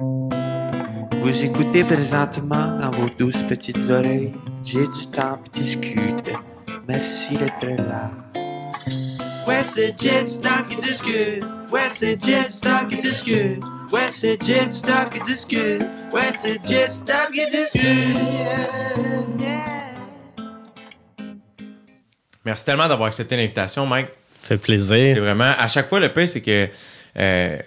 Vous écoutez présentement dans vos douces petites oreilles. J'ai du temps pour discuter. Merci d'être là. Ouais, c'est Jet Stop qui discute. Ouais, c'est Jet Stop qui discute. Ouais, c'est Jet Stop qui discute. Ouais, c'est Jet Stop qui discute. Merci tellement d'avoir accepté l'invitation, Mike. Fait C'est plaisir. vraiment. À chaque fois, le pire, c'est que euh,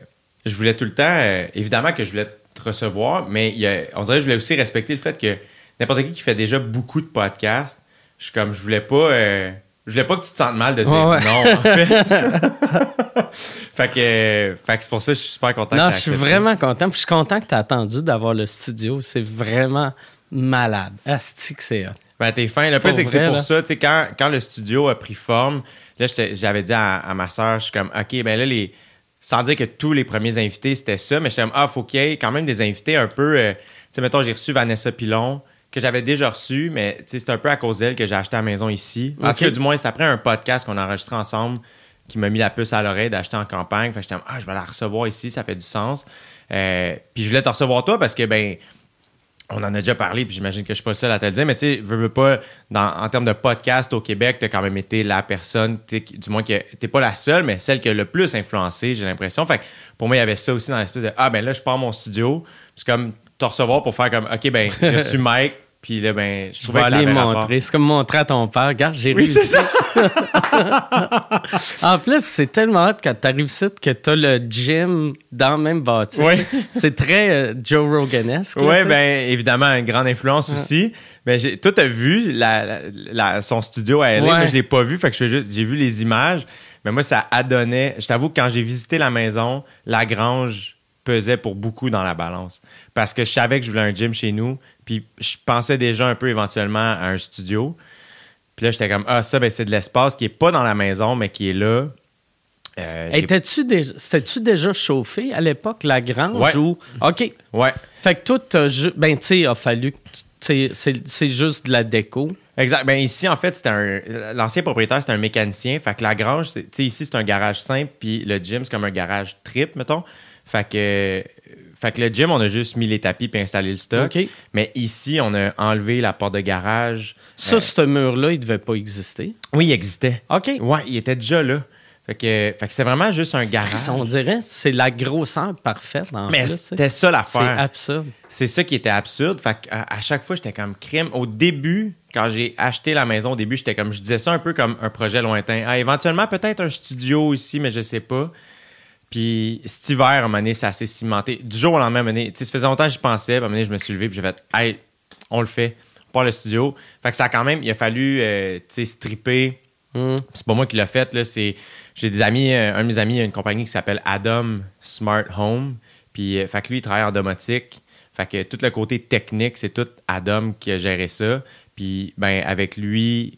je voulais tout le temps. euh, évidemment que je voulais te recevoir, mais il y a- on dirait que je voulais aussi respecter le fait que n'importe qui qui fait déjà beaucoup de podcasts, je suis comme, je voulais pas. euh, je voulais pas que tu te sentes mal de dire ouais. non, en fait. fait que, euh, fait que c'est pour ça que je suis super content. Non, je suis vraiment content. puis Je suis content que tu as attendu d'avoir le studio. C'est vraiment malade. Asti que c'est hot. Ben, t'es fin. Le plus, c'est que c'est pour là. ça. Tu sais, quand, quand le studio a pris forme, là, j'avais dit à, à ma soeur, je suis comme, OK, ben là, les, sans dire que tous les premiers invités, c'était ça, mais j'étais comme, ah, faut qu'il y ait quand même des invités un peu. euh, tu sais, mettons, j'ai reçu Vanessa Pilon, que j'avais déjà reçu, mais c'est un peu à cause d'elle que j'ai acheté à la maison ici. Tout cas, du moins, c'est après un podcast qu'on a enregistré ensemble qui m'a mis la puce à l'oreille d'acheter en campagne. Fait que j'étais ah, je vais la recevoir ici, ça fait du sens. Euh, puis je voulais te recevoir toi parce que, ben, on en a déjà parlé, puis j'imagine que je suis pas seul à te le dire, mais tu sais, veux, veux pas, dans- en termes de podcast au Québec, tu as quand même été la personne, du moins que t'es pas la seule, mais celle qui a le plus influencé, j'ai l'impression. Fait que pour moi, il y avait ça aussi dans l'espèce de Ah, ben là, je pars mon studio, c'est comme te recevoir pour faire comme OK, ben, je suis Mike, puis là, ben, je Je trouvais vais que ça aller rapport. montrer. C'est comme montrer à ton père. Regarde, j'ai Oui, réussi. c'est ça. En plus, c'est tellement hot quand t'arrives ici que t'as le gym dans le même bâtiment. Oui. C'est très euh, Joe Roganesque. Oui, ben évidemment, une grande influence aussi. Ben, j'ai, toi, t'as vu la, la- la- son studio à LA. Ouais. Moi, je l'ai pas vu, fait que je juste, j'ai vu les images. Mais moi, ça adonnait. Je t'avoue que quand j'ai visité la maison, la grange pesait pour beaucoup dans la balance. Parce que je savais que je voulais un gym chez nous, puis je pensais déjà un peu éventuellement à un studio. Puis là, j'étais comme, ah, ça, ben, c'est de l'espace qui est pas dans la maison, mais qui est là. Euh, Étais-tu déjà, chauffé à l'époque, la grange? Ouais. Ou... OK. Ouais. Fait que toi, t'as ju- ben, tu sais, il a fallu que. tu- tu sais, C'est juste de la déco. Exact. Ben ici, en fait, c'était un. L'ancien propriétaire, c'était un mécanicien. Fait que la grange, tu sais, ici, c'est un garage simple, puis le gym, c'est comme un garage trip, mettons. Fait que. Fait que le gym, on a juste mis les tapis puis installé le stock. Mais ici, on a enlevé la porte de garage. Ça, Euh, ce mur-là, il devait pas exister? oui, il existait. OK. Ouais, il était déjà là. Fait que, fait que c'est vraiment juste un garage. On dirait c'est la grosseur parfaite en Mais c'était ça C'est l'affaire. absurde. C'est ça qui était absurde. Fait que, à, à chaque fois, j'étais comme crime. Au début, quand j'ai acheté la maison, au début, j'étais comme, je disais ça un peu comme un projet lointain. Ah, éventuellement, peut-être un studio ici, mais je sais pas. Puis cet hiver, à un moment donné, ça s'est cimenté. Du jour au lendemain, à un moment donné, tu sais, ça faisait longtemps que j'y pensais. Puis à un moment donné, je me suis levé, puis j'ai fait, hey, on le fait. On part le studio. Fait que ça a quand même, il a fallu, euh, tu sais, stripper. Hum. C'est pas moi qui l'ai fait, là. C'est, j'ai des amis, euh, un de mes amis a une compagnie qui s'appelle Adam Smart Home. Puis, euh, fait que lui, il travaille en domotique. Fait que tout le côté technique, c'est tout Adam qui a géré ça. Puis, ben, avec lui,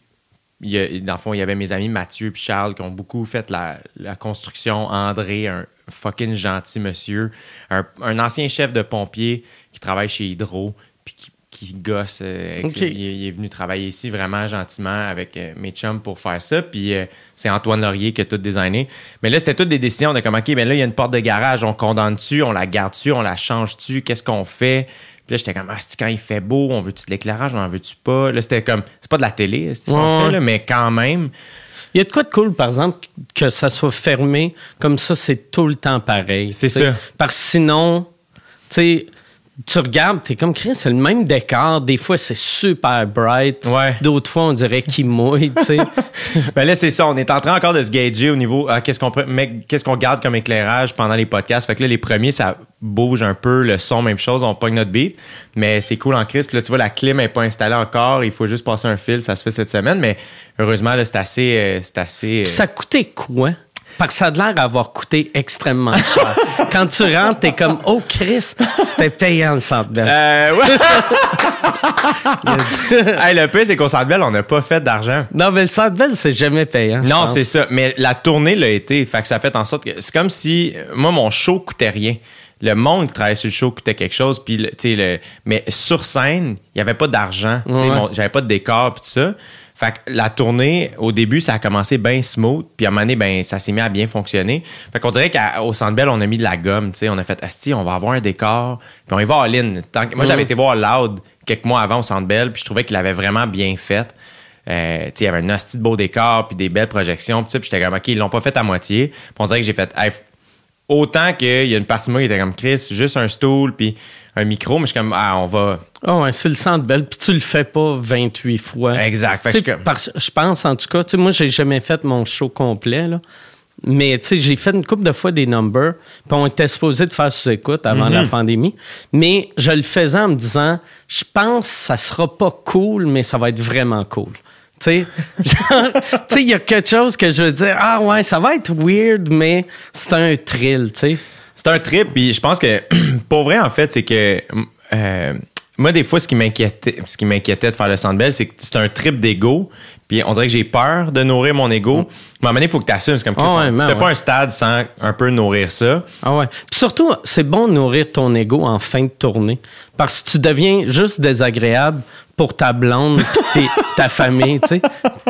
il y a- dans le fond, il y avait mes amis Mathieu et Charles qui ont beaucoup fait la, la construction. André, un fucking gentil monsieur. Un, un ancien chef de pompier qui travaille chez Hydro. Puis qui, qui gosse. euh, il, est- il est venu travailler ici vraiment gentiment avec euh, mes chums pour faire ça. Puis euh, c'est Antoine Laurier qui a tout designé. Mais là, c'était toutes des décisions de comme, OK, ben là, il y a une porte de garage, on condamne dessus, on la garde dessus, on la change dessus, qu'est-ce qu'on fait? Puis là, j'étais comme, ah, c'est quand il fait beau, on veut-tu de l'éclairage, on en veut-tu pas? Là, c'était comme, c'est pas de la télé, c'est ce qu'on Ouais. fait, là, mais quand même. Il y a de quoi de cool, par exemple, que ça soit fermé. Comme ça, c'est tout le temps pareil. C'est ça. Parce que sinon, tu sais, tu regardes, t'es comme Chris, c'est le même décor. Des fois, c'est super bright. Ouais. D'autres fois, on dirait qu'il mouille, tu sais. Ben là, c'est ça. On est en train encore de se gager au niveau ah, qu'est-ce qu'on qu'est-ce qu'on garde comme éclairage pendant les podcasts? Fait que là, les premiers, ça bouge un peu, le son, même chose, on pogne notre beat. Mais c'est cool en crise. Puis là, tu vois, la clim n'est pas installée encore. Il faut juste passer un fil. Ça se fait cette semaine. Mais heureusement, là, c'est assez. euh, c'est assez. euh, ça coûtait quoi? Parce que ça a l'air d'avoir coûté extrêmement cher. Quand tu rentres, t'es comme, oh Chris, c'était payant le centre Bell. euh, ouais. Hey, le pire, c'est qu'au Centre Bell, on n'a pas fait d'argent. Non, mais le centre Bell, c'est jamais payant. Non, c'est ça. Mais la tournée l'a été. Fait que ça fait en sorte que c'est comme si moi, mon show coûtait rien. Le monde qui travaillait sur le show coûtait quelque chose. Puis, le- mais sur scène, il n'y avait pas d'argent. Ouais. J'avais pas de décor puis tout ça. Fait que la tournée, au début, ça a commencé bien smooth, puis à un moment donné, ben, ça s'est mis à bien fonctionner. Fait qu'on dirait qu'au Centre Bell, on a mis de la gomme, tu sais. On a fait, Asti, on va avoir un décor, puis on y va en ligne. Tant que- Moi, j'avais été voir Loud quelques mois avant au Centre Bell, puis je trouvais qu'il avait vraiment bien fait. Euh, il y avait un asti de beau décor, puis des belles projections, puis j'étais comme, OK, ils l'ont pas fait à moitié. Puis on dirait que j'ai fait, Hey, autant qu'il y a une partie de moi qui était comme, Chris, juste un stool, puis un micro, mais je suis comme, ah, on va. Ah ouais, c'est le centre belle, puis tu le fais pas 28 fois. Exact. Fait que je parce- pense, en tout cas, tu sais, moi, j'ai jamais fait mon show complet, là. Mais tu sais, j'ai fait une couple de fois des numbers, puis on était supposé de faire sous-écoute avant la pandémie. Mais je le faisais en me disant, je pense que ça sera pas cool, mais ça va être vraiment cool. Tu sais, genre, tu sais, il y a quelque chose que je veux dire, ah ouais, ça va être weird, mais c'est un thrill, tu sais. C'est un trip, puis je pense que, pour vrai, en fait, c'est que. euh, moi, des fois, ce qui m'inquiétait, ce qui m'inquiétait de faire le Sandbell, c'est que c'est un trip d'ego. Puis on dirait que j'ai peur de nourrir mon ego. Mais à un moment donné, il faut que tu assumes. C'est comme, Ah ouais, tu fais ouais. pas un stade sans un peu nourrir ça. Ah ouais. Puis surtout, c'est bon de nourrir ton ego en fin de tournée. Parce que tu deviens juste désagréable pour ta blonde puis ta famille, tu sais.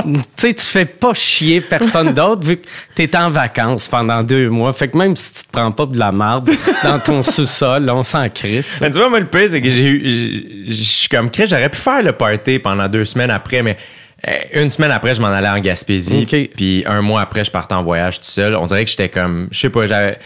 Tu sais, tu fais pas chier personne d'autre vu que t'es en vacances pendant deux mois. Fait que même si tu te prends pas de la marde dans ton sous-sol, on s'en crisse. Mais tu vois, moi, le pire, c'est que j'ai eu. Je suis comme Chris, j'aurais pu faire le party pendant deux semaines après, mais une semaine après, je m'en allais en Gaspésie. Puis un mois après, je partais en voyage tout seul. On dirait que j'étais comme. Je sais pas, j'avais.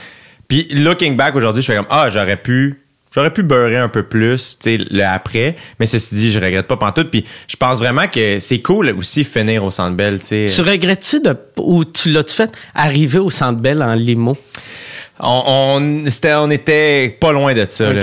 Puis looking back aujourd'hui, je fais comme Ah, j'aurais pu. J'aurais pu beurrer un peu plus, tu sais, le après. Mais ceci dit, je regrette pas pantoute. Puis je pense vraiment que c'est cool aussi finir au Centre Bell, tu sais. Tu regrettes-tu de. Ou tu l'as-tu fait arriver au Centre Bell en limo? On, on, c'était- on était pas loin de ça. là.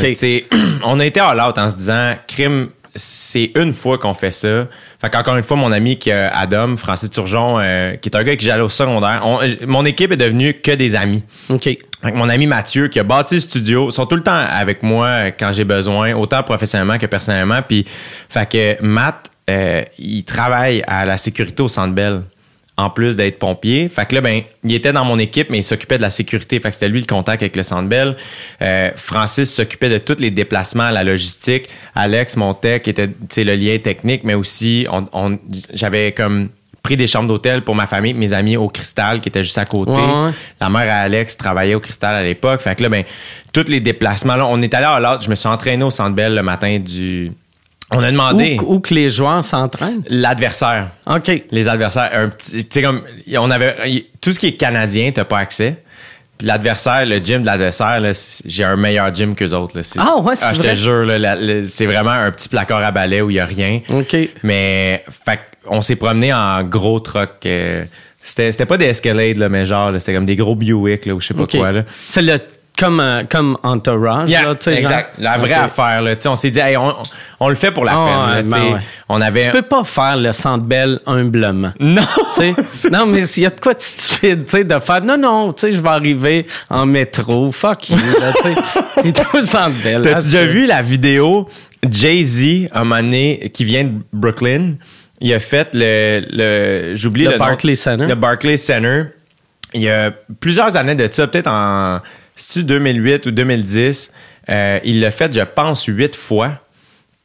On a été à l'autre en se disant, crime, c'est une fois qu'on fait ça. Fait qu'encore une fois, mon ami qui a Adam, Francis Turgeon, euh, qui est un gars que j'allais au secondaire, on- mon équipe est devenue que des amis. OK. Avec mon ami Mathieu qui a bâti le studio, sont tout le temps avec moi euh, quand j'ai besoin, autant professionnellement que personnellement. Puis, fait que Matt, euh, il travaille à la sécurité au Centre Bell en plus d'être pompier. Fait que là, ben, il était dans mon équipe, mais il s'occupait de la sécurité. Fait que c'était lui le contact avec le Centre Bell. Euh, Francis s'occupait de tous les déplacements, la logistique. Alex montait, qui était tu sais, le lien technique, mais aussi, on, on- j'avais comme pris des chambres d'hôtel pour ma famille, mes amis au Cristal, qui était juste à côté. Ouais, ouais. La mère à Alex travaillait au Cristal à l'époque. Fait que là, ben, tous les déplacements, là, on est allé à l'autre. Je me suis entraîné au Centre Bell le matin du. On a demandé Où, où que les joueurs s'entraînent? l'adversaire. OK. Les adversaires, un petit, tu sais comme on avait tout ce qui est canadien, t'as pas accès. Puis l'adversaire, le gym de l'adversaire, j'ai un meilleur gym qu'eux autres. Là. Ah ouais, c'est Je te vrai? jure, c'est vraiment un petit placard à balai où il y a rien. OK. Mais fait on s'est promené en gros truck. euh, c'était, pas des Escalade, là, mais genre, là, c'était comme des gros Buick là, ou je sais pas quoi. Là. C'est le. Comme, euh, comme Entourage, Yeah, là, exact. genre. La vraie affaire. Là. On s'est dit, hey, on, on le fait pour la Ah, peine. là, ben ouais. On avait. Tu peux pas faire le centre belle humblement. Non! Non, mais il y a de quoi de stupide, de faire non, non, je vais arriver en métro, fuck you. T'es au centre belle. T'as-tu déjà vu la vidéo? Jay-Z, un moment donné, qui vient de Brooklyn? Il a fait le. le J'oublie Le le, nom. Barclays Center. Le Barclays Center. Il y a plusieurs années de ça, peut-être en. C'est-tu 2008 ou 2010? Euh, il l'a fait, je pense, huit fois.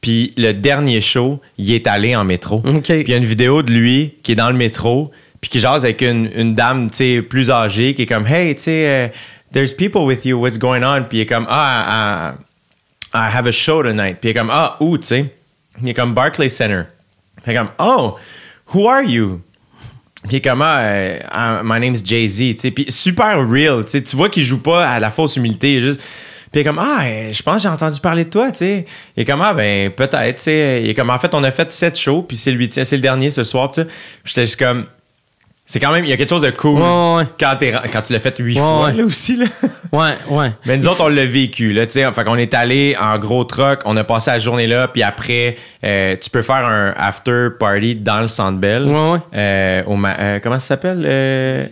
Puis le dernier show, il est allé en métro. Puis il y a une vidéo de lui qui est dans le métro, puis qui jase avec une, une dame, plus âgée, qui est comme, hey, tu sais, euh, there's people with you, what's going on? Puis il est comme, ah, I, I have a show tonight. Puis il est comme, ah, où, tu sais? Il est comme Barclays Center. Puis il est comme, oh, who are you? Puis il est comme, ah, euh, ah, my name's Jay-Z, tu. Puis super real, tu. Tu vois qu'il joue pas à la fausse humilité, juste. Puis comme, ah, euh, je pense j'ai entendu parler de toi, tu sais. Est comme, ah, ben, peut-être, tu sais. Est comme, en fait, on a fait sept shows, puis c'est huitième, c'est le dernier ce soir, tu sais. J'étais juste comme, c'est quand même, il y a quelque chose de cool Ouais, ouais. Quand, t'es- quand tu l'as fait huit Ouais, fois, ouais. là aussi, là. Ouais, ouais. Mais nous autres, on l'a vécu, là, tu sais. Fait qu'on est allé en gros truck, on a passé la journée là, puis après, euh, tu peux faire un after party dans le Centre Bell. Ouais, ouais. Euh, au ma- euh, comment ça s'appelle? Euh,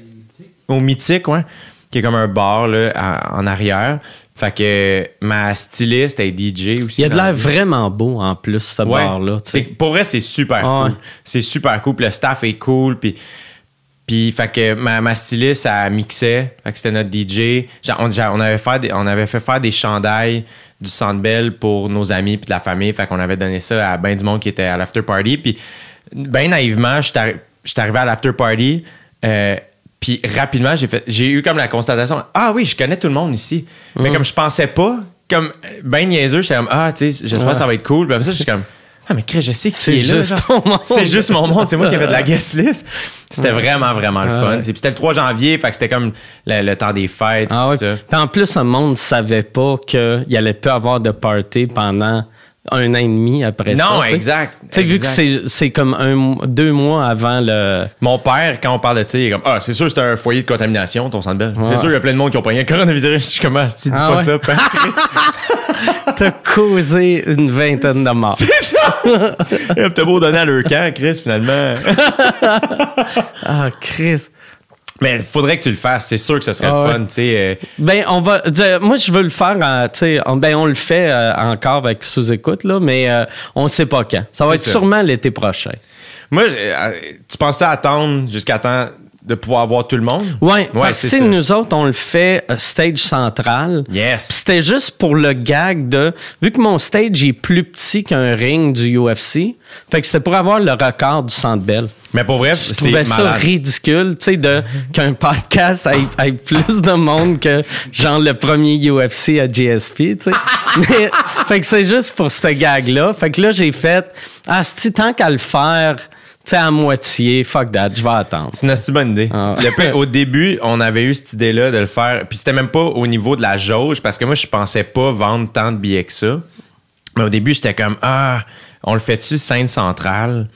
au Mythique, ouais. Qui est comme un bar, là, à- en arrière. Fait que ma styliste est DJ aussi. Il y a de l'air vraiment beau en plus, ce Ouais. bar-là. Pour vrai, c'est super cool. C'est super cool. Puis le staff est cool. Puis, puis fait que ma, ma styliste, elle mixait. Fait que c'était notre DJ. Genre, on, genre, on avait fait des- on avait fait faire des chandails du Centre Bell pour nos amis puis de la famille. Fait qu'on avait donné ça à ben du monde qui était à l'after party. Puis ben naïvement, je suis arrivé à l'after party. euh, puis rapidement, j'ai fait, j'ai eu comme la constatation, ah oui, je connais tout le monde ici. Mais comme je pensais pas, comme ben niaiseux, j'étais comme, ah, tu sais, j'espère que ça va être cool. Puis après ça, je suis comme, ah, mais Chris, je sais qui C'est est là, juste genre. ton monde. C'est juste mon monde, c'est moi qui ai fait de la guest list. C'était vraiment, vraiment le fun. Ouais. Puis c'était le 3 janvier, fait que c'était comme le, le temps des fêtes. Ah tout ouais. ça. Puis en plus, le monde savait pas qu'il allait plus avoir de party pendant un an et demi après ça. Non, tu sais. exact. Tu sais, vu que c'est comme un, deux mois avant le. Mon père, quand on parle de ça, il est comme Ah, c'est sûr, c'est un foyer de contamination, ton centre belle. Ouais. C'est sûr, il y a plein de monde qui ont pogné un coronavirus. Je suis comme Ah, tu dis Ah pas ouais. ça. T'as causé une vingtaine de morts. C'est ça! T'as beau donner à leur camp, Chris, finalement. Ah, Chris. Mais faudrait que tu le fasses, c'est sûr que ce serait Ah le fun, tu sais. euh, Ben, on va. Moi, je veux le faire. tu sais, on- ben, on le fait euh, encore avec sous-écoute, là, mais euh, on sait pas quand. Ça va être ça. sûrement l'été prochain. Moi, tu penses attendre jusqu'à temps de pouvoir voir tout le monde? Ouais, parce que nous autres, on le fait euh, stage central. Yes. Puis c'était juste pour le gag de. Vu que mon stage est plus petit qu'un ring du UFC, fait que c'était pour avoir le record du Centre Bell. Mais pour vrai, Je trouvais ça malade. ridicule, tu sais, de qu'un podcast ait, ait plus de monde que genre le premier UFC à GSP, tu sais. Fait que c'est juste pour ce gag-là. Fait que là, j'ai fait, ah, c'est tant qu'à le faire, sais, à moitié, fuck that, je vais attendre. C'est une assez bonne idée. Ah. Le au début, on avait eu cette idée-là de le faire. Puis c'était même pas au niveau de la jauge, parce que moi, je pensais pas vendre tant de billets que ça. Mais au début, j'étais comme, ah, on le fait-tu scène centrale?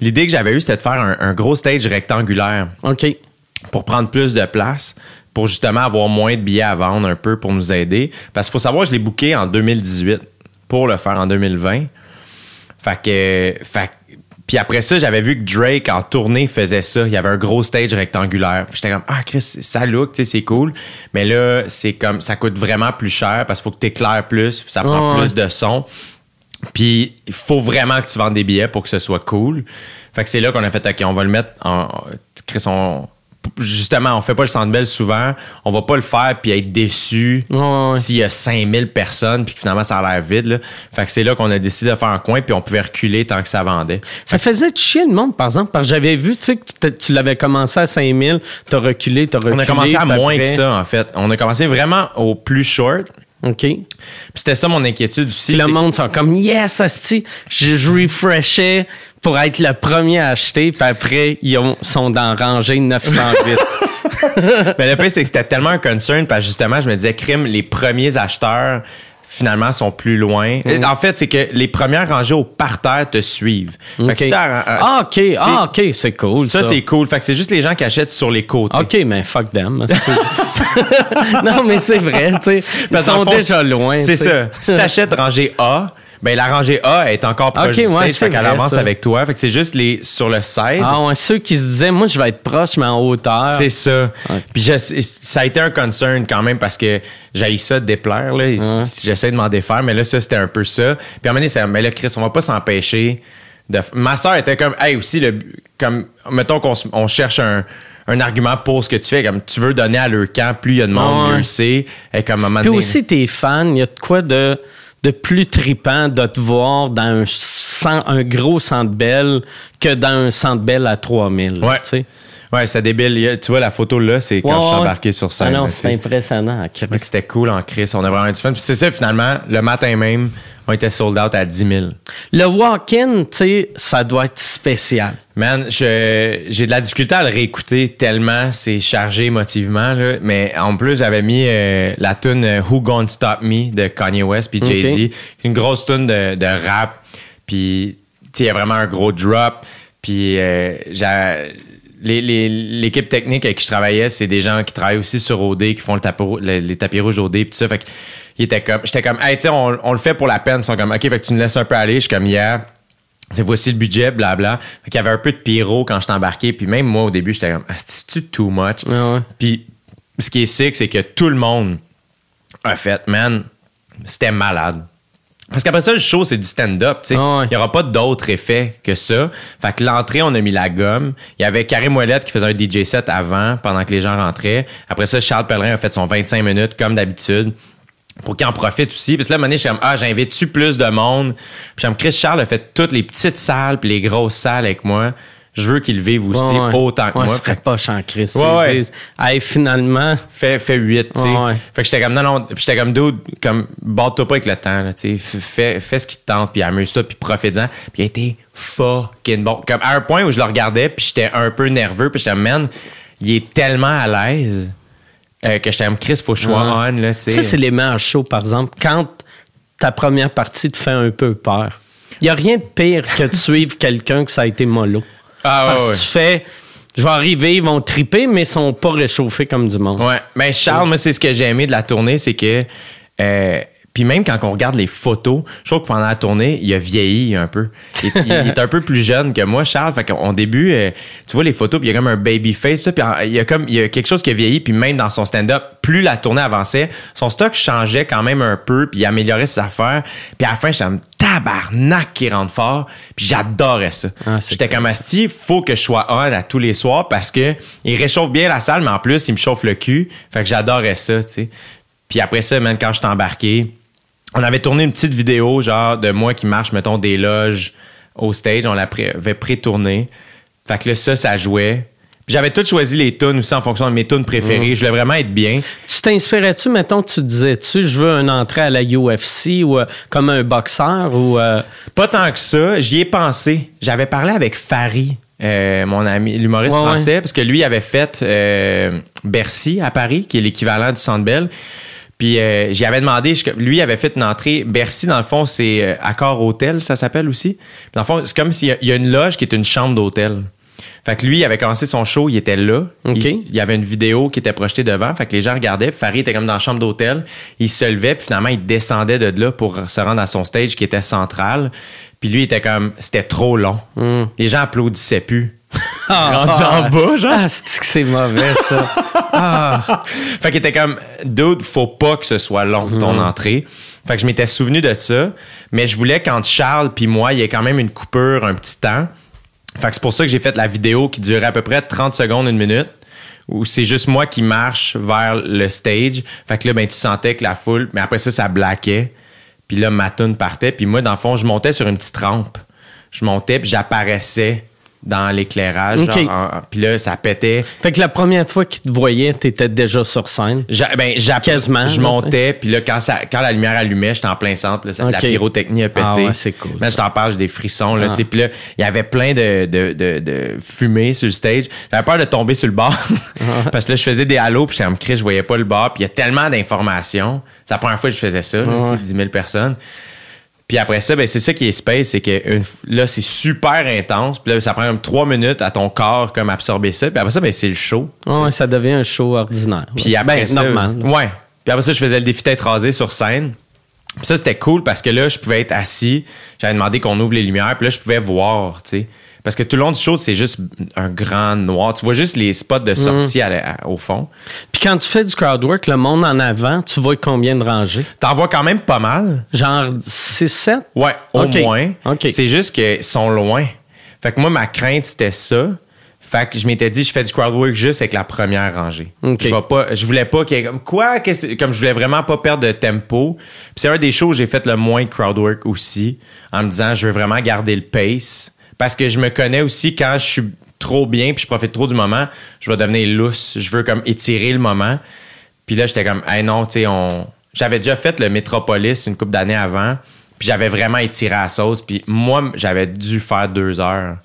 L'idée que j'avais eue, c'était de faire un, un gros stage rectangulaire OK. pour prendre plus de place, pour justement avoir moins de billets à vendre un peu pour nous aider. Parce qu'il faut savoir, je l'ai booké en 2018 pour le faire en 2020. Fait que, fait que- puis après ça, j'avais vu que Drake en tournée faisait ça. Il y avait un gros stage rectangulaire. Puis J'étais comme ah Chris, ça look, tu sais, c'est cool. Mais là, c'est comme ça coûte vraiment plus cher parce qu'il faut que tu éclaires plus, ça prend plus de son. Puis il faut vraiment que tu vendes des billets pour que ce soit cool. Fait que c'est là qu'on a fait OK, on va le mettre en Chris, on justement, on fait pas le Centre Bell souvent, on va pas le faire puis être déçu Ouais, ouais, ouais. s'il y a 5000 personnes puis que finalement ça a l'air vide là. Fait que c'est là qu'on a décidé de faire un coin puis on pouvait reculer tant que ça vendait. Ça faisait chier le monde, par exemple, parce que j'avais vu, tu sais, que tu- l'avais commencé à 5000, t'as reculé, t'as reculé. On a commencé à moins après- que ça en fait. On a commencé vraiment au plus short. OK. Puis c'était ça mon inquiétude aussi. Puis le monde sont comme yes, asti. Je, je refreshais pour être le premier à acheter, puis après, ils ont- sont dans rangée 908. Mais le pire, c'est que c'était tellement un concern parce que justement, je me disais, crime, les premiers acheteurs finalement sont plus loin. Mm. En fait, c'est que les premières rangées au parterre te suivent. Fait que si ah, OK. Ah, OK, c'est cool. ça, Ça, c'est cool. Fait que c'est juste les gens qui achètent sur les côtés. OK, mais fuck them. non, mais c'est vrai, tu sais. Ils sont fond, déjà loin. C'est ça. Si t'achètes rangée A, ben la rangée A est encore proche Ok, du ouais, stage, fait qu'elle avance ça. avec toi. Fait que c'est juste les sur le side. Ah, ouais, ceux qui se disaient, moi, je vais être proche, mais en hauteur. C'est ça. Puis je- ça a été un concern quand même parce que j'ai ça de déplaire. Là. J'essaie de m'en défaire, mais là, ça, c'était un peu ça. Puis à un moment donné, c'est mais là, Chris, on va pas s'empêcher de. Ma soeur était comme, hey, aussi, le, comme, mettons qu'on on cherche un, un argument pour ce que tu fais, comme tu veux donner à leur camp, plus il y a de monde, mieux c'est. Et comme à un moment Puis aussi, tes fans, il y a de quoi de, de plus tripant de te voir dans un, gros centre belle que dans un centre belle à 3000. Ouais. tu sais. Ouais, c'est débile. Tu vois, la photo là, c'est quand Ouais, je suis ouais. embarqué sur scène. Ah non, c'est impressionnant. C'était cool en Chris. On a vraiment eu du fun. Puis c'est ça, finalement, le matin même, on était sold out à 10 000. Le walk-in, tu sais, ça doit être spécial. Man, j'ai de la difficulté à le réécouter tellement c'est chargé émotivement. Là. Mais en plus, j'avais mis euh, la tune euh, Who Gonna Stop Me de Kanye West puis Jay-Z. Une grosse tune de, de rap. Puis, tu sais, il y a vraiment un gros drop. Puis, euh, l'équipe technique avec qui je travaillais, c'est des gens qui travaillent aussi sur OD, qui font le tapis le- les tapis rouges OD, puis tout ça. Fait que, j'étais comme, hey, tu sais, on, on le fait pour la peine. Ils sont comme, OK, fait que tu nous laisses un peu aller. Je suis comme, yeah. C'est voici le budget, blabla. Fait qu'il y avait un peu de pyro quand je embarqué. Puis même moi, au début, j'étais comme, ah, c'est-tu too much? Ouais, ouais. Puis ce qui est sick, c'est que tout le monde a fait, man, c'était malade. Parce qu'après ça, le show, c'est du stand-up. tu sais. Ouais. Il n'y aura pas d'autre effet que ça. Fait que l'entrée, on a mis la gomme. Il y avait Karim Ouellette qui faisait un DJ set avant, pendant que les gens rentraient. Après ça, Charles Pellerin a fait son 25 minutes, comme d'habitude. Pour qu'ils en profitent aussi. Que là, à un moment donné, je suis comme, ah, j'invite-tu plus de monde? Puis comme Chris Charles a fait toutes les petites salles puis les grosses salles avec moi. Je veux qu'ils vivent aussi Ouais, ouais. autant que Ouais, moi. ce serait pas en Christ. Ouais, disent, hey, finalement, Fais, fais 8, tu sais. Fait que j'étais comme, non, non. Puis j'étais comme, dude, comme, bâte-toi pas avec le temps, tu sais. Fais, fais ce qui te tente, puis amuse-toi, puis profite-en. Puis il a été fucking bon. Comme, à un point où je le regardais, puis j'étais un peu nerveux, puis j'étais, man, il est tellement à l'aise euh, que j'étais comme, Chris, faut que je sois Ouais. on, là, ça, c'est les meilleurs shows, par exemple, quand ta première partie te fait un peu peur. Il n'y a rien de pire que de suivre quelqu'un que ça a été mollo. Ah, ouais, Parce ouais. que tu fais, je vais arriver, ils vont triper, mais ils sont pas réchauffés comme du monde. Ouais, mais Charles, moi, c'est ce que j'ai aimé de la tournée, c'est que. euh, puis même quand on regarde les photos, je trouve que pendant la tournée, il a vieilli un peu. Il, est un peu plus jeune que moi, Charles. Fait qu'au début, euh, tu vois les photos, puis il y a comme un baby face, puis il y a comme il y a quelque chose qui a vieilli, puis même dans son stand-up, plus la tournée avançait, son stock changeait quand même un peu, puis il améliorait ses affaires. Puis à la fin, j'étais comme tabarnak qui rentre fort, puis j'adorais ça. Ah, J'étais comme Asti, faut que je sois on à tous les soirs parce que il réchauffe bien la salle, mais en plus, il me chauffe le cul. Fait que j'adorais ça, tu sais. Puis après ça, même quand je suis embarqué, on avait tourné une petite vidéo, genre, de moi qui marche, mettons, des loges au stage. On l'avait pré-tourné. Fait que là, ça, ça jouait. Puis j'avais tout choisi les tunes aussi en fonction de mes tunes préférées. Je voulais vraiment être bien. Tu t'inspirais-tu, mettons, tu disais-tu, je veux une entrée à la UFC ou euh, comme un boxeur ou. euh, Pas tant que ça. J'y ai pensé. J'avais parlé avec Farid, euh, mon ami, l'humoriste Ouais, ouais. français, parce que lui avait fait Bercy à Paris, qui est l'équivalent du Centre Bell. Puis euh, j'y avais demandé, je- lui il avait fait une entrée. Bercy, dans le fond, c'est euh, Accor Hôtel, ça s'appelle aussi. Puis dans le fond, c'est comme s'il y a- il y a une loge qui est une chambre d'hôtel. Fait que lui, il avait commencé son show, il était là. OK. Il, il y avait une vidéo qui était projetée devant. Fait que les gens regardaient. Puis Farid était comme dans la chambre d'hôtel. Il se levait, puis finalement, il descendait de là pour se rendre à son stage qui était central. Puis lui, il était comme, c'était trop long. Les gens applaudissaient plus. Rendu en bas, genre. Ah, c'est mauvais, ça? ah. Fait qu'il était comme, dude, faut pas que ce soit long, ton entrée. Fait que je m'étais souvenu de ça. Mais je voulais, quand Charles puis moi, il y ait quand même une coupure, un petit temps. Fait que c'est pour ça que j'ai fait la vidéo qui durait à peu près 30 secondes, une minute. Où c'est juste moi qui marche vers le stage. Fait que là, ben, tu sentais que la foule, mais après ça, ça blaquait. Puis là, ma toune partait. Puis moi, dans le fond, je montais sur une petite rampe. Je montais, puis j'apparaissais dans l'éclairage. OK. genre, en- en- Puis là, ça pétait. Fait que la première fois qu'ils te voyaient, t'étais déjà sur scène? J'a- ben, Quasiment, Je montais, puis là, quand, ça, quand la lumière allumait, j'étais en plein centre. là, ça- La pyrotechnie a pété. Ah ouais, c'est cool, Là, je t'en parle, j'ai des frissons. Là, Ah. Puis là, il y avait plein de, de, de, de fumée sur le stage. J'avais peur de tomber sur le bar. Ah. Parce que là, je faisais des halos, puis j'étais en cri, je voyais pas le bar. Puis il y a tellement d'informations. C'est la première fois que je faisais ça, là, tu sais, Ouais. 10 000 personnes. Puis après ça, ben, c'est ça qui est space, c'est que une là, c'est super intense. Puis là, ça prend comme trois minutes à ton corps comme absorber ça. Puis après ça, ben, c'est le show. Ouais, ça devient un show ordinaire. Puis après ben, ça, normal. Ouais. Puis après ça, je faisais le défi tête rasée sur scène. Puis ça, c'était cool parce que là, je pouvais être assis. J'avais demandé qu'on ouvre les lumières. Puis là, je pouvais voir, tu sais. Parce que tout le long du show, c'est juste un grand noir. Tu vois juste les spots de sortie à à- au fond. Puis quand tu fais du crowd work, le monde en avant, tu vois combien de rangées? T'en vois quand même pas mal. Genre 6-7? Ouais, au moins. C'est juste qu'ils sont loin. Fait que moi, ma crainte, c'était ça. Fait que je m'étais dit, je fais du crowd work juste avec la première rangée. Je, vais pas, je voulais pas qu'il y ait comme quoi, qu'est-ce- comme je voulais vraiment pas perdre de tempo. Puis c'est un des shows où j'ai fait le moins de crowd work aussi, en me disant, je veux vraiment garder le pace. Parce que je me connais aussi quand je suis trop bien puis je profite trop du moment, je vais devenir lousse. Je veux comme étirer le moment. Puis là, j'étais comme, hey non, tu sais, on. J'avais déjà fait le Metropolis une couple d'années avant. Puis j'avais vraiment étiré à la sauce. Puis moi, j'avais dû faire deux heures.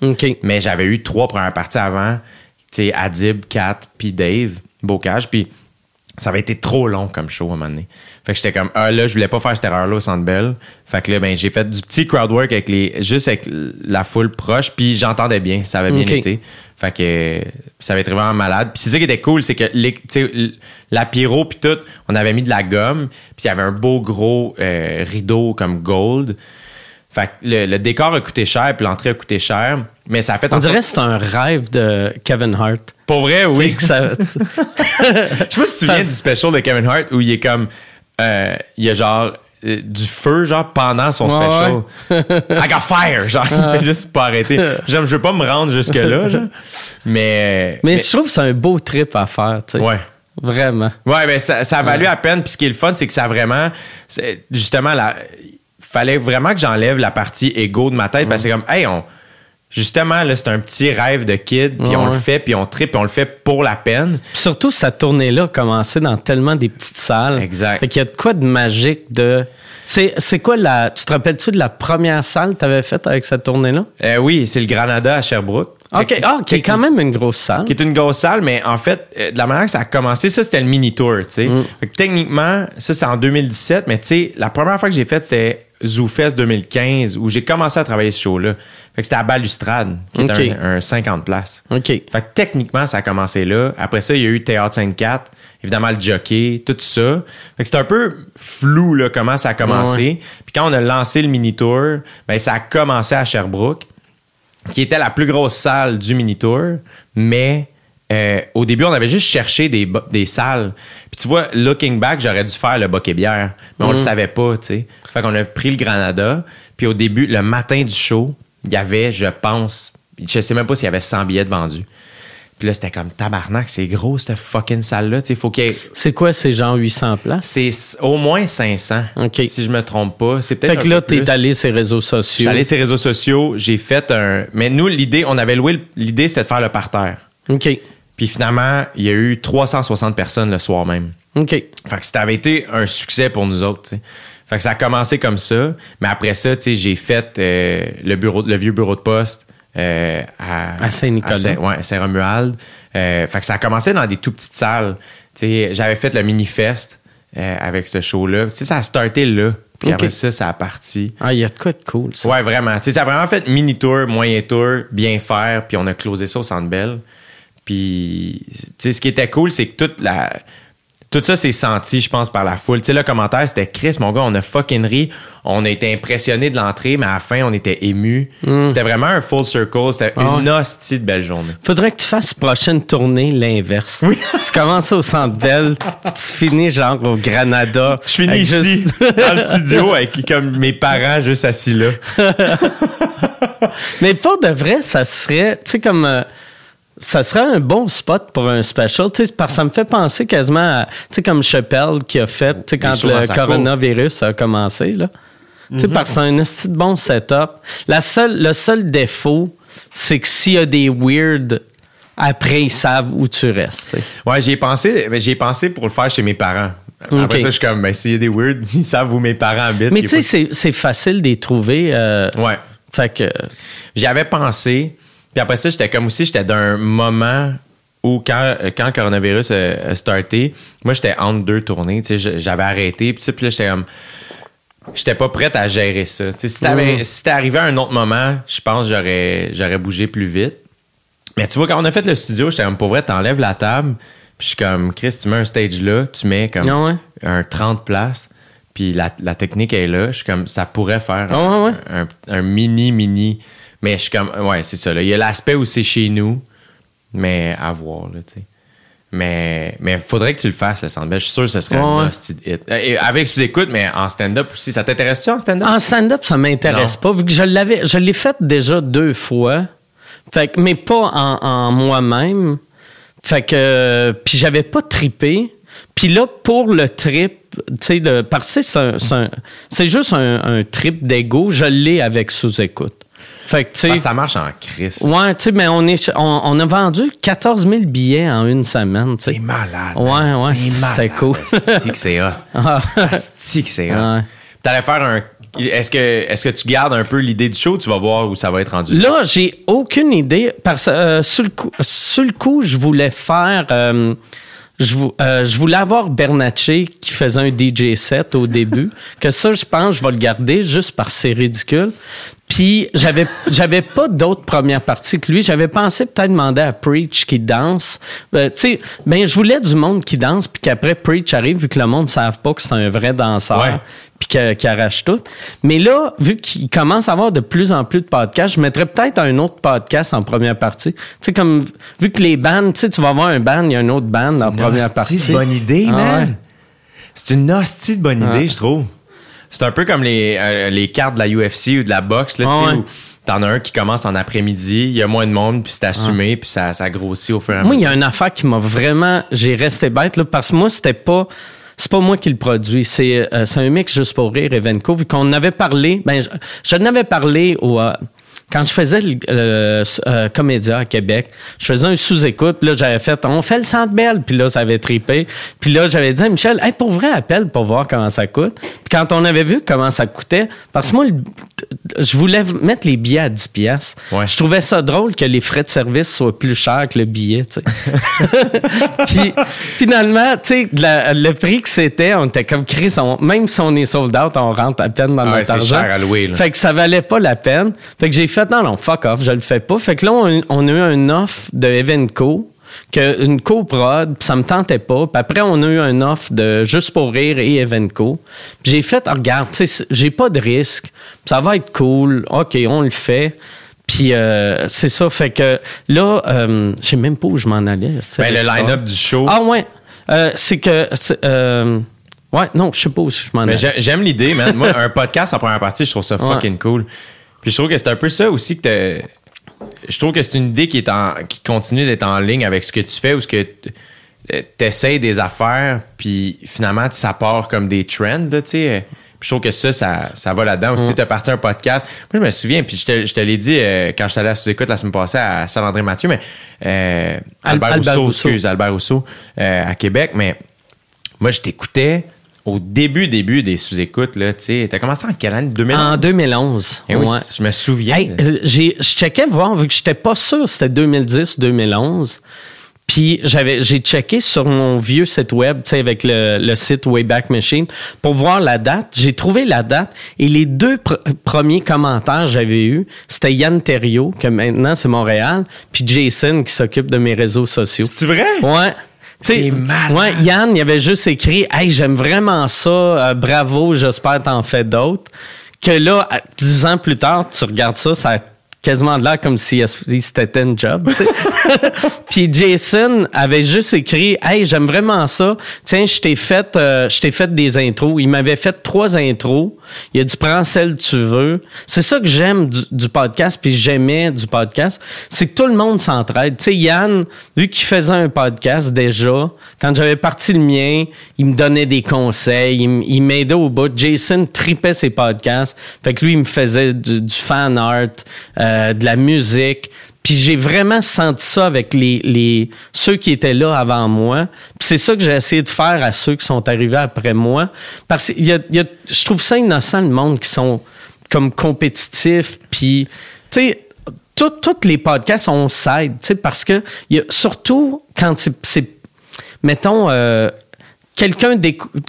Mais j'avais eu trois premières parties avant. Tu sais, Adib, Kat, puis Dave, Bocage. Puis ça avait été trop long comme show à un moment donné. Fait que j'étais comme, ah là, je voulais pas faire cette erreur-là au Centre Bell. Fait que là, ben, j'ai fait du petit crowd work avec les, juste avec la foule proche. Puis j'entendais bien. Ça avait bien été. Fait que ça avait été vraiment malade. Puis c'est ça qui était cool, c'est que les, la pyro puis tout, on avait mis de la gomme, puis il y avait un beau gros euh, rideau comme gold. Fait que le, le décor a coûté cher, puis l'entrée a coûté cher, mais ça a fait On dirait que c'est un rêve de Kevin Hart. Pour vrai, oui. Que ça- Je sais pas si tu te souviens du special de Kevin Hart où il est comme. euh, il y a genre euh, du feu, genre, pendant son Ouais, special. I got fire! Genre, il fait juste pas arrêter. Genre, je veux pas me rendre jusque-là, genre. Mais. mais, je trouve que c'est un beau trip à faire. tu sais. Ouais. Vraiment. Ouais, mais ça, ça a valu à peine. Puis ce qui est le fun, c'est que ça a vraiment. Justement, la, fallait vraiment que j'enlève la partie égo de ma tête parce que c'est comme, hey, on. Justement, là, c'est un petit rêve de kid, puis Ouais, on le fait, puis on tripe, puis on le fait pour la peine. Surtout, cette tournée-là a commencé dans tellement des petites salles. Exact. Fait qu'il y a de quoi de magique de. C'est, c'est quoi la. Tu te rappelles-tu de la première salle que tu avais faite avec cette tournée-là? Euh, oui, c'est le Granada à Sherbrooke. OK. Ah, qui est quand même une grosse salle. qui est une grosse salle, mais en fait, euh, de la manière que ça a commencé, ça, c'était le mini-tour, tu sais. Mm. Techniquement, ça, c'était en 2017, mais tu sais, la première fois que j'ai fait, c'était ZooFest 2015, où j'ai commencé à travailler ce show-là. Fait que c'était à Balustrade, qui est un, un 50 places. OK. Fait que techniquement, ça a commencé là. Après ça, il y a eu Théâtre 54, évidemment le jockey, tout ça. Fait que c'était un peu flou, là, comment ça a commencé. Puis quand on a lancé le mini-tour, ben, ça a commencé à Sherbrooke qui était la plus grosse salle du mini-tour, mais euh, au début, on avait juste cherché des, des salles. Puis tu vois, looking back, j'aurais dû faire le Boc et bière, mais on le savait pas, tu sais. Fait qu'on a pris le Granada, puis au début, le matin du show, il y avait, je pense, je sais même pas s'il y avait 100 billets de vendus. Puis là, c'était comme tabarnak, c'est gros cette fucking salle-là, tu sais, faut qu'il C'est quoi, c'est genre 800 places? C'est au moins 500, Ok. si je me trompe pas. C'est peut-être Fait que là, t'es allé sur les réseaux J'étais sociaux. allé sur les réseaux sociaux, j'ai fait un. Mais nous, l'idée, on avait loué. L'idée, c'était de faire le parterre. OK. Puis finalement, il y a eu 360 personnes le soir même. OK. Fait que ça avait été un succès pour nous autres. Fait que ça a commencé comme ça. Mais après ça, j'ai fait euh, le, bureau, le vieux bureau de poste euh, à, À Saint-Nicolas. Saint- ouais, à Saint-Romuald. Euh, fait que ça a commencé dans des tout petites salles. J'avais fait le mini-fest avec ce show-là. Ça a starté là. Puis Ok. après ça, ça a parti. Ah, il y a de quoi de cool, ça. Ouais, vraiment. Ça a vraiment fait mini-tour, moyen tour, bien faire, puis on a closé ça au Centre Bell. Puis, tu sais, ce qui était cool, c'est que toute la... Tout ça s'est senti, je pense, par la foule. Tu sais, le commentaire, c'était Chris, mon gars, on a fucking ri. On a été impressionnés de l'entrée, mais à la fin, on était émus. C'était vraiment un full circle. C'était. Ah une hostie de belle journée. Faudrait que tu fasses prochaine tournée l'inverse. tu commences au Centre Bell, puis tu finis genre au Granada. Je finis ici, juste- dans le studio, avec comme mes parents juste assis là. Mais pour de vrai, ça serait, tu sais, comme. euh, ça serait un bon spot pour un special, tu sais, parce que ça me fait penser quasiment à, tu sais, comme Chappelle qui a fait, tu sais, quand le coronavirus a commencé, là. Tu sais, parce que c'est un esti de bon setup. La seule, le seul défaut, c'est que s'il y a des weird, après, ils savent où tu restes, tu sais. Ouais, j'y ai pensé, mais j'y ai pensé pour le faire chez mes parents. Après ça, je suis comme, ben, s'il y a des weird, ils savent où mes parents habitent. Mais tu sais, c'est c'est facile de les trouver. euh, Ouais. Fait que. J'y avais pensé. Puis après ça, j'étais comme aussi, j'étais d'un moment où quand, quand le coronavirus a, a starté, moi, j'étais entre deux tournées. Tu sais, je- j'avais arrêté. Puis, là, j'étais comme. J'étais pas prête à gérer ça. Si t'avais- Mm. si arrivé à un autre moment, je pense que j'aurais, j'aurais bougé plus vite. Mais tu vois, quand on a fait le studio, j'étais comme, pour vrai, t'enlèves la table. Puis je suis comme, Chris, tu mets un stage là, tu mets comme ouais? un 30 places. Puis la, la technique est là. Je suis comme, ça pourrait faire ouais, ouais. un, un mini, mini. Mais je suis comme, ouais, c'est ça. Là. Il y a l'aspect où c'est chez nous, mais à voir, là, tu sais. Mais mais faudrait que tu le fasses, le Centre Bell. Je suis sûr que ce serait Ouais, un hit. Et avec sous-écoute, mais en stand-up aussi. Ça t'intéresse-tu en stand-up? En stand-up, ça m'intéresse pas, vu que je l'avais, je l'ai fait déjà deux fois. Fait que, mais pas en, en moi-même. Fait que, euh, puis j'avais pas trippé. Puis là, pour le trip, tu sais, de- parce que c'est juste un, un trip d'ego, je l'ai avec sous-écoute. Fait que, tu sais. Ça marche en crise. Ouais, tu sais, mais on, est, on, on a vendu 14 000 billets en une semaine. C'est malade. Ouais, ouais, c'est cool. Asti que c'est hot. Asti que c'est hot. Ouais. T'allais faire un. Est-ce que, est que tu gardes un peu l'idée du show ou tu vas voir où ça va être rendu? Là, j'ai aucune idée parce que euh, sur, le coup, sur le coup, je voulais faire. euh, je, vou- euh, je voulais avoir Bernatchez qui faisait un DJ set au début. que ça, je pense, je vais le garder juste parce que c'est ridicule. Puis j'avais j'avais pas d'autres premières parties que lui. J'avais pensé peut-être demander à Preach qui danse. Euh, tu sais, ben je voulais du monde qui danse puis qu'après Preach arrive vu que le monde ne savent pas que c'est un vrai danseur Ouais. puis que- qui arrache tout. Mais là, vu qu'il commence à avoir de plus en plus de podcasts, je mettrais peut-être un autre podcast en première partie. Tu sais, comme, vu que les bands, tu sais, tu vas avoir un band, il y a un autre band en une première hostie partie. de bonne idée, Ah man. ouais. C'est une hostie de bonne Ouais. idée, je trouve. C'est un peu comme les, euh, les cartes de la UFC ou de la boxe, là, Ah tu sais, ouais. où t'en as un qui commence en après-midi, il y a moins de monde, puis c'est assumé, puis ça, ça grossit au fur et à Moi, il y mesure. a une affaire qui m'a vraiment. J'ai resté bête, là, parce que moi, c'était pas. C'est pas moi qui le produis. C'est euh, un mix juste pour rire, Evenco. Vu qu'on en avait parlé. Ben, je, je n'avais parlé au. euh, quand je faisais le euh, euh, Comédia à Québec, je faisais un sous-écoute, puis là, j'avais fait On fait le centre belle, puis là, ça avait trippé. Puis là, j'avais dit à Michel, hey, pour vrai, appelle pour voir comment ça coûte. Puis quand on avait vu comment ça coûtait, parce que moi, je voulais mettre les billets à 10 pièces. Ouais. Je trouvais ça drôle que les frais de service soient plus chers que le billet, tu sais. Puis finalement, tu sais, le prix que c'était, on était comme Chris, on- même si on est sold out, on rentre à peine dans Ah ouais, notre c'est argent. cher à louer, là. Fait que ça valait pas la peine. Fait que j'ai fait non non, fuck off, je le fais pas. Fait que là on, on a eu un offre de Evenco que une co-prod, ça me tentait pas. Puis après on a eu un offre de Juste pour rire et Evenco. Puis j'ai fait ah, regarde, tu sais j'ai pas de risque. Ça va être cool. OK, on le fait. Puis euh, c'est ça, fait que là, euh, je sais même pas où je m'en allais. Ben, le line-up du show. Ah ouais, Euh, c'est que... euh, ouais, non, je sais pas où je m'en allais. Mais j'ai- j'aime l'idée, man. Moi, un podcast en première partie, je trouve ça Ouais. fucking cool. Puis je trouve que c'est un peu ça aussi que t'as- Je trouve que c'est une idée qui est en qui continue d'être en ligne avec ce que tu fais ou ce que t- t'essayes des affaires, puis finalement, ça part comme des trends, tu sais. Puis je trouve que ça, ça, ça va là-dedans. Aussi, tu as parti un podcast. Moi, je me souviens, puis je te, je te l'ai dit euh, quand je suis allé à sous-écoute la semaine passée à Saint-André Mathieu, mais euh, Albert, Rousseau. excuse, Albert Rousseau, euh, à Québec, mais moi, je t'écoutais au début, début des sous-écoutes, là, tu sais. T'as commencé en quelle année? 2011? En 2011. Eh oui, ouais. je me souviens. Hey, euh, j'ai, je checkais voir, vu que j'étais pas sûr si c'était 2010 ou 2011. Puis j'avais, j'ai checké sur mon vieux site web, tu sais, avec le, le site Wayback Machine, pour voir la date. J'ai trouvé la date et les deux pr- premiers commentaires que j'avais eus, c'était Yann Terriot, que maintenant c'est Montréal, puis Jason qui s'occupe de mes réseaux sociaux. C'est vrai? Ouais. C'est malade. Ouais, Yann, il avait juste écrit Hey, j'aime vraiment ça, euh, bravo, j'espère t'en fais d'autres. Que là, dix ans plus tard, tu regardes ça, ça a quasiment de l'air comme si c'était un job. Puis Jason avait juste écrit Hey, j'aime vraiment ça. Tiens, je t'ai fait, euh, je t'ai fait des intros. Il m'avait fait trois intros. Il a dit prends celle que tu veux. C'est ça que j'aime du, podcast, puis j'aimais du podcast, c'est que tout le monde s'entraide. Tu sais, Yann, vu qu'il faisait un podcast déjà, quand j'avais parti le mien, il me donnait des conseils, il, m'aidait au bout. Jason tripait ses podcasts. Fait que lui, il me faisait du, du fan art, euh, de la musique. Puis j'ai vraiment senti ça avec ceux qui étaient là avant moi. Puis c'est ça que j'ai essayé de faire à ceux qui sont arrivés après moi. Parce que je trouve ça innocent, le monde qui sont comme compétitifs. Puis, tu sais, tous les podcasts, on s'aide, tu sais, parce que surtout quand c'est- c'est mettons, euh, quelqu'un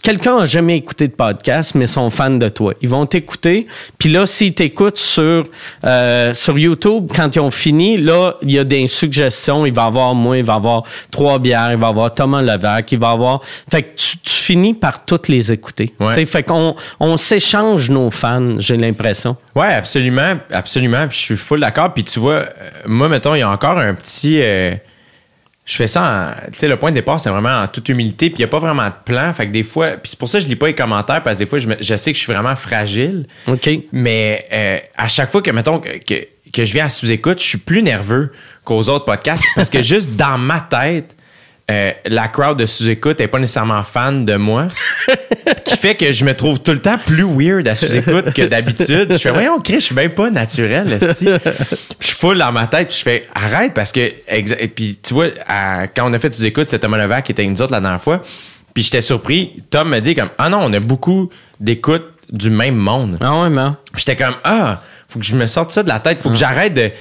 quelqu'un a jamais écouté de podcast, mais sont fans de toi. Ils vont t'écouter, puis là, s'ils t'écoutent sur, euh, sur YouTube, quand ils ont fini, là, il y a des suggestions. Il va y avoir moi, il va y avoir Trois Bières, il va y avoir Thomas Levac, il va y avoir... Fait que tu, tu finis par toutes les écouter. Ouais. Fait qu'on on s'échange nos fans, j'ai l'impression. Ouais, absolument, absolument. Puis je suis full d'accord. Puis tu vois, euh, moi, mettons, il y a encore un petit. euh, je fais ça en. Tu sais, le point de départ, c'est vraiment en toute humilité. Puis il n'y a pas vraiment de plan. Fait que des fois. Puis c'est pour ça que je lis pas les commentaires, parce que des fois, je, me- je sais que je suis vraiment fragile. OK? Mais euh, à chaque fois que, mettons, que, que, que je viens à sous-écoute, je suis plus nerveux qu'aux autres podcasts parce que juste dans ma tête, euh, la crowd de sous-écoute n'est pas nécessairement fan de moi. qui fait que je me trouve tout le temps plus weird à sous-écoute que d'habitude. Je fais, voyons, Chris, je suis même pas naturel. Puis Je suis full dans ma tête, puis je fais, arrête, parce que, et puis tu vois, à- quand on a fait sous-écoute, c'était Thomas Levac qui était nous autres la dernière fois. Puis j'étais surpris. Tom me dit comme, ah non, on a beaucoup d'écoute du même monde. Ah ouais, mais... Puis J'étais comme ah, faut que je me sorte ça de la tête, faut que j'arrête de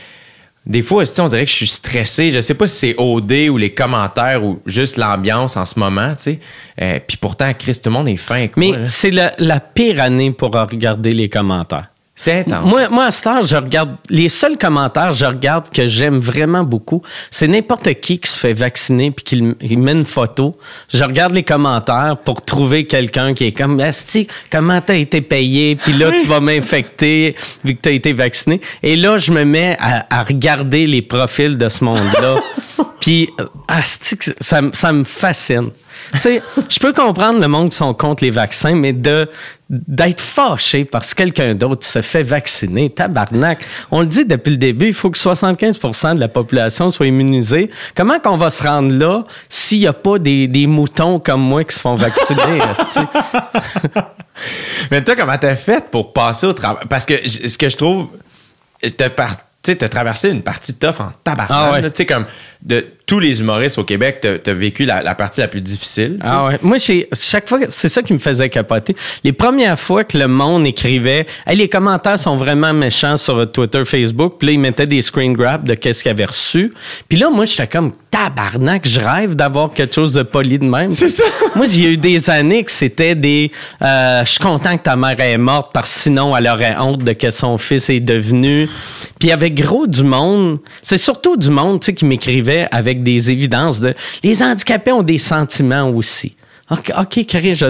des fois, tu sais, on dirait que je suis stressé. Je sais pas si c'est OD ou les commentaires ou juste l'ambiance en ce moment, tu sais. Euh, Puis pourtant, Chris, tout le monde est fin Mais c'est la, la pire année pour regarder les commentaires. C'est intense. Moi, moi, à cette heure, je regarde. Les seuls commentaires, je regarde que j'aime vraiment beaucoup, c'est n'importe qui qui se fait vacciner puis qui met une photo. Je regarde les commentaires pour trouver quelqu'un qui est comme Asti, comment t'as été payé? Puis là, tu vas m'infecter vu que t'as été vacciné. Et là, je me mets à, à regarder les profils de ce monde-là. puis, euh, Asti, ça, me- ça me fascine. Tu sais, je peux comprendre le monde qui sont contre les vaccins, mais de d'être fâché parce que quelqu'un d'autre se fait vacciner. Tabarnak. On le dit depuis le début, il faut que 75 de la population soit immunisée. Comment qu'on va se rendre là s'il n'y a pas des, des, moutons comme moi qui se font vacciner? Mais toi, comment t'as fait pour passer au travail? Parce que ce que je trouve, t'as parti tu sais, traversé une partie tough en tabac. Ah tu sais, comme de tous les humoristes au Québec, t'as as vécu la, partie la plus difficile. Ah ouais. Moi, chaque fois, c'est ça qui me faisait capoter. Les premières fois que le monde écrivait, les commentaires sont vraiment méchants sur Twitter, Facebook, puis là, ils mettaient des screen grabs de qu'est-ce qu'ils avaient reçu. Puis là, moi, j'étais comme tabarnak, je rêve d'avoir quelque chose de poli de même. C'est ça. moi, j'ai eu des années que c'était des, euh, je suis content que ta mère est morte parce que sinon, elle aurait honte de que son fils est devenu. Puis avec gros du monde, c'est surtout du monde, tu sais, qui m'écrivait avec des évidences de les handicapés ont des sentiments aussi. OK, OK, je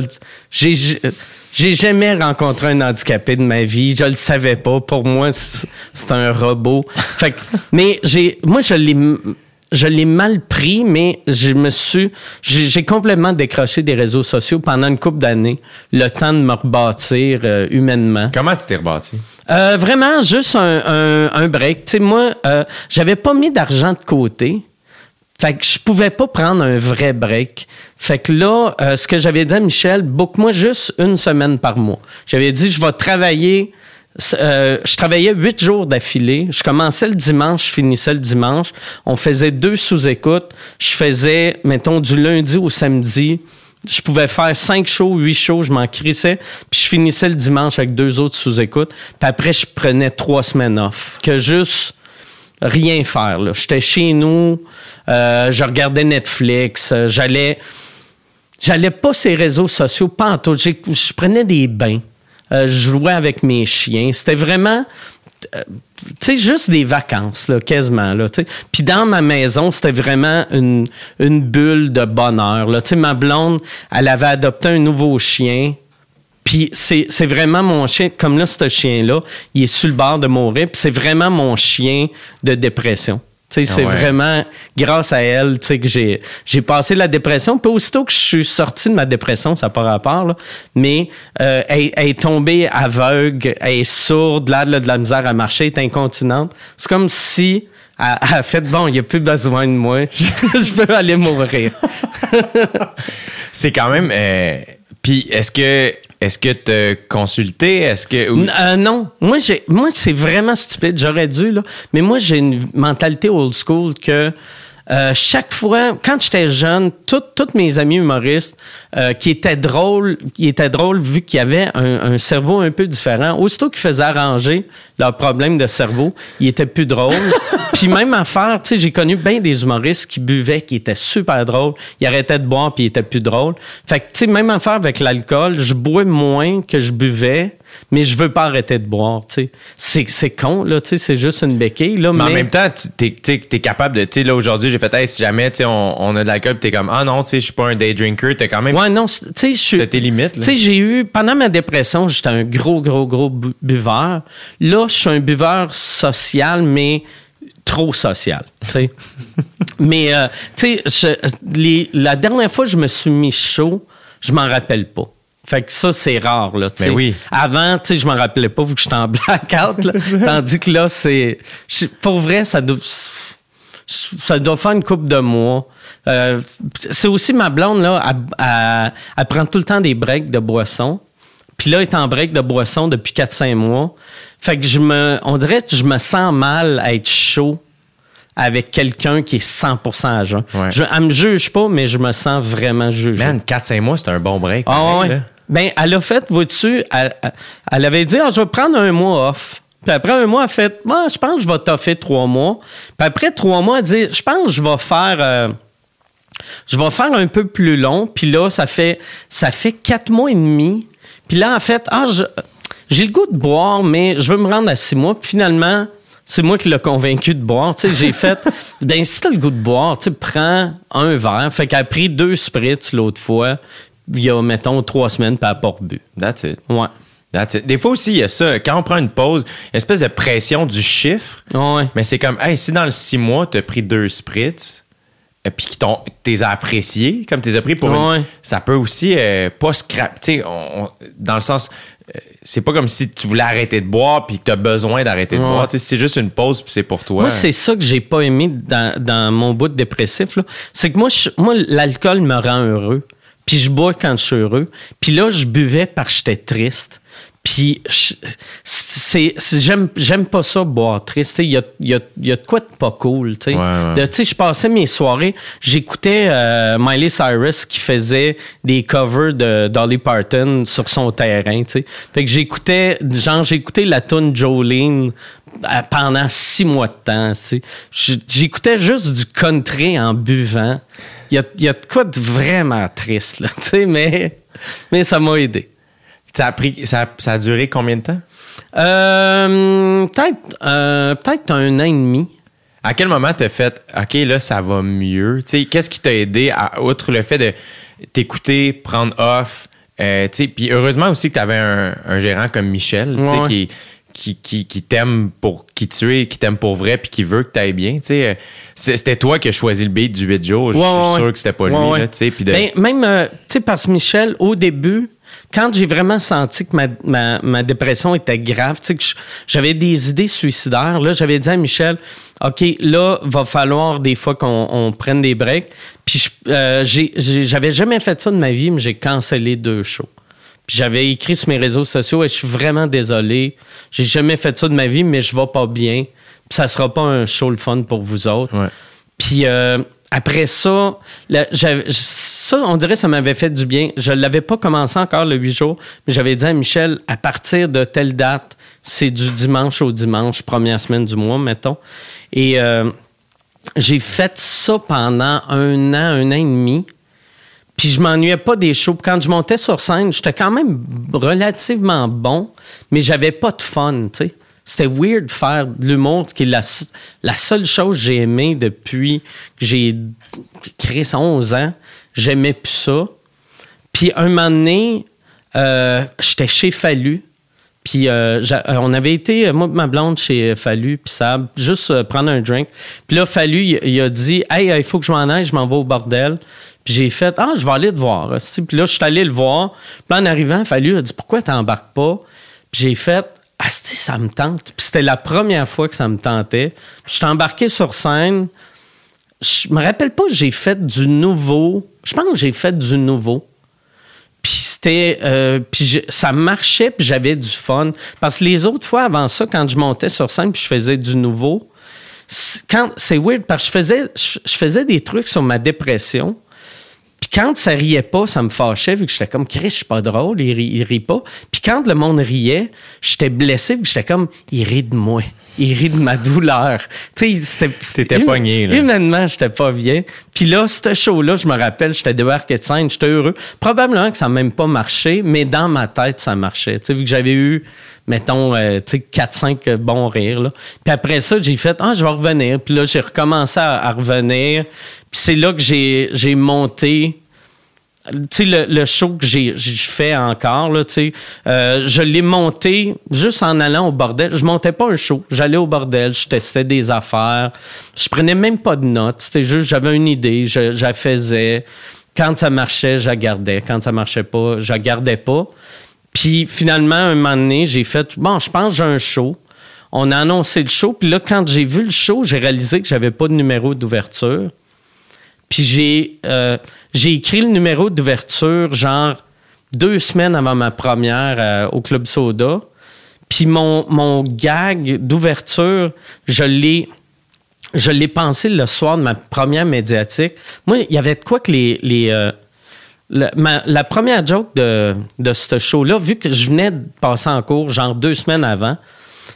j'ai j'ai jamais rencontré un handicapé de ma vie, je le savais pas. Pour moi, c'est un robot. Fait mais j'ai moi je l'ai je l'ai mal pris, mais je me suis, j'ai complètement décroché des réseaux sociaux pendant une couple d'années, le temps de me rebâtir euh, humainement. Comment tu t'es rebâti? Euh, vraiment, juste un, un, break. Tu sais, moi, euh, j'avais pas mis d'argent de côté. Fait que je pouvais pas prendre un vrai break. Fait que là, ce que j'avais dit à Michel, book-moi juste une semaine par mois. J'avais dit, je vais travailler. Euh, je travaillais huit jours d'affilée. Je commençais le dimanche, je finissais le dimanche. On faisait deux sous-écoutes. Je faisais, mettons, du lundi au samedi. Je pouvais faire cinq shows, huit shows, je m'en crissais. Puis je finissais le dimanche avec deux autres sous-écoutes. Puis après, je prenais trois semaines off. Que juste rien faire. J'étais chez nous, euh, je regardais Netflix, euh, j'allais, j'allais pas ces réseaux sociaux, pas en tout. Je prenais des bains, euh, je jouais avec mes chiens. C'était vraiment, tu sais, juste des vacances, là, quasiment. Là, Puis dans ma maison, c'était vraiment une, bulle de bonheur. Là. sais, ma blonde, elle avait adopté un nouveau chien. Puis c'est vraiment mon chien, comme là, ce chien-là, il est sur le bord de mourir, puis c'est vraiment mon chien de dépression. Sais, c'est ouais. vraiment grâce à elle tu sais, que j'ai, j'ai passé la dépression. Puis aussitôt que je suis sorti de ma dépression, ça n'a pas rapport, là, mais euh, elle, elle est tombée aveugle, elle est sourde, là, elle a de la misère à marcher, elle est incontinente. C'est comme si elle, elle a fait, bon, il n'y a plus besoin de moi, je peux aller mourir. C'est quand même. euh, Puis est-ce que est-ce que te consulté? Est-ce que euh, non. Moi, j'ai, moi, c'est vraiment stupide. J'aurais dû, là. Mais moi, j'ai une mentalité old school que euh, chaque fois, quand j'étais jeune, toutes mes amis humoristes euh, qui étaient drôles, qui étaient drôles vu qu'ils avaient un, un cerveau un peu différent, aussitôt qu'ils faisaient arranger leur problème de cerveau, ils étaient plus drôles. puis même affaire, tu sais, j'ai connu bien des humoristes qui buvaient, qui étaient super drôles, ils arrêtaient de boire puis ils étaient plus drôles. Fait que, tu sais, même affaire avec l'alcool, je bois moins que je buvais, mais je veux pas arrêter de boire, tu sais. C'est, con, là, tu sais, c'est juste une béquille, là, Mais mais... en même temps, tu t'es, t'sais, t'es capable de. Tu sais, là, aujourd'hui, j'ai fait, hey, si jamais, tu sais, on, on a de l'alcool, pis t'es comme, ah non, tu sais, je suis pas un day drinker, t'as quand même. Ouais, non, tu sais, je suis. Tes limites. Tu sais, j'ai eu, pendant ma dépression, j'étais un gros, gros, gros bu- buveur. Là, je suis un buveur social, mais trop social, tu sais. mais, euh, tu sais, je- les- la dernière fois que je me suis mis chaud, je m'en rappelle pas. Fait que ça, c'est rare, là, tu sais. Ben oui. Avant, tu sais, je m'en rappelais pas vu que j'étais en blackout, là. Tandis que là, c'est... Pour vrai, ça doit ça doit faire une coupe de mois. Euh, c'est aussi ma blonde, là, elle, elle- elle prend tout le temps des breaks de boisson. Puis là, elle est en break de boisson depuis 4-5 mois. Fait que je me, on dirait que je me sens mal à être chaud avec quelqu'un qui est 100% à jeun. Ouais. Je, elle me juge pas, mais je me sens vraiment jugé. Man, 4-5 mois, c'est un bon break. Ah pareil, ouais. là. Ben, elle a fait, vois-tu, elle, elle avait dit, ah, je vais prendre un mois off. Puis après un mois, elle a fait, moi, je pense que je vais toffer trois mois. Puis après trois mois, elle dit, je pense que je vais faire, euh, je vais faire un peu plus long. Puis là, ça fait, ça fait quatre mois et demi. Puis là, en fait, ah, j'ai le goût de boire, mais je veux me rendre à six mois. Puis finalement, c'est moi qui l'ai convaincu de boire. Tu sais, j'ai fait, ben, si t'as le goût de boire, tu sais, prends un verre. Fait qu'elle a pris deux spritz l'autre fois, il y a, mettons, trois semaines, puis elle pas rebu. That's it. Ouais. That's it. Des fois aussi, il y a ça. Quand on prend une pause, une espèce de pression du chiffre. Ouais. Mais c'est comme, hey, si dans le six mois, t'as pris deux spritz, euh, puis qui t'ont t'es apprécié, comme t'es pris pour une- Ouais. ça peut aussi euh, pas scrap, tu sais, dans le sens, euh, c'est pas comme si tu voulais arrêter de boire puis que t'as besoin d'arrêter de boire, tu c'est juste une pause puis c'est pour toi. Moi, c'est ça que j'ai pas aimé dans, dans mon bout de dépressif. C'est que moi, je- moi l'alcool me rend heureux. Puis je bois quand je suis heureux. Puis là, je buvais parce que j'étais triste. Puis c'est, j'aime, j'aime pas ça, boire triste. Il y a, il y, a, il y a de quoi de pas cool. tu sais. Ouais, ouais. De- tu sais, je passais mes soirées, j'écoutais euh, Miley Cyrus qui faisait des covers de Dolly Parton sur son terrain, tu sais. Fait que j'écoutais, genre, j'écoutais la tune Jolene euh, pendant six mois de temps, J'écoutais juste du country en buvant. Il y a, y a de quoi de vraiment triste, là, tu sais, mais, mais ça m'a aidé. Ça a pris, ça, a- ça a duré combien de temps? Euh, peut-être, euh, peut-être un an et demi. À quel moment t'as fait, OK, là, ça va mieux? Tu sais, qu'est-ce qui t'a aidé, à, outre le fait de t'écouter, prendre off? euh, tu sais, puis heureusement aussi que t'avais un, un gérant comme Michel, tu sais, Ouais. qui, qui, qui, qui t'aime pour qui tu es, qui t'aime pour vrai, puis qui veut que bien. Tu sais, Euh, c'est- c'était toi qui as choisi le beat du 8 jours. Je suis ouais, sûr ouais. que c'était pas lui. Ouais, là, de- Ben, même, euh, parce que Michel, au début, quand j'ai vraiment senti que ma, ma, ma dépression était grave, que j'avais des idées suicidaires, là, j'avais dit à Michel, OK, là, va falloir des fois qu'on on prenne des breaks. Puis euh, j'avais jamais fait ça de ma vie, mais j'ai cancellé deux shows. Puis j'avais écrit sur mes réseaux sociaux et je suis vraiment désolé. J'ai jamais fait ça de ma vie, mais je vais pas bien. Puis ça sera pas un show le fun pour vous autres. Ouais. Puis euh, après ça, j'avais- ça, on dirait que ça m'avait fait du bien. Je l'avais pas commencé encore le 8 jours, mais j'avais dit à Michel, à partir de telle date, c'est du dimanche au dimanche, première semaine du mois, mettons. Et euh, j'ai fait ça pendant un an, un an et demi. Puis je m'ennuyais pas des shows. Quand je montais sur scène, j'étais quand même relativement bon, mais j'avais pas de fun, tu sais. C'était weird de faire de l'humour, qui est la seule chose que j'ai aimée depuis que j'ai créé 11 ans. J'aimais plus ça. Puis un moment donné, euh, j'étais chez Fallu. Puis euh, euh, on avait été, euh, moi ma blonde, chez Fallu, puis ça, juste prendre un drink. Puis là, Fallu, il, a dit Hey, il faut que je m'en aille, je m'en vais au bordel. Puis j'ai fait Ah, je vais aller te voir. Puis là, je suis allé le voir. Puis en arrivant, Fallu a dit Pourquoi t'embarques pas Puis j'ai fait Asti, ça me tente. Puis c'était la première fois que ça me tentait. Puis je suis embarqué sur scène. Je me rappelle pas, j'ai fait du nouveau. Je pense que j'ai fait du nouveau. C'était. euh, ça marchait, puis j'avais du fun. Parce que les autres fois avant ça, quand je montais sur scène, puis je faisais du nouveau, quand c'est weird, parce que je faisais, je faisais des trucs sur ma dépression. Puis quand ça riait pas, ça me fâchait, vu que j'étais comme, Chris, je suis pas drôle, il rit, il rit pas. Puis quand le monde riait, j'étais blessé, vu que j'étais comme, il rit de moi. Il rit de ma douleur. Tu sais, c'était. Pogné, là. Humainement, j'étais pas bien. Puis là, ce show-là, je me rappelle, j'étais débarqué de scène, j'étais heureux. Probablement que ça n'a même pas marché, mais dans ma tête, ça marchait. Tu sais, vu que j'avais eu, mettons, euh, tu sais, 4-5 bons rires. Là. Puis après ça, j'ai fait, ah, je vais revenir. Puis là, j'ai recommencé à, revenir. Puis c'est là que j'ai monté tu sais, le, show que j'ai j'ai fait encore, là, tu sais, euh, je l'ai monté juste en allant au bordel. Je montais pas un show. J'allais au bordel, je testais des affaires. Je prenais même pas de notes. C'était juste, j'avais une idée, je, je la faisais. Quand ça marchait, je la gardais. Quand ça marchait pas, je la gardais pas. Puis finalement, un moment donné, j'ai fait, bon, je pense que j'ai un show. On a annoncé le show. Puis là, quand j'ai vu le show, j'ai réalisé que j'avais pas de numéro d'ouverture. Puis j'ai euh, j'ai écrit le numéro d'ouverture genre deux semaines avant ma première euh, au Club Soda. Puis mon, mon gag d'ouverture, je l'ai je l'ai pensé le soir de ma première médiatique. Moi, il y avait de quoi que les... les euh, la, ma- la première joke de, de ce show-là, vu que je venais de passer en cours genre deux semaines avant,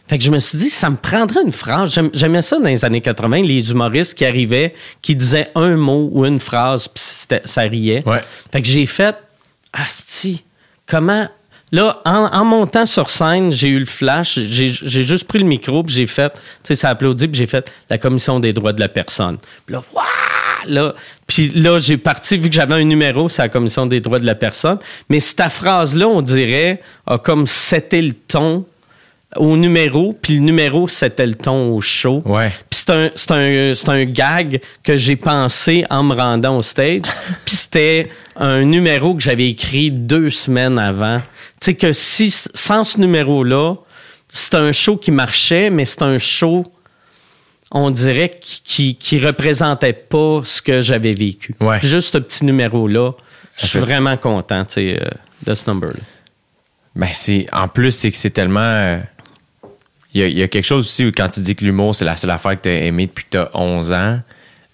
fait que je me suis dit, ça me prendrait une phrase. J'aim- J'aimais ça dans les années 80, les humoristes qui arrivaient, qui disaient un mot ou une phrase, puis ça riait. Ouais. Fait que j'ai fait, Asti, comment. Là, en, en montant sur scène, j'ai eu le flash, j'ai juste pris le micro, puis j'ai fait, tu sais, ça a applaudi, puis j'ai fait la commission des droits de la personne. Puis là, Wouah! là, puis là, j'ai parti, vu que j'avais un numéro, c'est la commission des droits de la personne. Mais cette phrase-là, on dirait, a comme c'était le ton au numéro, puis le numéro, c'était le ton au show. Ouais. Puis c'est un, c'est un, un gag que j'ai pensé en me rendant au stage. Puis c'était un numéro que j'avais écrit deux semaines avant. Tu sais que si, sans ce numéro-là, c'est un show qui marchait, mais c'est un show, on dirait, qui, qui, représentait pas ce que j'avais vécu. Ouais. Juste ce petit numéro-là, je suis vraiment content, tu sais, euh, de ce number-là. Ben, c'est, en plus, c'est que c'est tellement. Il y, a, il y a quelque chose aussi où quand tu dis que l'humour, c'est la seule affaire que tu as aimée depuis que tu as 11 ans,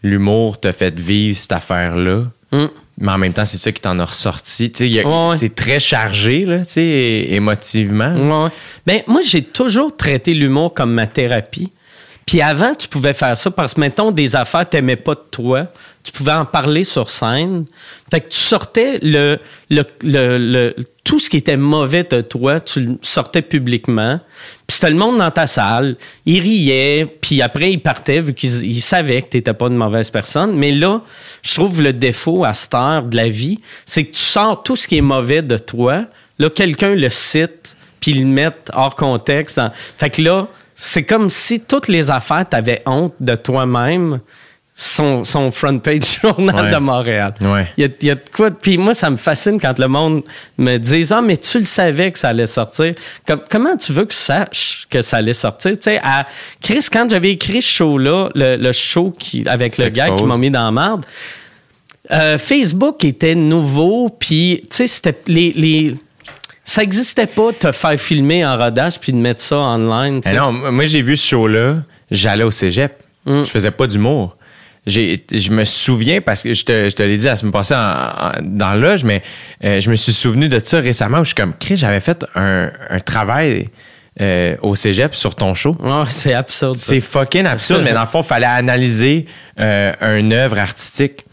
l'humour t'a fait vivre cette affaire-là. Mm. Mais en même temps, c'est ça qui t'en a ressorti. Ouais, ouais. C'est très chargé, là, émotivement. Ouais. Ben, moi, j'ai toujours traité l'humour comme ma thérapie. Puis avant, tu pouvais faire ça parce que, mettons, des affaires que t'aimais pas de toi, tu pouvais en parler sur scène. Fait que tu sortais le, le, le, tout ce qui était mauvais de toi, tu le sortais publiquement. Puis c'était le monde dans ta salle. Ils riaient, puis après, ils partaient vu qu'ils ils savaient que t'étais pas une mauvaise personne. Mais là, je trouve le défaut à cette heure de la vie, c'est que tu sors tout ce qui est mauvais de toi. Là, quelqu'un le cite, puis ils le mettent hors contexte. Fait que là, c'est comme si toutes les affaires, t'avais honte de toi-même, sont, sont front page journal Ouais. de Montréal. Ouais. Il y a, il y a de quoi. Puis moi, ça me fascine quand le monde me dit Ah, mais tu le savais que ça allait sortir. Comme- comment tu veux que je sache que ça allait sortir? Tu sais, à Chris, quand j'avais écrit ce show-là, le, le show qui, avec le gars qui m'a mis dans la marde, euh, Facebook était nouveau, puis tu sais, c'était les. les ça n'existait pas de te faire filmer en rodage puis de mettre ça online. Eh non, moi, j'ai vu ce show-là, j'allais au cégep. Mm. Je faisais pas d'humour. Je me souviens, parce que je te, je te l'ai dit la semaine passée en- en- dans le loge, mais euh, je me suis souvenu de ça récemment où je suis comme, Chris, j'avais fait un, un travail euh, au cégep sur ton show. Ouais, c'est absurde. C'est fucking absurde, mais dans le fond, il fallait analyser euh, une œuvre artistique.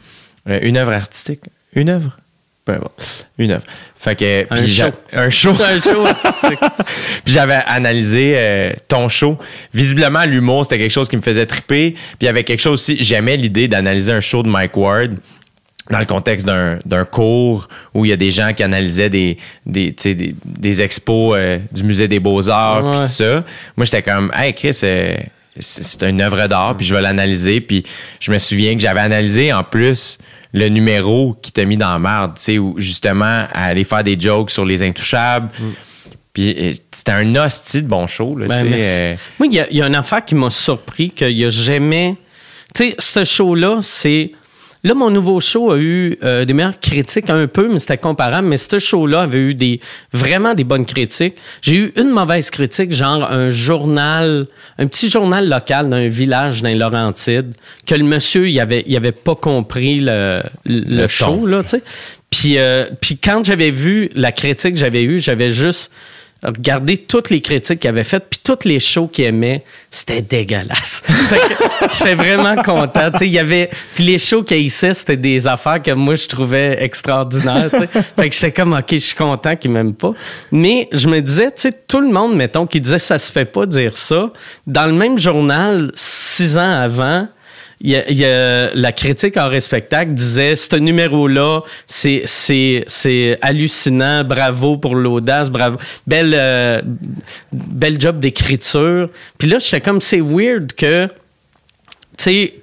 Une œuvre artistique? Une œuvre? Peu importe. Une œuvre. Fait que. Un show. Un show. un show artistique. puis j'avais analysé euh, ton show. Visiblement, l'humour, c'était quelque chose qui me faisait triper. Puis il y avait quelque chose aussi, j'aimais l'idée d'analyser un show de Mike Ward dans le contexte d'un, cours où il y a des gens qui analysaient des, des, des, des expos euh, du Musée des Beaux-Arts, puis tout ça. Moi, j'étais comme, hey, Chris, euh, c'est, c'est une œuvre d'art, puis je vais l'analyser. Puis je me souviens que j'avais analysé en plus le numéro qui t'a mis dans la merde, tu sais, où justement, à aller faire des jokes sur les intouchables. Puis euh, c'était un hostie de bon show, là, Ben, euh, Moi, il y, y a une affaire qui m'a surpris qu'il n'y a jamais. Tu sais, ce show-là, c'est. Là, mon nouveau show a eu euh, des meilleures critiques un peu, mais c'était comparable. Mais ce show-là avait eu des vraiment des bonnes critiques. J'ai eu une mauvaise critique, genre un journal, un petit journal local d'un village dans les Laurentides, que le monsieur, il avait, il avait pas compris le, le, Le show, ton. là, tu sais. Puis, euh, puis quand j'avais vu la critique que j'avais eue, j'avais juste regardé toutes les critiques qu'il avait faites, puis tous les shows qu'il aimait, c'était dégueulasse. Que J'étais vraiment content. Il y avait, puis les shows qu'il haïssait, c'était des affaires que moi, je trouvais extraordinaires. Fait que j'étais comme, OK, je suis content qu'il m'aime pas. Mais je me disais, tu sais, tout le monde, mettons, qui disait ça se fait pas dire ça, dans le même journal, six ans avant, il y a, il y a- la critique hors spectacle disait ce numéro-là, c'est, c'est, c'est hallucinant, bravo pour l'audace, bravo. Belle, euh, bel job d'écriture. Puis là, j'étais comme, c'est weird que, tu sais,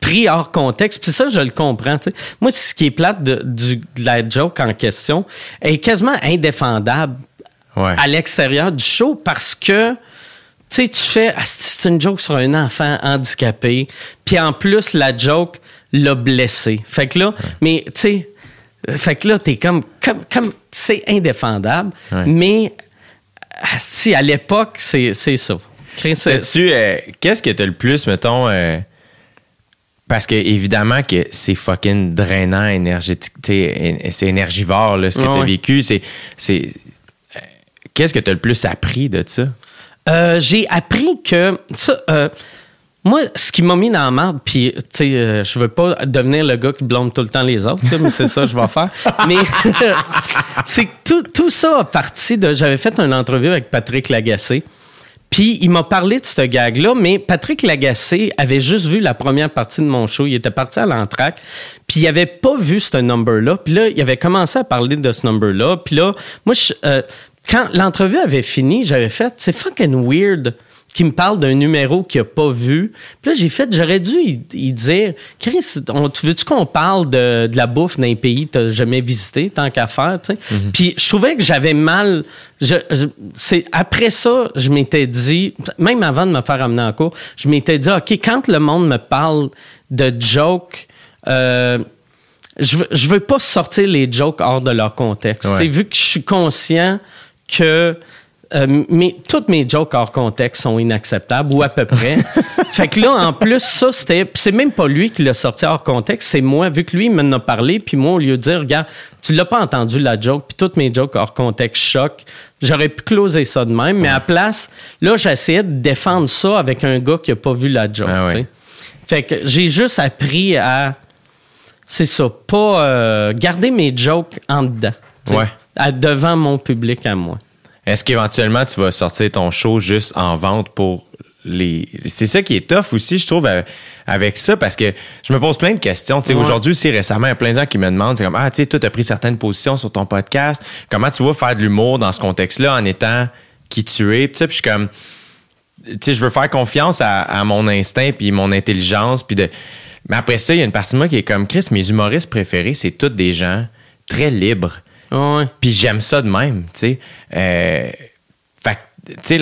pris hors contexte, puis ça, je le comprends. Moi, ce qui est plate de, du, de la joke en question est quasiment indéfendable ouais. à l'extérieur du show parce que tu sais, tu fais, ah, c'est une joke sur un enfant handicapé, puis en plus, la joke l'a blessé. Fait que là, mais tu sais, euh, fait que là, t'es comme, comme, comme c'est indéfendable, Ouais. mais asti, à l'époque, c'est c'est ça. T'as-tu, euh, qu'est-ce que t'as le plus, mettons, euh, parce que évidemment que c'est fucking drainant, énergétique, tu c'est énergivore, là, ce que Ah t'as vécu. C'est, c'est, euh, qu'est-ce que t'as le plus appris de ça? Euh, j'ai appris que euh, moi, ce qui m'a mis dans la merde, puis tu sais, euh, je veux pas devenir le gars qui blâme tout le temps les autres, mais c'est ça que je vais faire. Mais c'est que tout, tout ça a parti de. J'avais fait une entrevue avec Patrick Lagacé. Puis il m'a parlé de ce gag-là, mais Patrick Lagacé avait juste vu la première partie de mon show. Il était parti à l'entraque, puis il avait pas vu ce number-là. Puis là, il avait commencé à parler de ce number-là. Puis là, moi, je, quand l'entrevue avait fini, j'avais fait, c'est fucking weird qu'il me parle d'un numéro qu'il n'a pas vu. Puis là, j'ai fait, j'aurais dû y, y dire, Chris, veux-tu qu'on parle de, de la bouffe d'un pays que tu jamais visité, tant qu'à faire, tu sais? Puis je trouvais que j'avais mal. Je, je- c'est, après ça, je m'étais dit, même avant de me faire amener en cours, je m'étais dit, OK, quand le monde me parle de jokes, euh, je veux, je veux pas sortir les jokes hors de leur contexte. Ouais. C'est vu que je suis conscient que euh, mes, toutes mes jokes hors contexte sont inacceptables, ou à peu près. fait que là, en plus, ça, c'était. c'est même pas lui qui l'a sorti hors contexte, c'est moi, vu que lui, il m'en a parlé, puis moi, au lieu de dire, regarde, tu l'as pas entendu la joke, puis toutes mes jokes hors contexte choquent, j'aurais pu closer ça de même, mais à la place, là, j'essayais de défendre ça avec un gars qui a pas vu la joke, Ah ouais. Fait que j'ai juste appris à. C'est ça, pas euh, garder mes jokes en dedans. Ouais. à- devant mon public à moi. Est-ce qu'éventuellement, tu vas sortir ton show juste en vente pour les. C'est ça qui est tough aussi, je trouve, avec ça, parce que je me pose plein de questions. Ouais. Aujourd'hui, c'est récemment, il y a plein de gens qui me demandent, c'est comme, ah, tu sais, toi, tu as pris certaines positions sur ton podcast. Comment tu vas faire de l'humour dans ce contexte-là en étant qui tu es? Puis, je suis comme, tu sais, je veux faire confiance à, à mon instinct puis mon intelligence. Puis de... Mais après ça, il y a une partie de moi qui est comme, Chris, mes humoristes préférés, c'est tous des gens très libres. Ouais. Puis j'aime ça de même, tu sais. Euh, fait tu sais,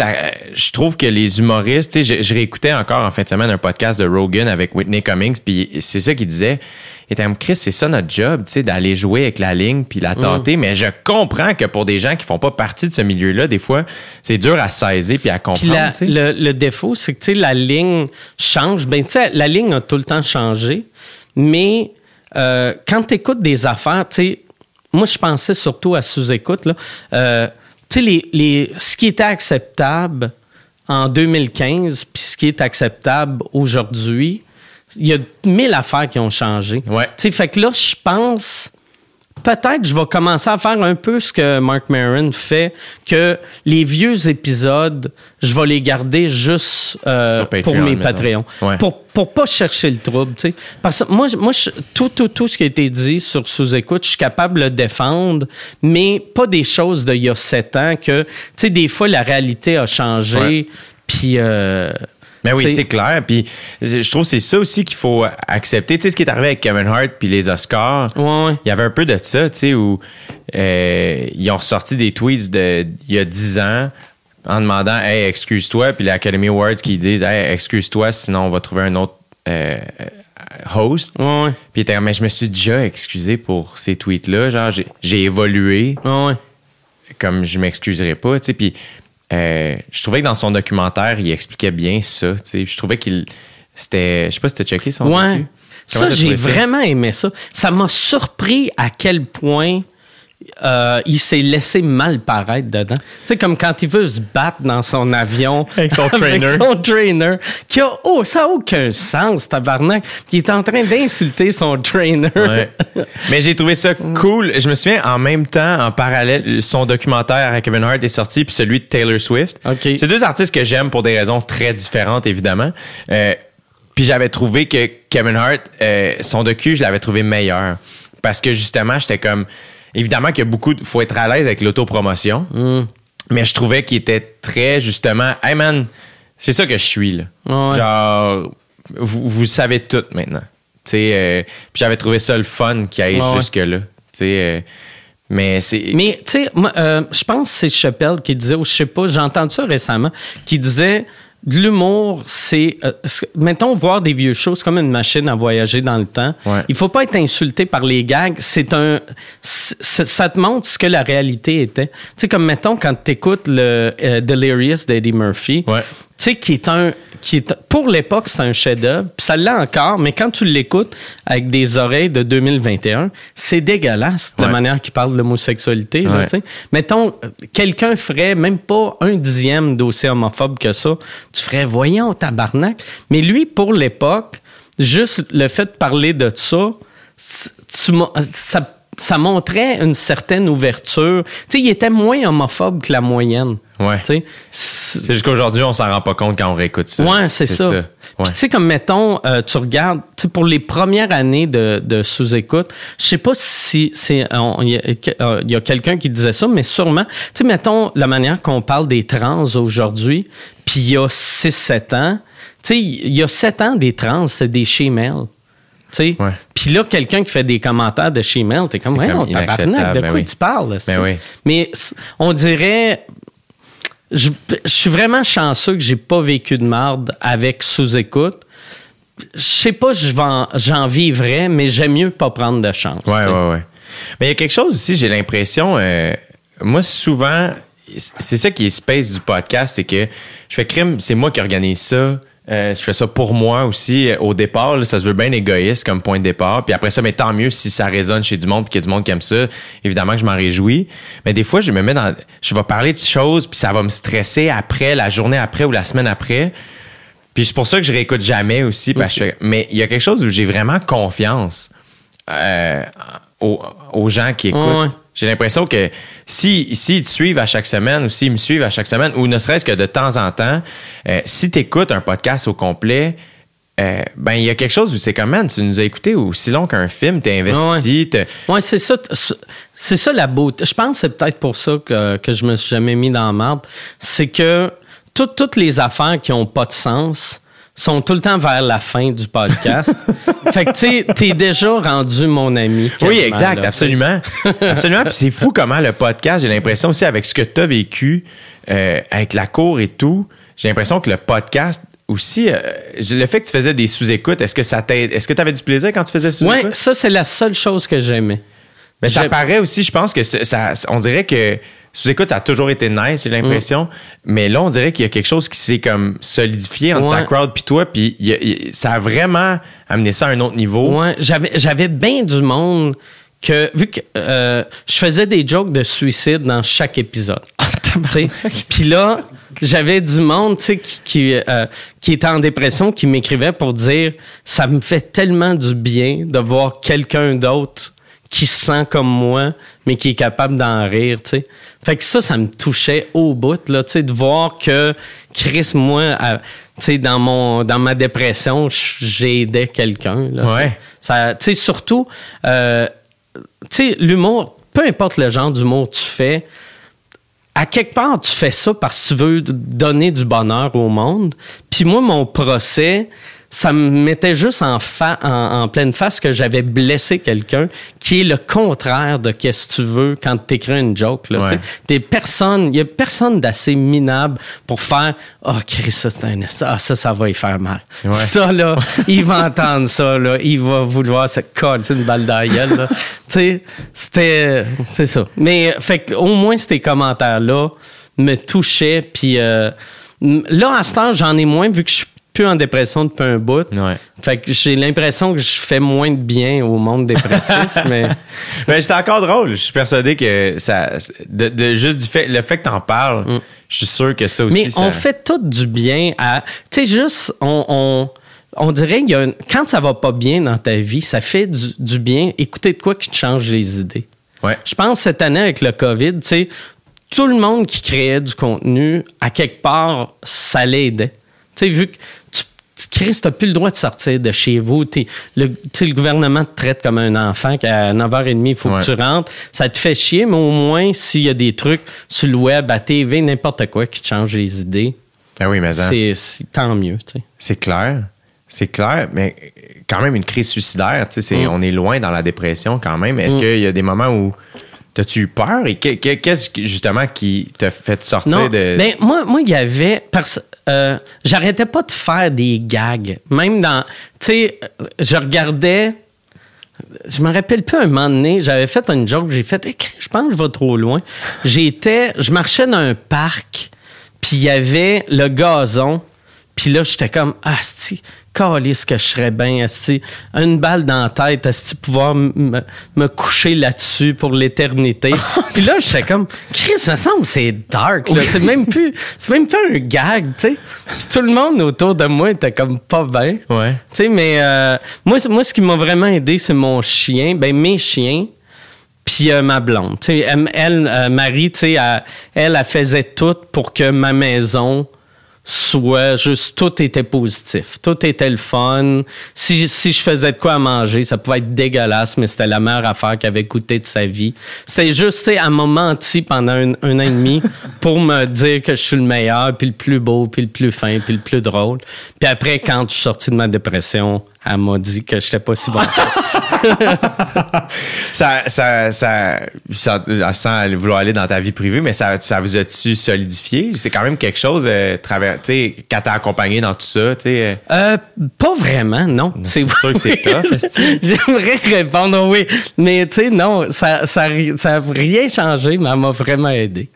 je trouve que les humoristes, tu sais, je, je réécoutais encore en fin de semaine un podcast de Rogan avec Whitney Cummings, puis c'est ça qu'il disait. Était comme, Chris, c'est ça notre job, tu sais, d'aller jouer avec la ligne puis la tâter. Mais je comprends que pour des gens qui font pas partie de ce milieu-là, des fois, c'est dur à saisir puis à comprendre, la- tu sais. le, le défaut, c'est que tu sais, la ligne change. Ben, tu sais, la ligne a tout le temps changé. Mais euh, quand tu écoutes des affaires, tu sais, moi, je pensais surtout à sous-écoute. Euh, tu sais, les, les, ce qui était acceptable en 2015 puis ce qui est acceptable aujourd'hui, il y a mille affaires qui ont changé. Ouais. Tu sais, fait que là, je pense peut-être je vais commencer à faire un peu ce que Mark Maron fait, que les vieux épisodes, je vais les garder juste euh, Patreon, pour mes. Patreons. Ouais. Pour, pour pas chercher le trouble, tu sais. Parce que moi, moi je- tout, tout, tout ce qui a été dit sur sous-écoute, je suis capable de le défendre, mais pas des choses d'il y a sept ans que, tu sais, des fois, la réalité a changé, puis... euh, Mais oui, c'est clair. Puis je trouve que c'est ça aussi qu'il faut accepter. Tu sais, ce qui est arrivé avec Kevin Hart puis les Oscars, Ouais, ouais. il y avait un peu de ça, tu sais, où euh, ils ont ressorti des tweets de, il y a 10 ans en demandant Hey, excuse-toi. Puis l'Academy Awards qui disent Hey, excuse-toi, sinon on va trouver un autre euh, host. Ouais. Puis il mais je me suis déjà excusé pour ces tweets-là. Genre, j'ai- j'ai évolué comme je m'excuserais pas, tu sais. Puis euh, je trouvais que dans son documentaire, il expliquait bien ça, tu sais. Je trouvais qu'il c'était, je sais pas si t'as checké son Ouais. Ça, j'ai vraiment aimé ça. Ça m'a surpris à quel point euh, il s'est laissé mal paraître dedans. Tu sais, comme quand il veut se battre dans son avion Avec son trainer. son trainer, qui a, oh, ça n'a aucun sens, tabarnak. Qui est en train d'insulter son trainer. Ouais. Mais j'ai trouvé ça cool. Je me souviens, en même temps, en parallèle, son documentaire à Kevin Hart est sorti, puis celui de Taylor Swift. OK. C'est deux artistes que j'aime pour des raisons très différentes, évidemment. Euh, puis j'avais trouvé que Kevin Hart, euh, son docu, je l'avais trouvé meilleur. Parce que justement, j'étais comme. Évidemment qu'il y a beaucoup. de- faut être à l'aise avec l'autopromotion. Mm. Mais je trouvais qu'il était très, justement. Hey man, c'est ça que je suis, là. Ouais. Genre, vous, vous savez tout maintenant. Euh, puis j'avais trouvé ça le fun qui aille sais, euh, mais c'est. Mais, tu sais, euh, je pense que c'est Chappelle qui disait, ou je sais pas, j'ai entendu ça récemment, qui disait de l'humour, c'est. euh, mettons, voir des vieux shows, c'est comme une machine à voyager dans le temps. Ouais. Il faut pas être insulté par les gags. C'est un. ça te montre ce que la réalité était. Tu sais, comme mettons, quand tu écoutes le euh, Delirious d'Eddie Murphy, Ouais. Tu sais, qui est un. Qui est, pour l'époque, c'est un chef-d'œuvre, puis ça l'est encore, mais quand tu l'écoutes avec des oreilles de 2021, c'est dégueulasse de la manière qu'il parle de l'homosexualité. Ouais. Mettons, quelqu'un ferait même pas un dixième d'aussi homophobe que ça. Tu ferais, voyons, tabarnak. Mais lui, pour l'époque, juste le fait de parler de ça, tu ça, ça montrait une certaine ouverture. Tu sais, il était moins homophobe que la moyenne. Ouais. Tu sais, C'est juste qu'aujourd'hui, on s'en rend pas compte quand on réécoute ça. Ouais, c'est ça. Ouais. Puis tu sais, comme mettons, euh, tu regardes, tu sais, pour les premières années de, de sous-écoute, je sais pas si c'est on- il y a, euh, il y a quelqu'un qui disait ça, mais sûrement, tu sais, mettons la manière qu'on parle des trans aujourd'hui, puis il y a 6-7 ans, tu sais, il y a 7 ans, des trans, c'est des shemales. Ouais. puis là, quelqu'un qui fait des commentaires de shemale, t'es comme, ouais, comme on tabarnak, de quoi ben oui. tu parles? oui. Mais on dirait, je, je suis vraiment chanceux que j'ai pas vécu de marde avec sous-écoute. Je sais pas, je j'en vivrais, mais j'aime mieux pas prendre de chance. Ouais, tu sais. ouais, ouais. Mais il y a quelque chose aussi, j'ai l'impression, euh, moi, souvent, c'est ça qui est space du podcast, c'est que je fais crime, c'est moi qui organise ça. Euh, je fais ça pour moi aussi. Au départ, là, ça se veut bien égoïste comme point de départ. Puis après ça, mais tant mieux si ça résonne chez du monde puis qu'il y a du monde qui aime ça. Évidemment que je m'en réjouis. Mais des fois, je me mets dans. Je vais parler de choses puis ça va me stresser après, la journée après ou la semaine après. Puis c'est pour ça que je réécoute jamais aussi. parce que mais il y a quelque chose où j'ai vraiment confiance euh, aux, aux gens qui écoutent. Ouais. J'ai l'impression que si s'ils te suivent à chaque semaine ou s'ils me suivent à chaque semaine, ou ne serait-ce que de temps en temps, euh, si tu écoutes un podcast au complet, euh, ben il y a quelque chose où c'est comme, man, tu nous as écouté aussi long qu'un film, t'es investi, t'as- Ouais, c'est ça. C'est ça la beauté. Je pense que c'est peut-être pour ça que, que je me suis jamais mis dans la merde. C'est que tout- toutes les affaires qui ont pas de sens sont tout le temps vers la fin du podcast. fait que, tu sais, t'es déjà rendu mon ami. Oui, exact, là, absolument. absolument. Puis c'est fou comment le podcast, j'ai l'impression aussi avec ce que tu as vécu, euh, avec la cour et tout, j'ai l'impression que le podcast aussi, euh, le fait que tu faisais des sous-écoutes, est-ce que ça t'aide, est-ce que tu avais du plaisir quand tu faisais sous-écoutes? Ouais, ça, c'est la seule chose que j'aimais. Mais ça paraît aussi, je pense que ça, on dirait que sous-écoute, ça a toujours été nice, j'ai l'impression. Mm. Mais là, on dirait qu'il y a quelque chose qui s'est comme solidifié entre ta Ouais. crowd puis toi, puis y a- ça a vraiment amené ça à un autre niveau. Ouais, j'avais j'avais bien du monde que vu que euh, je faisais des jokes de suicide dans chaque épisode. Sais. Puis là, j'avais du monde qui, qui, euh, qui était en dépression qui m'écrivait pour dire ça me fait tellement du bien de voir quelqu'un d'autre qui se sent comme moi, mais qui est capable d'en rire, tu sais. Fait que ça, ça me touchait au bout, là, tu sais, de voir que Chris, moi, tu sais, dans mon, dans ma dépression, j'aidais quelqu'un, là, tu sais. Ouais. Ça, tu sais, surtout, euh, tu sais, l'humour, peu importe le genre d'humour que tu fais, à quelque part, tu fais ça parce que tu veux donner du bonheur au monde. Puis moi, mon procès, ça me mettait juste en, fa- en, en pleine face que j'avais blessé quelqu'un, qui est le contraire de qu'est-ce que tu veux quand tu écris une joke. Là, Ouais. T'es personne, il y a personne d'assez minable pour faire « Oh, Chris, ça, c'est un... Ah, ça, ça va y faire mal. Ouais. Ça, là, il va entendre ça, là. Il va vouloir se coller une balle dans la gueule, c'était... C'est ça. Mais, fait au moins, ces commentaires-là me touchaient. Puis euh, là, à ce temps, j'en ai moins, vu que je suis plus en dépression depuis un bout. Ouais. Fait que j'ai l'impression que je fais moins de bien au monde dépressif, mais... Mais c'était encore drôle. Je suis persuadé que ça. De, de- juste du fait, le fait que t'en parles, je suis sûr que ça aussi. Mais ça- on fait tout du bien à. Tu sais, juste, on, on, on dirait qu'il y a une- quand ça va pas bien dans ta vie, ça fait du, du bien. Écoutez de quoi qui te change les idées. Ouais. Je pense cette année avec le COVID, tu sais, tout le monde qui créait du contenu, à quelque part, ça l'aidait. Tu sais, vu que Chris, t'as plus le droit de sortir de chez vous. T'es- le, le gouvernement te traite comme un enfant qu'à 9h30, il faut Ouais. que tu rentres. Ça te fait chier, mais au moins, s'il y a des trucs sur le web, à TV, n'importe quoi qui te change les idées, Ah oui, mais c'est tant mieux. c'est clair. C'est clair, mais quand même une crise suicidaire. Mm. On est loin dans la dépression quand même. Est-ce Mm. qu'il y a des moments où t'as-tu eu peur? Et que- que- qu'est-ce que, justement qui t'a fait sortir Non, de. ben, moi, moi, il y avait. Parce, euh, j'arrêtais pas de faire des gags. Même dans. Tu sais, je regardais. Je me rappelle plus un moment donné, j'avais fait une joke, j'ai fait, je pense que je vais trop loin. J'étais, je marchais dans un parc, puis il y avait le gazon, puis là, j'étais comme, asti, calisse que je serais bien, asti, une balle dans la tête, asti, pouvoir me- coucher là-dessus pour l'éternité. puis là, j'étais comme, Chris, me semble que c'est dark, là. C'est même plus, c'est même pas un gag, tu sais. Tout le monde autour de moi était comme pas bien. Ouais. Tu sais, mais euh, moi, moi, ce qui m'a vraiment aidé, c'est mon chien, ben mes chiens. puis euh, ma blonde. Tu sais, elle, elle, euh, Marie, tu sais, elle, elle, elle faisait tout pour que ma maison soit juste tout était positif. Tout était le fun. Si, si je faisais de quoi à manger, ça pouvait être dégueulasse, mais c'était la meilleure affaire qu'elle avait coûté de sa vie. C'était juste, tu sais, elle m'a menti pendant un, un an et demi pour me dire que je suis le meilleur, puis le plus beau, puis le plus fin, puis le plus drôle. Puis après, quand je suis sorti de ma dépression, elle m'a dit que j'étais pas si bon. ça. ça, ça, sans vouloir aller dans ta vie privée, mais ça, ça vous a-tu solidifié? C'est quand même quelque chose, euh, travers, tu sais, quand t'as accompagné dans tout ça, tu sais. euh, Euh, pas vraiment, non. C'est sûr que c'est tough, J'aimerais répondre oui, mais tu sais, non, ça, ça, ça a rien changé, mais elle m'a vraiment aidé.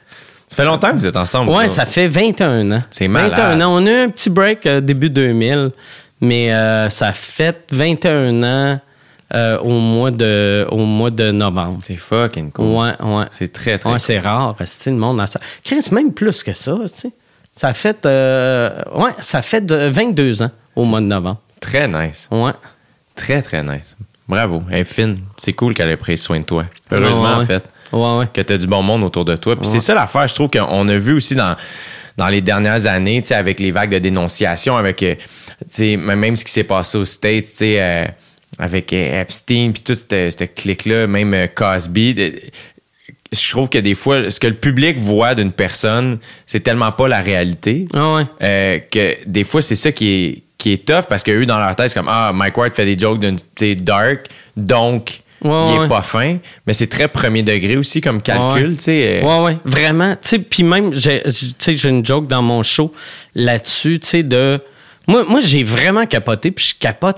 Ça fait longtemps que vous êtes ensemble. Ouais, ça. ça fait 21 ans. C'est malade. 21 ans. On a eu un petit break euh, début 2000, mais euh, ça fait 21 ans euh, au, mois de, au mois de novembre. C'est fucking cool. Ouais, ouais. C'est très, très Ouais, cool. c'est rare, c'est le monde. a ça. Chris, même plus que ça, tu sais. Ça fait, euh, ouais, ça fait de 22 ans au mois de novembre. Très nice. Ouais. Très, très nice. Bravo. Elle est fine. C'est cool qu'elle ait pris soin de toi. Heureusement, Ouais, en fait. Ouais, ouais. que tu as du bon monde autour de toi. Puis c'est ça l'affaire, je trouve qu'on a vu aussi dans, dans les dernières années, avec les vagues de dénonciation, avec, euh, même ce qui s'est passé aux States, tu sais, euh, avec euh, Epstein, puis tout cette, cette clique-là, même euh, Cosby. je trouve que des fois, ce que le public voit d'une personne, c'est tellement pas la réalité. Ah ouais. euh, que des fois, c'est ça qui est, qui est tough parce qu'eux, dans leur tête, c'est comme Ah, Mike Ward fait des jokes d'une, dark, donc Ouais, il est ouais. pas fin. Mais c'est très premier degré aussi comme calcul, Ouais. tu sais. Ouais, ouais, vraiment. Tu sais, puis même, j'ai tu sais, j'ai une joke dans mon show là-dessus, tu sais, de. Moi, moi j'ai vraiment capoté, puis je capote,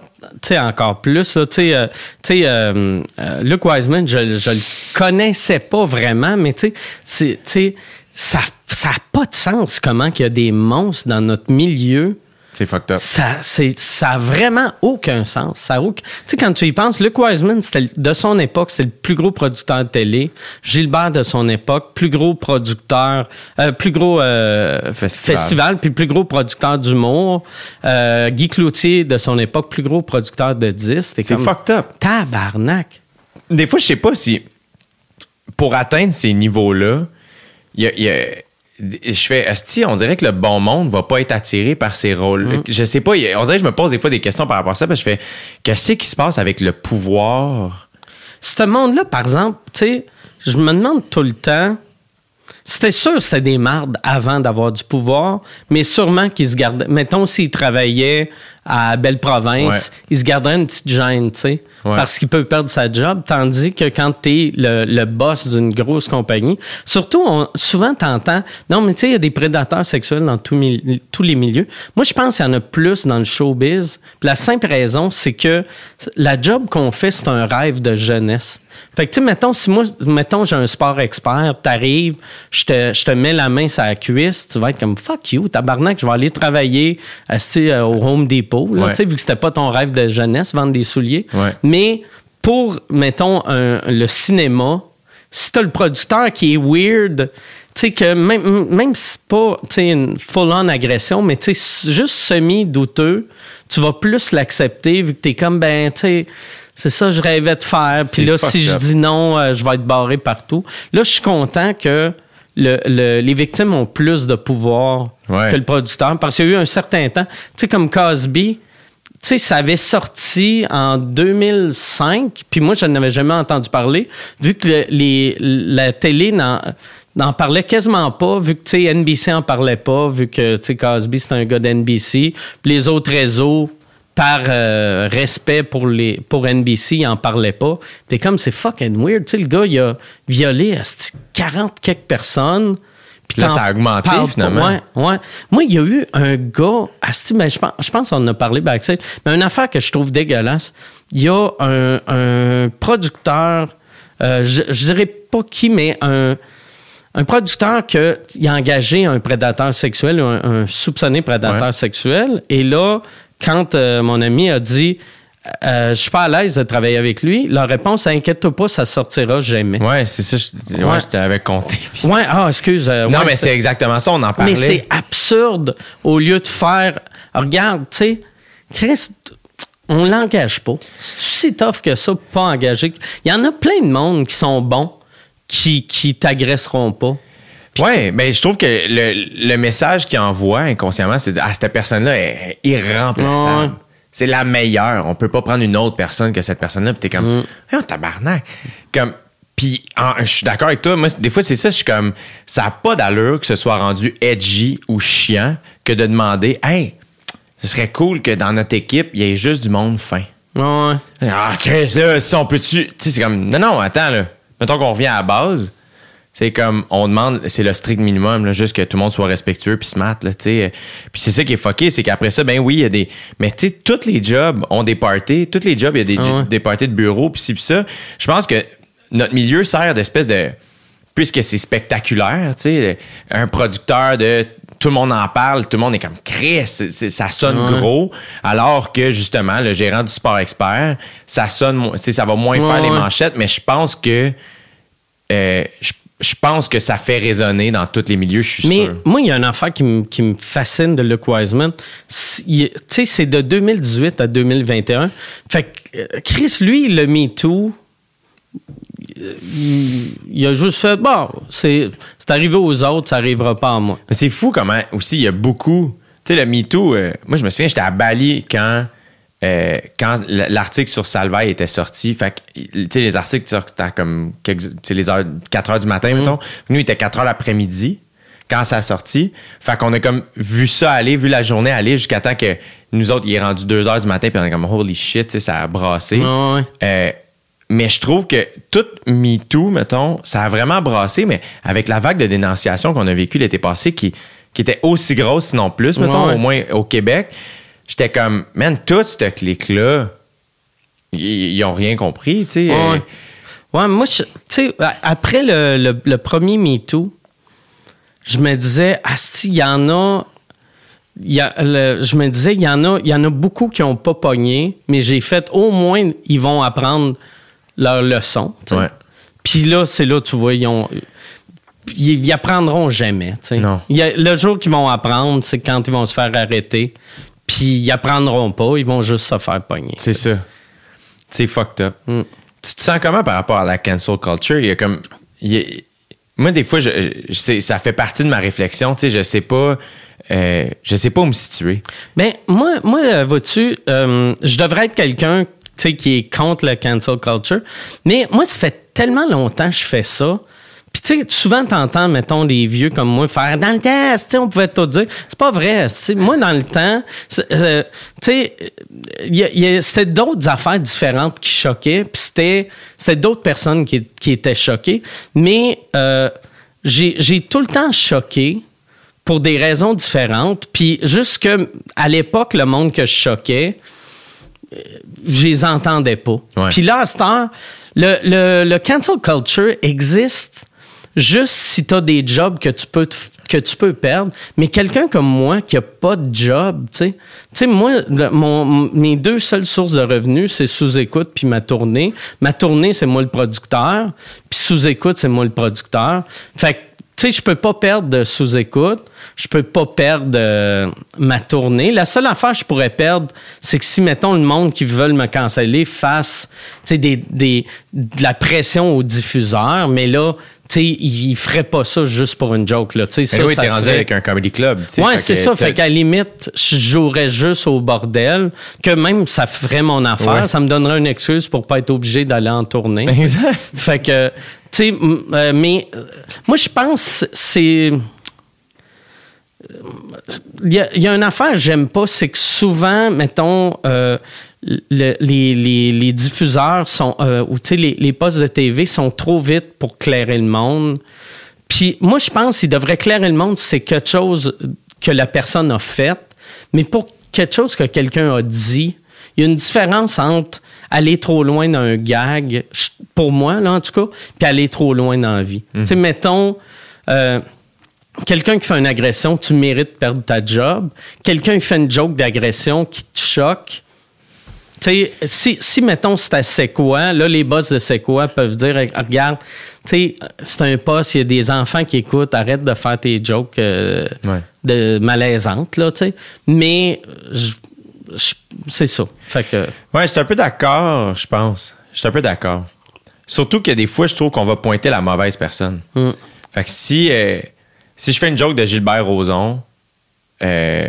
encore plus. là. Euh, euh, euh, Luke Wiseman, je, je le connaissais pas vraiment, mais ça ça a pas de sens comment qu'il y a des monstres dans notre milieu. C'est fucked up. Ça, c'est, ça a vraiment aucun sens. Ça aucun- Tu sais, quand tu y penses, Luke Wiseman, de son époque, c'était le plus gros producteur de télé. Gilbert, de son époque, plus gros producteur, euh, plus gros euh, Festival. festival. puis plus gros producteur d'humour. Euh, Guy Cloutier, de son époque, plus gros producteur de disques. C'est comme, fucked up. Tabarnak. Des fois, je sais pas si pour atteindre ces niveaux-là, il y a. il y a- je fais, Asti, on dirait que le bon monde va pas être attiré par ces rôles. Mm. Je sais pas, on dirait que je me pose des fois des questions par rapport à ça, parce que je fais, qu'est-ce qui se passe avec le pouvoir? Ce monde-là, par exemple, tu sais, je me demande tout le temps. C'était sûr que c'était des mardes avant d'avoir du pouvoir, mais sûrement qu'ils se gardaient. Mettons, s'ils travaillaient à Belle-Province, Ouais. ils se garderaient une petite gêne, tu sais, Ouais. parce qu'il peut perdre sa job. Tandis que quand tu es le, le boss d'une grosse compagnie, surtout, on, souvent, tu entends, non, mais tu sais, il y a des prédateurs sexuels dans tous les milieux. Moi, je pense qu'il y en a plus dans le showbiz. Puis la simple raison, c'est que la job qu'on fait, c'est un rêve de jeunesse. Fait que, tu sais, mettons, si moi, mettons, j'ai un sport expert, t'arrives, je te, je te mets la main sur la cuisse, tu vas être comme fuck you, tabarnak, je vais aller travailler assis euh, au Home Depot, là, Ouais. tu sais, vu que c'était pas ton rêve de jeunesse, vendre des souliers. Ouais. Mais pour, mettons, un- le cinéma, si t'as le producteur qui est weird, tu sais, que même, même si c'est pas une full-on agression, mais tu sais, juste semi-douteux, tu vas plus l'accepter vu que t'es comme, ben, tu sais, c'est ça que je rêvais de faire. Puis là, si je dis non, euh, je vais être barré partout. Là, je suis content que le- le- les victimes ont plus de pouvoir Ouais. que le producteur parce qu'il y a eu un certain temps, tu sais, comme Cosby, tu sais, ça avait sorti en 2005, puis moi, je n'avais jamais entendu parler, vu que le- les, la télé n'en, parlait quasiment pas, vu que, tu sais, NBC en parlait pas, vu que, tu sais, Cosby, c'est un gars d'NBC, puis les autres réseaux, par euh, respect pour, les, pour NBC, ils en parlaient pas. T'es comme, c'est fucking weird. Tu sais, le gars, il a violé asti, 40 quelques personnes. Puis Là, ça a augmenté, finalement. Ouais, ouais. Moi, il y a eu un gars, asti, ben, je pense, je pense qu'on en a parlé backstage, mais une affaire que je trouve dégueulasse. Il y a un, un producteur, euh, je, je dirais pas qui, mais un, un producteur qui a engagé un prédateur sexuel, un, un soupçonné prédateur Ouais. sexuel. Et là, quand euh, mon ami a dit euh, Je suis pas à l'aise de travailler avec lui, la réponse Inquiète-toi pas, ça sortira jamais. Ouais, c'est ça, je, ouais, Ouais. je t'avais compté. Ouais, ah, excuse. euh, non, ouais, mais c'est exactement ça, on en parlait. mais c'est absurde au lieu de faire. Regarde, tu sais, Chris, on l'engage pas. C'est si tough que ça, pas engager. Il y en a plein de monde qui sont bons, qui, qui t'agresseront pas. Ouais, mais je trouve que le, le message qu'il envoie inconsciemment, c'est ah, cette personne-là est irremplaçable. Ouais. C'est la meilleure. On peut pas prendre une autre personne que cette personne-là. Puis t'es comme, Mm. oh, tabarnak. Comme, puis je suis d'accord avec toi. Moi, des fois, c'est ça. Je suis comme, ça a pas d'allure que ce soit rendu edgy ou chiant que de demander, hey, ce serait cool que dans notre équipe, il y ait juste du monde fin. Ouais. Ah, Chris, là, si on peut-tu. Tu sais, c'est comme. Non, non, attends, là. Mettons qu'on revient à la base. C'est comme, on demande, c'est le strict minimum, là, juste que tout le monde soit respectueux puis smart, là, tu sais. Puis c'est ça qui est fucké, c'est qu'après ça, ben oui, il y a des. Mais tu sais, tous les jobs ont des parties. Tous les jobs, il y a des, Ah ouais. des parties de bureau, puis ci, puis ça. Je pense que notre milieu sert d'espèce de. Puisque c'est spectaculaire, tu sais, un producteur de. Tout le monde en parle, tout le monde est comme Chris, ça sonne Ouais. gros. Alors que justement, le gérant du sport expert, ça sonne, mo- tu sais, ça va moins Ouais, faire les manchettes, mais je pense que euh, je, je pense que ça fait résonner dans tous les milieux, je suis Mais sûr. moi, il y a une affaire qui me, qui me fascine de Luke Wiseman. Tu sais, c'est de 2018 à 2021. Fait que euh, Chris, lui, le MeToo, euh, il, il a juste fait, bon, c'est arrivé aux autres, ça arrivera pas à moi. C'est fou comment aussi il y a beaucoup. Tu sais, le MeToo, euh, moi je me souviens, j'étais à Bali quand, euh, quand l'article sur Salvaille était sorti. Fait que, tu sais, les articles sortent à comme quelques- tu sais, les heures, 4 heures du matin, mettons. Nous, il était 4 heures l'après-midi quand ça a sorti. Fait qu'on a comme vu ça aller, vu la journée aller jusqu'à temps que nous autres, il est rendu 2 heures du matin, puis on est comme holy shit, ça a brassé. Ouais. Euh, mais je trouve que tout MeToo, mettons, ça a vraiment brassé, mais avec la vague de dénonciation qu'on a vécue l'été passé, qui, qui était aussi grosse, sinon plus, mettons, Ouais. au moins au Québec, j'étais comme, man, toute cette clique-là, ils ils ont rien compris, tu sais. Ouais, moi, tu sais, après le, le, le premier MeToo, je me disais, Asti, il y en a. y a le- je me disais, il y en a, y en a beaucoup qui n'ont pas pogné, mais j'ai fait au moins, ils vont apprendre leur leçon. Ouais. Puis là, c'est là, tu vois, ils ont. Ils, ils apprendront jamais. y a- le jour qu'ils vont apprendre, c'est quand ils vont se faire arrêter. Puis ils apprendront pas, ils vont juste se faire pogner. C'est ça. C'est fucked up. Mm. Tu te sens comment par rapport à la cancel culture? Il y a comme. il y a- moi, des fois, je, ça fait partie de ma réflexion. Tu sais, je sais pas. euh, je sais pas où me situer. Ben, moi, moi euh, vois-tu, euh, je devrais être quelqu'un tu sais, qui est contre le cancel culture. Mais moi, ça fait tellement longtemps que je fais ça. Puis, tu sais, souvent, t'entends, mettons, les vieux comme moi faire dans le temps, tu sais, on pouvait tout dire. C'est pas vrai. Moi, dans le temps, euh, tu sais, il y a- il y a- c'était d'autres affaires différentes qui choquaient. Puis, c'était, c'était d'autres personnes qui, qui étaient choquées. Mais euh, j'ai, j'ai tout le temps choqué pour des raisons différentes. Puis juste que à l'époque, le monde que je choquais, euh, je les entendais pas. Puis là, à cette heure, le, le, le cancel culture existe juste si tu des jobs que tu peux perdre, mais quelqu'un comme moi qui a pas de job, tu sais, moi mes deux seules sources de revenus, c'est sous-écoute puis ma tournée. Ma tournée, c'est moi le producteur, puis sous-écoute, c'est moi le producteur. Fait que tu sais, je peux pas perdre de sous-écoute, je peux pas perdre euh, ma tournée. La seule affaire que je pourrais perdre, c'est que si, mettons, le monde qui veulent me canceller fasse, tu sais, des, des, de la pression aux diffuseurs, mais là, sais, ils feraient pas ça juste pour une joke, là. Tu sais, Mais ça, oui, ça t'es rendu serait- avec un comedy club. Ouais, c'est ça. Fait qu'à la limite, je jouerais juste au bordel, que même ça ferait mon affaire. Ouais. Ça me donnerait une excuse pour pas être obligé d'aller en tournée. Exact. Fait que, tu sais, euh, mais euh, moi, je pense c'est. Il y, a, il y a une affaire que j'aime pas, c'est que souvent, mettons, euh, le- les, les- les diffuseurs sont, euh, ou tu sais, les, les postes de TV sont trop vite pour clairer le monde. Puis moi, je pense qu'il devrait clairer le monde, c'est quelque chose que la personne a fait, mais pour quelque chose que quelqu'un a dit, il y a une différence entre aller trop loin dans un gag, pour moi, là, en tout cas, puis aller trop loin dans la vie. Tu sais, mettons, euh, quelqu'un qui fait une agression, tu mérites de perdre ta job. Quelqu'un qui fait une joke d'agression qui te choque, tu sais, si, si, mettons, c'est à C'est quoi, là, les boss de C'est quoi peuvent dire, regarde, tu sais, c'est un poste, il y a des enfants qui écoutent, arrête de faire tes jokes euh, Ouais. de malaisantes, là, tu sais. Mais c'est ça. Fait que. Ouais, je suis un peu d'accord, je pense. Je suis un peu d'accord. Surtout que des fois, je trouve qu'on va pointer la mauvaise personne. Mm. Fait que si, euh, si je fais une joke de Gilbert Rozon, euh,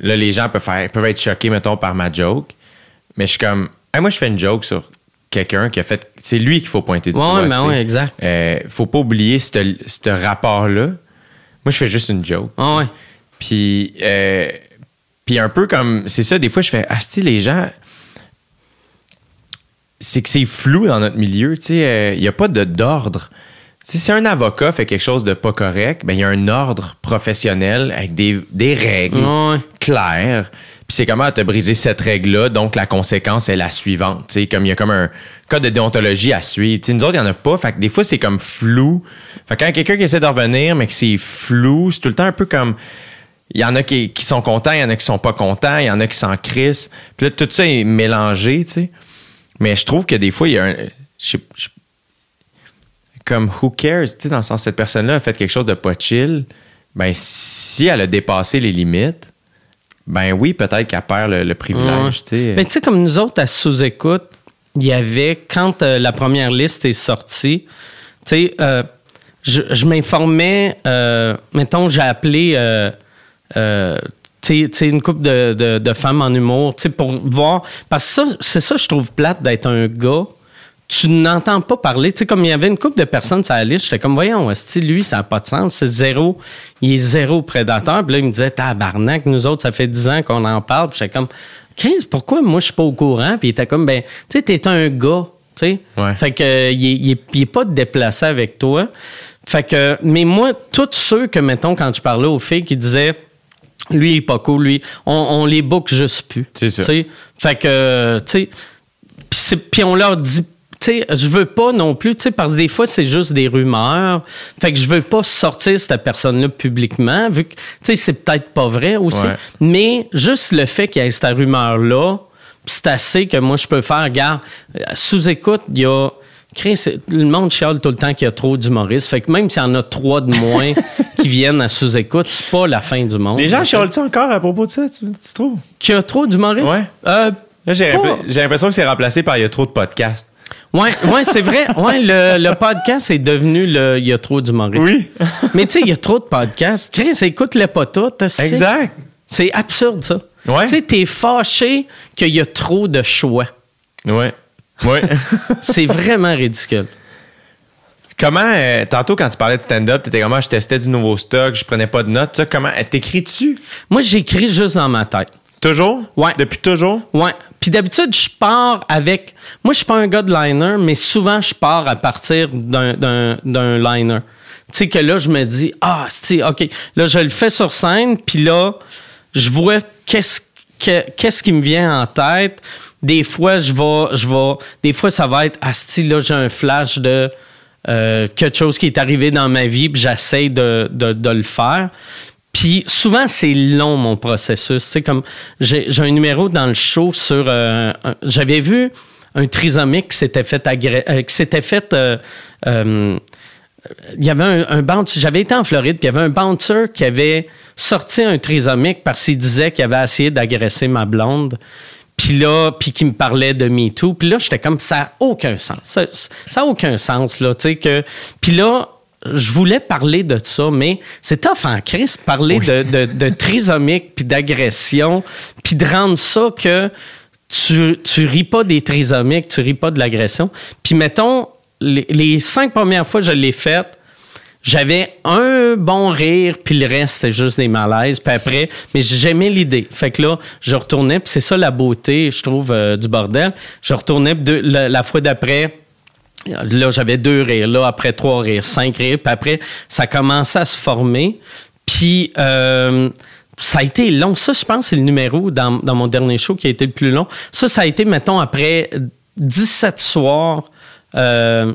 là, les gens peuvent, faire, peuvent être choqués, mettons, par ma joke. Mais je suis comme, Hey, moi, je fais une joke sur quelqu'un qui a fait. C'est lui qu'il faut pointer du Ouais, doigt. mais tu sais. ouais, exact. Euh, faut pas oublier ce rapport-là. Moi, je fais juste une joke. Ah ouais. Puis, euh, puis un peu comme, c'est ça, des fois, je fais, ah, si les gens, c'est que c'est flou dans notre milieu, tu sais, il n'y a pas d'ordre. Tu sais, si un avocat fait quelque chose de pas correct, ben il y a un ordre professionnel avec des, des règles Ouais. claires. Puis c'est comment te briser cette règle-là, donc la conséquence est la suivante. Tu sais, comme il y a comme un code de déontologie à suivre. Tu sais, nous autres, il n'y en a pas. Fait que des fois, c'est comme flou. Fait que quand quelqu'un qui essaie de revenir, mais que c'est flou, c'est tout le temps un peu comme. Il y en a qui, qui sont contents, il y en a qui sont pas contents, il y en a qui s'en crissent. Puis là, tout ça est mélangé, tu sais. Mais je trouve que des fois, il y a un. je je- comme who cares, tu sais, dans le sens, cette personne-là a fait quelque chose de pas chill. Ben, si elle a dépassé les limites, ben oui, peut-être qu'elle perd le, le privilège. Mais tu sais, comme nous autres, à sous-écoute, il y avait, quand euh, la première liste est sortie, tu sais, euh, je, je m'informais, euh, mettons, j'ai appelé, tu sais, une couple de, de- de femmes en humour, tu sais, pour voir. Parce que ça, c'est ça, je trouve plate d'être un gars. Tu n'entends pas parler. Tu sais, comme il y avait une couple de personnes sur la liste, j'étais comme, voyons, esti, lui, ça n'a pas de sens. C'est zéro. Il est zéro prédateur. Puis là, il me disait, tabarnak, nous autres, ça fait 10 ans qu'on en parle. Puis j'étais comme, 15, pourquoi moi, je suis pas au courant? Puis il était comme, ben, tu sais, t'es un gars. Tu sais? Ouais. Fait que, euh, il, il est- il est pas déplacé avec toi. Fait que, mais moi, tous ceux que, mettons, quand je parlais aux filles qui disaient, lui, il est pas cool, lui, on, on les book juste plus. C'est ça. Tu sais? Fait que, tu sais, puis on leur dit, tu sais, je veux pas non plus, tu sais, parce que des fois, c'est juste des rumeurs. Fait que je veux pas sortir cette personne-là publiquement, vu que, tu sais, c'est peut-être pas vrai aussi. Ouais. Mais juste le fait qu'il y ait cette rumeur-là, c'est assez que moi, je peux faire, regarde, euh, sous-écoute, il y a. Chris, le monde chiale tout le temps qu'il y a trop d'humoristes. Fait que même s'il y en a trois de moins qui viennent à sous-écoute, c'est pas la fin du monde. Les gens chialent-tu encore à propos de ça, tu, tu trouves? Qu'il y a trop d'humoristes? Ouais. Euh, j'ai l'impression que c'est remplacé par il y a trop de podcasts. Ouais, ouais, c'est vrai. Ouais, le, le podcast est devenu le. Il y a trop d'humoristes. Oui. Mais tu sais, il y a trop de podcasts. Chris, écoute-les pas toutes. exact. C'est absurde, ça. Ouais. Tu sais, t'es fâché qu'il y a trop de choix. Ouais. Ouais. C'est vraiment ridicule. comment, euh, tantôt quand tu parlais de stand-up, t'étais comment? Je testais du nouveau stock, je prenais pas de notes, comment, euh, t'écris-tu? Moi, j'écris juste dans ma tête. Toujours? Ouais. Depuis toujours? Ouais. Puis d'habitude, je pars avec. Moi, je suis pas un gars de liner, mais souvent, je pars à partir d'un- liner. Tu sais, que là, je me dis, ah, c'est OK. Là, je le fais sur scène, puis là, je vois qu'est-ce que- qu'est-ce qui me vient en tête. Des fois, je vais. Je vais des fois, ça va être, ah, c'est là, j'ai un flash de. euh, quelque chose qui est arrivé dans ma vie, puis j'essaie de, de, de le faire. Puis souvent, c'est long, mon processus. J'ai un numéro dans le show sur... euh, J'avais vu un trisomique qui s'était fait... euh, qui fait euh, euh, il y avait un. J'avais été en Floride, puis il y avait un bouncer qui avait sorti un trisomique parce qu'il disait qu'il avait essayé d'agresser ma blonde. Puis là, puis qui me parlait de MeToo. Puis là, j'étais comme, ça n'a aucun sens. Ça n'a aucun sens, là, tu que... Puis là, je voulais parler de ça, mais c'est tough en crise, parler de, de, de trisomique, puis d'agression, puis de rendre ça que tu, tu ris pas des trisomiques, tu ris pas de l'agression. Puis mettons, les, les cinq premières fois que je l'ai faite, j'avais un bon rire, puis le reste, c'était juste des malaises. Puis après, mais j'aimais l'idée. Fait que là, je retournais, puis c'est ça la beauté, je trouve, euh, du bordel. Je retournais, la fois d'après, là, j'avais deux rires. Là, après trois rires, cinq rires. Puis après, ça commençait à se former. Puis... euh, ça a été long. Ça, je pense, c'est le numéro dans, dans mon dernier show qui a été le plus long. Ça, ça a été, mettons, après 17 soirs euh,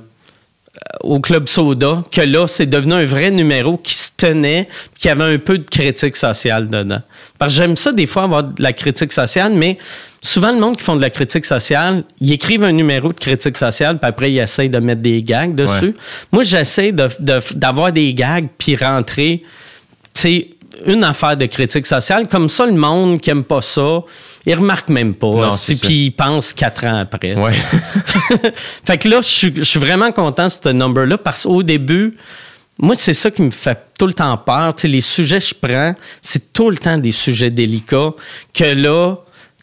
au Club Soda, que là, c'est devenu un vrai numéro qui se tenait, qui avait un peu de critique sociale dedans. Parce que j'aime ça, des fois, avoir de la critique sociale, mais souvent, le monde qui font de la critique sociale, ils écrivent un numéro de critique sociale, puis après, ils essayent de mettre des gags dessus. Ouais. Moi, j'essaie de- de- d'avoir des gags, puis rentrer, tu sais, une affaire de critique sociale. Comme ça, le monde qui aime pas ça, il remarque même pas. Puis il pense quatre ans après. Ouais. fait que là, je suis- vraiment content de ce number-là parce qu'au début, moi, c'est ça qui me fait tout le temps peur. Tu sais, les sujets que je prends, c'est tout le temps des sujets délicats que là,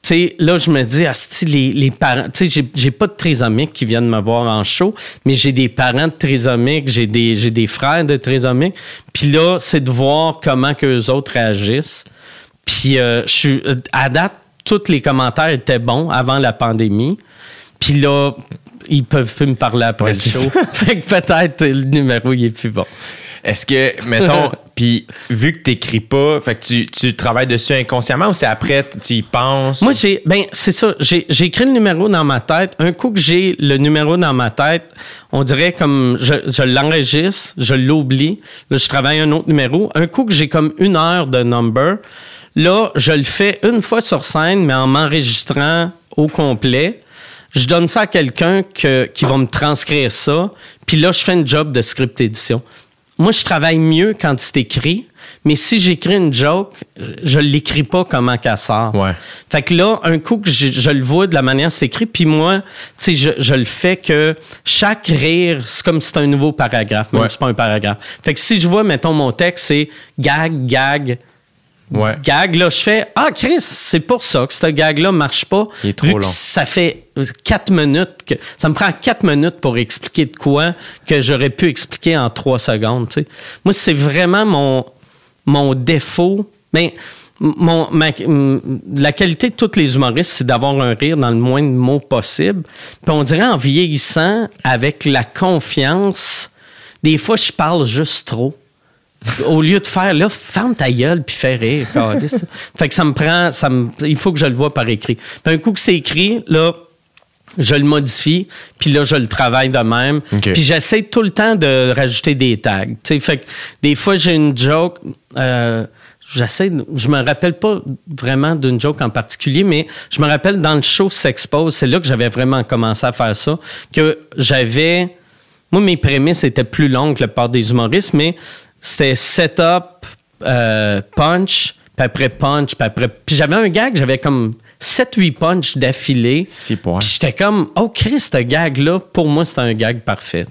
sais, là, je me dis, asti, les, les parents, tu sais, j'ai- j'ai pas de trisomiques qui viennent me voir en show, mais j'ai des parents de trisomiques, j'ai des, j'ai des frères de trisomiques. Puis là, c'est de voir comment qu'eux autres réagissent. Puis euh, je suis à date, tous les commentaires étaient bons avant la pandémie. Puis là, ils peuvent plus me parler après Ouais, le show. fait que peut-être le numéro il est plus bon. Est-ce que, mettons, puis vu que t'écris pas, fait que tu, tu travailles dessus inconsciemment ou c'est après, tu y penses? Moi, j'ai, ben, c'est ça. J'ai, écrit le numéro dans ma tête. Un coup que j'ai le numéro dans ma tête, on dirait comme je, je l'enregistre, je l'oublie. Là, je travaille un autre numéro. Un coup que j'ai comme une heure de number, là, je le fais une fois sur scène, mais en m'enregistrant au complet. Je donne ça à quelqu'un que- qui va me transcrire ça. Puis là, je fais une job de script édition. Moi, je travaille mieux quand c'est écrit, mais si j'écris une joke, je ne l'écris pas comment qu'elle sort. Ouais. Fait que là, un coup que je, je le vois de la manière c'est écrit, puis moi, tu sais, je, je le fais que chaque rire, c'est comme si c'était un nouveau paragraphe, même Ouais. si c'est pas un paragraphe. Fait que si je vois, mettons, mon texte, c'est gag, gag, Ouais. gag, là, je fais Ah, Chris, c'est pour ça que ce gag-là marche pas. Il est trop Vu que ça fait quatre minutes que. Ça me prend quatre minutes pour expliquer de quoi que j'aurais pu expliquer en trois secondes. Moi, c'est vraiment mon, mon défaut. Mais mon, ma- la qualité de tous les humoristes, c'est d'avoir un rire dans le moins de mots possible. Puis on dirait en vieillissant, avec la confiance, des fois, je parle juste trop au lieu de faire là, ferme ta gueule puis fais rire. fait que ça me prend, ça me, il faut que je le vois par écrit. Puis un coup que c'est écrit, là, je le modifie, puis là, je le travaille de même. Puis j'essaie tout le temps de rajouter des tags. Tu sais, fait que des fois, j'ai une joke. Euh, J'essaie, je me rappelle pas vraiment d'une joke en particulier, mais je me rappelle dans le show S'expose, c'est là que j'avais vraiment commencé à faire ça, que j'avais, moi, mes prémices étaient plus longues que la part des humoristes, mais c'était setup, euh, punch, puis après punch, puis après. Puis j'avais un gag, j'avais comme 7-8 punch d'affilée. Six points. Puis j'étais comme, oh Chris, ce gag-là, pour moi, c'est un gag parfait.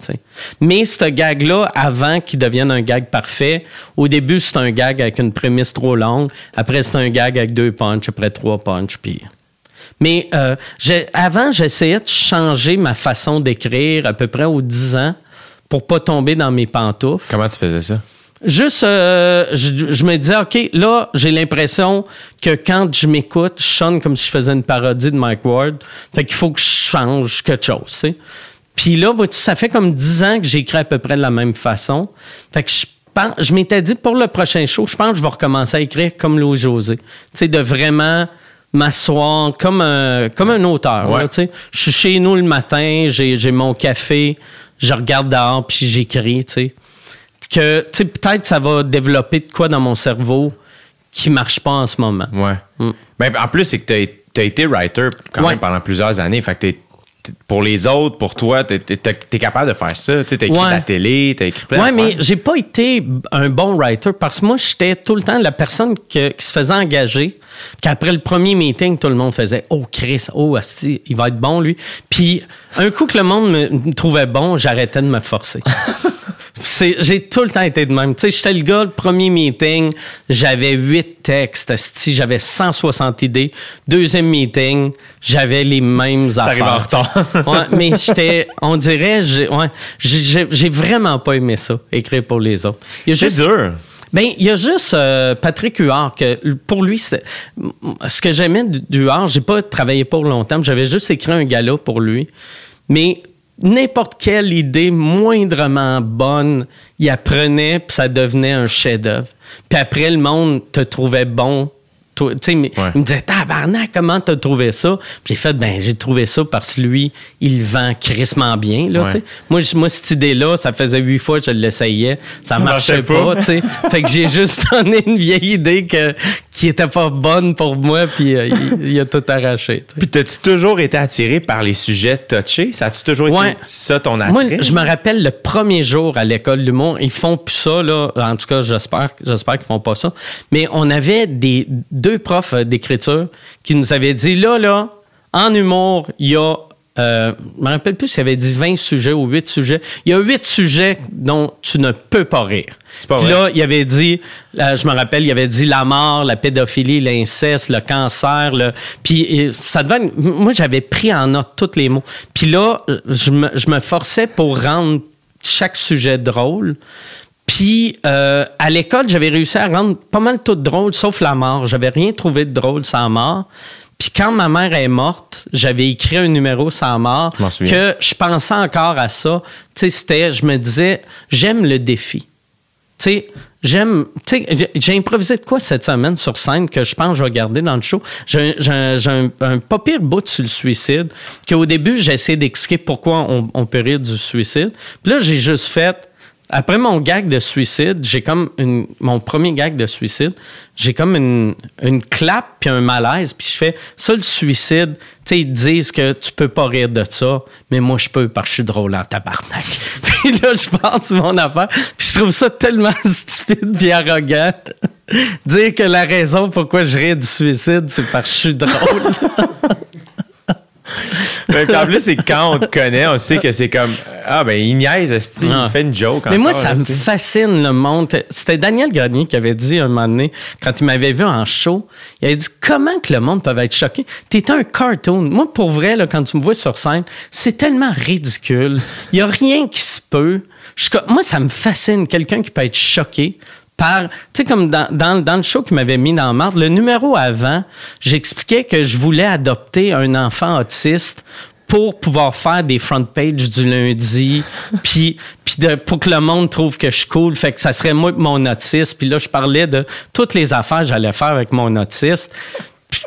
Mais ce gag-là, avant qu'il devienne un gag parfait, au début, c'est un gag avec une prémisse trop longue. Après, c'est un gag avec deux punch, après trois punch, puis. Mais euh, avant, j'essayais de changer ma façon d'écrire à peu près aux 10 ans pour pas tomber dans mes pantoufles. Comment tu faisais ça? Juste, euh, je, je me disais, OK, là, j'ai l'impression que quand je m'écoute, je sonne comme si je faisais une parodie de Mike Ward. Fait qu'il faut que je change quelque chose, tu sais. Puis là, vois-tu, ça fait comme 10 ans que j'écris à peu près de la même façon. Fait que je pense, je m'étais dit, pour le prochain show, je pense que je vais recommencer à écrire comme Louis José. Tu sais, de vraiment m'asseoir comme un, comme un auteur. Ouais. là, tu sais. Je suis chez nous le matin, j'ai j'ai mon café, je regarde dehors, puis j'écris, tu sais que tu sais, peut-être ça va développer de quoi dans mon cerveau qui marche pas en ce moment. Ouais. Ben, en plus, c'est que tu as, été writer quand Mm. Ouais. même pendant plusieurs années. Fait que t'es- t'es- pour les autres, pour toi, tu es, capable de faire ça. Tu écrit Ouais. la télé, tu as écrit plein Ouais, mais j'ai pas été un bon writer parce que moi, j'étais tout le temps la personne que- qui se faisait engager, qu'après le premier meeting, tout le monde faisait Oh, Chris, oh, Asti, il va être bon, lui. Puis, un coup que le monde me, me trouvait bon, j'arrêtais de me forcer. J'ai tout le temps été de même. Tu sais, j'étais le gars, le premier meeting, j'avais huit textes, j'avais 160 idées. Deuxième meeting, j'avais les mêmes affaires. en retard. ouais, mais j'étais, on dirait, j'ai, ouais, j'ai- vraiment pas aimé ça, écrire pour les autres. Il y a C'est juste, dur. ben, il y a juste euh, Patrick Huard que pour lui, ce que j'aimais du, du Huard, j'ai pas travaillé pour longtemps, j'avais juste écrit un gala pour lui. Mais n'importe quelle idée moindrement bonne, il apprenait puis ça devenait un chef-d'œuvre. Puis après, le monde te trouvait bon trou- tu sais, mais Ouais. il me disait, tabarnak, comment t'as trouvé ça? Puis j'ai fait, ben, j'ai trouvé ça parce que lui, il vend crissement bien, là, Ouais. Moi, moi, cette idée-là, ça faisait huit fois que je l'essayais. Ça, marchait, marchait pas. fait que j'ai juste donné une vieille idée que, qui était pas bonne pour moi, puis euh, il, il a tout arraché, tu sais. Puis, t'as-tu toujours été attiré par les sujets touchés? Ça a-tu toujours Ouais. été ça ton attrait? Moi, je me rappelle le premier jour à l'école d'humour, ils font plus ça, là. En tout cas, j'espère, j'espère qu'ils font pas ça. Mais on avait des, deux profs euh, d'écriture qui nous avaient dit, là, là, en humour, il y a, euh, je me rappelle plus s'il avait dit 20 sujets ou 8 sujets. Il y a 8 sujets dont tu ne peux pas rire. Pas Puis là, il avait dit, euh, je me rappelle, il avait dit la mort, la pédophilie, l'inceste, le cancer. Le... Puis ça devait. Moi, j'avais pris en note tous les mots. Puis là, je me, je me forçais pour rendre chaque sujet drôle. Puis euh, à l'école, j'avais réussi à rendre pas mal tout drôle, sauf la mort. J'avais rien trouvé de drôle sans mort. Puis quand ma mère est morte, j'avais écrit un numéro sans mort Je que je pensais encore à ça. Tu sais, c'était, je me disais, j'aime le défi. Tu sais, j'aime. Tu sais, j'ai- improvisé de quoi cette semaine sur scène que je pense que je vais garder dans le show? J'ai un- un, j'ai un, un pas pire bout sur le suicide qu'au début, j'ai essayé d'expliquer pourquoi on, on peut rire du suicide. Puis là, j'ai juste fait. Après mon gag de suicide, j'ai comme une, mon premier gag de suicide, j'ai comme une, une clap puis un malaise puis je fais ça le suicide, tu sais ils disent que tu peux pas rire de ça, mais moi je peux parce que je suis drôle en tabarnak. puis là je pense mon affaire, puis je trouve ça tellement stupide puis arrogant. Dire que la raison pourquoi je ris du suicide, c'est parce que je suis drôle. En plus, c'est quand on te connaît, on sait que c'est comme Ah, ben, il niaise, esti, Ah. il fait une joke. Mais moi, ça là, me fascine le monde. C'était Daniel Grenier qui avait dit un moment donné, quand il m'avait vu en show, il avait dit comment que le monde peut être choqué? T'es un cartoon. Moi, pour vrai, là, quand tu me vois sur scène, c'est tellement ridicule. Il y a rien qui se peut. Je moi, ça me fascine quelqu'un qui peut être choqué par, tu sais, comme dans, dans, dans le show qui m'avait mis dans marde, le numéro avant, j'expliquais que je voulais adopter un enfant autiste pour pouvoir faire des front pages du lundi, puis pour que le monde trouve que je suis cool, fait que ça serait moi mon autiste, puis là je parlais de toutes les affaires que j'allais faire avec mon autiste.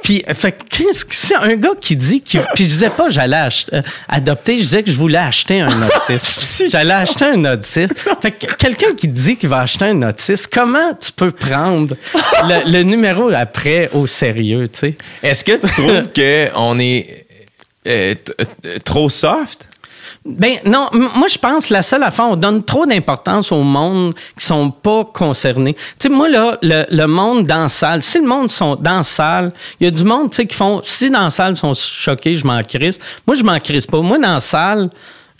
Puis, fait Chris, c'est un gars qui dit qu'il. Puis je disais pas j'allais euh, adopter, je disais que je voulais acheter un autiste. j'allais acheter un autiste. Fait que quelqu'un qui dit qu'il va acheter un autiste, comment tu peux prendre le, le numéro après au sérieux, tu sais? Est-ce que tu trouves qu'on est euh, euh, trop soft? Ben non, moi je pense la seule affaire, on donne trop d'importance au monde qui sont pas concernés. Tu sais, moi là, le, le monde dans la salle, si le monde sont dans la salle, il y a du monde, tu sais, qui font, si dans la salle ils sont choqués, je m'en crisse. Moi je m'en crisse pas. Moi dans la salle,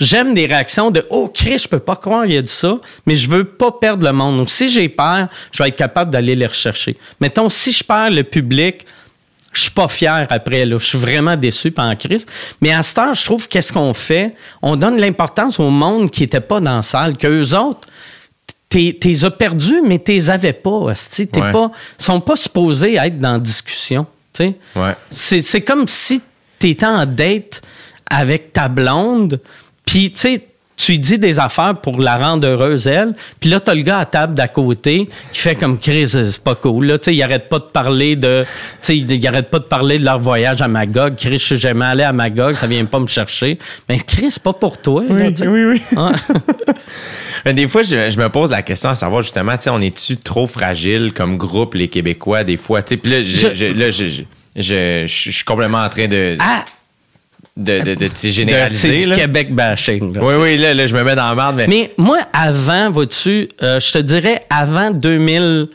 j'aime des réactions de oh Chris, je peux pas croire qu'il a dit ça, mais je veux pas perdre le monde. Donc si j'ai peur, je vais être capable d'aller les rechercher. Mettons si je perds le public, je suis pas fier après, là. Je suis vraiment déçu par en crise. Mais à ce temps, je trouve qu'est-ce qu'on fait? On donne l'importance au monde qui était pas dans la salle, qu'eux autres, t'es, t'es as perdus, mais t'es avais pas. T'es Ouais. pas, sont pas supposés être dans la discussion. Ouais. C'est, c'est comme si t'étais en date avec ta blonde, puis tu sais, tu lui dis des affaires pour la rendre heureuse, elle. Puis là, t'as le gars à table d'à côté qui fait comme Chris, c'est pas cool. Là, tu sais, il arrête pas de parler de. Tu sais, il arrête pas de parler de leur voyage à Magog. Chris, je suis jamais allé à Magog, ça vient pas me chercher. Mais Chris, c'est pas pour toi. là, sais. oui, oui. Ah. Mais Des fois, je, je me pose la question à savoir justement, tu sais, on est-tu trop fragile comme groupe, les Québécois, des fois? Tu sais, puis là, je, Je- je- là, je, je, je- je suis complètement en train de, Ah! De, de, de, De- c'est généraliser. du. Québec bashing. là. Oui, oui, là, là, je me mets dans la merde, mais, Mais moi, avant, vois-tu, euh, je te dirais, avant 2000,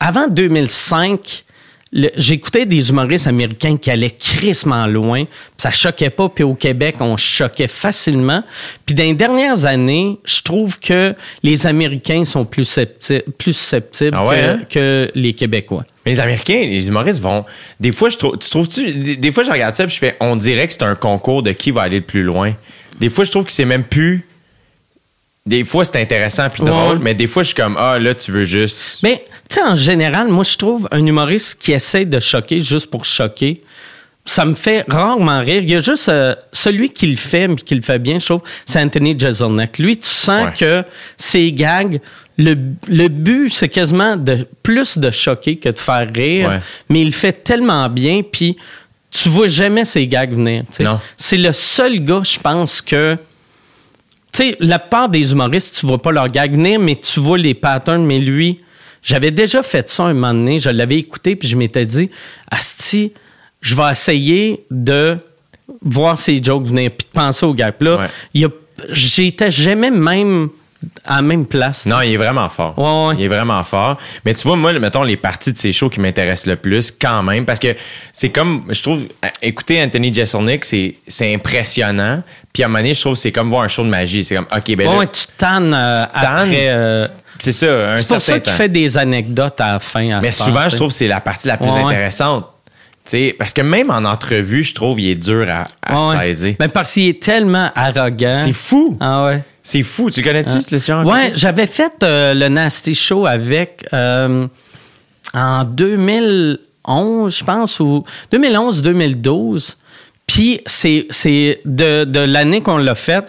avant 2005, le- j'écoutais des humoristes américains qui allaient crissement loin. puis Ça choquait pas. Puis au Québec, on choquait facilement. Puis dans les dernières années, je trouve que les Américains sont plus susceptibles, plus susceptibles Ah ouais, que, hein? que les Québécois. mais les Américains, les humoristes vont. Des fois, je trouve. Tu trouves-tu. Des, des fois, je regarde ça et je fais. On dirait que c'est un concours de qui va aller le plus loin. Des fois, je trouve que c'est même plus. Des fois, c'est intéressant puis drôle, Ouais. mais des fois, je suis comme, ah, là, tu veux juste. Mais, tu sais, en général, moi, je trouve un humoriste qui essaie de choquer juste pour choquer, ça me fait rarement rire. Il y a juste euh, celui qui le fait, mais qui le fait bien, je trouve, c'est Anthony Jeselnik. Lui, tu sens Ouais. que ses gags le, le but, c'est quasiment de plus de choquer que de faire rire, Ouais. mais il le fait tellement bien, puis tu vois jamais ces gags venir. C'est le seul gars, je pense, que. Tu sais, la part des humoristes, tu vois pas leur gag venir, mais tu vois les patterns, mais lui. J'avais déjà fait ça un moment donné, je l'avais écouté, puis je m'étais dit, Asti, je vais essayer de voir ces jokes venir, puis de penser aux gags. Là, Ouais. j'étais jamais même à la même place. Non, il est vraiment fort. Ouais, ouais. Il est vraiment fort. Mais tu vois, moi, mettons, les parties de ces shows qui m'intéressent le plus, quand même, parce que c'est comme, je trouve, écouter Anthony Jeselnik, c'est, c'est impressionnant. Puis à un moment donné, je trouve que c'est comme voir un show de magie. C'est comme, OK, ben là, ouais, tu tannes euh, tu tannes. après. euh, c'est ça, un c'est pour ça qu'il fait des anecdotes à la fin. à Mais souvent, je trouve que c'est la partie la plus Ouais, intéressante. Parce que même en entrevue, je trouve qu'il est dur à, à Ouais, ouais. saisir. Mais parce qu'il est tellement arrogant. C'est fou. Ah ouais. C'est fou. Tu connais-tu le genre? Ouais, j'avais fait euh, le Nasty Show avec euh, en 2011, je pense, ou 2011-2012. Puis c'est c'est de, de l'année qu'on l'a fait,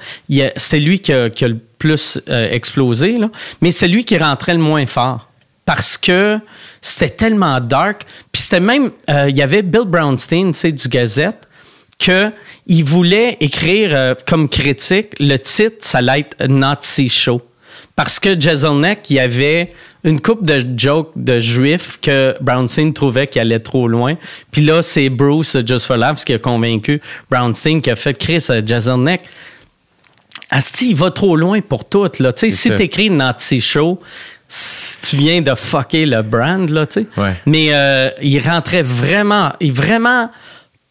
c'était lui qui a, qui a le plus euh, explosé, là. mais c'est lui qui rentrait le moins fort. Parce que c'était tellement dark. Puis c'était même, euh, il y avait Bill Brownstein, tu sais, du Gazette, que il voulait écrire euh, comme critique, le titre, ça allait être Nazi Show. Parce que Jezelnik, il y avait une coupe de jokes de juifs que Brownstein trouvait qu'il allait trop loin. Puis là, c'est Bruce Just for Laughs qui a convaincu Brownstein qui a fait Chris euh, Jezelnik. Asti, il va trop loin pour tout. Là. Tu si ça. t'écris Nazi Show, tu viens de fucker le brand. Là, tu. Ouais. Mais euh, il rentrait vraiment, il vraiment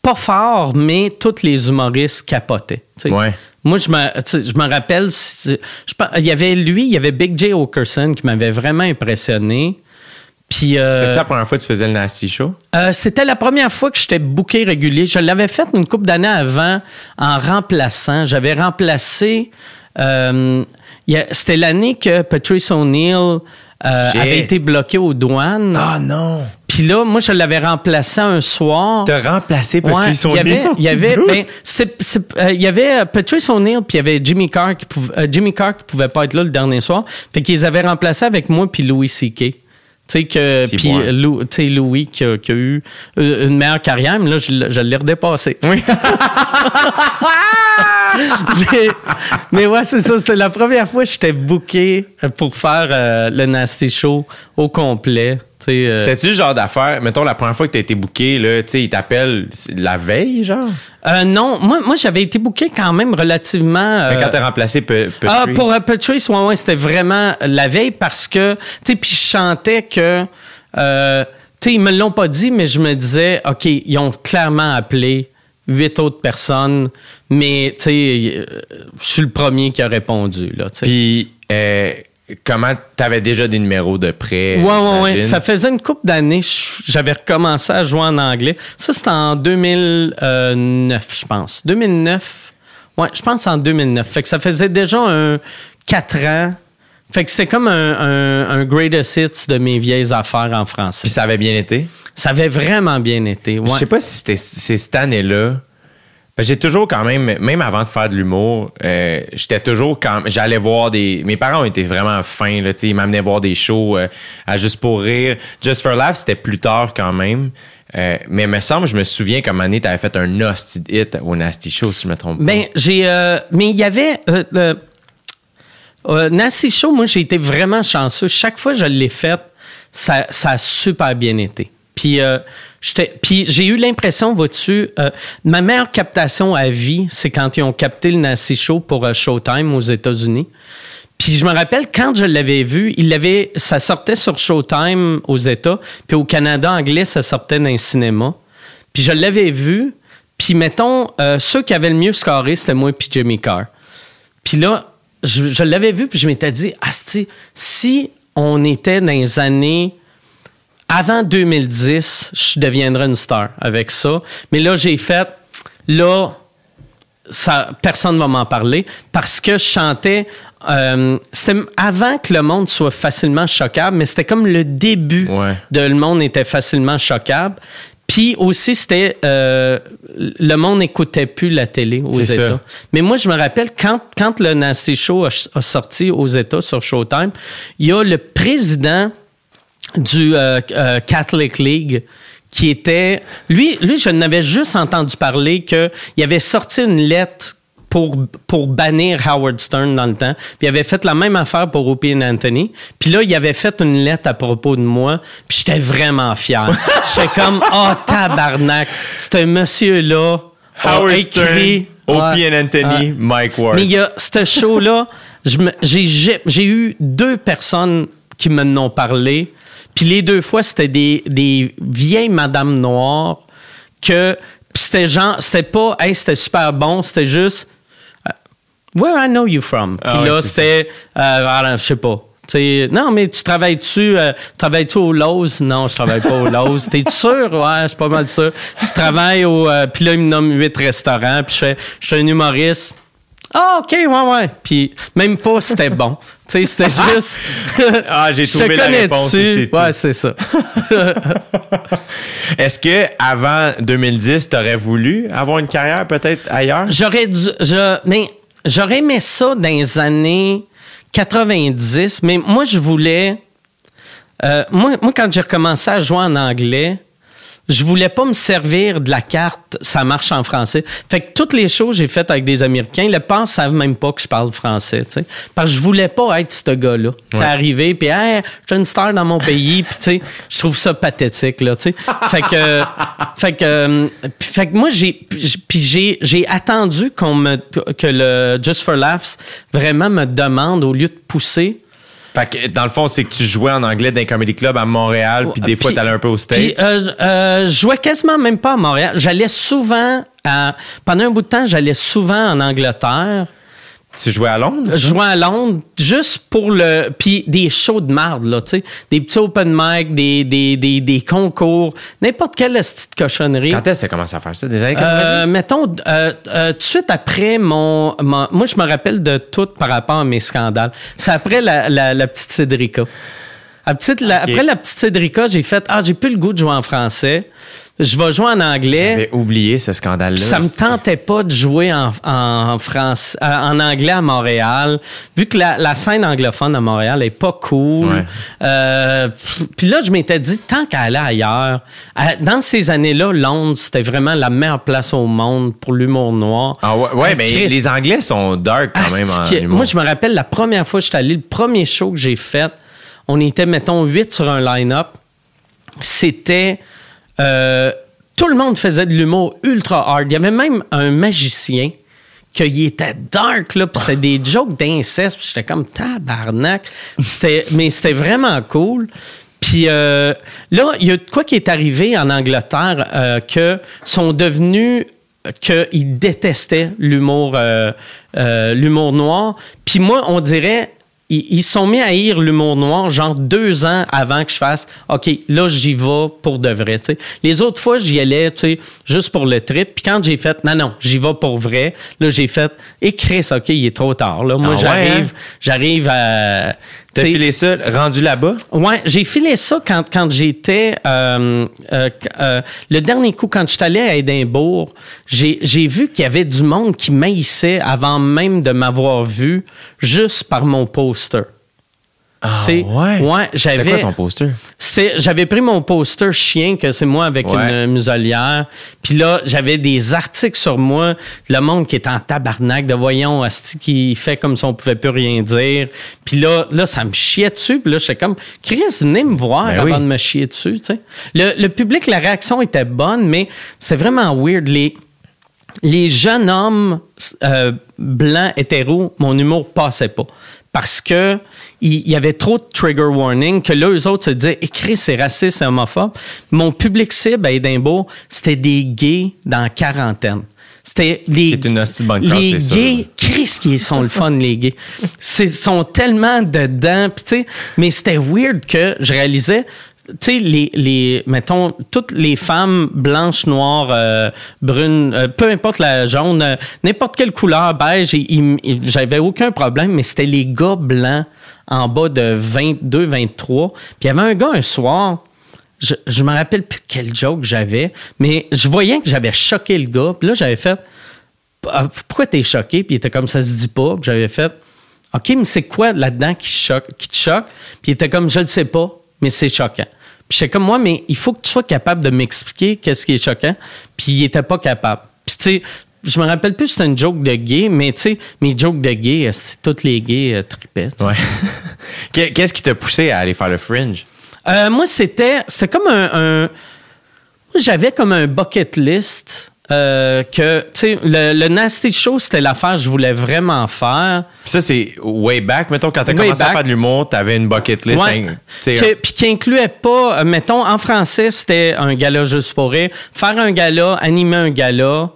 pas fort, mais tous les humoristes capotaient. Ouais. Moi, je me, je me rappelle, je il y avait lui, il y avait Big J. Okerson qui m'avait vraiment impressionné. Puis, euh, C'était-tu la première fois que tu faisais le Nasty Show? euh, c'était la première fois que j'étais booké régulier. Je l'avais fait une couple d'années avant en remplaçant. J'avais remplacé. euh, c'était l'année que Patrice O'Neill euh, avait été bloqué aux douanes. Ah non! Puis là, moi, je l'avais remplacé un soir. T'as remplacé Ouais, Patrice avait, O'Neill? il y avait, ben, euh, il y avait euh, Patrice O'Neill puis il y avait Jimmy Carr qui pouvait, euh, Jimmy Carr qui pouvait pas être là le dernier soir. Fait qu'ils avaient remplacé avec moi puis Louis C.K. Tu sais que puis Lou- Louis qui a, qui a eu euh, une meilleure carrière, mais là je, l'ai- je l'ai redépassé. Oui. mais, mais ouais, c'est ça. C'était la première fois que j'étais booké euh, pour faire euh, le Nasty Show au complet. Tu sais, euh, C'est-tu le genre d'affaire, mettons, la première fois que t'as été booké, là, tu sais, ils t'appellent la veille, genre? euh, non, moi, moi j'avais été booké quand même relativement. Mais euh, quand t'as remplacé Ah, pour euh, Patrice, ouais, ouais, c'était vraiment la veille parce que, tu sais, puis je chantais que, euh, tu sais, ils me l'ont pas dit, mais je me disais, OK, ils ont clairement appelé huit autres personnes, mais, tu sais, euh, je suis le premier qui a répondu, là, tu. Puis, euh, comment t'avais déjà des numéros de prêt? Ouais, ouais. j'imagine? Ça faisait une couple d'années, j'avais recommencé à jouer en anglais. Ça, c'était en 2009, je pense. 2009. Ouais, je pense en 2009. Fait que ça faisait déjà un 4 ans. Fait que c'est comme un, un, un greatest hits de mes vieilles affaires en français. Puis ça avait bien été? Ça avait vraiment bien été. Ouais. Je sais pas si c'était c'est cette année-là. J'ai toujours quand même, même avant de faire de l'humour, euh, j'étais toujours quand j'allais voir des. Mes parents étaient vraiment fins, là, tu sais, ils m'amenaient voir des shows euh, à Juste pour rire. Just for Laugh, c'était plus tard quand même. Euh, mais me semble, je me souviens qu'à un moment donné, t'avais fait un nasty hit au Nasty Show, si je me trompe pas. Ben, j'ai. mais il y avait. Le, Nancy Show, moi, j'ai été vraiment chanceux. Chaque fois que je l'ai fait, ça, ça a super bien été. Puis, euh, puis j'ai eu l'impression, vois-tu, euh, ma meilleure captation à vie, c'est quand ils ont capté le Nancy Show pour euh, Showtime aux États-Unis. Puis je me rappelle quand je l'avais vu, il l'avait, ça sortait sur Showtime aux États, puis au Canada anglais, ça sortait dans un cinéma. Puis je l'avais vu, puis mettons, ceux qui avaient le mieux scoré, c'était moi puis Jimmy Carr. Puis là, je, je l'avais vu, puis je m'étais dit, Asti, si on était dans les années avant 2010, je deviendrais une star avec ça. Mais là, j'ai fait, là, ça, personne ne va m'en parler parce que je chantais. euh, c'était avant que le monde soit facilement choquable, mais c'était comme le début Ouais. de le monde était facilement choquable. Puis aussi, c'était. euh, le monde n'écoutait plus la télé aux ça. États. Mais moi, je me rappelle, quand, quand le Nasty Show a, a sorti aux États sur Showtime, il y a le président du euh, euh, Catholic League qui était lui lui je n'avais juste entendu parler que il avait sorti une lettre pour, pour bannir Howard Stern dans le temps. Puis il avait fait la même affaire pour Opie et Anthony. Puis là, il avait fait une lettre à propos de moi. Puis j'étais vraiment fier. J'étais comme, oh tabarnak, ce monsieur-là a Howard écrit... Stern, Opie and Anthony. Mike Ward. Mais il y a ce show-là, j'ai eu deux personnes qui me n'ont parlé. Puis les deux fois, c'était des, des vieilles madames noires que c'était genre, c'était pas, hey, c'était super bon, c'était juste, euh, where I know you from? Puis Ah là, c'était, euh, je sais pas. Non, mais tu travailles-tu euh, travailles-tu au Lowe's? Non, je travaille pas au Lowe's. T'es sûr? Ouais, je suis pas mal sûr. Tu travailles au... euh, puis là, il me nomme huit restaurants. Puis je fais, je suis un humoriste. Ah, OK, ouais, ouais. Puis même pas c'était bon. Tu sais, c'était juste... Ah, j'ai trouvé la réponse, c'est. Ouais, c'est ça. Est-ce que avant 2010, tu aurais voulu avoir une carrière peut-être ailleurs? J'aurais dû. Je, mais j'aurais aimé ça dans les années 90, mais moi, je voulais. euh, moi, moi, quand j'ai recommencé à jouer en anglais, je voulais pas me servir de la carte ça marche en français. Fait que toutes les choses que j'ai faites avec des Américains, les ne savent même pas que je parle français, tu sais. Parce que je voulais pas être ce gars-là. Tu Ouais. arriver, puis hey, j'ai une star dans mon pays, puis tu sais, je trouve ça pathétique, là, tu sais. Fait que, fait que, euh, fait que moi, j'ai, puis j'ai, j'ai attendu qu'on me, que le Just for Laughs vraiment me demande, au lieu de pousser, Fait que dans le fond, c'est que tu jouais en anglais dans un comedy club à Montréal, puis des fois, Puis- tu allais un peu aux Puis, States. euh, euh, je jouais quasiment même pas à Montréal. J'allais souvent à. Pendant un bout de temps, j'allais souvent en Angleterre. Tu jouais à Londres? Je jouais à Londres juste pour le. Puis des shows de marde, là, tu sais. Des petits open mic, des, des, des, des concours, n'importe quelle petite cochonnerie. Quand est-ce que tu as commencé à faire ça? Des années Euh, 90? mettons, euh, euh, tout de suite après mon, mon- Moi, je me rappelle de tout par rapport à mes scandales. C'est après la, la, la petite Cédrica. La petite- la- Ok. Après la petite Cédrica, j'ai fait Ah, j'ai plus le goût de jouer en français. Je vais jouer en anglais. J'avais oublié ce scandale-là. Ça me tentait pas de jouer en, en, France, euh, en anglais à Montréal, vu que la, la scène anglophone à Montréal est pas cool. Ouais. Euh, puis là, je m'étais dit, tant qu'à aller ailleurs, à- dans ces années-là, Londres, c'était vraiment la meilleure place au monde pour l'humour noir. Ah ouais, ouais, Ah, mais Christ. les Anglais sont dark quand même en humour. moi, je me rappelle la première fois que j'étais allé, le premier show que j'ai fait, on était, mettons, 8 sur un line-up. C'était. Euh, tout le monde faisait de l'humour ultra hard. Il y avait même un magicien qu'il était dark, là, puis c'était des jokes d'inceste, j'étais comme tabarnak. Mais c'était vraiment cool. Puis euh, là, il y a quoi qui est arrivé en Angleterre euh, que sont devenus qu'ils détestaient l'humour euh, l'humour noir. Puis moi, on dirait ils ils sont mis à haïr l'humour noir genre deux ans avant que je fasse OK, là j'y vais pour de vrai. tu sais. Les autres fois, j'y allais tu sais, juste pour le trip. Puis quand j'ai fait non, non, j'y vais pour vrai, là j'ai fait et Chris, OK, il est trop tard. Là. Moi, Ah ouais, j'arrive, hein? j'arrive à. T'as filé ça, rendu là-bas? Ouais, j'ai filé ça quand, quand j'étais. euh, euh, euh, le dernier coup, quand je suis allé à Édimbourg, j'ai j'ai vu qu'il y avait du monde qui maïssait avant même de m'avoir vu, juste par mon poster. Ah ouais, C'est j'avais. quoi ton poster? C'est- J'avais pris mon poster chien, que c'est moi avec Ouais. une muselière. Puis là, j'avais des articles sur moi. Le monde qui est en tabarnak de voyons, Asti qui fait comme si on pouvait plus rien dire. Puis là, là, ça me chiait dessus. Puis là, j'étais comme, Chris, venez me voir Ben avant oui. de me chier dessus. tu sais. Le, le public, la réaction était bonne, mais c'est vraiment weird. Les, les jeunes hommes euh, blancs, hétéros, mon humour passait pas. Parce que il y avait trop de trigger warning que là, eux autres se disaient écrit c'est raciste, c'est homophobe. Mon public cible à Édimbourg, c'était des gays dans la quarantaine. C'était les, les gays, Chris qui sont le fun, les gays. C'est sont tellement dedans, pis tu sais, mais c'était weird que je réalisais, tu sais, les, les, mettons, toutes les femmes blanches, noires, euh, brunes, euh, peu importe la jaune, euh, n'importe quelle couleur, beige, ils- ils- ils- j'avais aucun problème, mais c'était les gars blancs en bas de 22, 23. Puis il y avait un gars un soir, je, je me rappelle plus quel joke j'avais, mais je voyais que j'avais choqué le gars. Puis là, j'avais fait Ah, Pourquoi t'es choqué? Puis il était comme ça se dit pas. Puis j'avais fait OK, mais c'est quoi là-dedans qui, choque, qui te choque? Puis il était comme Je le sais pas, mais c'est choquant. Puis j'étais comme moi, mais il faut que tu sois capable de m'expliquer qu'est-ce qui est choquant. Puis il était pas capable. Puis tu sais, je me rappelle plus si c'était une joke de gay, mais tu sais, mes jokes de gay, c'est tous les gays euh, tripaient. Ouais. Qu'est- Qu'est-ce qui t'a poussé à aller faire le fringe? Euh, moi, c'était, c'était comme un, un- moi, J'avais comme un bucket list. euh, que, tu sais, le, le Nasty Show, c'était l'affaire que je voulais vraiment faire. Puis ça, c'est way back. Mettons, quand t'as commencé à faire de l'humour, t'avais une bucket list. Ouais. hein, Que- Puis qui incluait pas, euh, mettons, en français, c'était un gala juste pour rire. Faire un gala, animer un gala,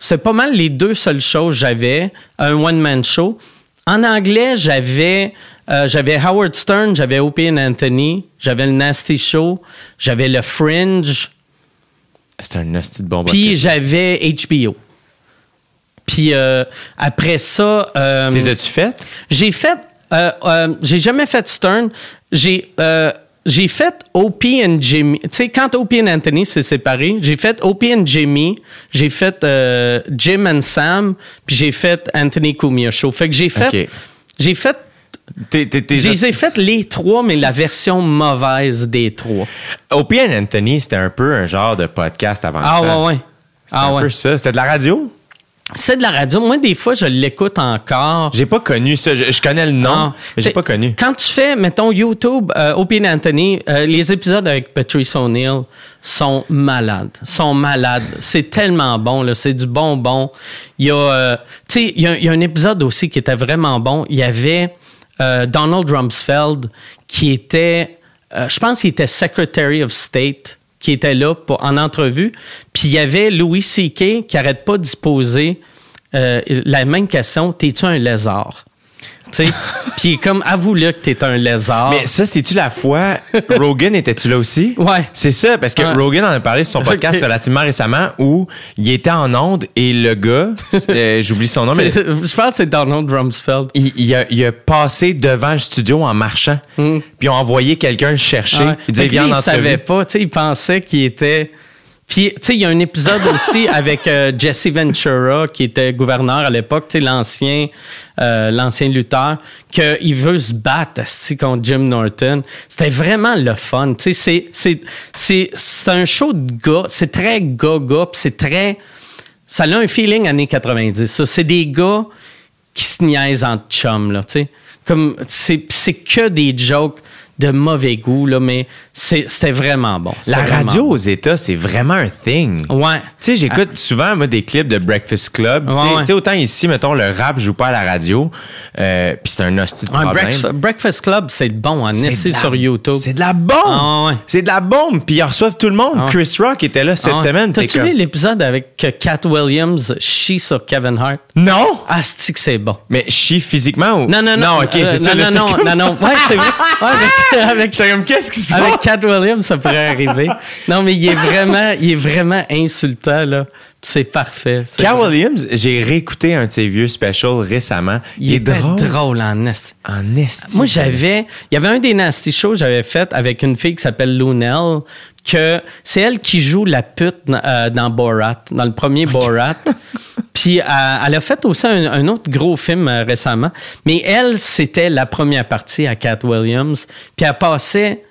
c'est pas mal les deux seules choses que j'avais. Un one-man show. En anglais, j'avais euh, j'avais Howard Stern, j'avais and Anthony, j'avais le Nasty Show, j'avais le Fringe, C'était un hostie de bon puis j'avais HBO. Puis euh, après ça... euh, Les as-tu faites? j'ai fait. euh, euh, j'ai jamais fait Stern. J'ai. J'ai fait Opie and Jimmy. Tu sais, quand Opie and Anthony s'est séparé, j'ai fait Opie and Jimmy, j'ai fait euh, Jim and Sam, puis j'ai fait Anthony Cumia Show. Fait que j'ai fait. J'ai fait. T'es- t'es- t'es- Je les ai fait les trois, mais la version mauvaise des trois. Opie and Anthony, c'était un peu un genre de podcast avant Ah le temps. ouais, ouais. C'était Ah un ouais. peu ça. C'était de la radio? C'est de la radio. Moi, des fois, je l'écoute encore. J'ai pas connu ça. Je, je connais le nom, Ah. mais j'ai pas connu. Quand tu fais, mettons, YouTube, euh, Opie Anthony, euh, les épisodes avec Patrice O'Neill sont malades. Sont malades. C'est tellement bon, là. C'est du bonbon. Il y a, euh, tu sais, il y, a- il y a un épisode aussi qui était vraiment bon. Il y avait euh, Donald Rumsfeld qui était, euh, je pense qu'il était Secretary of State qui était là pour, en entrevue. Puis il y avait Louis C.K. qui arrête pas d'y poser euh, la même question. T'es-tu un lézard? Puis comme, avoue-le que t'es un lézard. Mais ça, c'est-tu la fois. Rogan, était-tu là aussi? Ouais. C'est ça, parce que Ouais. Rogan en a parlé sur son podcast relativement récemment où il était en onde et le gars, euh, j'oublie son nom, mais je pense que c'est Donald Rumsfeld. il, il a, il a passé devant le studio en marchant. Puis ils ont envoyé quelqu'un le chercher. Hmm. Ouais. Il disait, viens en il savait pas, tu sais, il pensait qu'il était. Puis, tu sais, il y a un épisode aussi avec euh, Jesse Ventura, qui était gouverneur à l'époque, tu sais, l'ancien, euh, l'ancien lutteur, qu'il veut se battre contre Jim Norton. C'était vraiment le fun. Tu sais, c'est, c'est, c'est, c'est un show de gars, c'est très gars-gars, c'est très. Ça a un feeling années 90. Ça, c'est des gars qui se niaisent entre chums, là, tu sais. Comme, c'est, c'est que des jokes de mauvais goût, là, mais c'était vraiment bon. La radio bon. aux États, c'est vraiment un thing. Ouais. Tu sais, j'écoute souvent moi, des clips de Breakfast Club. Tu sais- Ouais, autant ici, mettons, le rap joue pas à la radio. euh, Puis c'est un Ouais, problème. Breakfast, Breakfast Club, c'est bon, en C'est essaie de la- sur YouTube. C'est de la bombe! Ah. C'est de la bombe! Puis ils reçoivent tout le monde. Ah. Chris Rock était là cette Ah, semaine. T'as-tu comme- vu l'épisode avec que Cat Williams chie sur Kevin Hart? Non! Ah, c'est que c'est bon? Mais chie physiquement ou? Non, non, non. Non, ok, euh, c'est ça. Non, non, non, non, non. Ouais, c'est vrai. Ouais, avec, comme, qu'est-ce qui se passe? avec Cat Williams, ça pourrait arriver. Non, mais il est vraiment, il est vraiment insultant, là. C'est parfait. Vrai. Williams, j'ai réécouté un de ses vieux specials récemment. Il, est drôle, drôle. en esti. En. Moi, j'avais. Il y avait un des Nasty Shows que j'avais fait avec une fille qui s'appelle Lunel, que c'est elle qui joue la pute euh, dans Borat, dans le premier Borat. Puis euh, elle a fait aussi un, un autre gros film euh, récemment. Mais elle, c'était la première partie à Cat Williams. Puis elle passait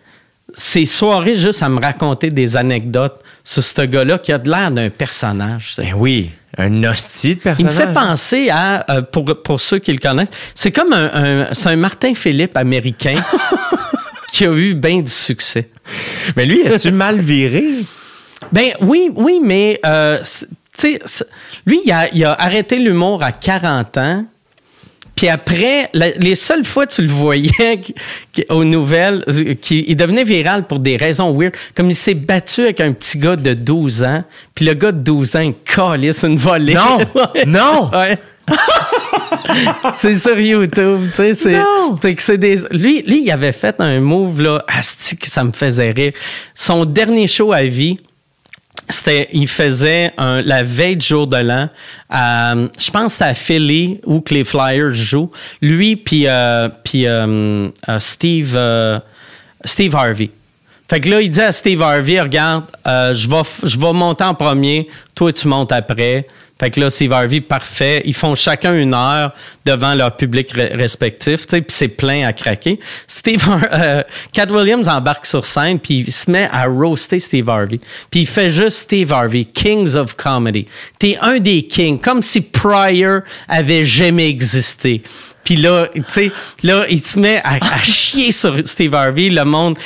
ses soirées juste à me raconter des anecdotes sur ce gars-là qui a de l'air d'un personnage. Ben oui, un hostie de Il me personnage. fait penser à, euh, pour, pour ceux qui le connaissent, c'est comme un, un- c'est un Martin Philippe américain qui a eu bien du succès. Mais lui, as-tu mal viré? Ben oui, oui, mais euh, lui, il a, il a arrêté l'humour à 40 ans. Puis après, la- les seules fois que tu le voyais aux nouvelles, euh, qui, il devenait viral pour des raisons weird. Comme il s'est battu avec un petit gars de 12 ans, puis le gars de 12 ans, il calisse une volée. Non! Ouais. Non! Ouais. c'est sur YouTube, tu sais, c'est, des, lui, lui, il avait fait un move, là, asti, que ça me faisait rire. Son dernier show à vie, c'était, il faisait un- la veille du jour de l'an, à, je pense c'était à Philly où que les Flyers jouent. Lui puis euh, euh, euh, Steve euh, Steve Harvey. Fait que là, il dit à Steve Harvey, regarde, euh, je vais je vais monter en premier, toi tu montes après. Fait que là, Steve Harvey, parfait. Ils font chacun une heure devant leur public re- respectif, tu sais, puis c'est plein à craquer. Steve, euh, Cat Williams embarque sur scène, puis il se met à roaster Steve Harvey. Puis il fait juste Steve Harvey, Kings of Comedy. T'es un des kings, comme si Pryor avait jamais existé. Puis là, tu sais, là, il se met à chier sur Steve Harvey. Le monde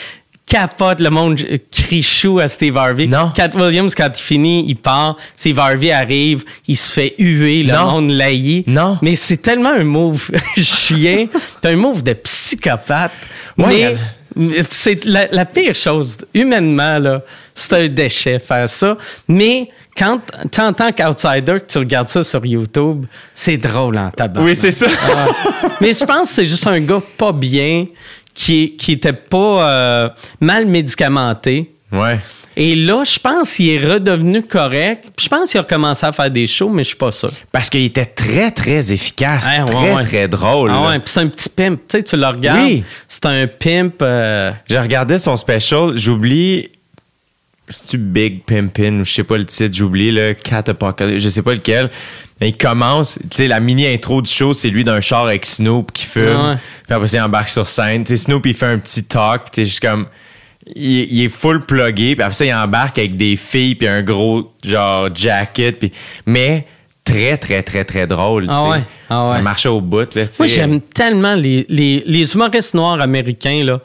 capote, le monde crie chou à Steve Harvey. Non. Cat Williams, quand il finit, il part. Steve Harvey arrive, il se fait huer, le Non. monde laïe. Non. Mais c'est tellement un move chien, c'est un move de psychopathe. Ouais, mais c'est la, la pire chose, humainement, là, c'est un déchet faire ça. Mais quand, en tant qu'outsider, que tu regardes ça sur YouTube, c'est drôle en tabac. Oui, c'est ça. Mais je pense que c'est juste un gars pas bien qui, qui était pas euh, mal médicamenté. Ouais. Et là, je pense qu'il est redevenu correct. Puis je pense qu'il a recommencé à faire des shows, mais je suis pas sûr. Parce qu'il était très, très efficace. Ouais, ouais, très, ouais. très drôle. Ah ouais, puis c'est un petit pimp. Tu sais, tu le regardes. Oui. C'est un pimp. euh, J'ai regardé son special, j'oublie. C'est-tu Big Pimpin ou je sais pas le titre, j'oublie, le Cat Apocalypse, je sais pas lequel. Mais il commence, tu sais, la mini-intro du show, c'est lui d'un char avec Snoop qui fume. Ouais. Puis après, ça, il embarque sur scène. Tu sais, Snoop, il fait un petit talk, puis t'es juste comme. Il, il est full plugué, puis après ça, il embarque avec des filles, puis un gros, genre, jacket, puis. Mais très, très, très, très drôle, Ah ouais, ah Ça ouais. marchait au bout, là. Moi, j'aime tellement les, les, les humoristes noirs américains. Là.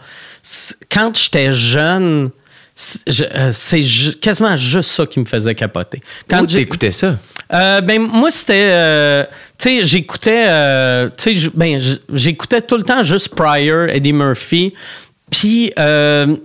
Quand j'étais jeune, c'est ju- quasiment juste ça qui me faisait capoter. Quand t'écoutais ça? Euh, ben moi c'était euh, tu sais j'écoutais euh, tu sais ben j'écoutais tout le temps juste Pryor, Eddie Murphy. Puis euh,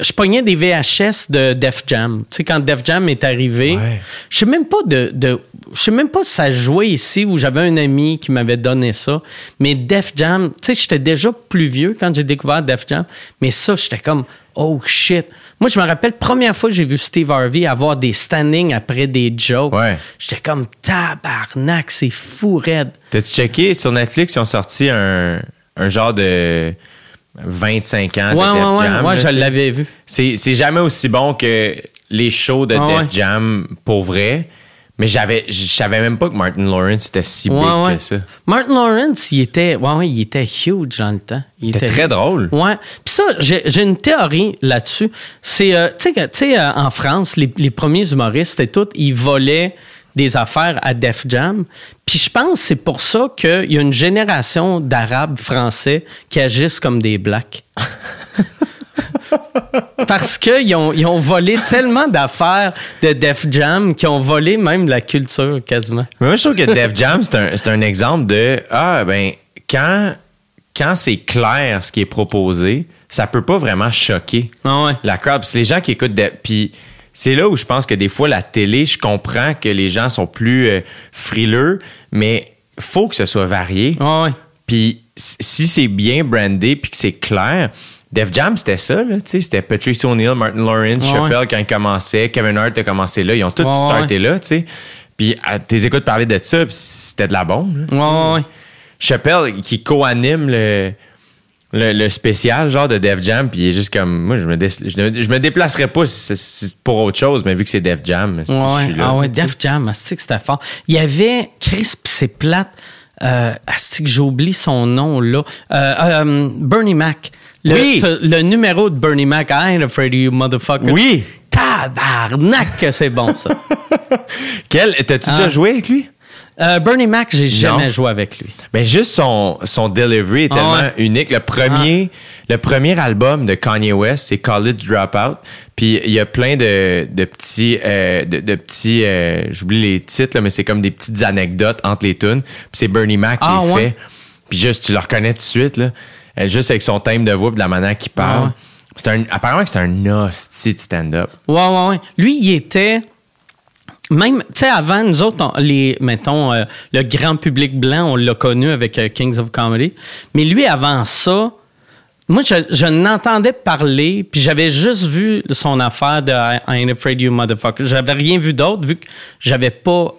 je pognais des VHS de Def Jam. Tu sais quand Def Jam est arrivé, Ouais. je sais même pas de, de je sais même pas si ça jouait ici ou j'avais un ami qui m'avait donné ça, mais Def Jam, tu sais j'étais déjà plus vieux quand j'ai découvert Def Jam, mais ça j'étais comme oh shit. Moi je me rappelle première fois que j'ai vu Steve Harvey avoir des standings après des jokes. Ouais. J'étais comme tabarnak, c'est fou raide. T'as-tu checké sur Netflix, ils ont sorti un, un genre de 25 ans Ouais, de Def ouais, Jam. ouais, là, je l'avais vu. C'est, jamais aussi bon que les shows de Ah, Def. Jam pour vrai. Mais j'avais, je savais même pas que Martin Lawrence était si big que ça. Martin Lawrence, il était, ouais, il était huge dans le temps. Il C'était très drôle. Ouais. Puis ça, j'ai une théorie là-dessus. C'est, euh, tu sais, que- tu sais, euh, en France, les, les premiers humoristes, c'était tout, ils volaient des affaires à Def Jam. Puis je pense que c'est pour ça qu'il y a une génération d'Arabes français qui agissent comme des Blacks. Parce qu'ils ont, ils ont volé tellement d'affaires de Def Jam qu'ils ont volé même la culture quasiment. Mais moi, je trouve que Def Jam, c'est un, c'est un exemple de Ah, ben, quand, quand c'est clair ce qui est proposé, ça peut pas vraiment choquer. Ah ouais. la crowd. Puis c'est les gens qui écoutent. de- Puis c'est là où je pense que des fois, la télé, je comprends que les gens sont plus euh, frileux, mais faut que ce soit varié. Ah ouais. Puis si c'est bien brandé puis que c'est clair, Def Jam, c'était ça, là, tu sais, c'était Patrice O'Neill, Martin Lawrence, Ouais, Chappelle ouais. quand il commençait, Kevin Hart a commencé là, ils ont tous ouais, starté là, tu sais. Puis à- t'es écoutes parler de ça, c'était de la bombe. là. Ouais. Chappelle qui co-anime le, le, le spécial genre de Def Jam, puis il est juste comme moi, je me, dé- je, ne- je me déplacerais pas si c'est- si c'est pour autre chose, mais vu que c'est Def Jam, Ouais, je suis là. ah ouais. Def Jam, c'est que c'était fort. Il y avait Chris, c'est plate. Euh, que j'oublie son nom là. Euh, euh, Bernie Mac. Le, Oui. t'as le numéro de Bernie Mac, I ain't afraid of you, motherfucker. Oui. Tabarnak que c'est bon ça. Quel, t'as-tu Ah. déjà joué avec lui? Euh, Bernie Mac, j'ai jamais joué avec lui. Ben juste son, son delivery est Ah tellement ouais. unique. Le premier, le premier album de Kanye West, c'est College Dropout. Puis il y a plein de, de petits, euh, de, de petits, euh, j'oublie les titres, là, mais c'est comme des petites anecdotes entre les tunes. Puis c'est Bernie Mac qui Ah les ouais? fait. Puis juste, tu le reconnais tout de suite, là. Juste avec son thème de voix et de la manière qu'il parle. Ah. C'est un, apparemment que c'est un hostie de stand-up. Ouais, ouais, ouais. Lui, il était. Même, tu sais, avant, nous autres, mettons, euh, le grand public blanc, on l'a connu avec euh, Kings of Comedy. Mais lui, avant ça, moi, je, n'entendais parler, puis j'avais juste vu son affaire de I, I ain't afraid you, motherfucker. J'avais rien vu d'autre, vu que j'avais pas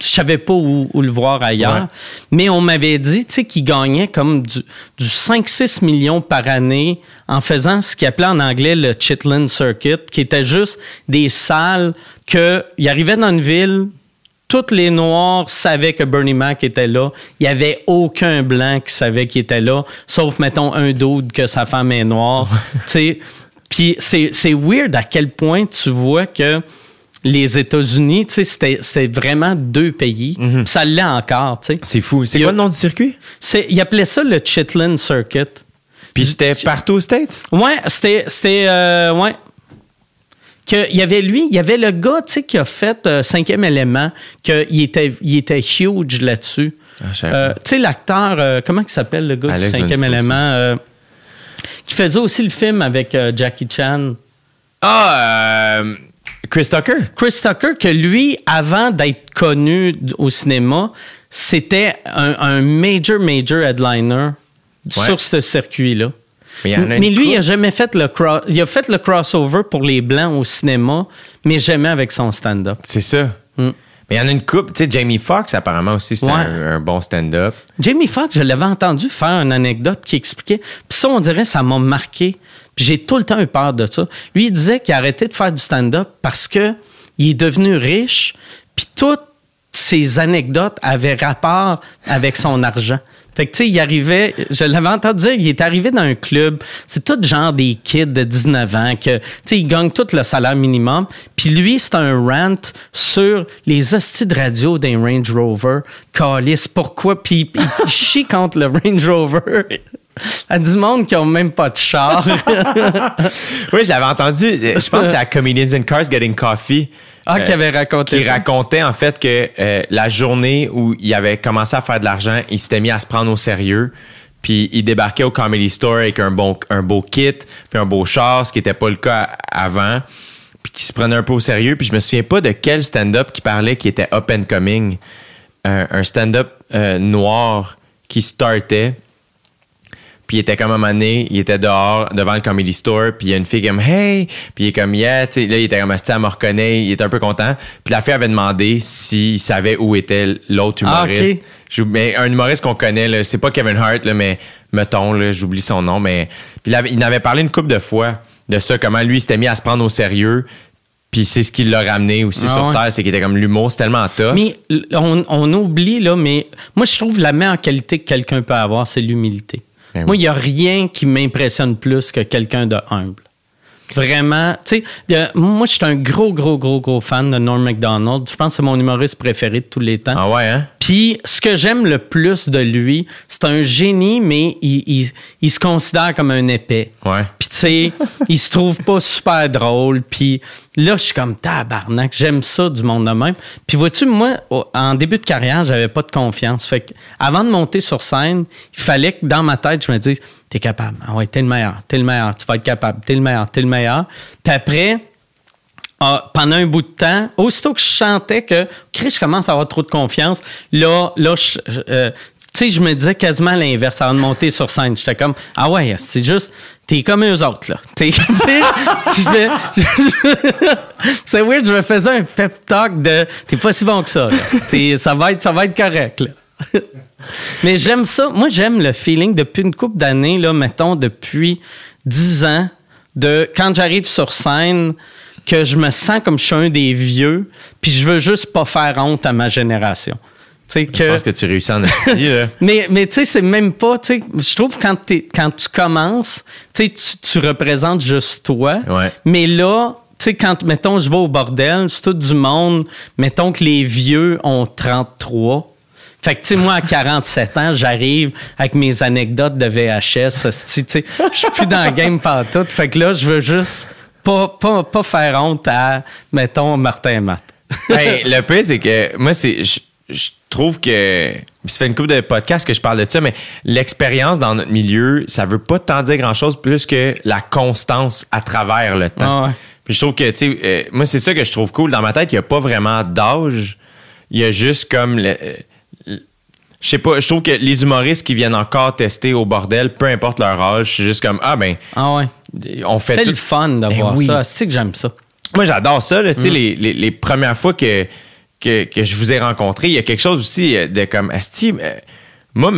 je savais pas où, où le voir ailleurs. Ouais. Mais on m'avait dit, tu sais, qu'il gagnait comme du, du 5-6 millions par année en faisant ce qu'il appelait en anglais le Chitlin Circuit, qui était juste des salles que, il arrivait dans une ville, toutes les Noirs savaient que Bernie Mac était là. Il n'y avait aucun Blanc qui savait qu'il était là, sauf, mettons, un dude que sa femme est noire. tu sais, puis c'est, c'est weird à quel point tu vois que les États-Unis, tu sais, c'était, vraiment deux pays. Puis Ça l'est encore, tu sais. C'est fou. C'est Il a- quoi le nom du circuit? C'est, ils appelaient ça le Chitlin Circuit. Puis c'était partout aux States? Ouais, c'était. c'était euh, ouais. Il y avait lui, il y avait le gars, tu sais, qui a fait euh, Cinquième élément, qu'il était, il était huge là-dessus. Ah, Euh, tu sais, l'acteur, euh, comment il s'appelle, le gars Alex du Cinquième élément, qui faisait aussi le film avec Jackie Chan. Ah, Chris Tucker? Chris Tucker, que lui, avant d'être connu au cinéma, c'était un, un major, major headliner sur ce circuit-là. Mais lui, il a jamais fait le cro- il a fait le crossover pour les blancs au cinéma, mais jamais avec son stand-up. C'est ça. Mm. Mais il y en a une coupe. Tu sais, Jamie Foxx, apparemment aussi, Ouais. un, un bon stand-up. Jamie Foxx, je l'avais entendu faire une anecdote qui expliquait. Puis ça, on dirait, ça m'a marqué. J'ai tout le temps eu peur de ça. Lui, il disait qu'il a arrêté de faire du stand-up parce que il est devenu riche. Puis toutes ses anecdotes avaient rapport avec son argent. Fait que, tu sais, il arrivait, je l'avais entendu dire, il est arrivé dans un club, c'est tout genre des kids de 19 ans que, tu sais, ils gagnent tout le salaire minimum. Puis lui, c'est un rant sur les hosties de radio d'un Range Rover. Calice, pourquoi? Puis il chie contre le Range Rover. À du monde qui ont même pas de char. Oui, je l'avais entendu. euh, Je pense que c'est à Comedians in Cars Getting Coffee. Ah, euh, qui avait raconté Qui ça. racontait en fait que euh, la journée où il avait commencé à faire de l'argent, il s'était mis à se prendre au sérieux. Puis il débarquait au Comedy Store avec un, bon, un beau kit, puis un beau char, ce qui n'était pas le cas avant. Puis qui se prenait un peu au sérieux. Puis je me souviens pas de quel stand-up qui parlait qui était up and coming. Un, un stand-up euh, noir qui startait. Puis il était comme à un moment donné, il était dehors devant le comedy store, puis il y a une fille comme Hey! Puis il est comme Yeah, tu sais, là, il était comme Asti, elle me reconnaît, il était un peu content. Puis la fille avait demandé s'il savait où était l'autre Ah, humoriste. Je- mais un humoriste qu'on connaît, c'est pas Kevin Hart, là, mais mettons, là, j'oublie son nom, mais. Puis il, avait- il en avait parlé une couple de fois de ça, comment lui il s'était mis à se prendre au sérieux. Puis c'est ce qui l'a ramené aussi Ah sur ouais. Terre, c'est qu'il était comme l'humour, c'est tellement tough. Mais on, on oublie, là, mais moi, je trouve la meilleure qualité que quelqu'un peut avoir, c'est l'humilité. Ben moi, il n'y a rien qui m'impressionne plus que quelqu'un de humble. Vraiment, tu sais, moi, je suis un gros, gros, gros, gros fan de Norm MacDonald. Je pense que c'est mon humoriste préféré de tous les temps. Ah ouais, hein? Puis, ce que j'aime le plus de lui, c'est un génie, mais il, il- il se considère comme un épais. Ouais. Puis, tu sais, il se trouve pas super drôle. Puis là, je suis comme tabarnak. J'aime ça du monde de même. Puis, vois-tu, moi, en début de carrière, j'avais pas de confiance. Fait que avant de monter sur scène, il fallait que dans ma tête, je me dise T'es capable. Ah ouais, t'es le meilleur. T'es le meilleur. Tu vas être capable. T'es le meilleur. T'es le meilleur. Puis après, ah, pendant un bout de temps, aussitôt que je sentais que Chris, je commence à avoir trop de confiance, là, là, je- euh, je me disais quasiment l'inverse avant de monter sur scène. J'étais comme, ah ouais, c'est juste, t'es comme eux autres, là. C'est weird, je me faisais un pep talk de, t'es pas si bon que ça, ça va être, ça va être correct, là. Mais j'aime ça. Moi, j'aime le feeling depuis une couple d'années, là, mettons, depuis dix ans, de quand j'arrive sur scène, que je me sens comme je suis un des vieux, puis je veux juste pas faire honte à ma génération. Sais, Je que, pense que tu réussis en là. mais, mais tu sais, c'est même pas, je trouve quand, quand tu commences, tu tu, représentes juste toi. Ouais. Mais là, tu sais, quand, mettons, je vais au bordel, c'est tout du monde, mettons que les vieux ont 33. Fait que, tu sais, moi, à 47 ans, j'arrive avec mes anecdotes de VHS. je suis plus dans le game tout. Fait que là, je veux juste pas, pas, pas faire honte à, mettons, Martin et Matt. Le pire, c'est que moi, c'est. Je, je trouve que. Ça fait une couple de podcasts que je parle de ça, mais l'expérience dans notre milieu, ça veut pas tant dire grand-chose plus que la constance à travers le temps. Ah ouais. Puis je trouve que, tu sais, euh, moi, c'est ça que je trouve cool. Dans ma tête, il n'y a pas vraiment d'âge. Il y a juste comme. le- le- je sais pas, je trouve que les humoristes qui viennent encore tester au bordel, peu importe leur âge, c'est juste comme Ah, ben, Ah ouais. on fait C'est tout- le fun de Ben oui. ça. C'est que j'aime ça? moi, j'adore ça. Là, tu Mm. sais, les, les- les premières fois que, que, que je vous ai rencontré, il y a quelque chose aussi euh, de comme, Asti, euh, moi,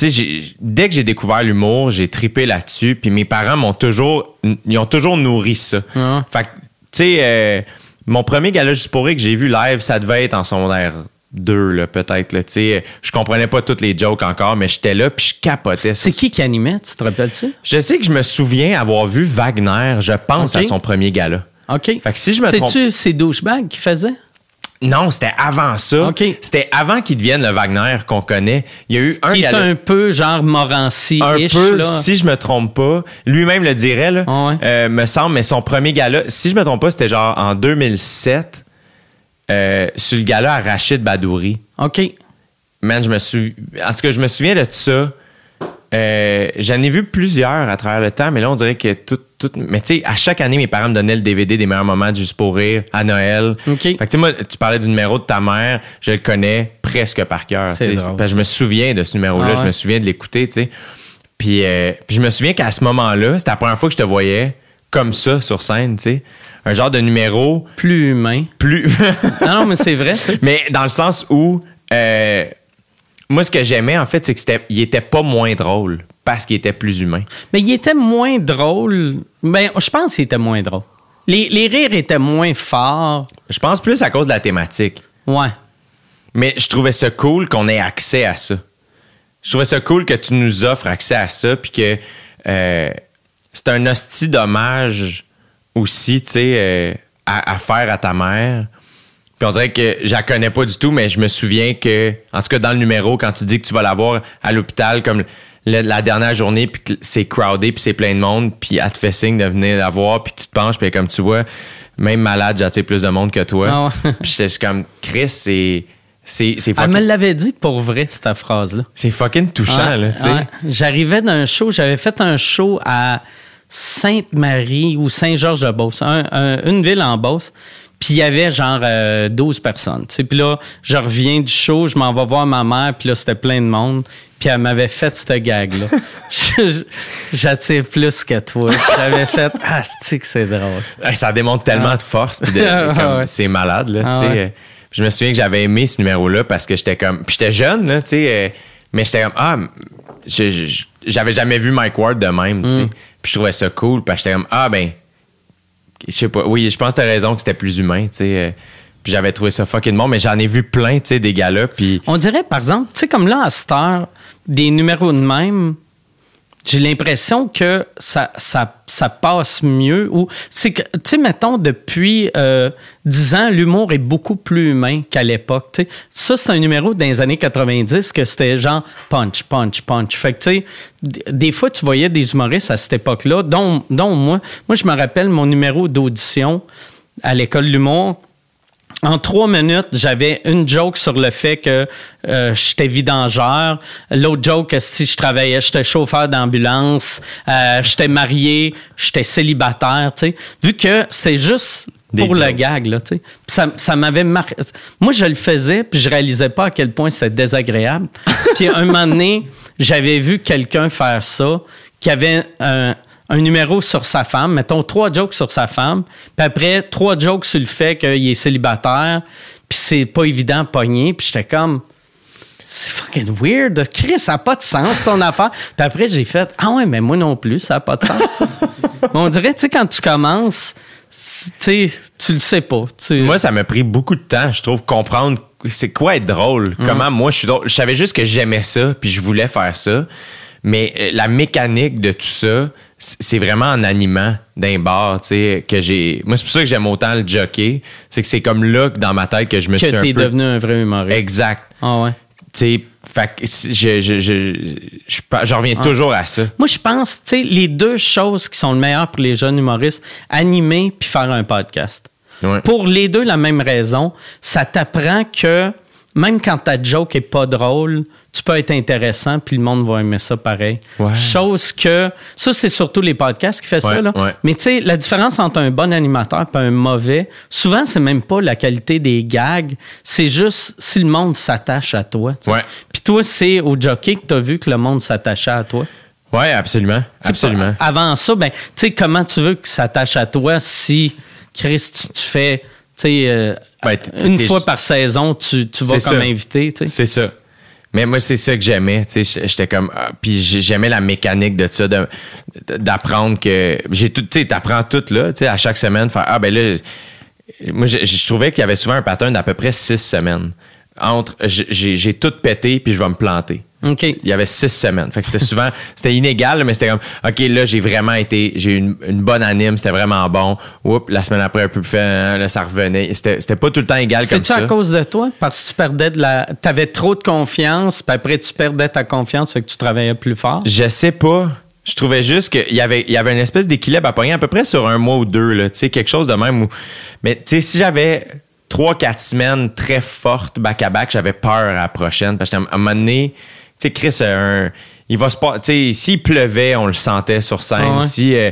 j'ai- dès que j'ai découvert l'humour, j'ai tripé là-dessus, puis mes parents m'ont toujours, ils ont toujours nourri ça. Ouais. Fait que, tu sais, euh, mon premier gala juste pour que j'ai vu live, ça devait être en secondaire 2, là, peut-être, là, tu sais. Je comprenais pas toutes les jokes encore, mais j'étais là, puis je capotais. C'est qui qui animait, tu te rappelles-tu? je sais que je me souviens avoir vu Wagner, je pense, à son premier gala. OK. Fait que si je me trompe. C'est-tu ces douchebags qui faisaient? Non, c'était avant ça. C'était avant qu'il devienne le Wagner qu'on connaît. Il y a eu un Qui est un peu genre Morancy-ish, un peu, là. si je me trompe pas, lui-même le dirait, là, ouais. euh, me semble, mais son premier gala, si je me trompe pas, c'était genre en 2007, euh, sur le gala à Rachid Badouri. OK. Man, je me souviens. En tout cas, je me souviens de ça. Euh, J'en ai vu plusieurs à travers le temps, mais là, on dirait que tout. tout mais tu sais, à chaque année, mes parents me donnaient le DVD des meilleurs moments Juste pour rire à Noël. OK. Fait que tu sais, moi, tu parlais du numéro de ta mère, je le connais presque par cœur. Je me souviens de ce numéro-là, Ah je me souviens de l'écouter, tu sais. Puis, euh, puis je me souviens qu'à ce moment-là, c'était la première fois que je te voyais comme ça sur scène, tu sais. Un genre de numéro Plus humain. plus. Non, non, mais c'est vrai. Mais dans le sens où, euh, moi, ce que j'aimais, en fait, c'est qu'il était pas moins drôle parce qu'il était plus humain. Mais il était moins drôle. Ben, je pense qu'il était moins drôle. Les, les rires étaient moins forts. Je pense plus à cause de la thématique. Ouais. Mais je trouvais ça cool qu'on ait accès à ça. Je trouvais ça cool que tu nous offres accès à ça, puis que euh, c'est un hostie dommage aussi, tu sais, euh, à, à faire à ta mère. Puis on dirait que je la connais pas du tout, mais je me souviens que, en tout cas dans le numéro, quand tu dis que tu vas la voir à l'hôpital comme le- la dernière journée, puis que c'est crowded, puis c'est plein de monde, puis elle te fait signe de venir la voir, puis tu te penches, puis comme tu vois, même malade, j'attire plus de monde que toi. Ah ouais. Puis j'étais comme, Chris, c'est... C'est c'est Elle me l'avait dit pour vrai, cette phrase-là. c'est fucking touchant, Ouais, là, tu sais. ouais. J'arrivais d'un show, j'avais fait un show à Sainte-Marie ou Saint-Georges-de-Beauce, un- un- une ville en Beauce. Puis il y avait genre euh, 12 personnes. tu sais. Puis là, je reviens du show, je m'en vais voir ma mère, puis là, c'était plein de monde. Puis elle m'avait fait cette gag-là. J'attire plus que toi. J'avais fait Ah, c'est que c'est drôle? Hey, Ça démontre tellement de force, puis de- Ah, comme, ouais. c'est malade, là, Ah, tu sais. ouais. Je me souviens que j'avais aimé ce numéro-là parce que j'étais comme... Puis j'étais jeune, là, tu sais, euh, mais j'étais comme... Ah, j'avais jamais vu Mike Ward de même, tu sais. Mm. Puis je trouvais ça cool, parce que j'étais comme... Ah, ben... Je sais pas. Oui, je pense que t'as raison que c'était plus humain, tu sais. euh, j'avais trouvé ça fucking bon, mais j'en ai vu plein, tu sais, des gars-là, puis... On dirait, par exemple, tu sais, comme là, à cette heure, des numéros de même, j'ai l'impression que ça, ça, ça passe mieux. Ou, c'est que, tu sais, mettons, depuis euh, 10 ans, l'humour est beaucoup plus humain qu'à l'époque. Ça, c'est un numéro dans les années 90 que c'était genre punch, punch, punch. Fait que, tu sais, des fois, tu voyais des humoristes à cette époque-là, dont, dont moi. Moi, je me rappelle mon numéro d'audition à l'école de l'humour. En trois minutes, j'avais une joke sur le fait que euh, j'étais vidangeur. L'autre joke, si je travaillais, j'étais chauffeur d'ambulance. Euh, j'étais marié, j'étais célibataire, tu sais. Vu que c'était juste Des pour le gag, là, tu sais. Ça, ça m'avait marqué. Moi, je le faisais, puis je réalisais pas à quel point c'était désagréable. puis un moment donné, j'avais vu quelqu'un faire ça, qui avait un, un numéro sur sa femme, mettons trois jokes sur sa femme, puis après trois jokes sur le fait qu'il est célibataire, puis c'est pas évident pogner, puis j'étais comme c'est fucking weird. Chris, ça n'a pas de sens ton affaire. Puis après, j'ai fait Ah ouais, mais moi non plus, ça n'a pas de sens. Mais on dirait, tu sais, quand tu commences, tu sais, tu le sais pas. Tu... Moi, ça m'a pris beaucoup de temps, je trouve, comprendre c'est quoi être drôle. Comment moi, je suis drôle. Je savais juste que j'aimais ça, puis je voulais faire ça. Mais euh, la mécanique de tout ça, c'est vraiment en animant d'un bar, tu sais, que j'ai... Moi, c'est pour ça que j'aime autant le jockey. C'est que c'est comme là, que dans ma tête, que je me suis que t'es peu... devenu un vrai humoriste. Exact. Ah ouais. Tu sais, fait que je, je, je, je, reviens toujours à ça. Moi, je pense, tu sais, les deux choses qui sont le meilleur pour les jeunes humoristes, animer puis faire un podcast. Ouais. Pour les deux, la même raison, ça t'apprend que même quand ta joke est pas drôle, tu peux être intéressant puis le monde va aimer ça pareil. Ouais. Chose que ça c'est surtout les podcasts qui fait ça là. ouais. Mais tu sais la différence entre un bon animateur et un mauvais, souvent c'est même pas la qualité des gags, c'est juste si le monde s'attache à toi. Puis toi c'est au jockey que tu as vu que le monde s'attachait à toi. Ouais, absolument. Absolument. Avant ça, ben, tu sais, comment tu veux qu'il s'attache à toi si, Chris, tu, tu fais euh, Ben, une fois par saison, tu, tu vas comme ça. invité. C'est ça. Mais moi, c'est ça que j'aimais. Tu sais, j'étais comme. ah, puis j'ai- j'aimais la mécanique de ça, d'apprendre que. J'ai tout. Tu sais, t'apprends tout là, à chaque semaine, faire Ah, ben là. Moi, je, je trouvais qu'il y avait souvent un pattern d'à peu près six semaines. Entre. J'ai j'ai tout pété, puis je vais me planter. Il y avait six semaines. Fait que c'était souvent. c'était inégal, mais c'était comme. OK, là, j'ai vraiment été. J'ai eu une, une bonne anime, c'était vraiment bon. Oups, la semaine après, un peu plus fait, hein, là, ça revenait. C'était pas tout le temps égal comme C'est-tu ça. à cause de toi? Parce que tu perdais de la. T'avais trop de confiance, puis après, tu perdais ta confiance, fait que tu travaillais plus fort? Je sais pas. Je trouvais juste qu'il y avait, il y avait une espèce d'équilibre à pogner à peu près sur un mois ou deux, là, tu sais, quelque chose de même. Où... Mais tu sais, si j'avais trois, quatre semaines très fortes back-à-back, j'avais peur à la prochaine. Parce qu'à un moment donné, sais, Chris, euh, un- il va se s'il pleuvait, on le sentait sur scène. Ah ouais. Si, euh,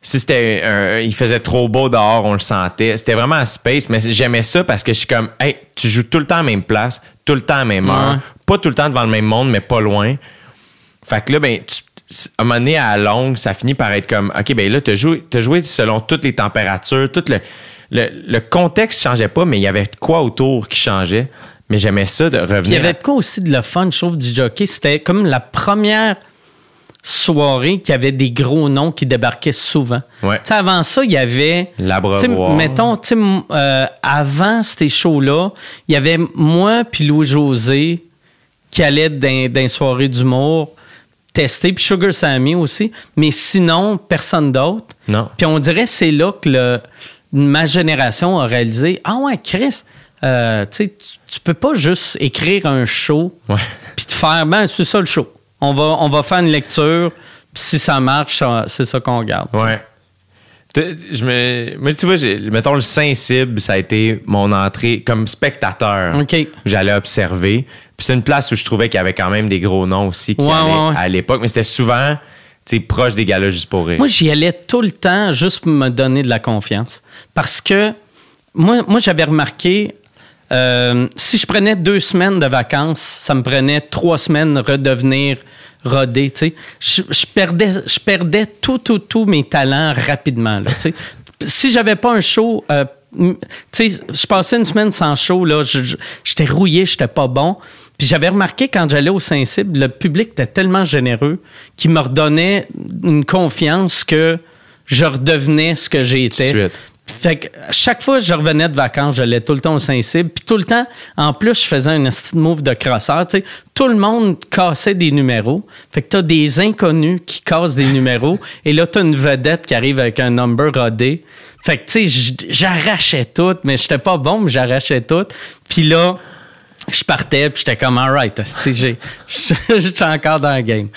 si c'était un- il faisait trop beau dehors, on le sentait. C'était vraiment à space, mais j'aimais ça parce que je suis comme, hey, tu joues tout le temps à la même place, tout le temps à la même heure, Ouais. pas tout le temps devant le même monde, mais pas loin. Fait que là, ben, tu- à un moment donné, à la longue, ça finit par être comme, OK, ben là, tu as joué, selon toutes les températures, tout le, le, le contexte changeait pas, mais il y avait quoi autour qui changeait? Mais j'aimais ça de revenir. Puis il y avait de quoi aussi de le fun, je trouve, du jockey. C'était comme la première soirée qu'il y avait des gros noms qui débarquaient souvent. Ouais. Tu sais, avant ça, il y avait. L'Abreuvoir. Mettons, tu sais, m- euh, avant ces shows-là, il y avait moi puis Louis-José qui allait dans, dans les soirées d'humour tester, puis Sugar Sammy aussi. Mais sinon, personne d'autre. Non. Puis on dirait c'est là que le- ma génération a réalisé Ah ouais, Chris, euh, tu tu- peux pas juste écrire un show puis te faire, ben, c'est ça le show. On va, on va faire une lecture, puis si ça marche, c'est ça qu'on garde. Ouais. Je me, moi, tu vois, mettons le Saint-Cybe, ça a été mon entrée comme spectateur. J'allais observer. Puis c'est une place où je trouvais qu'il y avait quand même des gros noms aussi qui Ouais, allaient ouais, ouais. à l'époque, mais c'était souvent proche des galas juste pour rire. Moi, j'y allais tout le temps juste pour me donner de la confiance. Parce que moi, moi j'avais remarqué, euh, si je prenais deux semaines de vacances, ça me prenait trois semaines de redevenir rodé. tu sais. Je, perdais, je perdais tout, tout, tous mes talents rapidement. Là, tu sais. si j'avais pas un show... euh, m- tu sais, je passais une semaine sans show, là, j'étais rouillé, j'étais pas bon. Puis j'avais remarqué quand j'allais au Saint-Cybe, le public était tellement généreux qu'il me redonnait une confiance que je redevenais ce que j'étais. Fait que chaque fois que je revenais de vacances, j'allais tout le temps au Saint-Cybe. Puis tout le temps, en plus, je faisais un de move de crosseur. Tu sais, tout le monde cassait des numéros. Fait que t'as des inconnus qui cassent des numéros. Et là, t'as une vedette qui arrive avec un number rodé. Fait que, tu sais, j'arrachais tout. Mais j'étais pas bon, mais j'arrachais tout. Puis là, je partais, puis j'étais comme, alright, j'étais encore dans le game.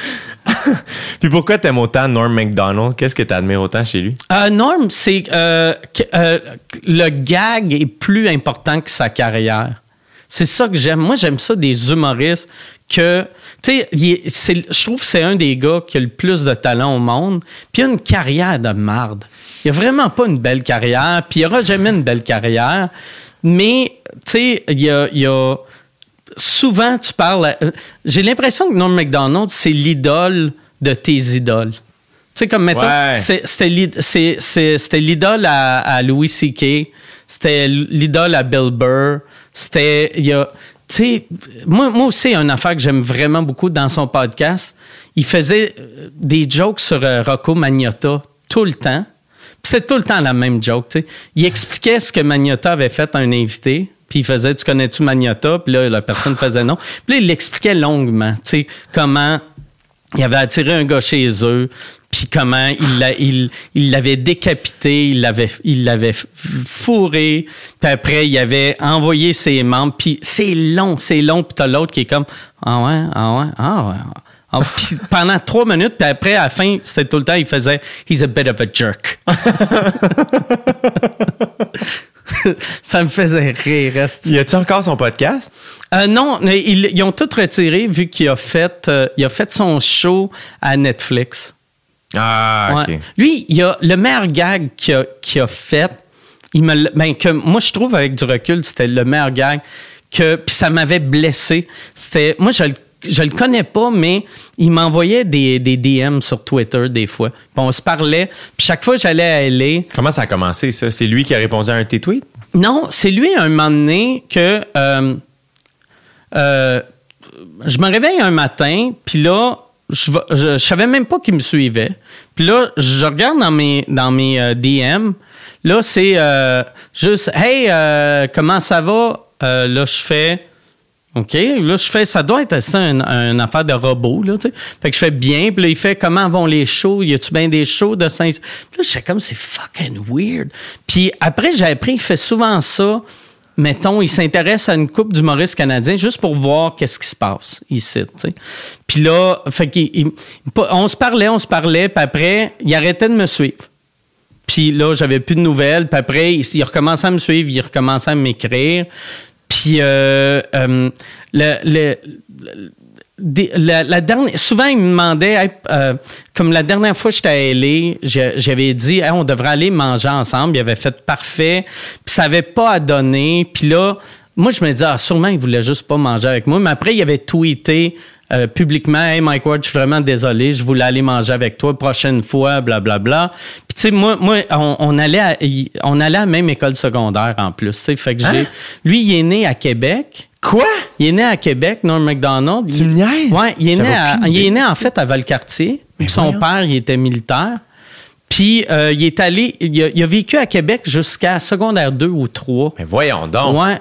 Puis pourquoi t'aimes autant Norm MacDonald? Qu'est-ce que t'admires autant chez lui? Euh, Norm, c'est euh, que, euh, le gag est plus important que sa carrière. C'est ça que j'aime. Moi, j'aime ça des humoristes que, tu sais, je trouve que c'est un des gars qui a le plus de talent au monde. Puis il a une carrière de marde. Il a vraiment pas une belle carrière. Puis il aura jamais une belle carrière. Mais, tu sais, il y a, il y a- souvent tu parles. à- euh, J'ai l'impression que Norm Macdonald, c'est l'idole de tes idoles. Tu sais, comme mettons, Ouais. c'était l'idole à, à Louis C.K., c'était l'idole à Bill Burr, c'était. il y a- Tu sais, moi, moi aussi, il y a une affaire que j'aime vraiment beaucoup dans son podcast. Il faisait euh, des jokes sur euh, Rocco Magnotta tout le temps. C'était tout le temps la même joke. Il expliquait ce que Magnotta avait fait à un invité. Puis il faisait Tu connais-tu Magnotta Puis là, la personne faisait non. Puis là, il l'expliquait longuement. tu sais, Comment il avait attiré un gars chez eux, puis comment il l'a- il il l'avait décapité, il l'avait il l'avait fourré, puis après il avait envoyé ses membres, puis c'est long, c'est long, puis t'as l'autre qui est comme ah ouais, ah ouais, ah ouais. Ah, puis pendant trois minutes, puis après, à la fin, c'était tout le temps, il faisait He's a bit of a jerk. Ça me faisait rire. Y a-tu encore son podcast? Euh, non, ils, ils ont tout retiré vu qu'il a fait, euh, il a fait son show à Netflix. Ah, OK. Ouais. Lui, il a le meilleur gag qu'il a, fait. Il me, ben, que moi, je trouve avec du recul, c'était le meilleur gag que puis ça m'avait blessé. C'était moi, je le je le connais pas, mais il m'envoyait des, des DM sur Twitter des fois. Puis on se parlait. Puis chaque fois j'allais à LA, Comment ça a commencé, ça? C'est lui qui a répondu à un de tes tweets? Non, c'est lui, un moment donné, que euh, euh, je me réveille un matin, puis là, je, je, je savais même pas qu'il me suivait. Puis là, je regarde dans mes, dans mes euh, DM. Là, c'est juste, hey, comment ça va? Là, je fais, OK. Là, je fais, ça doit être ça, une, affaire de robot, là, tu sais. Fait que je fais bien. Puis là, il fait, comment vont les shows? Y a-tu bien des shows de Saint... Là, je fais comme, c'est fucking weird. Puis après, j'ai appris, il fait souvent ça. Mettons, il s'intéresse à une coupe d'humoristes canadiens juste pour voir qu'est-ce qui se passe ici, tu sais. Puis là, fait qu'il, il- on se parlait, on se parlait, puis après, il arrêtait de me suivre. Puis là, j'avais plus de nouvelles. Puis après, il, il recommençait à me suivre, il recommençait à m'écrire. Puis euh, euh, souvent, il me demandait, Hey, euh, comme la dernière fois que j'étais à LA, j'avais dit, Hey, on devrait aller manger ensemble. Il avait fait parfait. Puis ça n'avait pas à donner. Puis là, moi, je me disais, ah, sûrement, il voulait juste pas manger avec moi. Mais après, il avait tweeté euh, publiquement, Hey, Mike Ward, je suis vraiment désolé, je voulais aller manger avec toi prochaine fois, blablabla. Puis, tu sais, moi, moi on, on allait à, il- on allait à la même école secondaire en plus. Fait que j'ai. Lui, il est né à Québec. Quoi? Il est né à Québec, Norm MacDonald. Tu me niaises? Ouais, il est, né à- il est né en fait à Valcartier. Son père, il était militaire. Puis euh, il est allé, il a, il a vécu à Québec jusqu'à secondaire 2 ou 3. Mais voyons donc. Ouais.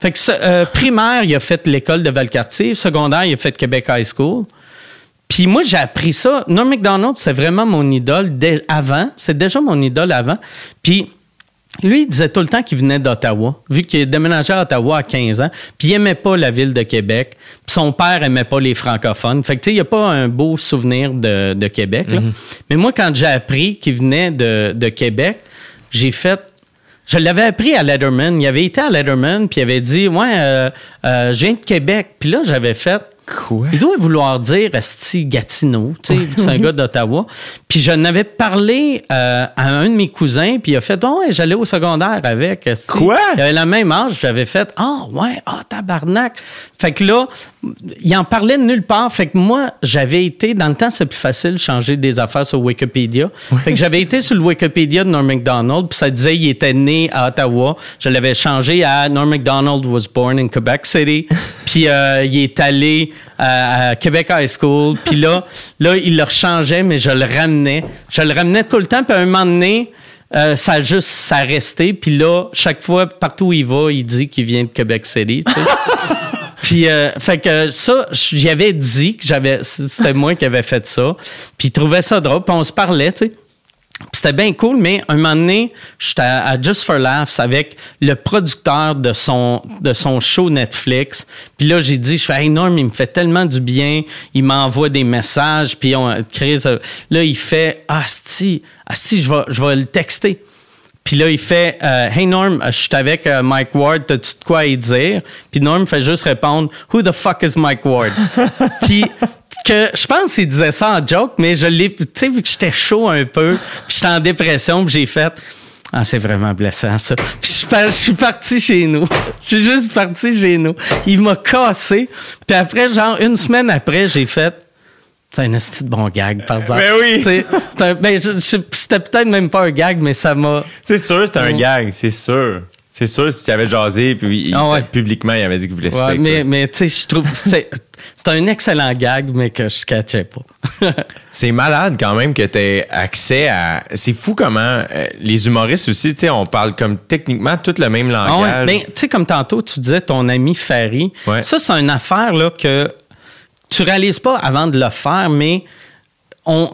Fait que euh, primaire, il a fait l'école de Valcartier. Secondaire, il a fait Québec High School. Puis moi, j'ai appris ça. Norm MacDonald, c'est vraiment mon idole dès avant. C'est déjà mon idole avant. Puis lui, il disait tout le temps qu'il venait d'Ottawa, vu qu'il déménagé à Ottawa à 15 ans, puis il aimait pas la ville de Québec, puis son père aimait pas les francophones. Fait que, tu sais, il n'y a pas un beau souvenir de, de Québec. là. Mais moi, quand j'ai appris qu'il venait de, de Québec, j'ai fait... Je l'avais appris à Letterman. Il avait été à Letterman, puis il avait dit, « Ouais, euh, euh, je viens de Québec. » Puis là, j'avais fait... Quoi? Il doit vouloir dire Esti Gatineau, tu sais, c'est un gars d'Ottawa. Puis je n'avais parlé euh, à un de mes cousins, puis il a fait Oh, ouais, j'allais au secondaire avec. esti. Quoi? Il avait la même âge, j'avais fait Ah, ouais, ah, tabarnak. Fait que là, il en parlait de nulle part. Fait que moi, j'avais été, dans le temps, c'est plus facile de changer des affaires sur Wikipédia. Fait que j'avais été sur le Wikipédia de Norm MacDonald, puis ça disait il était né à Ottawa. Je l'avais changé à Norm MacDonald was born in Quebec City. puis euh, il est allé à, à Québec High School. Puis là, là, il le rechangeait, mais je le ramenais. Je le ramenais tout le temps, puis à un moment donné, euh, ça a juste, ça a resté. Puis là, chaque fois, partout où il va, il dit qu'il vient de Québec City. Puis, euh, fait que ça, j'y avais dit que j'avais, c'était moi qui avais fait ça. Puis il trouvait ça drôle. Puis on se parlait, tu sais. C'était bien cool, mais un moment donné, j'étais à, Just for Laughs avec le producteur de son, de son show Netflix. Puis là, j'ai dit, je fais, hey Norm, il me fait tellement du bien. Il m'envoie des messages. Puis on crée ça. Là, il fait, ah, si, si, je vais, je vais le texter. Puis là, il fait euh, Hey Norm, je suis avec euh, Mike Ward, t'as-tu de quoi à y dire? Puis Norm fait juste répondre Who the fuck is Mike Ward? Puis que je pense qu'il disait ça en joke, mais je l'ai, tu sais, vu que j'étais chaud un peu, puis j'étais en dépression, puis j'ai fait ah, c'est vraiment blessant, ça. Puis je suis par- je suis parti chez nous. Je suis juste parti chez nous. Il m'a cassé. Puis après, genre, une semaine après, j'ai fait c'est un esti de bon gag, par exemple. Ben oui. C'est un- ben, C'était peut-être même pas un gag, mais ça m'a. C'est sûr, c'était un gag, c'est sûr. C'est sûr, si tu avais jasé, puis il- Ah ouais. publiquement, il avait dit qu'il voulait se Ouais, mais, mais tu sais, je trouve. C'est c'est un excellent gag, mais que je catchais pas. C'est malade quand même que tu aies accès à. C'est fou comment euh, les humoristes aussi, tu sais, on parle comme techniquement tout le même Ah ouais, langage. ben, tu sais, comme tantôt, tu disais ton ami Ferry. Ouais. Ça, c'est une affaire là, que tu réalises pas avant de le faire, mais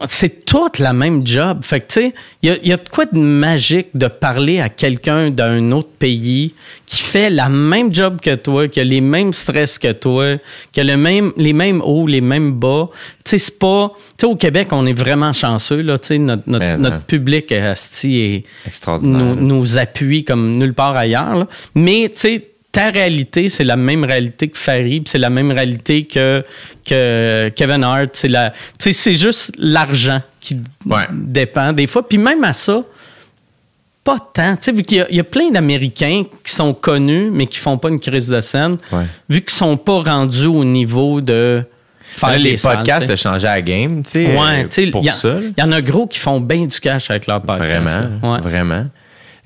c'est toute la même job. Fait que, tu sais, il y a, il y a de quoi de magique de parler à quelqu'un d'un autre pays qui fait la même job que toi, qui a les mêmes stress que toi, qui a le même, les mêmes hauts, les mêmes bas. Tu sais, c'est pas... Tu sais, au Québec, on est vraiment chanceux, là. Tu sais, notre, notre, Mais, notre hein. public, asti, est Extraordinaire. nous, nous appuie comme nulle part ailleurs. là. Mais, tu sais, ta réalité, c'est la même réalité que Farid, c'est la même réalité que, que Kevin Hart. C'est la, c'est juste l'argent qui Ouais. dépend des fois. Puis même à ça, pas tant. Tu sais, vu qu'il y a- il y, a plein d'Américains qui sont connus, mais qui font pas une crise de scène, Ouais. vu qu'ils sont pas rendus au niveau de faire Là, les podcasts changé à la game, tu sais. Ouais, euh, pour il y, a- ça. il y en a gros qui font bien du cash avec leur podcast. Vraiment. Ouais. vraiment.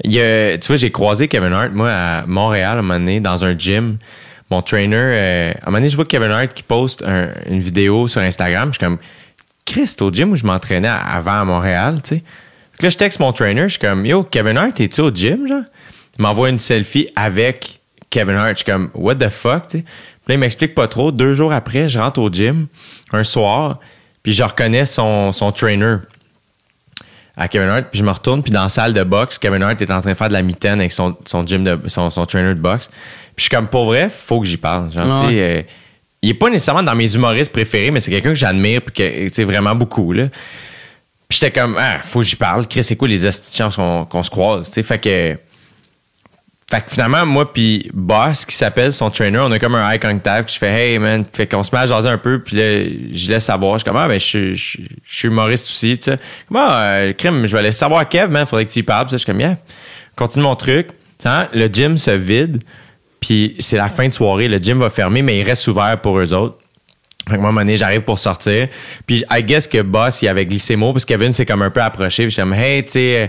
Tu vois, j'ai croisé Kevin Hart, moi, à Montréal, à un moment donné, dans un gym. Mon trainer, euh, à un moment donné, je vois Kevin Hart qui poste un- une vidéo sur Instagram. Je suis comme, Chris, c'est au gym où je m'entraînais avant à Montréal, tu sais. Là, je texte mon trainer, je suis comme, Yo, Kevin Hart, es-tu au gym, genre? Il m'envoie une selfie avec Kevin Hart. Je suis comme, What the fuck, tu sais. Puis là, il m'explique pas trop. Deux jours après, je rentre au gym, un soir, puis je reconnais son, son trainer à Kevin Hart, puis je me retourne, puis dans la salle de boxe, Kevin Hart est en train de faire de la mitaine avec son, son gym de son, son trainer de boxe. Puis je suis comme pour vrai, faut que j'y parle. Genre, tu sais, ouais. euh, il est pas nécessairement dans mes humoristes préférés, mais c'est quelqu'un que j'admire puis que sais vraiment beaucoup là. Puis j'étais comme ah, faut que j'y parle. Chris, c'est quoi les chances qu'on qu'on se croise, tu sais, fait que fait que finalement, moi puis Boss, qui s'appelle son trainer, on a comme un eye contact. Je fais Hey man, fait qu'on se met à jaser un peu, puis là, je laisse savoir. Je suis comme Ah, ben, je, je, suis- humoriste aussi, tu sais. Comme Ah, euh, crime, je vais laisser savoir à Kev, man, faudrait que tu y parles. Je suis comme Yeah, continue mon truc. Hein, le gym se vide, puis c'est la fin de soirée. Le gym va fermer, mais il reste ouvert pour eux autres. Fait que moi, à j'arrive pour sortir. Puis, I guess que Boss, il avait glissé mot, parce Kevin s'est comme un peu approché. Puis, je suis comme, hey, tu sais, euh,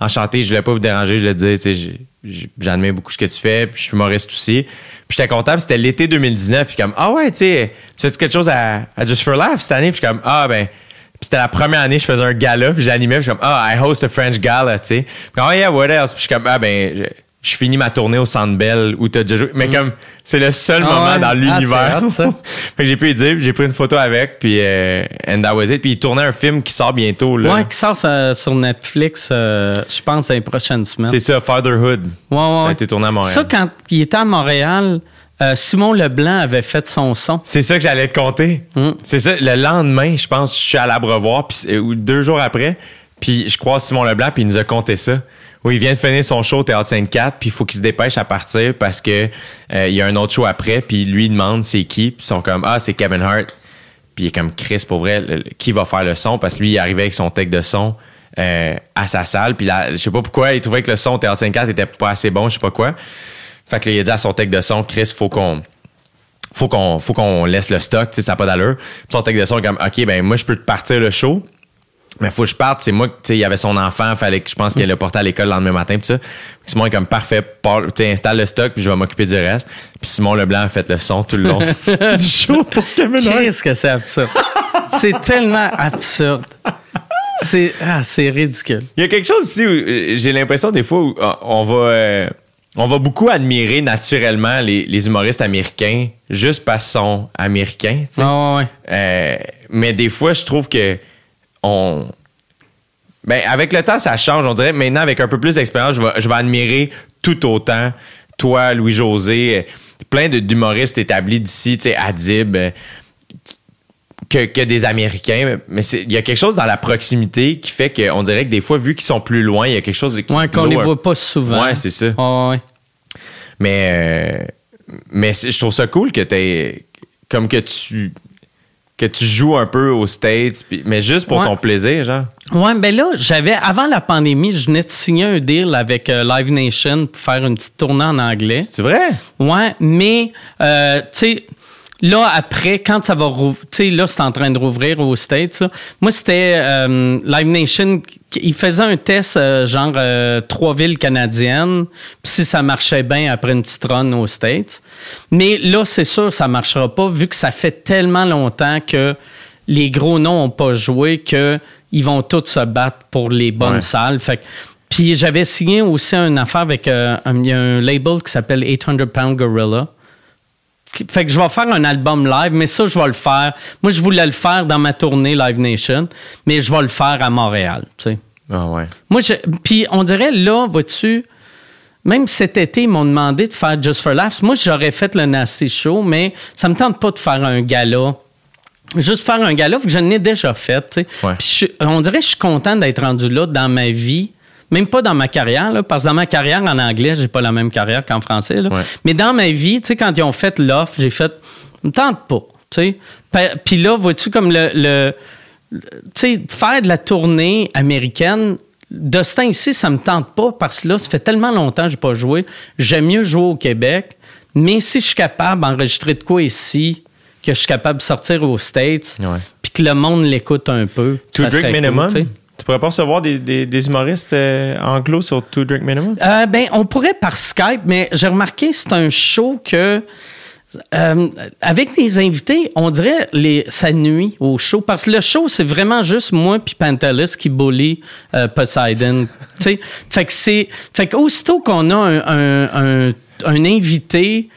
enchanté, je voulais pas vous déranger, je le dis, tu sais, j'ai- j'ai- j'admire beaucoup ce que tu fais, puis je suis humoriste aussi. Puis, j'étais content, c'était l'été 2019. Puis, comme, ah ouais, tu sais, tu fais quelque chose à, à Just for Laugh cette année? Puis, comme, ah ben, puis c'était la première année je faisais un gala, puis j'animais, puis comme, ah, I host a French gala, tu sais. Puis, oh yeah, what else? Puis, je suis comme, ah ben, je finis ma tournée au Centre Bell où t'as déjà joué. Mais comme, c'est le seul Ah moment ouais? dans Ah, l'univers. fait que j'ai pu lui dire, j'ai pris une photo avec, puis euh, and that was it. Puis il tournait un film qui sort bientôt, là. Ouais, qui sort euh, sur Netflix, euh, je pense, dans les prochaines semaines. C'est ça, Fatherhood. Ouais, ouais, Ça a été tourné à Montréal. Ça, quand il était à Montréal, euh, Simon Leblanc avait fait son son. C'est ça que j'allais te compter. Mm. C'est ça. Le lendemain, je pense, je suis à l'Abreuvoir, puis deux jours après, puis je croise Simon Leblanc, puis il nous a compté ça. Oui, il vient de finir son show au Théâtre Sainte-Cat, puis il faut qu'il se dépêche à partir parce que euh, il y a un autre show après, puis lui demande c'est qui, puis ils sont comme ah c'est Kevin Hart, puis il est comme Chris pour vrai, qui va faire le son? Parce que lui il arrivait avec son tech de son euh, à sa salle, puis là je sais pas pourquoi il trouvait que le son au Théâtre Sainte-Cat était pas assez bon, je sais pas quoi. Fait que là, il a dit à son tech de son Chris faut qu'on faut qu'on faut qu'on laisse le stock, ça n'a pas d'allure. Son tech de son est comme OK, ben moi je peux te partir le show. Mais faut que je parte, c'est moi, tu sais, il y avait son enfant, fallait que je pense qu'elle le portait à l'école le lendemain matin, puis ça. Puis Simon est comme parfait, tu sais, installe le stock, puis je vais m'occuper du reste. Puis Simon Leblanc a fait le son tout le long du show pour Kevin Hart. Qu'est-ce que c'est absurde? c'est tellement absurde. C'est ah, c'est ridicule. Il y a quelque chose aussi où euh, j'ai l'impression des fois où euh, on va euh, on va beaucoup admirer naturellement les, les humoristes américains juste parce qu'ils sont américains, tu sais. Ah, ouais, ouais. Euh, mais des fois, je trouve que on. Ben, avec le temps, ça change. On dirait maintenant, avec un peu plus d'expérience, je vais, je vais admirer tout autant toi, Louis-José, euh, plein de- d'humoristes établis d'ici, tu sais, Adib, euh, que, que des Américains. Mais il y a quelque chose dans la proximité qui fait qu'on dirait que des fois, vu qu'ils sont plus loin, il y a quelque chose de qui Ouais, qu'on les voit pas souvent. Ouais, c'est ça. Ouais. Mais, euh, mais je trouve ça cool que tu comme que tu que tu joues un peu aux States, mais juste pour Ouais. ton plaisir, genre. Ouais, ben là, j'avais, avant la pandémie, je venais de signer un deal avec euh, Live Nation pour faire une petite tournée en anglais. C'est vrai? Ouais, mais, euh, tu sais, là, après, quand ça va rouvrir, tu sais, là, c'est en train de rouvrir aux States. Moi, c'était euh, Live Nation, il faisait un test, euh, genre, euh, trois villes canadiennes, puis si ça marchait bien après une petite run aux States. Mais là, c'est sûr, ça marchera pas, vu que ça fait tellement longtemps que les gros noms n'ont pas joué, que ils vont tous se battre pour les bonnes Ouais. salles. Fait que- puis j'avais signé aussi une affaire avec euh, un, il y a un label qui s'appelle 800 Pound Gorilla. Fait que je vais faire un album live, mais ça, je vais le faire. Moi, je voulais le faire dans ma tournée Live Nation, mais je vais le faire à Montréal, tu sais. Ah ouais. Moi, je, puis on dirait, là, vois-tu, même cet été, ils m'ont demandé de faire Just for Laughs. Moi, j'aurais fait le Nasty Show, mais ça me tente pas de faire un gala. Juste faire un gala, que je l'ai déjà fait. tu sais. Ouais. Puis je on dirait que je suis content d'être rendu là dans ma vie. Même pas dans ma carrière, là, parce que dans ma carrière en anglais, j'ai pas la même carrière qu'en français. là. Ouais. Mais dans ma vie, tu sais, quand ils ont fait l'offre, j'ai fait, me tente pas. tu sais. Puis là, vois-tu, comme le- le, tu sais, faire de la tournée américaine, de ce temps ici, ça me tente pas parce que là, ça fait tellement longtemps que j'ai pas joué. J'aime mieux jouer au Québec. Mais si je suis capable d'enregistrer de quoi ici, que je suis capable de sortir aux States, puis que le monde l'écoute un peu, Two ça drink cool, minimum? Tu pourrais pas recevoir des, des, des humoristes euh, anglo sur Two Drink Minimum? Euh, ben, on pourrait par Skype, mais j'ai remarqué c'est un show que euh, avec des invités, on dirait les ça nuit au show parce que le show c'est vraiment juste moi puis Pantelis qui bully euh, Poseidon. fait que c'est fait qu'on a un, un, un, invité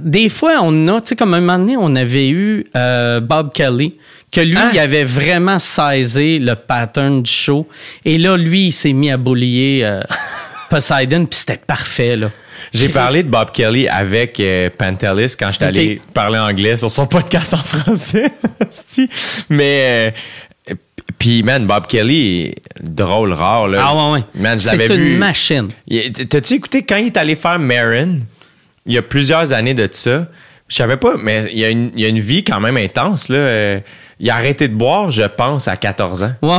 des fois, on a, tu sais, comme un moment donné, on avait eu euh, Bob Kelly, que lui, Ah! il avait vraiment saisi le pattern du show. Et là, lui, il s'est mis à boulier euh, Poseidon, puis c'était parfait, là. J'ai parlé de Bob Kelly avec euh, Pantelis quand j'étais Ok. allé parler anglais sur son podcast en français. Mais, euh, puis, man, Bob Kelly, drôle, rare. Là. Ah ouais, ouais. Man, je C'est l'avais une vu. machine. Il- T'as-tu écouté quand il est allé faire Marin, il y a plusieurs années de ça? Je savais pas, mais il y a une, il y a une vie quand même intense. Là. Euh, il a arrêté de boire, je pense, à 14 ans. Ouais,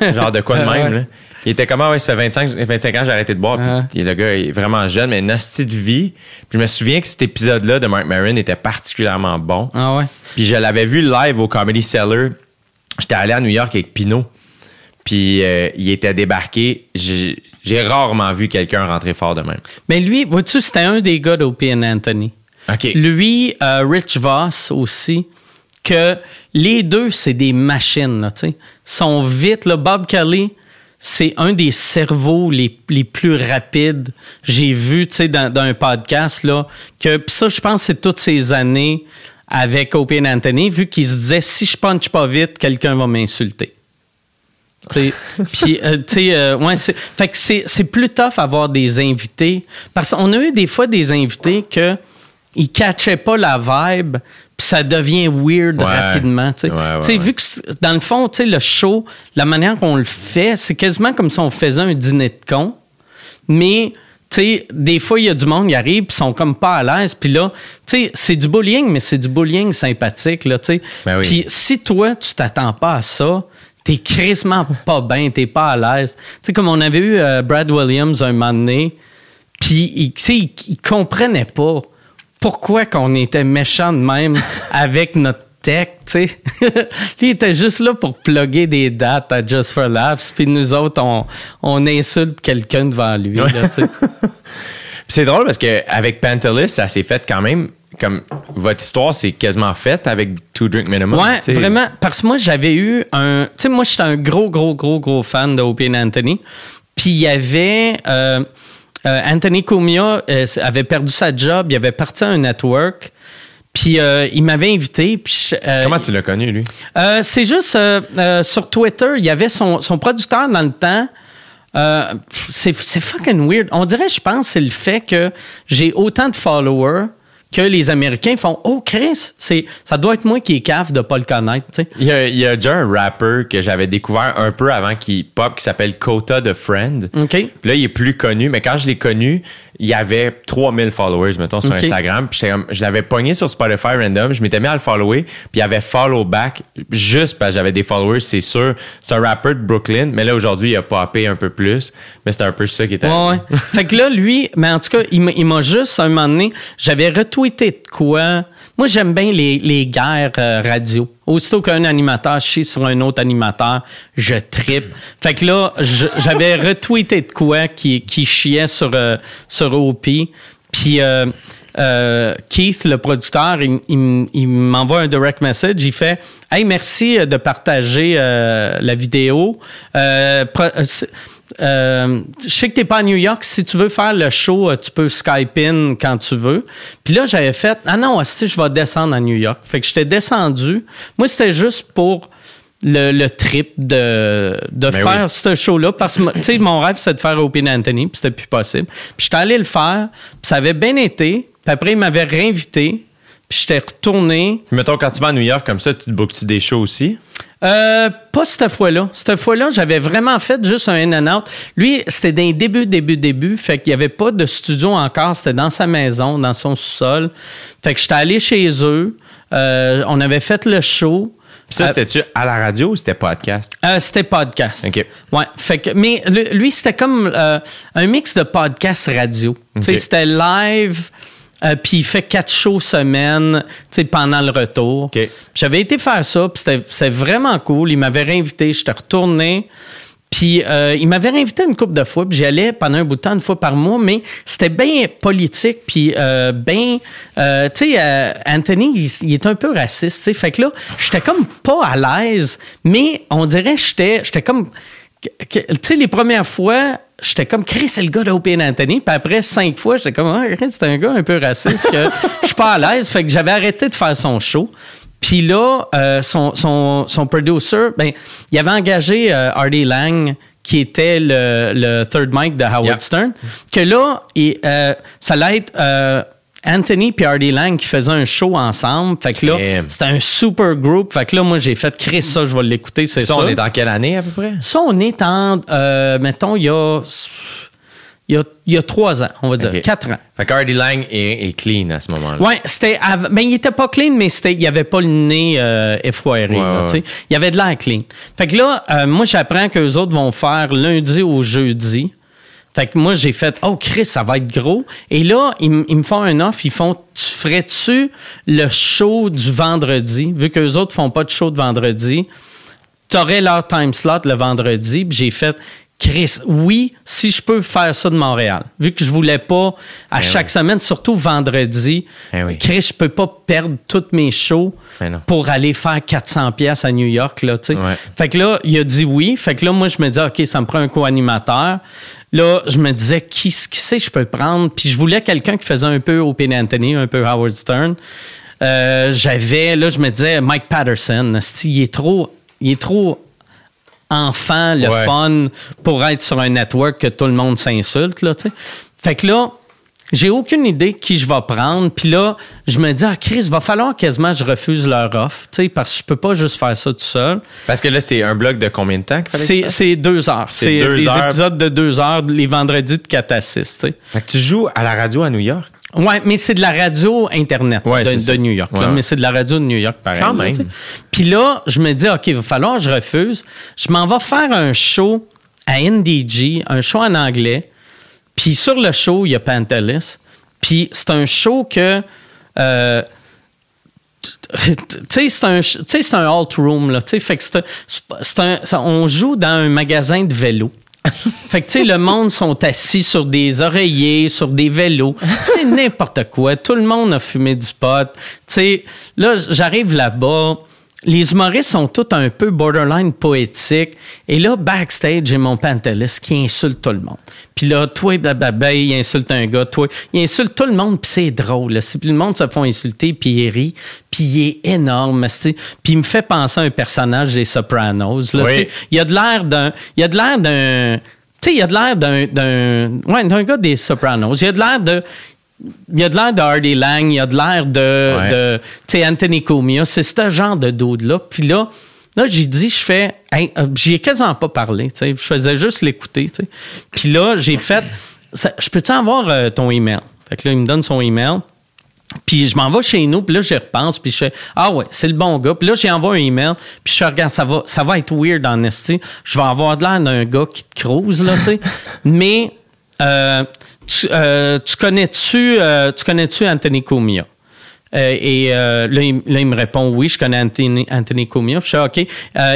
ouais. Genre de quoi de même, ouais. là. Il était comment, ouais, ça fait 25, 25 ans que j'ai arrêté de boire. puis le gars il est vraiment jeune, mais une hostie de vie. Puis je me souviens que cet épisode-là de Mark Maron était particulièrement bon. Ah ouais. Puis je l'avais vu live au Comedy Cellar. J'étais allé à New York avec Pinot. Puis euh, il était débarqué. J'ai rarement vu quelqu'un rentrer fort de même. Mais lui, vois-tu, c'était un des gars d'Opie Anthony. OK. Lui, euh, Rich Voss aussi, que les deux, c'est des machines, là, tu sont vite. Là, Bob Kelly, c'est un des cerveaux les, les plus rapides. J'ai vu, tu sais, dans, dans un podcast, là, que pis ça, je pense, c'est toutes ces années avec Opie Anthony, vu qu'il se disait, si je punch pas vite, quelqu'un va m'insulter. Puis, euh, tu sais, euh, ouais, c'est, fait que c'est, c'est plus tough avoir des invités. Parce qu'on a eu des fois des invités que ils catchaient pas la vibe, puis ça devient weird Ouais. rapidement. Tu sais, Ouais, ouais, Tu sais, ouais. vu que dans le fond, tu sais, le show, la manière qu'on le fait, c'est quasiment comme si on faisait un dîner de con. Mais, tu sais, des fois, il y a du monde qui arrive, puis ils sont comme pas à l'aise. Puis là, tu sais, c'est du bullying, mais c'est du bullying sympathique, là, tu sais. Ben oui. Puis si toi, tu t'attends pas à ça, t'es crissement pas bien, t'es pas à l'aise. Tu sais, comme on avait eu euh, Brad Williams un moment donné, puis il, il, il comprenait pas pourquoi qu'on était méchant de même avec notre tech, tu sais. Lui, il était juste là pour plugger des dates à Just for Laughs, puis nous autres, on, on insulte quelqu'un devant lui, c'est drôle parce que avec Pantelis, ça s'est fait quand même comme votre histoire c'est quasiment faite avec Two Drink Minimum. Ouais, vraiment. Parce que moi, j'avais eu un. Tu sais, moi, j'étais un gros, gros, gros, gros fan de Opie Anthony. Puis il y avait. euh, euh, Anthony Cumia euh, avait perdu sa job, il avait parti à un network. Puis euh, il m'avait invité. Puis euh, Comment tu l'as connu, lui? euh, c'est juste sur Twitter, il y avait son, son producteur dans le temps. C'est fucking weird. On dirait, je pense, c'est le fait que j'ai autant de followers que les Américains font Oh, Chris, c'est ça doit être moi qui est cave de pas le connaître. Il y, a, il y a déjà un rapper que j'avais découvert un peu avant qu'il pop qui s'appelle Kota the Friend. OK. Puis là, il est plus connu, mais quand je l'ai connu, il y avait 3000 followers, mettons, sur. Instagram. Puis je l'avais pogné sur Spotify random, je m'étais mis à le follower, puis il avait follow back juste parce que j'avais des followers, c'est sûr. C'est un rapper de Brooklyn, mais là, aujourd'hui, il a popé un peu plus. Mais c'était un peu ça qui était. Ouais, ouais. fait que là, lui, mais en tout cas, il m'a- juste, un moment donné, j'avais de quoi? Moi, j'aime bien les, les guerres euh, radio. Aussitôt qu'un animateur chie sur un autre animateur, je tripe. Fait que là, j'avais retweeté de quoi qui, qui chiait sur, euh, sur OP. Puis euh, euh, Keith, le producteur, il, il- m'envoie un direct message. Il fait Hey, merci de partager la vidéo. Euh, je sais que t'es pas à New York. Si tu veux faire le show, euh, tu peux Skype in quand tu veux. Puis là, j'avais fait Ah non, si je vais descendre à New York. Fait que j'étais descendu. Moi, c'était juste pour le, le trip de, de Ben faire oui. ce show-là. Parce que, tu sais, mon rêve, c'était de faire Open Anthony, puis c'était plus possible. Puis j'étais allé le faire, puis ça avait bien été. Puis après, il m'avait réinvité, puis j'étais retourné. Puis mettons, quand tu vas à New York comme ça, tu te bookes-tu des shows aussi? Euh, pas cette fois-là. Cette fois-là, j'avais vraiment fait juste un in and out. Lui, c'était d'un début, début, début. Fait qu'il n'y avait pas de studio encore. C'était dans sa maison, dans son sous-sol. Fait que j'étais allé chez eux. Euh, on avait fait le show. Puis ça, Euh, c'était-tu à la radio ou c'était podcast? euh, c'était podcast. OK. Ouais. Fait que, mais lui, c'était comme euh, un mix de podcast radio. C'était live Euh, puis il fait quatre shows semaine, pendant le retour. J'avais été faire ça, puis c'était- vraiment cool. Il m'avait réinvité, j'étais retourné. Puis euh, il m'avait réinvité une couple de fois, puis j'y allais pendant un bout de temps, une fois par mois, mais c'était bien politique, puis euh, bien... euh, tu sais, euh, Anthony, il, il est un peu raciste, tu sais. Fait que là, j'étais comme pas à l'aise, mais on dirait que j'étais j'étais comme... Tu sais, les premières fois, j'étais comme, Chris, c'est le gars d'Opie Anthony. Puis après cinq fois, j'étais comme, ah, Chris, c'est un gars un peu raciste, que je suis pas à l'aise. Fait que j'avais arrêté de faire son show. Puis là, euh, son, son, son producer, ben, il avait engagé euh, Artie Lang, qui était le, le third mic de Howard Yeah. Stern, que là, il, euh, ça allait être euh, Anthony et Artie Lang qui faisaient un show ensemble. Fait que là, c'était un super groupe. Fait que là, moi, j'ai fait, Chris, ça, je vais l'écouter, c'est Ça, ça. on est en quelle année à peu près? Ça, on est en, euh, mettons, il y a, il y a, il y a trois ans, on va dire, quatre ans. Fait que Hardy Lang est, est clean à ce moment-là. Ouais, c'était. Mais il était pas clean, mais c'était, il avait pas le nez euh, effoiré. Ouais, là, ouais. tu sais. Il avait de l'air clean. Fait que là, euh, moi, j'apprends qu'eux autres vont faire lundi au jeudi. Fait que moi, j'ai fait, oh Chris, ça va être gros. Et là, ils, ils me font un offre. Ils font, tu ferais-tu le show du vendredi? Vu qu'eux autres font pas de show de vendredi, t'aurais leur time slot le vendredi. Puis j'ai fait, Chris, oui, si je peux faire ça de Montréal. Vu que je voulais pas, à Ben chaque oui. semaine, surtout vendredi, Ben oui. Chris, je peux pas perdre tous mes shows Ben pour aller faire 400 pièces à New York, là. Ouais. Fait que là, il a dit oui. Fait que là, moi, je me dis, OK, ça me prend un co-animateur. Là, je me disais, qui, qui c'est que je peux prendre? Puis je voulais quelqu'un qui faisait un peu Open Anthony, un peu Howard Stern. Euh, J'avais, là, je me disais, Mike Patterson, il est trop, il est trop enfant, le Ouais. fun pour être sur un network que tout le monde s'insulte, là, tu sais. Fait que là, j'ai aucune idée qui je vais prendre. Puis là, je me dis, ah, Chris, va falloir quasiment que je refuse leur offre, tu sais, parce que je peux pas juste faire ça tout seul. Parce que là, c'est un bloc de combien de temps C'est c'est deux heures. C'est des heures. épisodes de deux heures, les vendredis de 4 à 6, tu sais. Fait que tu joues à la radio à New York? Ouais, mais c'est de la radio Internet Ouais, de, New York. Ouais. Mais c'est de la radio de New York, pareil. Quand même. Puis là, je me dis, OK, il va falloir que je refuse. Je m'en vais faire un show à NDG, un show en anglais. Puis sur le show, il y a Pantelis. Puis c'est un show que... euh, tu sais, c'est un, alt room, là. Tu sais, fait que c'est un- un- on joue dans un magasin de vélo. fait que, tu sais, le monde sont assis sur des oreillers, sur des vélos. C'est n'importe quoi. Tout le monde a fumé du pot. Tu sais, là, j'arrive là-bas. Les humoristes sont tous un peu borderline poétiques. Et là, backstage, j'ai mon pantelis qui insulte tout le monde. Puis là, toi, blablabla, il insulte un gars, toi, il insulte tout le monde, puis c'est drôle. là. Puis le monde se font insulter, puis il rit, puis il est énorme. Puis il me fait penser à un personnage des Sopranos. Là, Oui. Il y a de l'air d'un... Il y a de l'air d'un... Tu sais, il y a de l'air d'un... d'un ouais, d'un gars des Sopranos. Il y a de l'air de... Il y a de l'air de Hardy Lang, il y a de l'air de, Ouais. de tu sais, Anthony Comia. C'est ce genre de dude-là. Puis là, là j'ai dit, je fais, hey, euh, j'y ai quasiment pas parlé, tu sais. Je faisais juste l'écouter, tu sais. Puis là, j'ai fait, je peux-tu avoir euh, ton email? Fait que là, il me donne son email. Puis je m'en vais chez nous, puis là, j'y repense, puis je fais Ah ouais, c'est le bon gars. Puis là, j'y envoie un email, puis je fais Regarde, ça va, ça va être weird en esti. Je vais avoir de l'air d'un gars qui te crouse, là, tu sais. Mais euh, tu, euh, tu connais-tu euh, tu connais-tu Anthony Comia? Euh, et là, il, me répond oui, je connais Anthony, Anthony je fais OK.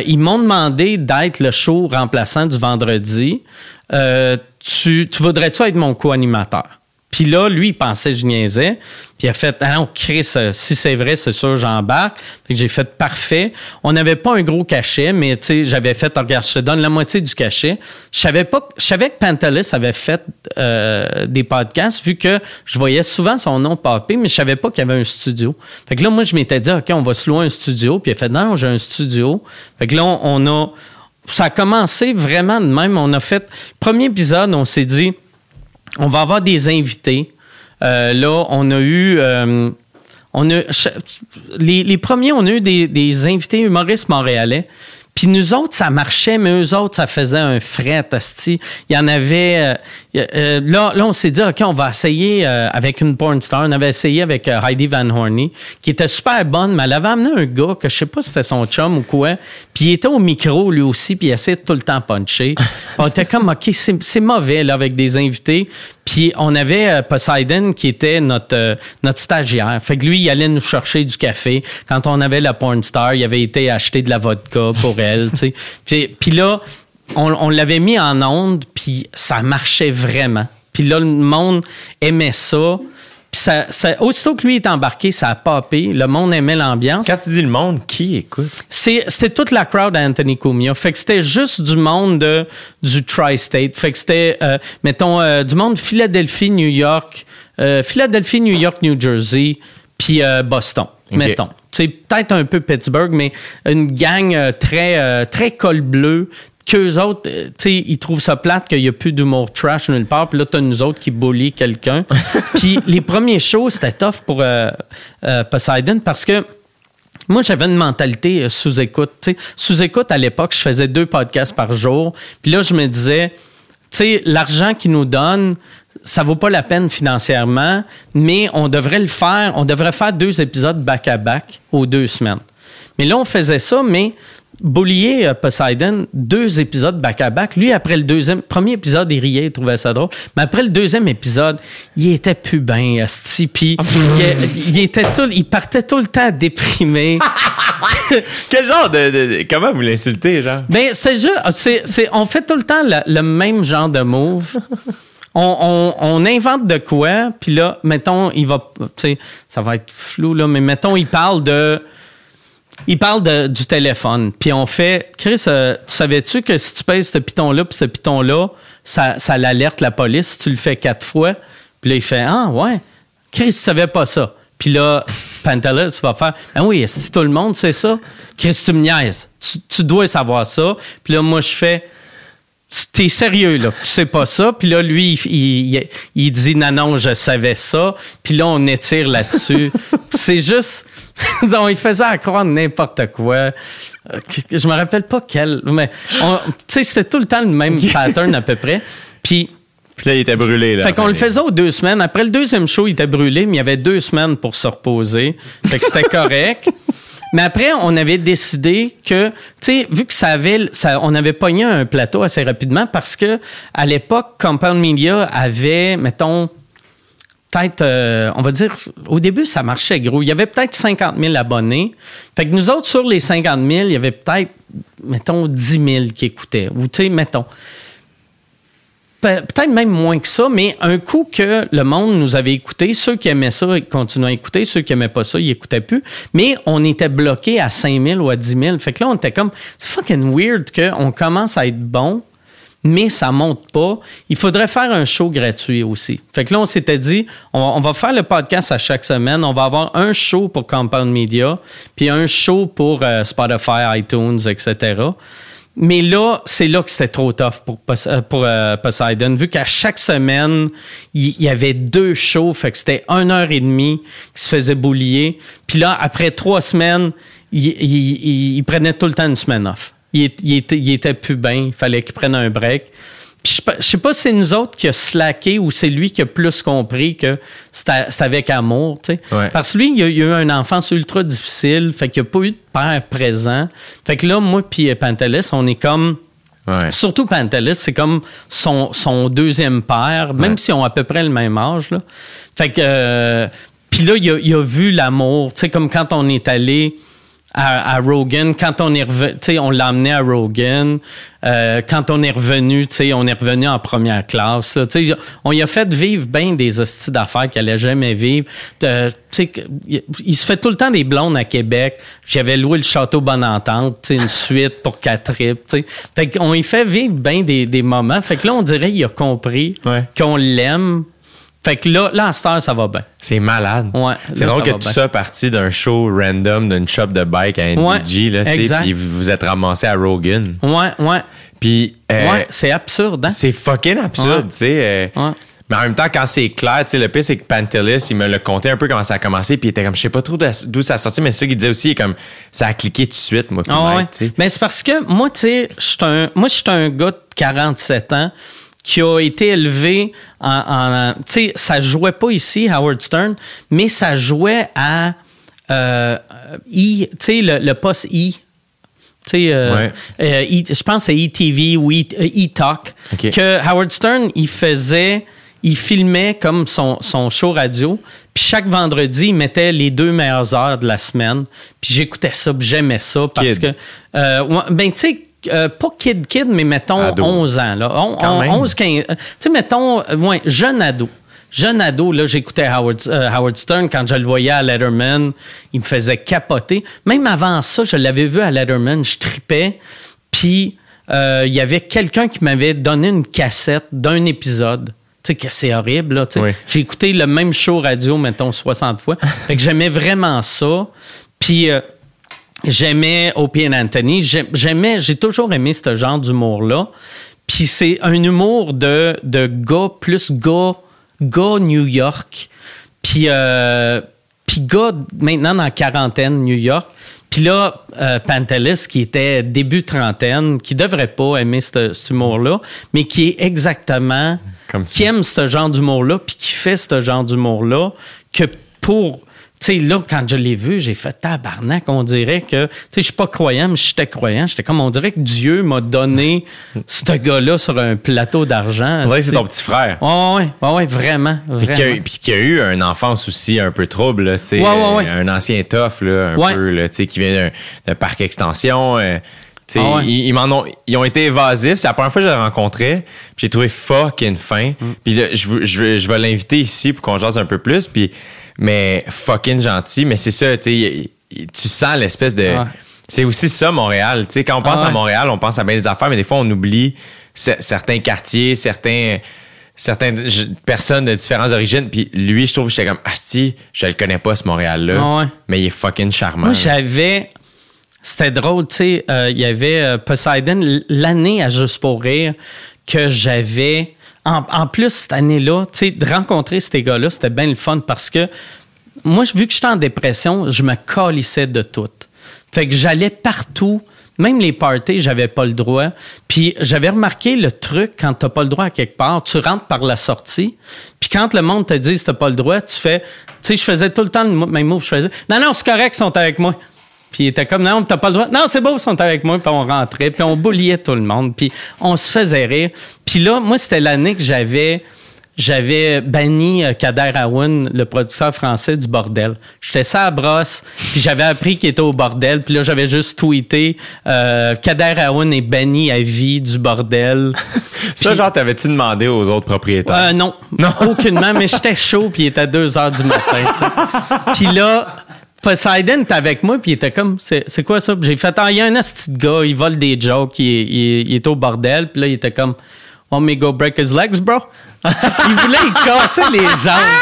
Ils m'ont demandé d'être le show remplaçant du vendredi. Tu voudrais-tu être mon co-animateur? Puis là, lui, il pensait que je niaisais. Puis il a fait, ah non, Chris, euh, si c'est vrai, c'est sûr, j'embarque. Fait que j'ai fait parfait. On n'avait pas un gros cachet, mais tu sais, j'avais fait, regarde, je te donne la moitié du cachet. Je savais pas, je savais que Pantelis avait fait euh, des podcasts, vu que je voyais souvent son nom popper, mais je savais pas qu'il y avait un studio. Fait que là, moi, je m'étais dit, OK, on va se louer un studio. Puis il a fait, non, j'ai un studio. Fait que là, on, on a, ça a commencé vraiment de même. On a fait, premier épisode, on s'est dit, on va avoir des invités. Euh, là, on a eu. euh, les premiers, on a eu des, des invités humoristes montréalais. Puis nous autres, ça marchait, mais eux autres, ça faisait un fret, asti. Il y en avait... euh, euh, là, là, on s'est dit, OK, on va essayer euh, avec une porn star. On avait essayé avec euh, Heidi Van Horney, qui était super bonne, mais elle avait amené un gars que je sais pas si c'était son chum ou quoi. Puis il était au micro, lui aussi, puis il essayait de tout le temps puncher. on était comme, OK, c'est c'est mauvais, là, avec des invités. Puis on avait euh, Poseidon qui était notre, notre stagiaire. Fait que lui, il allait nous chercher du café. Quand on avait la porn star, il avait été acheter de la vodka pour tu sais. Puis, puis là, on, on l'avait mis en onde, puis ça marchait vraiment. Puis là, le monde aimait ça. Puis ça, ça- aussitôt que lui est embarqué, ça a popé. Le monde aimait l'ambiance. Quand tu dis le monde, qui écoute? C'est- C'était toute la crowd à Anthony Cumia. Fait que c'était juste du monde de, du tri-state. Fait que c'était, euh, mettons, euh, du monde Philadelphie, New York, euh, Philadelphie, New York, New Jersey, puis Boston, mettons. C'est peut-être un peu Pittsburgh, mais une gang euh, très, euh, très col bleu. Qu'eux autres, euh, tu sais, ils trouvent ça plate qu'il n'y a plus d'humour trash nulle part. Puis là, t'as nous autres qui bully quelqu'un. Puis les premiers shows, c'était tough pour euh, euh, Poseidon parce que moi, j'avais une mentalité sous-écoute. Sous-écoute, à l'époque, je faisais deux podcasts par jour. Puis là, je me disais, tu sais, l'argent qu'ils nous donnent, ça vaut pas la peine financièrement, mais on devrait le faire. On devrait faire deux épisodes back-à-back aux deux semaines. Mais là, on faisait ça, mais Boulier euh, Poseidon, deux épisodes back-à-back. Lui, après le deuxième, premier épisode, il riait, il trouvait ça drôle. Mais après le deuxième épisode, il était plus bien, asti. Puis il, il était tout, il partait tout le temps déprimé. Quel genre de. de- de- comment vous l'insultez, genre? Ben, c'est juste, on fait tout le temps le, le même genre de move. On, invente de quoi, puis là, mettons, il va, ça va être flou, là, mais mettons, il parle de, il parle de- du téléphone, puis on fait, Chris, euh, tu savais-tu que si tu pèses ce piton-là, puis ce piton-là, ça, ça l'alerte la police? Si tu le fais quatre fois? Puis là, il fait, ah, ouais, Chris, tu savais pas ça. Puis là, Pantelis va faire, ah oui, si tout le monde sait ça, Chris, tu me niaises. Tu, tu dois savoir ça. Puis là, moi, je fais, T'es sérieux, là. Tu sais pas ça. Puis là, lui, il, il- il dit non, non, je savais ça. Puis là, on étire là-dessus. c'est juste. Donc, il faisait à croire n'importe quoi. Euh, Je me rappelle pas quel. Mais, tu sais, c'était tout le temps le même pattern à peu près. Puis. Puis là, il était brûlé, là. Fait qu'on le faisait aux deux semaines. Après le deuxième show, il était brûlé, mais il y avait deux semaines pour se reposer. Fait que c'était correct. Mais après, on avait décidé que, tu sais, vu que ça avait, ça, on avait pogné un plateau assez rapidement parce que à l'époque, Compound Media avait, mettons, peut-être, euh, on va dire, au début, ça marchait gros. Il y avait peut-être 50 000 abonnés. Fait que nous autres, sur les 50 000, il y avait peut-être, mettons, 10 000 qui écoutaient. Ou, tu sais, mettons. Pe- Peut-être même moins que ça, mais un coup que le monde nous avait écouté, ceux qui aimaient ça ils continuaient à écouter, ceux qui aimaient pas ça, ils écoutaient plus. Mais on était bloqué à 5 000 ou à 10 000. Fait que là, on était comme, c'est fucking weird qu'on commence à être bon, mais ça monte pas. Il faudrait faire un show gratuit aussi. Fait que là, on s'était dit, on, on va faire le podcast à chaque semaine. On va avoir un show pour Compound Media, puis un show pour euh, Spotify, iTunes, etc. Mais là, c'est là que c'était trop tough pour, euh, pour euh, Poseidon, vu qu'à chaque semaine, il il y, avait deux shows, fait que c'était une heure et demie qui se faisait boulier. Puis là, après trois semaines, il, il- prenait tout le temps une semaine off. Il était, il était plus bien, il fallait qu'il prenne un break. Puis je, je sais pas si c'est nous autres qui a slacké ou c'est lui qui a plus compris que c'était c'est avec amour, tu sais. Ouais. Parce que lui, il a, il a eu une enfance ultra difficile, fait qu'il n'y a pas eu de père présent. Fait que là, moi puis Pantelis, on est comme... Ouais. Surtout Pantelis, c'est comme son, son deuxième père, même Ouais. s'ils ont à peu près le même âge. Là. Fait que... euh, puis là, il a, il a vu l'amour. Tu sais, comme quand on est allé à, à Rogan, quand on est revenu, tu sais, on l'a emmené à Rogan. Euh, quand on est revenu, tu sais, on est revenu en première classe. là. Tu sais, on y a fait vivre bien des hosties d'affaires qu'elle allait jamais vivre. Euh, tu sais, que- il, se fait tout le temps des blondes à Québec. J'avais loué le château Bonne Entente, tu sais, une suite pour quatre tripes. tu sais. Fait qu'on y fait vivre bien des, des moments. Fait que là, on dirait qu'il a compris Ouais. qu'on l'aime. Fait que là, là, à cette heure, ça va bien. C'est malade. Ouais, c'est là, drôle que tout bien. ça parti d'un show random d'une shop de bike à Ouais, NDG, là, tu sais, exact. puis vous êtes ramassé à Rogan. Ouais, ouais. Puis, euh, ouais, c'est absurde, hein? c'est fucking absurde, Ouais. tu sais. euh, Ouais. Mais en même temps, quand c'est clair, tu sais, le pire, c'est que Pantelis, il me l'a conté un peu comment ça a commencé, puis il était comme, je sais pas trop d'où ça a sorti, mais c'est ça qu'il disait aussi, il est comme, ça a cliqué tout de suite, moi, Ah ouais. Mais c'est parce que moi, tu sais, moi, je suis un gars de 47 ans qui a été élevé en, en- tu sais, ça jouait pas ici, Howard Stern, mais ça jouait à, euh, E, tu sais, le, le poste E. Tu sais, euh, Ouais. euh, je pense que c'est ETV ou E-Talk, que Howard Stern, il faisait, il filmait comme son, son show radio, puis chaque vendredi, il mettait les deux meilleures heures de la semaine, puis j'écoutais ça, puis j'aimais ça, parce Kid. que, euh, ben, tu sais, euh, pas kid kid, mais mettons Ado. 11 ans, là. On- Quand on- même. 11, 15, euh, tu sais, mettons, euh, ouais, jeune ado. Jeune ado, là, j'écoutais Howard, euh, Howard Stern quand je le voyais à Letterman. Il me faisait capoter. Même avant ça, je l'avais vu à Letterman, je tripais. Puis, euh, il y avait quelqu'un qui m'avait donné une cassette d'un épisode. Tu sais, que c'est horrible, là. Oui. J'ai écouté le même show radio, mettons, 60 fois. fait que j'aimais vraiment ça. Puis, j'aimais Opie and Anthony. J'ai- J'aimais, j'ai toujours aimé ce genre d'humour-là. Puis c'est un humour de, de gars plus gars, gars New York. Puis, euh, puis gars maintenant dans la quarantaine New York. Puis là, euh, Pantelis, qui était début trentaine, qui devrait pas aimer ce- cet humour-là, mais qui est exactement, Comme ça. qui aime ce genre d'humour-là, puis qui fait ce genre d'humour-là, que pour sais, là, quand je l'ai vu, j'ai fait tabarnak. On dirait que, tu sais, je suis pas croyant, mais j'étais croyant. J'étais comme, on dirait que Dieu m'a donné ce gars-là sur un plateau d'argent. Que c'est ton petit frère. Ouais, ouais, ouais, ouais, vraiment. Puis qui, a, eu une enfance aussi un peu trouble, tu sais, Ouais, ouais, ouais. un ancien tough, là, un peu, tu sais, qui vient d'un- parc extension. euh, tu Ah ouais. ils, ils m'en ont, ils ont été évasifs. C'est la première fois que je l'ai rencontré. Puis j'ai trouvé fucking fin. Mm. Puis là, je, je, je vais l'inviter ici pour qu'on jase un peu plus. Puis, mais fucking gentil. Mais c'est ça, tu tu sens l'espèce de. C'est aussi ça, Montréal. Quand on pense Ah ouais. à Montréal, on pense à bien des affaires, mais des fois, on oublie cer- certains quartiers, certains, certaines personnes de différentes origines. Puis lui, je trouve que j'étais comme, Asti, je le connais pas, ce Montréal-là. Ah ouais. Mais il est fucking charmant. Moi, j'avais. C'était drôle, tu sais. euh, Il y avait euh, Poseidon l'année à Juste pour rire que j'avais. En, plus, cette année-là, de rencontrer ces gars-là, c'était bien le fun parce que moi, vu que j'étais en dépression, je me calissais de tout. Fait que j'allais partout. Même les parties, j'avais pas le droit. Puis j'avais remarqué le truc quand t'as pas le droit à quelque part, tu rentres par la sortie. Puis quand le monde te dit que t'as pas le droit, tu fais, tu sais, je faisais tout le temps le même move. Je faisais, non non, c'est correct, ils sont avec moi. Puis il était comme, non, t'as pas le droit. Non, c'est beau, ils sont avec moi. Puis on rentrait, puis on bouliait tout le monde. Puis on se faisait rire. Puis là, moi, c'était l'année que j'avais j'avais banni euh, Kader Aoun, le producteur français du bordel. J'étais ça à brosse, puis j'avais appris qu'il était au bordel, puis là j'avais juste tweeté euh, Kader Aoun est banni à vie du bordel. Ça, genre, t'avais-tu demandé aux autres propriétaires? Euh, non, Non. aucunement, mais j'étais chaud, puis il était à 2 heures du matin. tu sais. Puis là, Poseidon était avec moi, puis il était comme, c'est quoi ça? J'ai fait, ah, il y a un asti de gars, il vole des jokes, il, est- il il est au bordel, puis là, il était comme, want me go break his legs, bro? il voulait y casser les jambes.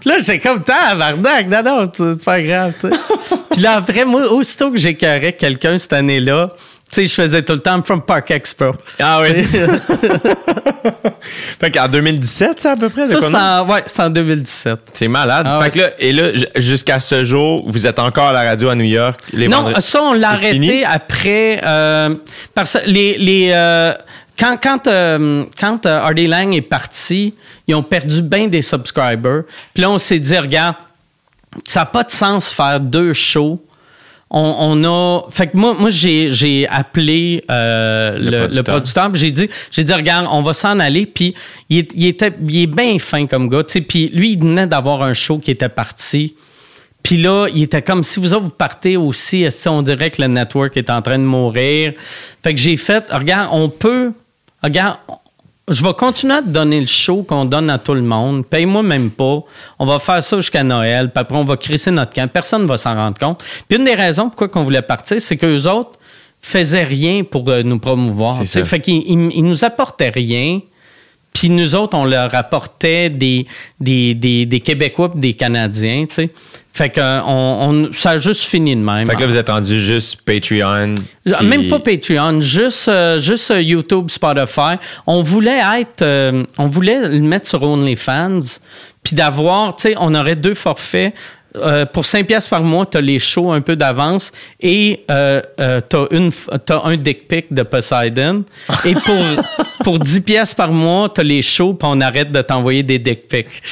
Puis là, j'étais comme, tabarnak, non, non, c'est pas grave, tu sais. Puis là, après, moi, aussitôt que j'écœurais quelqu'un cette année-là, tu sais, je faisais tout le temps, from Park Expo. Ah oui, c'est ça. fait qu'en 2017, ça, à peu près? Ça, c'est en, ouais, c'est en 2017. C'est malade. Ah fait ouais, que là, et là, jusqu'à ce jour, vous êtes encore à la radio à New York? Les Non, vendredis- ça, on l'a C'est arrêté après. euh, parce que les. les euh, quand quand, euh, quand euh, Hardy Lang est parti, ils ont perdu bien des subscribers. Puis là, on s'est dit, regarde, ça n'a pas de sens faire deux shows. On, on a. Fait que moi, moi j'ai, j'ai appelé euh, Le le, producteur. j'ai dit, j'ai dit, regarde, on va s'en aller. Puis il, est- il était, il est bien fin comme gars, tu sais. Puis lui, il venait d'avoir un show qui était parti. Puis là, il était comme si vous autres vous partez aussi, on dirait que le network est en train de mourir? Fait que j'ai fait, regarde, on peut, regarde, je vais continuer à te donner le show qu'on donne à tout le monde. Paye-moi même pas. On va faire ça jusqu'à Noël. Puis après, on va crisser notre camp. Personne ne va s'en rendre compte. Puis une des raisons pourquoi on voulait partir, c'est qu'eux autres faisaient rien pour euh, nous promouvoir. Fait qu'ils ils- ils nous apportaient rien. Puis nous autres, on leur apportait des, des, des, des Québécois pis des Canadiens, tu sais. Fait que on, on- ça a juste fini de même. Fait que là, vous êtes rendu juste Patreon. puis- Même pas Patreon, juste, euh, juste euh, YouTube, Spotify. On voulait être, euh, on voulait le mettre sur OnlyFans, puis d'avoir, tu sais, on aurait deux forfaits. Euh, pour 5 pièces par mois, tu as les shows un peu d'avance et euh, euh, tu as, un dick pic de Poseidon. Et pour, pour 10 pièces par mois, tu as les shows puis on arrête de t'envoyer des dick pics.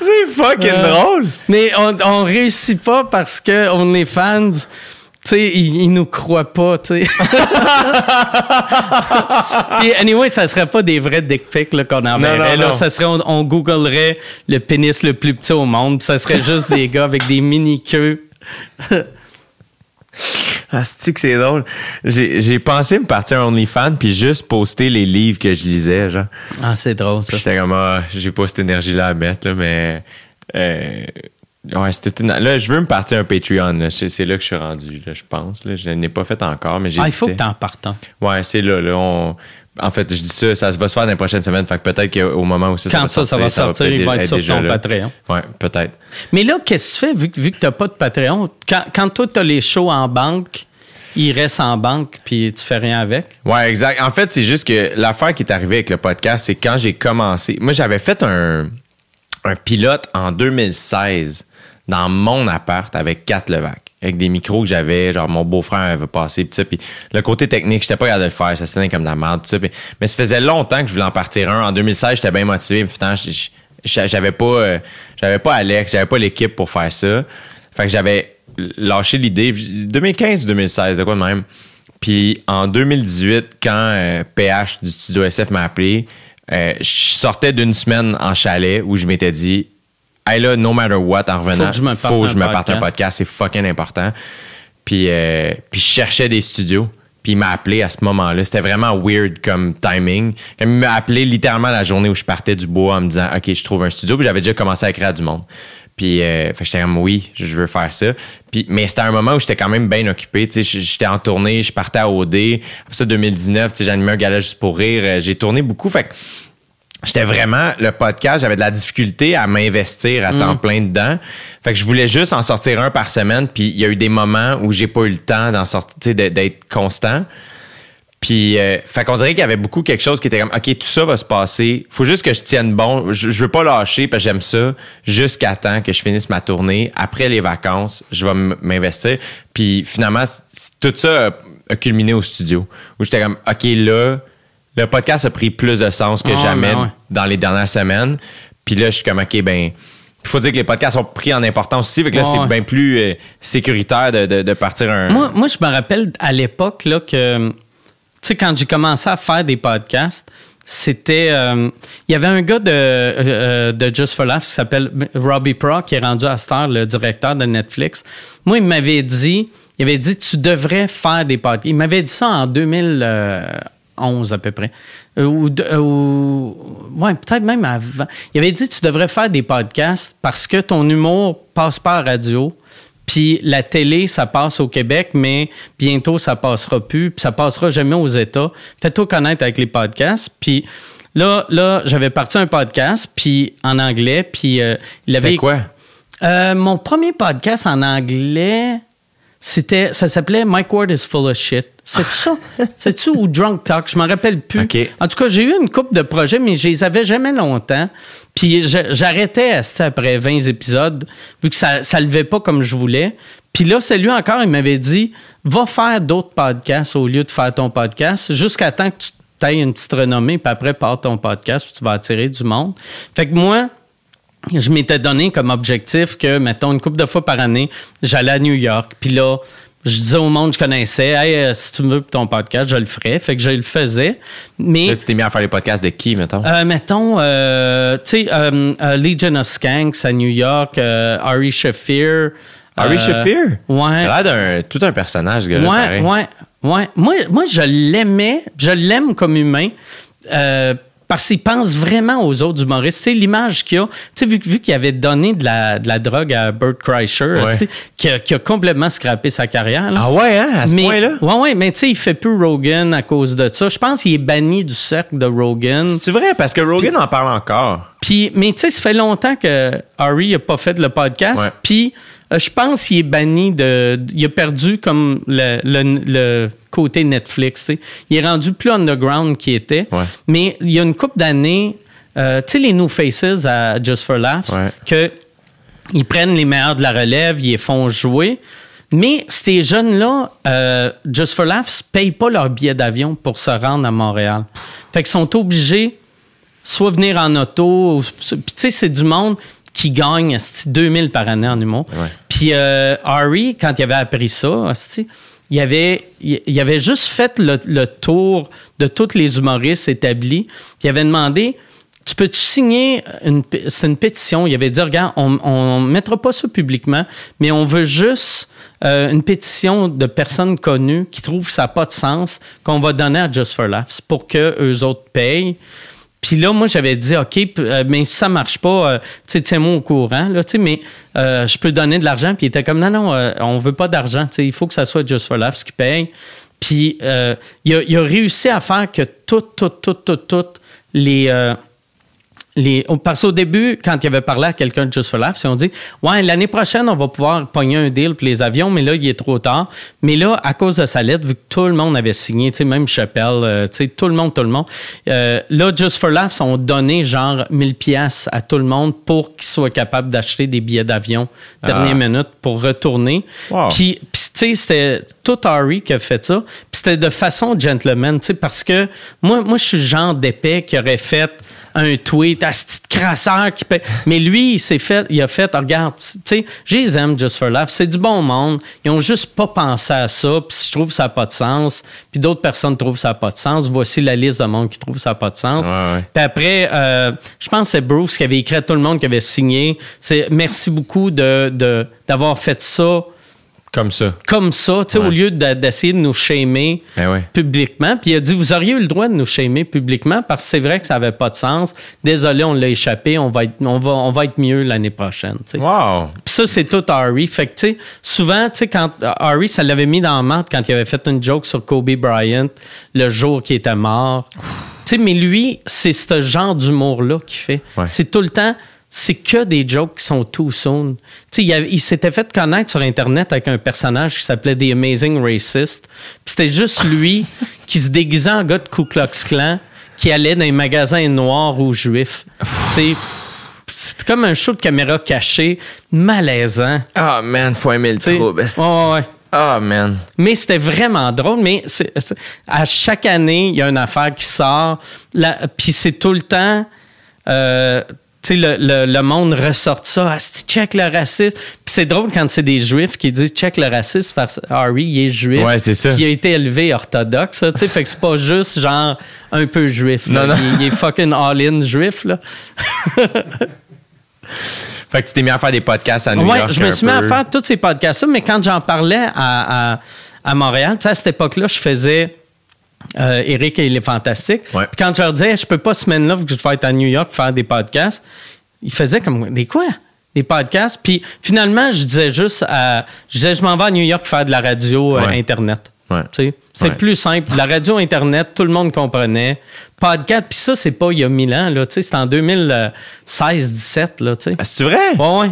C'est fucking Euh, drôle. Mais on, on réussit pas parce que on est fans. Tu sais, ils, ils nous croient pas, tu sais. Puis, anyway, ça serait pas des vrais dick pics qu'on enverrait. Là. Ça serait, on, on googlerait le pénis le plus petit au monde. ça serait juste des gars avec des mini queues. Ah, c'est que c'est drôle. J'ai pensé me partir un OnlyFans puis juste poster les livres que je lisais, genre. Ah, c'est drôle, ça. Puis J'étais comme, ah, j'ai pas cette énergie-là à mettre, là, mais. euh, ouais, c'était une- Là, je veux me partir un Patreon. là. C'est là que je suis rendu, là, je pense. Là. Je n'ai pas fait encore, mais j'ai. Ah, il faut que t'en partes. hein. Ouais, c'est là. là on- En fait, je dis ça, ça va se faire dans les prochaines semaines. Fait que peut-être qu'au moment où ça, Quand ça, ça va sortir, il va être sur ton là. Patreon. Ouais, peut-être. Mais là, qu'est-ce que tu fais vu, que- vu que t'as pas de Patreon? Quand, quand toi, t'as les shows en banque, ils restent en banque puis tu fais rien avec? Ouais, exact. En fait, c'est juste que l'affaire qui est arrivée avec le podcast, c'est quand j'ai commencé. Moi, j'avais fait un, un pilote en 2016 dans mon appart avec quatre Levac. Avec des micros que j'avais, genre mon beau-frère avait passé, pis ça. Puis le côté technique, j'étais pas capable de le faire, ça se comme de la merde, pis ça. Mais ça faisait longtemps que je voulais en partir un. En 2016, j'étais bien motivé, j- j'avais pas, euh, j'avais pas Alex, j'avais pas l'équipe pour faire ça. Fait que j'avais lâché l'idée. 2015 ou 2016, de quoi de même. Puis en 2018, quand euh, PH du studio SF m'a appelé, euh, je sortais d'une semaine en chalet où je m'étais dit, hey là, no matter what, en revenant, que je me parte faut que un je me parte un podcast. c'est fucking important. Puis, euh, puis je cherchais des studios. Puis il m'a appelé à ce moment-là. C'était vraiment weird comme timing. Quand il m'a appelé littéralement la journée où je partais du bois en me disant OK, je trouve un studio. Puis j'avais déjà commencé à écrire à du monde. Puis euh, j'étais comme oui, je veux faire ça. Puis, mais c'était un moment où j'étais quand même bien occupé. Tu sais, j'étais en tournée, je partais à OD. Après ça, 2019, tu sais, j'animais un gala juste pour rire. Euh, J'ai tourné beaucoup. Fait que j'étais vraiment le podcast j'avais de la difficulté à m'investir à temps plein dedans. Fait que je voulais juste en sortir un par semaine puis il y a eu des moments où j'ai pas eu le temps d'en sortir tu sais, d'être- constant. Puis euh, fait qu'on dirait qu'il y avait beaucoup quelque chose qui était comme ok tout ça va se passer. Faut juste que je tienne bon. Je, je veux pas lâcher parce que j'aime ça jusqu'à temps que je finisse ma tournée. Après les vacances je vais m'investir. Puis finalement tout ça a culminé au studio où j'étais comme ok là le podcast a pris plus de sens que Ah, jamais ben ouais. dans les dernières semaines. Puis là, je suis comme, OK, ben, il faut dire que les podcasts ont pris en importance aussi. Fait que là, c'est ouais. bien plus euh, sécuritaire de, de- de partir un. Moi, moi, je me rappelle à l'époque là, que, tu sais, quand j'ai commencé à faire des podcasts, c'était. euh, Il y avait un gars de, euh, de Just for Laughs qui s'appelle Robbie Pro, qui est rendu à Star, le directeur de Netflix. Moi, il m'avait dit. Il avait dit, tu devrais faire des podcasts. Il m'avait dit ça en 2011 à peu près. Euh, Ou, euh, ou- ouais, peut-être même avant. Il avait dit, tu devrais faire des podcasts parce que ton humour passe pas à la radio. Puis la télé, ça passe au Québec, mais bientôt, ça passera plus. Puis ça passera jamais aux États. Fais-toi connaître avec les podcasts. Puis là, là j'avais parti un podcast, puis en anglais, puis euh, il avait... quoi? Mon premier podcast en anglais, c'était, ça s'appelait Mike Ward is full of shit. C'est ça? C'est-tu ou Drunk Talk? Je m'en rappelle plus. En tout cas, j'ai eu une coupe de projets, mais je les avais jamais longtemps. Puis j'arrêtais après 20 épisodes, vu que ça, ça levait pas comme je voulais. Puis là, c'est lui encore, il m'avait dit, va faire d'autres podcasts au lieu de faire ton podcast, jusqu'à temps que tu ailles une petite renommée, puis après, pars ton podcast, puis tu vas attirer du monde. Fait que moi, je m'étais donné comme objectif que, mettons, une couple de fois par année, j'allais à New York. Puis là, je disais au monde que je connaissais, hey, euh, si tu veux pour ton podcast, je le ferais. Fait que je le faisais. Mais, Là, tu t'es mis à faire les podcasts de qui, mettons? euh, mettons, euh, tu sais, euh, euh, Legion of Skanks à New York, euh, Ari Shafir. Ari Shafir? Ouais. Il a l'air d'un tout un personnage, ce gars-là, Ouais, ouais, ouais. Moi, moi, je l'aimais, je l'aime comme humain. Parce qu'il pense vraiment aux autres humoristes. Sais, l'image qu'il a, tu sais, vu, vu qu'il avait donné de la, de la drogue à Bert Kreischer, Ouais. qui, a, qui a complètement scrappé sa carrière. là. Ah ouais, hein, à ce mais, point-là? Ouais, ouais, mais tu sais, il fait plus Rogan à cause de ça. Je pense qu'il est banni du cercle de Rogan. C'est vrai, parce que Rogan en parle encore. Puis, mais tu sais, ça fait longtemps que Harry n'a pas fait le podcast. Puis, je pense qu'il est banni de. Il a perdu comme le, le- le côté Netflix. tu sais. Il est rendu plus underground qu'il était. Ouais. Mais il y a une couple d'années, euh, tu sais, les New Faces à Just for Laughs, Ouais. que ils prennent les meilleurs de la relève, ils les font jouer. Mais ces jeunes-là, euh, Just for Laughs, payent pas leur billet d'avion pour se rendre à Montréal. Fait qu'ils sont obligés soit venir en auto. Puis tu sais, c'est du monde qui gagne asti, 2000 par année en humour. Ouais. Puis euh, Harry, quand il avait appris ça, il avait, il, avait juste fait le, le tour de tous les humoristes établis. Puis il avait demandé tu peux-tu signer une, c'est une pétition? Il avait dit, regarde, on, on mettra pas ça publiquement, mais on veut juste euh, une pétition de personnes connues qui trouvent que ça n'a pas de sens qu'on va donner à Just for Laughs pour que eux autres payent. Puis là, moi, j'avais dit, OK, euh, mais si ça marche pas, euh, tu tiens-moi au courant, là, tu mais euh, je peux donner de l'argent. Puis il était comme, non, non, euh, on veut pas d'argent, tu il faut que ça soit Just for Laughs qui paye. Puis euh, il, a, il a réussi à faire que toutes, toutes, toutes, toutes, toutes les... les, parce qu'au début, quand il avait parlé à quelqu'un de Just for Laughs, ils ont dit Ouais, l'année prochaine, on va pouvoir pogner un deal pour les avions, mais là, il est trop tard. Mais là, à cause de sa lettre, vu que tout le monde avait signé, tu sais, même Chappelle, euh, tu sais, tout le monde, tout le monde, euh, là, Just for Laughs ont donné genre 1000 pièces à tout le monde pour qu'ils soient capables d'acheter des billets d'avion dernière Ah. minute pour retourner. Wow. Puis, puis, tu sais, c'était tout Harry qui a fait ça. Puis c'était de façon gentleman, tu sais, parce que moi, moi je suis le genre d'épais qui aurait fait un tweet à ce petit crasseur qui. Mais lui, il s'est fait, il a fait, regarde, tu sais, je les aime Just for Laugh. C'est du bon monde. Ils ont juste pas pensé à ça. Puis je trouve que ça n'a pas de sens. Puis d'autres personnes trouvent que ça n'a pas de sens. Voici la liste de monde qui trouve que ça n'a pas de sens. Ouais, ouais. Puis après, euh, je pense que c'est Bruce qui avait écrit à tout le monde qui avait signé. C'est merci beaucoup de, de- d'avoir fait ça Comme ça. comme ça, tu sais, Ouais. au lieu de- d'essayer de nous shamer Ben ouais. publiquement. Puis il a dit, vous auriez eu le droit de nous shamer publiquement parce que c'est vrai que ça n'avait pas de sens. Désolé, on l'a échappé. On va être, on va, on va être mieux l'année prochaine. Wow. Puis ça, c'est tout Harry. Fait que, tu sais, souvent, tu sais, quand euh, Harry, ça l'avait mis dans la marde quand il avait fait une joke sur Kobe Bryant le jour qu'il était mort. Tu sais, mais lui, c'est ce genre d'humour-là qu'il fait. Ouais. C'est tout le temps, c'est que des jokes qui sont too soon. Tu sais, il, il s'était fait connaître sur Internet avec un personnage qui s'appelait The Amazing Racist. C'était juste lui qui se déguisait en gars de Ku Klux Klan qui allait dans les magasins noirs ou juifs. Tu sais, c'est comme un show de caméra caché, malaisant. Ah, man, faut aimer le trouble. Ouais, ouais. Ah, man. Mais c'était vraiment drôle. Mais à chaque année, il y a une affaire qui sort. Puis c'est tout le temps. euh, sais, le, le- le monde ressort ça. Ah, c'est- check le racisme? Puis c'est drôle quand c'est des juifs qui disent check le racisme parce que Harry, il est juif. Ouais, c'est ça. Puis il a été élevé orthodoxe. Tu sais, fait que c'est pas juste genre un peu juif. là. Non, non. Il, il est fucking all-in juif. Là. Fait que tu t'es mis à faire des podcasts à New Ouais, York. je me suis mis à faire tous ces podcasts-là, mais quand j'en parlais à, à, à Montréal, tu sais, à cette époque-là, je faisais euh, Eric il est fantastique. Ouais. Puis quand je leur disais, je peux pas semaine-là, vu que je vais être à New York faire des podcasts, ils faisaient comme des quoi? Des podcasts? Puis finalement, je disais juste, à- je disais, je m'en vais à New York faire de la radio euh, Ouais. Internet. Ouais. Tu sais, C'est Ouais. plus simple. La radio Internet, tout le monde comprenait. Podcast, puis ça, c'est pas il y a mille ans, là. Tu sais, c'est en 2016-17, là, tu sais. Ah, C'est vrai? Ouais, ouais.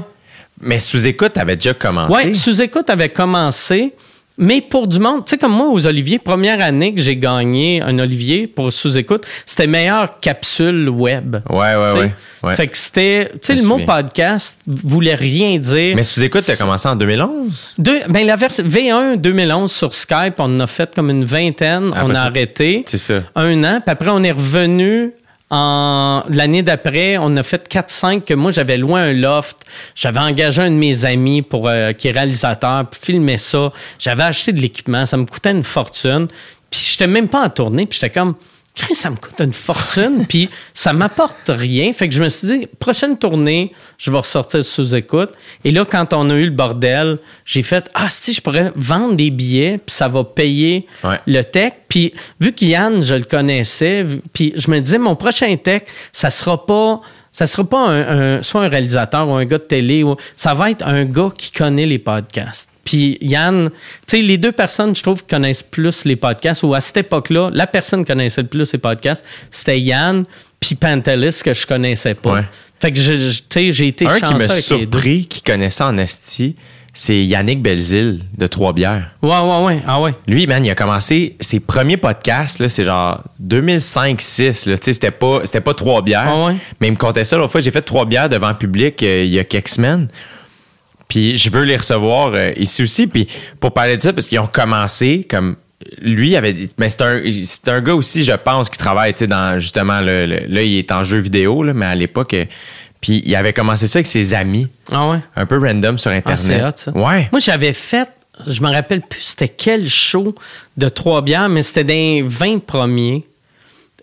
Mais sous-écoute, t'avais déjà commencé. Oui, sous-écoute avait commencé, mais pour du monde, tu sais, comme moi aux Olivier, première année que j'ai gagné un Olivier pour sous-écoute, c'était meilleure capsule web. Ouais, ouais, ouais. ouais. Fait que c'était, tu sais, le mot podcast voulait rien dire. Mais sous-écoute, t'as commencé en 2011? Deux, ben la version V1 2011 sur Skype, on en a fait comme une vingtaine, Après on a ça, arrêté. C'est ça. Un an, puis après on est revenu en l'année d'après, on a fait 4-5 que moi j'avais loin un loft. J'avais engagé un de mes amis pour euh, qui est réalisateur pour filmer ça. J'avais acheté de l'équipement, ça me coûtait une fortune. Puis j'étais même pas en tournée, puis j'étais comme Chris, ça me coûte une fortune, puis ça m'apporte rien. Fait que je me suis dit, prochaine tournée, je vais ressortir sous écoute. Et là, quand on a eu le bordel, j'ai fait, ah, si, je pourrais vendre des billets, puis ça va payer Ouais. le tech. Puis vu qu'Yann, je le connaissais, puis je me disais, mon prochain tech, ça sera pas. Ça sera pas un, un- soit un réalisateur ou un gars de télé, ou, ça va être un gars qui connaît les podcasts. Puis Yann, tu sais, les deux personnes, je trouve, qui connaissent plus les podcasts, ou à cette époque-là, la personne qui connaissait le plus les podcasts, c'était Yann, puis Pantelis, que je connaissais pas. Ouais. Fait que, tu sais, j'ai été Un chanceux qui m'a surpris, qui connaissait en esti, c'est Yannick Belzile de Trois-Bières. Ouais, ouais, ouais. Ah ouais. Lui, man, il a commencé ses premiers podcasts, là, c'est genre 2005-6. là. Tu sais, C'était pas, c'était pas trois bières. Ah ouais? Mais il me comptait ça l'autre fois. J'ai fait trois bières devant le public euh, il y a quelques semaines. Puis je veux les recevoir euh, ici aussi. Puis pour parler de ça, parce qu'ils ont commencé comme. Lui, il avait. Mais c'est un, c'est un gars aussi, je pense, qui travaille, tu sais, dans justement. le- le- là, il est en jeu vidéo, là, mais à l'époque. euh, puis il avait commencé ça avec ses amis, Ah ouais? un peu random sur Ah, Internet. hot, ça. Ouais. Moi, j'avais fait, je me rappelle plus c'était quel show de trois bières, mais c'était dans les 20 premiers.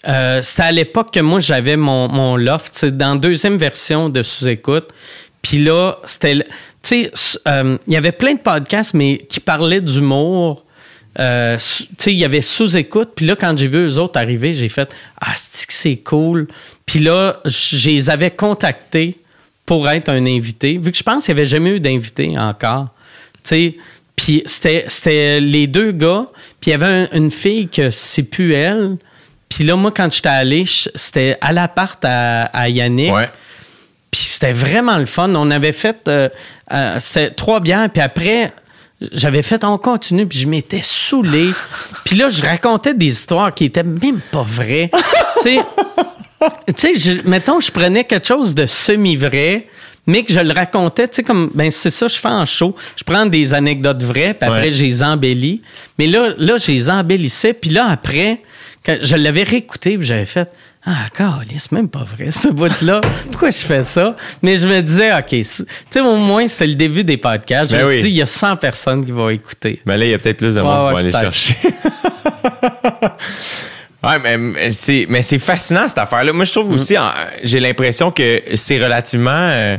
Euh, c'était à l'époque que moi, j'avais mon, mon loft. Dans la deuxième version de Sous-Écoute. Puis là, c'était... Tu sais, euh, il y avait plein de podcasts, mais qui parlaient d'humour. Euh, il y avait sous-écoute. Puis là, quand j'ai vu eux autres arriver, j'ai fait « Ah, c'est cool. » Puis là, je les avais contactés pour être un invité, vu que je pense qu'il n'y avait jamais eu d'invité encore. Tu puis c'était, les deux gars, puis il y avait un- une fille que c'est plus elle. Puis là, moi, quand j'étais allé, c'était à l'appart à, à Yannick. Ouais. Puis c'était vraiment le fun. On avait fait, euh, euh, c'était trois bières, puis après, j'avais fait, on continue, puis je m'étais saoulé. puis là, je racontais des histoires qui étaient même pas vraies. tu sais, tu sais, je- mettons, je prenais quelque chose de semi-vrai, mais que je le racontais, tu sais, comme, ben c'est ça, je fais en show. Je prends des anecdotes vraies, puis après, Ouais. je les embellis. Mais là, là, je les embellissais, puis là, après, quand je l'avais réécouté, puis j'avais fait, ah, c'est même pas vrai, ce bout-là. Pourquoi je fais ça? Mais je me disais, OK, tu sais, au moins, c'était le début des podcasts. Je Ben me suis oui. dit, il y a 100 personnes qui vont écouter. Mais là, il y a peut-être plus de monde Ouais, pour ouais, aller chercher. ouais, mais, mais c'est, fascinant cette affaire-là. Moi, je Mm. trouve aussi, en- j'ai l'impression que c'est relativement euh,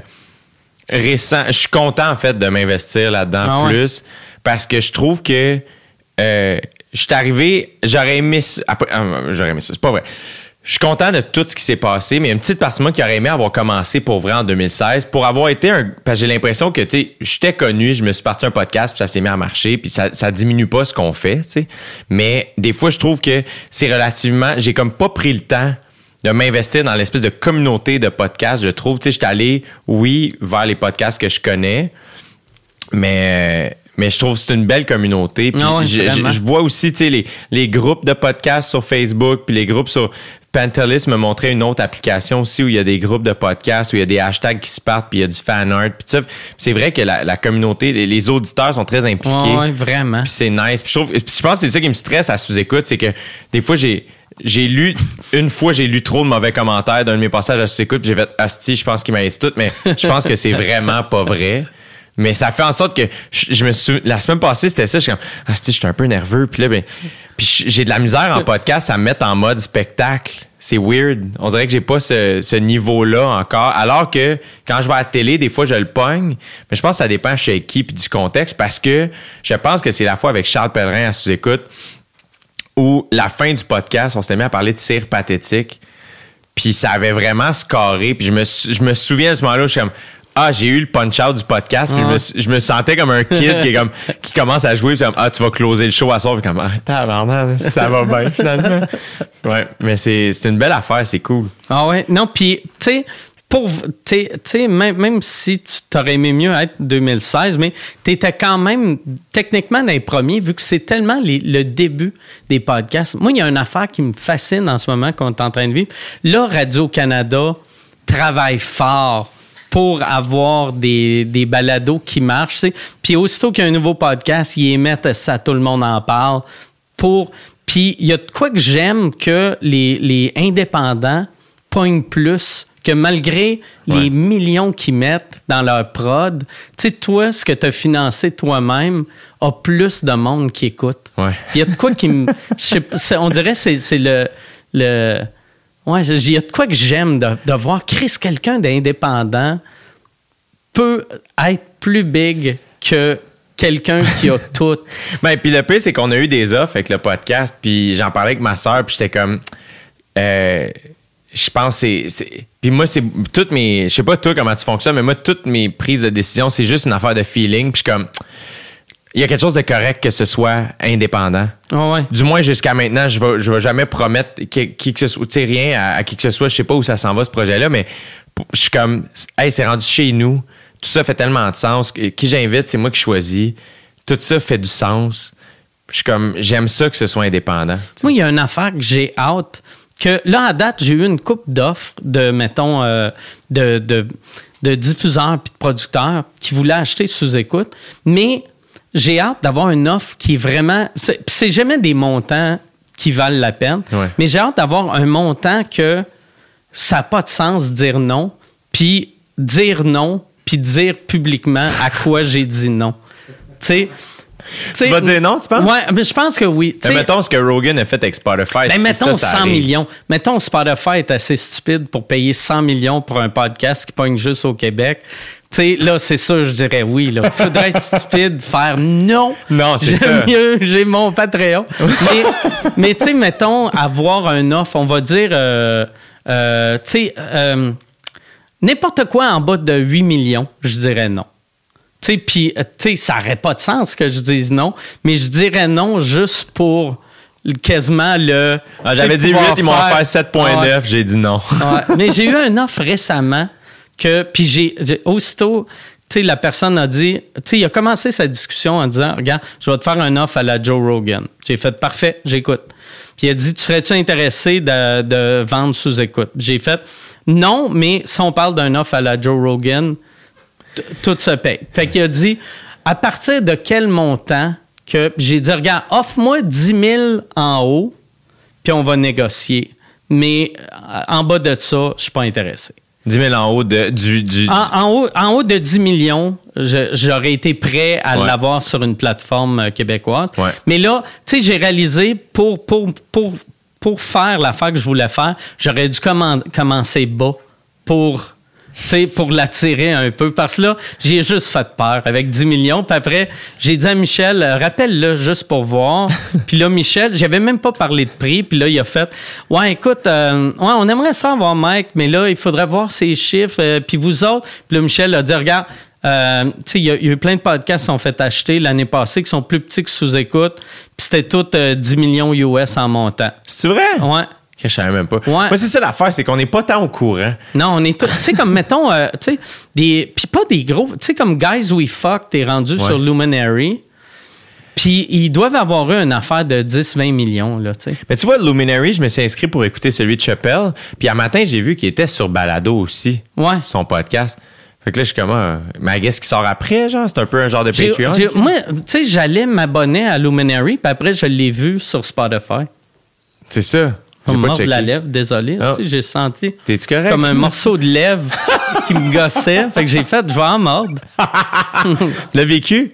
récent. Je suis content, en fait, de m'investir là-dedans Ah ouais. plus parce que je trouve que euh, je suis arrivé, j'aurais aimé après- ah, j'aurais aimé ça, c'est pas vrai. Je suis content de tout ce qui s'est passé, mais une petite partie de moi qui aurait aimé avoir commencé pour vrai en 2016, pour avoir été un. Parce que j'ai l'impression que, tu sais, j'étais connu, je me suis parti un podcast, puis ça s'est mis à marcher, puis ça, ça diminue pas ce qu'on fait, tu sais. Mais des fois, je trouve que c'est relativement. J'ai comme pas pris le temps de m'investir dans l'espèce de communauté de podcasts, je trouve. Tu sais, j'étais allé, oui, vers les podcasts que je connais, mais, mais je trouve que c'est une belle communauté. Puis Ah ouais, je, je- je vois aussi tu sais, les, les groupes de podcasts sur Facebook, puis les groupes sur. Pantelis me montrait une autre application aussi où il y a des groupes de podcasts, où il y a des hashtags qui se partent, puis il y a du fan art. Puis tout ça. C'est vrai que la, la communauté, les- auditeurs sont très impliqués. Ouais, ouais, vraiment. Puis c'est nice. Puis je trouve, puis je pense que c'est ça qui me stresse à sous-écoute, c'est que des fois j'ai j'ai lu une fois j'ai lu trop de mauvais commentaires d'un de mes passages à sous-écoute, j'ai fait asti, je pense qu'il m'a tout, mais je pense que c'est vraiment pas vrai. Mais ça fait en sorte que je, je me suis la semaine passée c'était ça, je suis comme asti, j'étais un peu nerveux, puis là ben puis j'ai de la misère en podcast à me mettre en mode spectacle. C'est weird. On dirait que j'ai pas ce, niveau-là encore. Alors que quand je vais à la télé, des fois, je le pogne. Mais je pense que ça dépend chez qui puis du contexte parce que je pense que c'est la fois avec Charles Pellerin à sous-écoute où la fin du podcast, on s'était mis à parler de cire pathétique. Puis ça avait vraiment scoré. Puis je me, je me souviens à ce moment-là, je suis comme ah, j'ai eu le punch-out du podcast. Puis je, me, suis- je me sentais comme un kid qui, est comme, qui commence à jouer. Puis comme, ah, tu vas closer le show à soir. Puis comme, ah, tabarnak, ça va bien finalement. Ouais, mais c'est une belle affaire, c'est cool. Ah ouais, non, puis, tu sais, pour, même, même si tu t'aurais aimé mieux être 2016, mais tu étais quand même techniquement dans les premiers, vu que c'est tellement les- le début des podcasts. Moi, il y a une affaire qui me fascine en ce moment qu'on est en train de vivre. Là, Radio-Canada travaille fort pour avoir des, des balados qui marchent. tu sais. Puis aussitôt qu'il y a un nouveau podcast, ils émettent ça, tout le monde en parle. Pour... Puis il y a de quoi que j'aime que les, les indépendants pognent plus que malgré les millions qu'ils mettent dans leur prod, tu sais, toi, ce que tu as financé toi-même a plus de monde qui écoute. Ouais. Il y a de quoi qui me. on dirait que c'est c'est le, le. Ouais, il y a de quoi que j'aime de, de voir Chris, quelqu'un d'indépendant peut être plus big que quelqu'un qui a tout. Ben, puis le pire, c'est qu'on a eu des offres avec le podcast, puis j'en parlais avec ma soeur, puis j'étais comme. euh, je pense c'est. Puis moi, c'est. Toutes mes. Je sais pas toi comment tu fonctionnes, mais moi, toutes mes prises de décision, c'est juste une affaire de feeling, puis je suis comme. Il y a quelque chose de correct que ce soit indépendant. Ouais. Du moins, jusqu'à maintenant, je vais, je vais jamais promettre qui, qui que ce soit, rien à, à qui que ce soit. Je sais pas où ça s'en va, ce projet-là, mais je suis comme, hey, c'est rendu chez nous. Tout ça fait tellement de sens. Qui j'invite, c'est moi qui choisis. Tout ça fait du sens. Je suis comme, j'aime ça que ce soit indépendant. Moi, il y a une affaire que j'ai hâte. Que là, à date, j'ai eu une coupe d'offres de, mettons, euh, de, de, de diffuseurs puis de producteurs qui voulaient acheter sous écoute. Mais j'ai hâte d'avoir une offre qui est vraiment. C'est, jamais des montants qui valent la peine. Ouais. Mais j'ai hâte d'avoir un montant que ça n'a pas de sens de dire non. Puis dire non, puis dire publiquement à quoi j'ai dit non. Tu sais. Tu vas dire non, tu penses? Ouais, mais je pense que oui. Mais mettons ce que Rogan a fait avec Spotify. ben, si mettons ça, ça 100 arrive. millions. Mettons Spotify est assez stupide pour payer 100 millions pour un podcast qui pogne juste au Québec. Tu sais, là, c'est ça, je dirais oui. Là. Faudrait être stupide, faire non. Non, c'est ça. mieux, j'ai mon Patreon. mais, mais tu sais, mettons, avoir un offre, on va dire, euh, euh, tu sais, euh, n'importe quoi en bas de 8 millions, je dirais non. Tu sais, puis, euh, tu sais, ça n'aurait pas de sens que je dise non, mais je dirais non juste pour quasiment le. Ah, J'avais dit 8, pouvoir ils m'ont offert 7,9. Ouais. J'ai dit non. Ouais. Mais j'ai eu un offre récemment que, puis j'ai, aussitôt, tu sais, la personne a dit, tu sais, il a commencé sa discussion en disant, regarde, je vais te faire un offre à la Joe Rogan. J'ai fait, parfait, j'écoute. Puis il a dit, tu serais-tu intéressé de, vendre sous écoute? J'ai fait, non, mais si on parle d'un offre à la Joe Rogan, tout se paye. Fait qu'il a dit, à partir de quel montant que, j'ai dit, regarde, offre-moi 10 000 en haut, puis on va négocier. Mais euh, en bas de ça, je suis pas intéressé. 10 000 en haut de, du. du En, en haut, en haut de 10 millions, j'aurais été prêt à Ouais. l'avoir sur une plateforme euh, québécoise. Ouais. Mais là, tu sais, j'ai réalisé pour, pour, pour, pour faire l'affaire que je voulais faire, j'aurais dû commen- commencer bas pour. Sais, pour l'attirer un peu. Parce que là, j'ai juste fait peur avec 10 millions. Puis après, j'ai dit à Michel, euh, rappelle-le juste pour voir. puis là, Michel, j'avais même pas parlé de prix. Puis là, il a fait, ouais, écoute, euh, ouais, on aimerait ça avoir Mike, mais là, il faudrait voir ses chiffres. euh, puis vous autres. Puis là, Michel a dit, regarde, euh, il y, a- il y a eu plein de podcasts qui sont fait acheter l'année passée qui sont plus petits que sous-écoute. Puis c'était tout euh, 10 millions US en montant. C'est vrai? Ouais. Que je savais même pas. Ouais. Moi, c'est ça l'affaire, c'est qu'on n'est pas tant au courant. Non, on est. Tu sais, comme mettons, euh, tu sais, des. Puis pas des gros. Tu sais, comme Guys We Fuck, t'es rendu Ouais. sur Luminary. Puis ils doivent avoir eu une affaire de 10-20 millions, là, tu sais. Mais tu vois, Luminary, je me suis inscrit pour écouter celui de Chappelle. Puis un matin, j'ai vu qu'il était sur Balado aussi. Ouais. Son podcast. Fait que là, je suis comme, ah, mais qu'est-ce qui sort après, genre? C'est un peu un genre de Patreon. moi, tu sais, j'allais m'abonner à Luminary, puis après, je l'ai vu sur Spotify. C'est ça. On me de la lèvre, désolé. Ah. J'ai senti correct? comme un morceau de lèvre qui me gossait. Fait que j'ai fait, je vais en mordre. L'as vécu?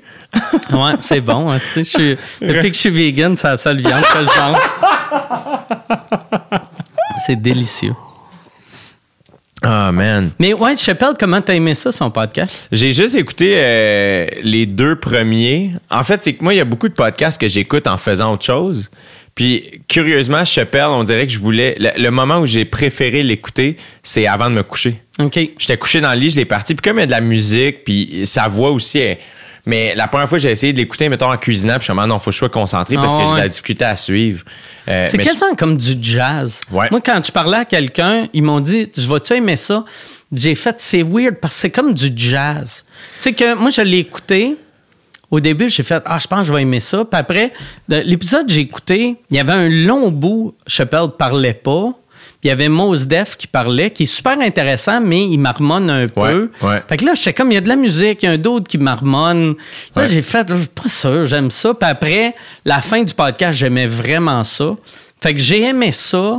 Ouais, c'est bon. hein, je suis- depuis que je suis vegan, c'est la seule viande que je mange. C'est délicieux. Ah, man. Mais ouais, Chappelle, comment t'as aimé ça, son podcast? J'ai juste écouté euh, les deux premiers. En fait, c'est que moi, il y a beaucoup de podcasts que j'écoute en faisant autre chose. Puis, curieusement, Chappelle, on dirait que je voulais. Le, le moment où j'ai préféré l'écouter, c'est avant de me coucher. OK. J'étais couché dans le lit, je l'ai parti. Puis, comme il y a de la musique, puis sa voix aussi est. Mais la première fois, j'ai essayé de l'écouter, mettons, en cuisinant, puis je suis comme, ah non, faut que je sois concentré parce Ah que j'ai de ouais. la difficulté à suivre. Euh, C'est quasiment comme du jazz. Ouais. Moi, quand je parlais à quelqu'un, ils m'ont dit Je vais-tu aimer ça? J'ai fait C'est weird parce que c'est comme du jazz. Tu sais que moi, je l'ai écouté. Au début, j'ai fait Ah, je pense que je vais aimer ça. Puis après, de l'épisode j'ai écouté, il y avait un long bout. Chappelle parlait pas. Il y avait Mose Def qui parlait, qui est super intéressant, mais il marmonne un peu. ouais. Fait que là, j'étais comme, il y a de la musique, il y a un d'autre qui marmonne. Là, Ouais. j'ai fait, je suis pas sûr, j'aime ça. Puis après, la fin du podcast, j'aimais vraiment ça. Fait que j'ai aimé ça.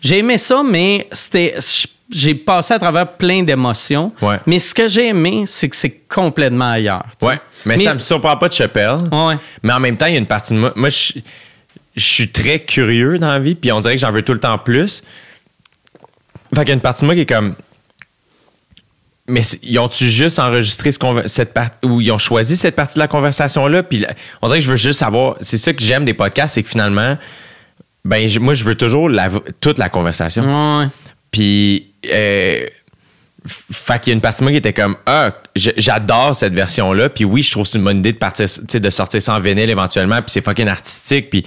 J'ai aimé ça, mais c'était. J'ai passé à travers plein d'émotions. Ouais. Mais ce que j'ai aimé, c'est que c'est complètement ailleurs. Ouais. Mais, ça me surprend pas de Chappelle. Ouais. Mais en même temps, il y a une partie de moi. Moi, je, je suis très curieux dans la vie, puis on dirait que j'en veux tout le temps plus. Fait qu'il y a une partie de moi qui est comme. Mais ils ont-tu juste enregistré ce cette partie ou ils ont choisi cette partie de la conversation-là? Puis on dirait que je veux juste savoir. C'est ça que j'aime des podcasts, c'est que finalement, ben, moi, je veux toujours la- toute la conversation. Ouais. Puis, euh, fait qu'il y a une partie de moi qui était comme, ah, j'adore cette version-là. Puis oui, je trouve que c'est une bonne idée de partir, de sortir sans vinyle éventuellement. Puis c'est fucking artistique. Puis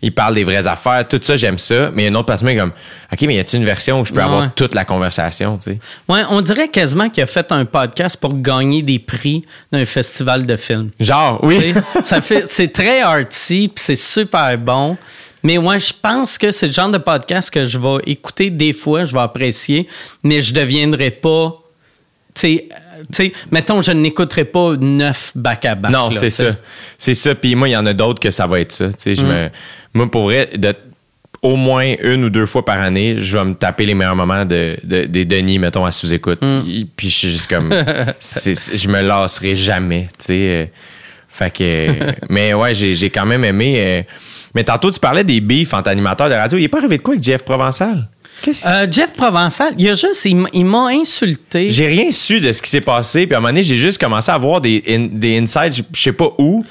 il parle des vraies affaires. Tout ça, j'aime ça. Mais il y a une autre partie de moi qui est comme, OK, mais y a-t-il une version où je peux Ouais. avoir toute la conversation, tu sais? Ouais, on dirait quasiment qu'il a fait un podcast pour gagner des prix d'un festival de films. Genre, oui. ça fait, c'est très artsy, puis c'est super bon. Mais ouais, je pense que c'est le genre de podcast que je vais écouter des fois, je vais apprécier, mais je deviendrai pas. Tu sais, euh, tu sais, mettons, je n'écouterai pas neuf back-à-back. Non, c'est ça. C'est ça. Puis moi, il y en a d'autres que ça va être ça. Tu sais, je Mm. me, moi, pour vrai, de, au moins une ou deux fois par année, je vais me taper les meilleurs moments de, de- des Denis, mettons, à sous-écoute. Mm. Puis- je suis juste comme. je me lasserai jamais. Tu sais. euh, Fait que. mais ouais, j'ai j'ai quand même aimé. euh, mais tantôt, tu parlais des beefs entre animateurs de radio. Il est pas arrivé de quoi avec Jeff Provençal? Qu'est-ce Euh, Jeff Provençal, il a juste, il, m'a insulté. J'ai rien su de ce qui s'est passé. Puis à un moment donné, j'ai juste commencé à voir des, in- des insights, je- sais pas où.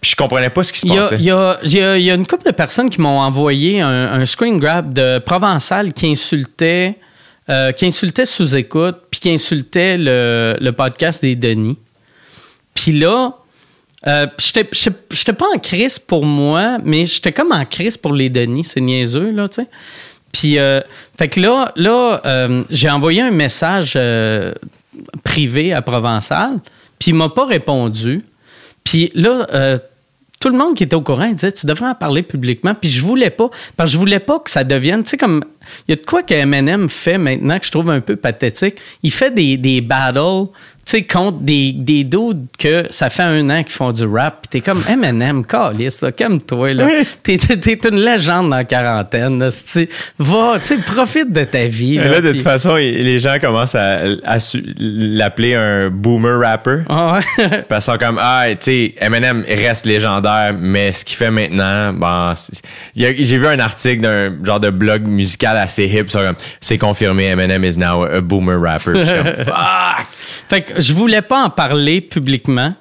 Puis je comprenais pas ce qui se Il y, a, passait. il, y a, il y a- il y a une couple de personnes qui m'ont envoyé un, un screen grab de Provençal qui insultait, euh, qui insultait sous-écoute, puis qui insultait le, le podcast des Denis. Puis là, euh, j'étais- pas en crise pour moi, mais j'étais comme en crise pour les Denis. C'est niaiseux, là, tu sais. Puis, euh, fait que là, là euh, j'ai envoyé un message euh, privé à Provençal, puis il m'a pas répondu. Puis là, tout le monde qui était au courant, il disait Tu devrais en parler publiquement. Puis je voulais pas, parce que je voulais pas que ça devienne, tu sais, comme. Il y a de quoi que Eminem fait maintenant que je trouve un peu pathétique. Il fait des, des battles, sais, contre des, des dudes que ça fait un an qu'ils font du rap. Puis t'es comme Eminem, calice, là, calme-toi, là. T'es, t'es- t'es une légende dans la quarantaine, là. c'est-tu. Va, tu sais, profite de ta vie. Mais Là, là, de toute façon, les gens commencent à, à l'appeler un boomer rapper. Ah ouais. Parce qu'ils comme, ah, tu sais, Eminem reste légendaire, mais ce qu'il fait maintenant, bon, j'ai vu un article d'un genre de blog musical assez hip, sur comme, c'est confirmé, Eminem is now a boomer rapper. Comme, fuck! Fait que je voulais pas en parler publiquement.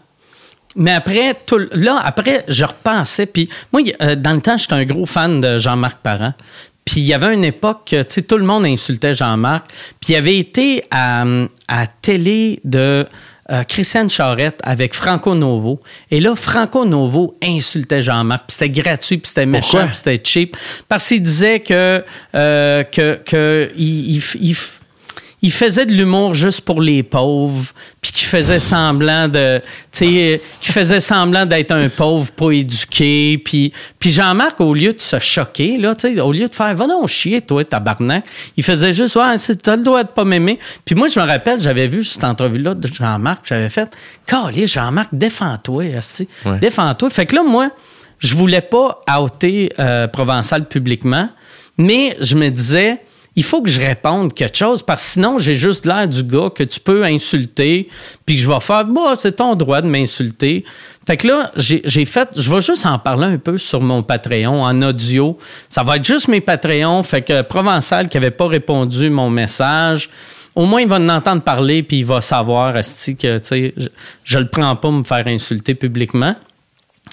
Mais après, tout, là, après, je repensais. Puis moi, euh, dans le temps, j'étais un gros fan de Jean-Marc Parent. Puis il y avait une époque, que, tu sais, tout le monde insultait Jean-Marc. Puis il avait été à, à télé de euh, Christiane Charette avec Franco Novo. Et là, Franco Novo insultait Jean-Marc. Puis c'était gratuit, puis c'était méchant, puis c'était cheap. Parce qu'il disait que, euh, que, que il- il f- il f- il faisait de l'humour juste pour les pauvres, puis qu'il faisait semblant de, tu sais, qu'il faisait semblant d'être un pauvre pas éduqué, puis, puis Jean-Marc, au lieu de se choquer, là, tu sais, au lieu de faire, va non chier, toi, tabarnak, il faisait juste, ouais, c'est- t'as le droit de pas m'aimer. Puis moi, je me rappelle, j'avais vu cette entrevue-là de Jean-Marc, j'avais fait, calé, Jean-Marc, défends-toi. Ouais. défends-toi. Fait que là, moi, je voulais pas outer euh, Provençal publiquement, mais je me disais, il faut que je réponde quelque chose parce que sinon, j'ai juste l'air du gars que tu peux insulter, puis que je vais faire, bah, c'est ton droit de m'insulter. Fait que là, j'ai fait, je vais juste en parler un peu sur mon Patreon en audio. Ça va être juste mes Patreons. Fait que Provençal qui avait pas répondu mon message, au moins il va en entendre parler puis il va savoir, esti, que, je, je le prends pas me faire insulter publiquement.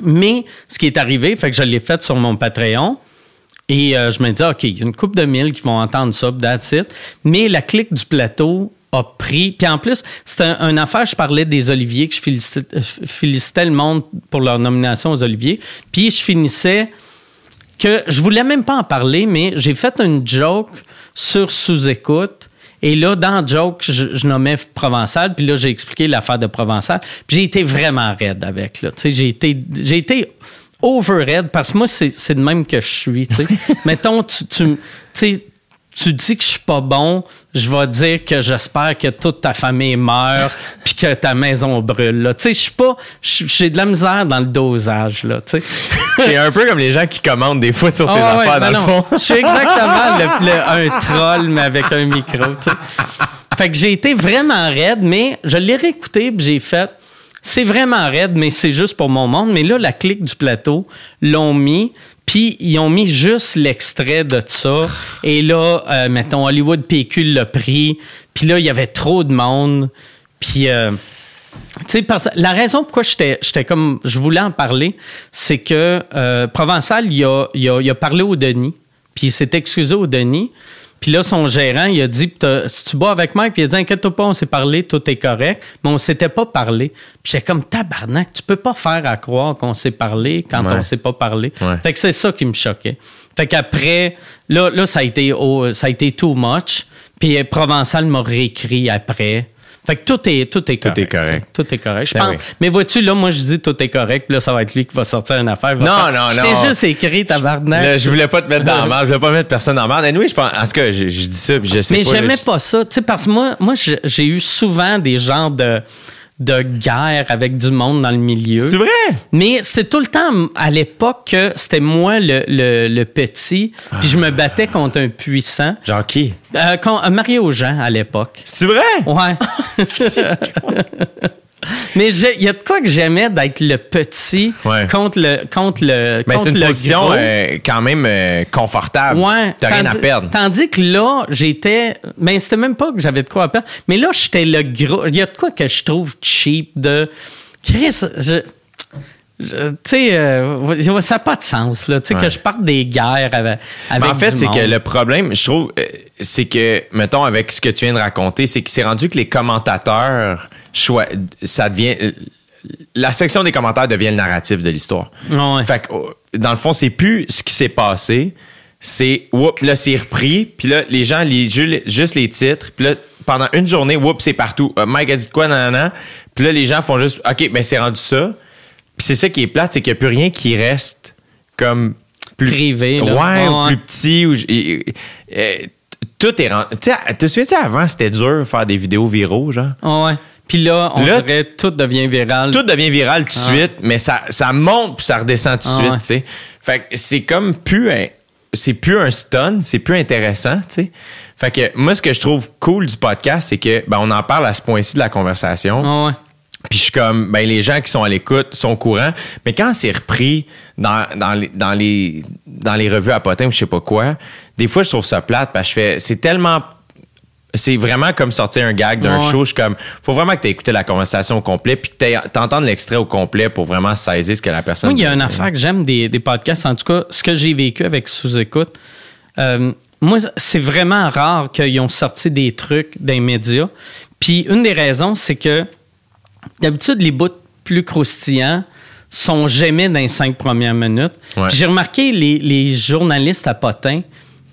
Mais ce qui est arrivé, fait que je l'ai fait sur mon Patreon. Et euh, je me dis, OK, il y a une couple de mille qui vont entendre ça, that's it. Mais la clique du plateau a pris. Puis en plus, c'était un, une affaire, je parlais des Oliviers, que je félicitais, je félicitais le monde pour leur nomination aux Oliviers. Puis je finissais que je voulais même pas en parler, mais j'ai fait une joke sur sous-écoute. Et là, dans joke, je, je nommais Provençal, puis là, j'ai expliqué l'affaire de Provençal. Puis j'ai été vraiment raide avec, là. Tu sais, j'ai été, j'ai été over raide, parce que moi, c'est, c'est de même que je suis, tu sais. Mettons, tu, tu, tu dis que je suis pas bon, je vais dire que j'espère que toute ta famille meurt puis que ta maison brûle. Là. Tu sais, je suis pas... J'ai de la misère dans le dosage, là, tu sais. C'est un peu comme les gens qui commandent des fois sur tes affaires, ben dans non. le fond. Je suis exactement le- le- un troll, mais avec un micro. tu sais. Fait que j'ai été vraiment raide, mais je l'ai réécouté puis j'ai fait. C'est vraiment raide, mais c'est juste pour mon monde. Mais là, la clique du plateau l'ont mis. Puis ils ont mis juste l'extrait de ça. Et là, euh, mettons, Hollywood PQ l'a pris. Puis là, il y avait trop de monde. Puis, euh, tu sais, la raison pourquoi j'étais j'étais comme, je voulais en parler, c'est que euh, Provençal, il a, il, il a parlé au Denis. Puis il s'est excusé au Denis. Puis là, son gérant, il a dit, si tu bois avec Mike, puis il a dit, inquiète-toi pas, on s'est parlé, tout est correct. Mais on s'était pas parlé. Puis j'étais comme, tabarnak, tu peux pas faire à croire qu'on s'est parlé quand Ouais. on s'est pas parlé. Ouais. Fait que c'est ça qui me choquait. Fait qu'après, là, là ça, a été, oh, ça a été too much. Puis Provençal m'a réécrit après. Fait que tout est, tout est correct. est correct. Tout est correct. Je Ben pense. oui. Mais vois-tu, là, moi, je dis tout est correct. Puis là, ça va être lui qui va sortir une affaire. Non, faire, non, je non. t'ai juste écrit, tabarnak. Là, je voulais pas te mettre dans la merde, je voulais pas mettre personne dans la merde. Anyway, je pense, en tout cas, je, je dis ça, puis je sais Mais pas. j'aimais là, pas ça. Tu sais, parce que moi, moi j'ai j'ai eu souvent des genres de, de guerre avec du monde dans le milieu. C'est vrai? Mais c'est tout le temps à l'époque que c'était moi le, le, le petit, puis je me battais contre un puissant. Genre qui? Euh, euh, Mario Jean à l'époque. C'est vrai? Ouais. Mais il y a de quoi que j'aimais d'être le petit Ouais. contre le contre le Mais contre c'est une le position gros. euh, quand même euh, confortable. Ouais. T'as rien à perdre. Tandis que là, j'étais. Ben, c'était même pas que j'avais de quoi à perdre. Mais là, j'étais le gros. Il y a de quoi que je trouve cheap de. Chris, je. tu sais, euh, ça n'a pas de sens, là. Tu sais, Ouais. que je parte des guerres avec. Mais avec en fait, c'est que le problème, je trouve, c'est que, mettons, avec ce que tu viens de raconter, c'est que c'est rendu que les commentateurs, ça devient. La section des commentaires devient le narratif de l'histoire. Ouais. Fait que, oh, dans le fond, c'est plus ce qui s'est passé, c'est, whoop, là, c'est repris, puis là, les gens lisent ju- juste les titres, puis là, pendant une journée, whoop, c'est partout. Euh, Mike a dit quoi, nanana, puis là, les gens font juste, OK, ben, c'est rendu ça. Puis c'est ça qui est plate, c'est qu'il n'y a plus rien qui reste comme plus Privé, là. Ouais, ou Ouais. plus petit. Ou, et- et- tout est rendu. Tu te souviens-tu avant, c'était dur de faire des vidéos viraux, genre? Ouais. Puis là, on Là, dirait tout devient viral. Tout devient viral tout de Ah. suite, mais ça, ça monte puis ça redescend tout de Ah suite, ouais. tu sais. Fait que c'est comme plus un, c'est plus un stun, c'est plus intéressant, tu sais. Fait que moi, ce que je trouve cool du podcast, c'est que ben, on en parle à ce point-ci de la conversation. Ah ouais. Puis je suis comme, ben les gens qui sont à l'écoute sont au courant. Mais quand c'est repris dans, dans, les, dans, les, dans les revues à potin ou je sais pas quoi, des fois je trouve ça plate parce que je fais, c'est tellement. C'est vraiment comme sortir un gag d'un Ouais. show. Je suis comme, faut vraiment que tu écouté la conversation au complet puis que tu entendes l'extrait au complet pour vraiment saisir ce que la personne Moi, il y a une affaire que j'aime des, des podcasts. En tout cas, ce que j'ai vécu avec Sous-Écoute, euh, moi, c'est vraiment rare qu'ils ont sorti des trucs des médias. Puis une des raisons, c'est que d'habitude, les bouts plus croustillants sont jamais dans les cinq premières minutes. Ouais. J'ai remarqué les, les journalistes à Potin,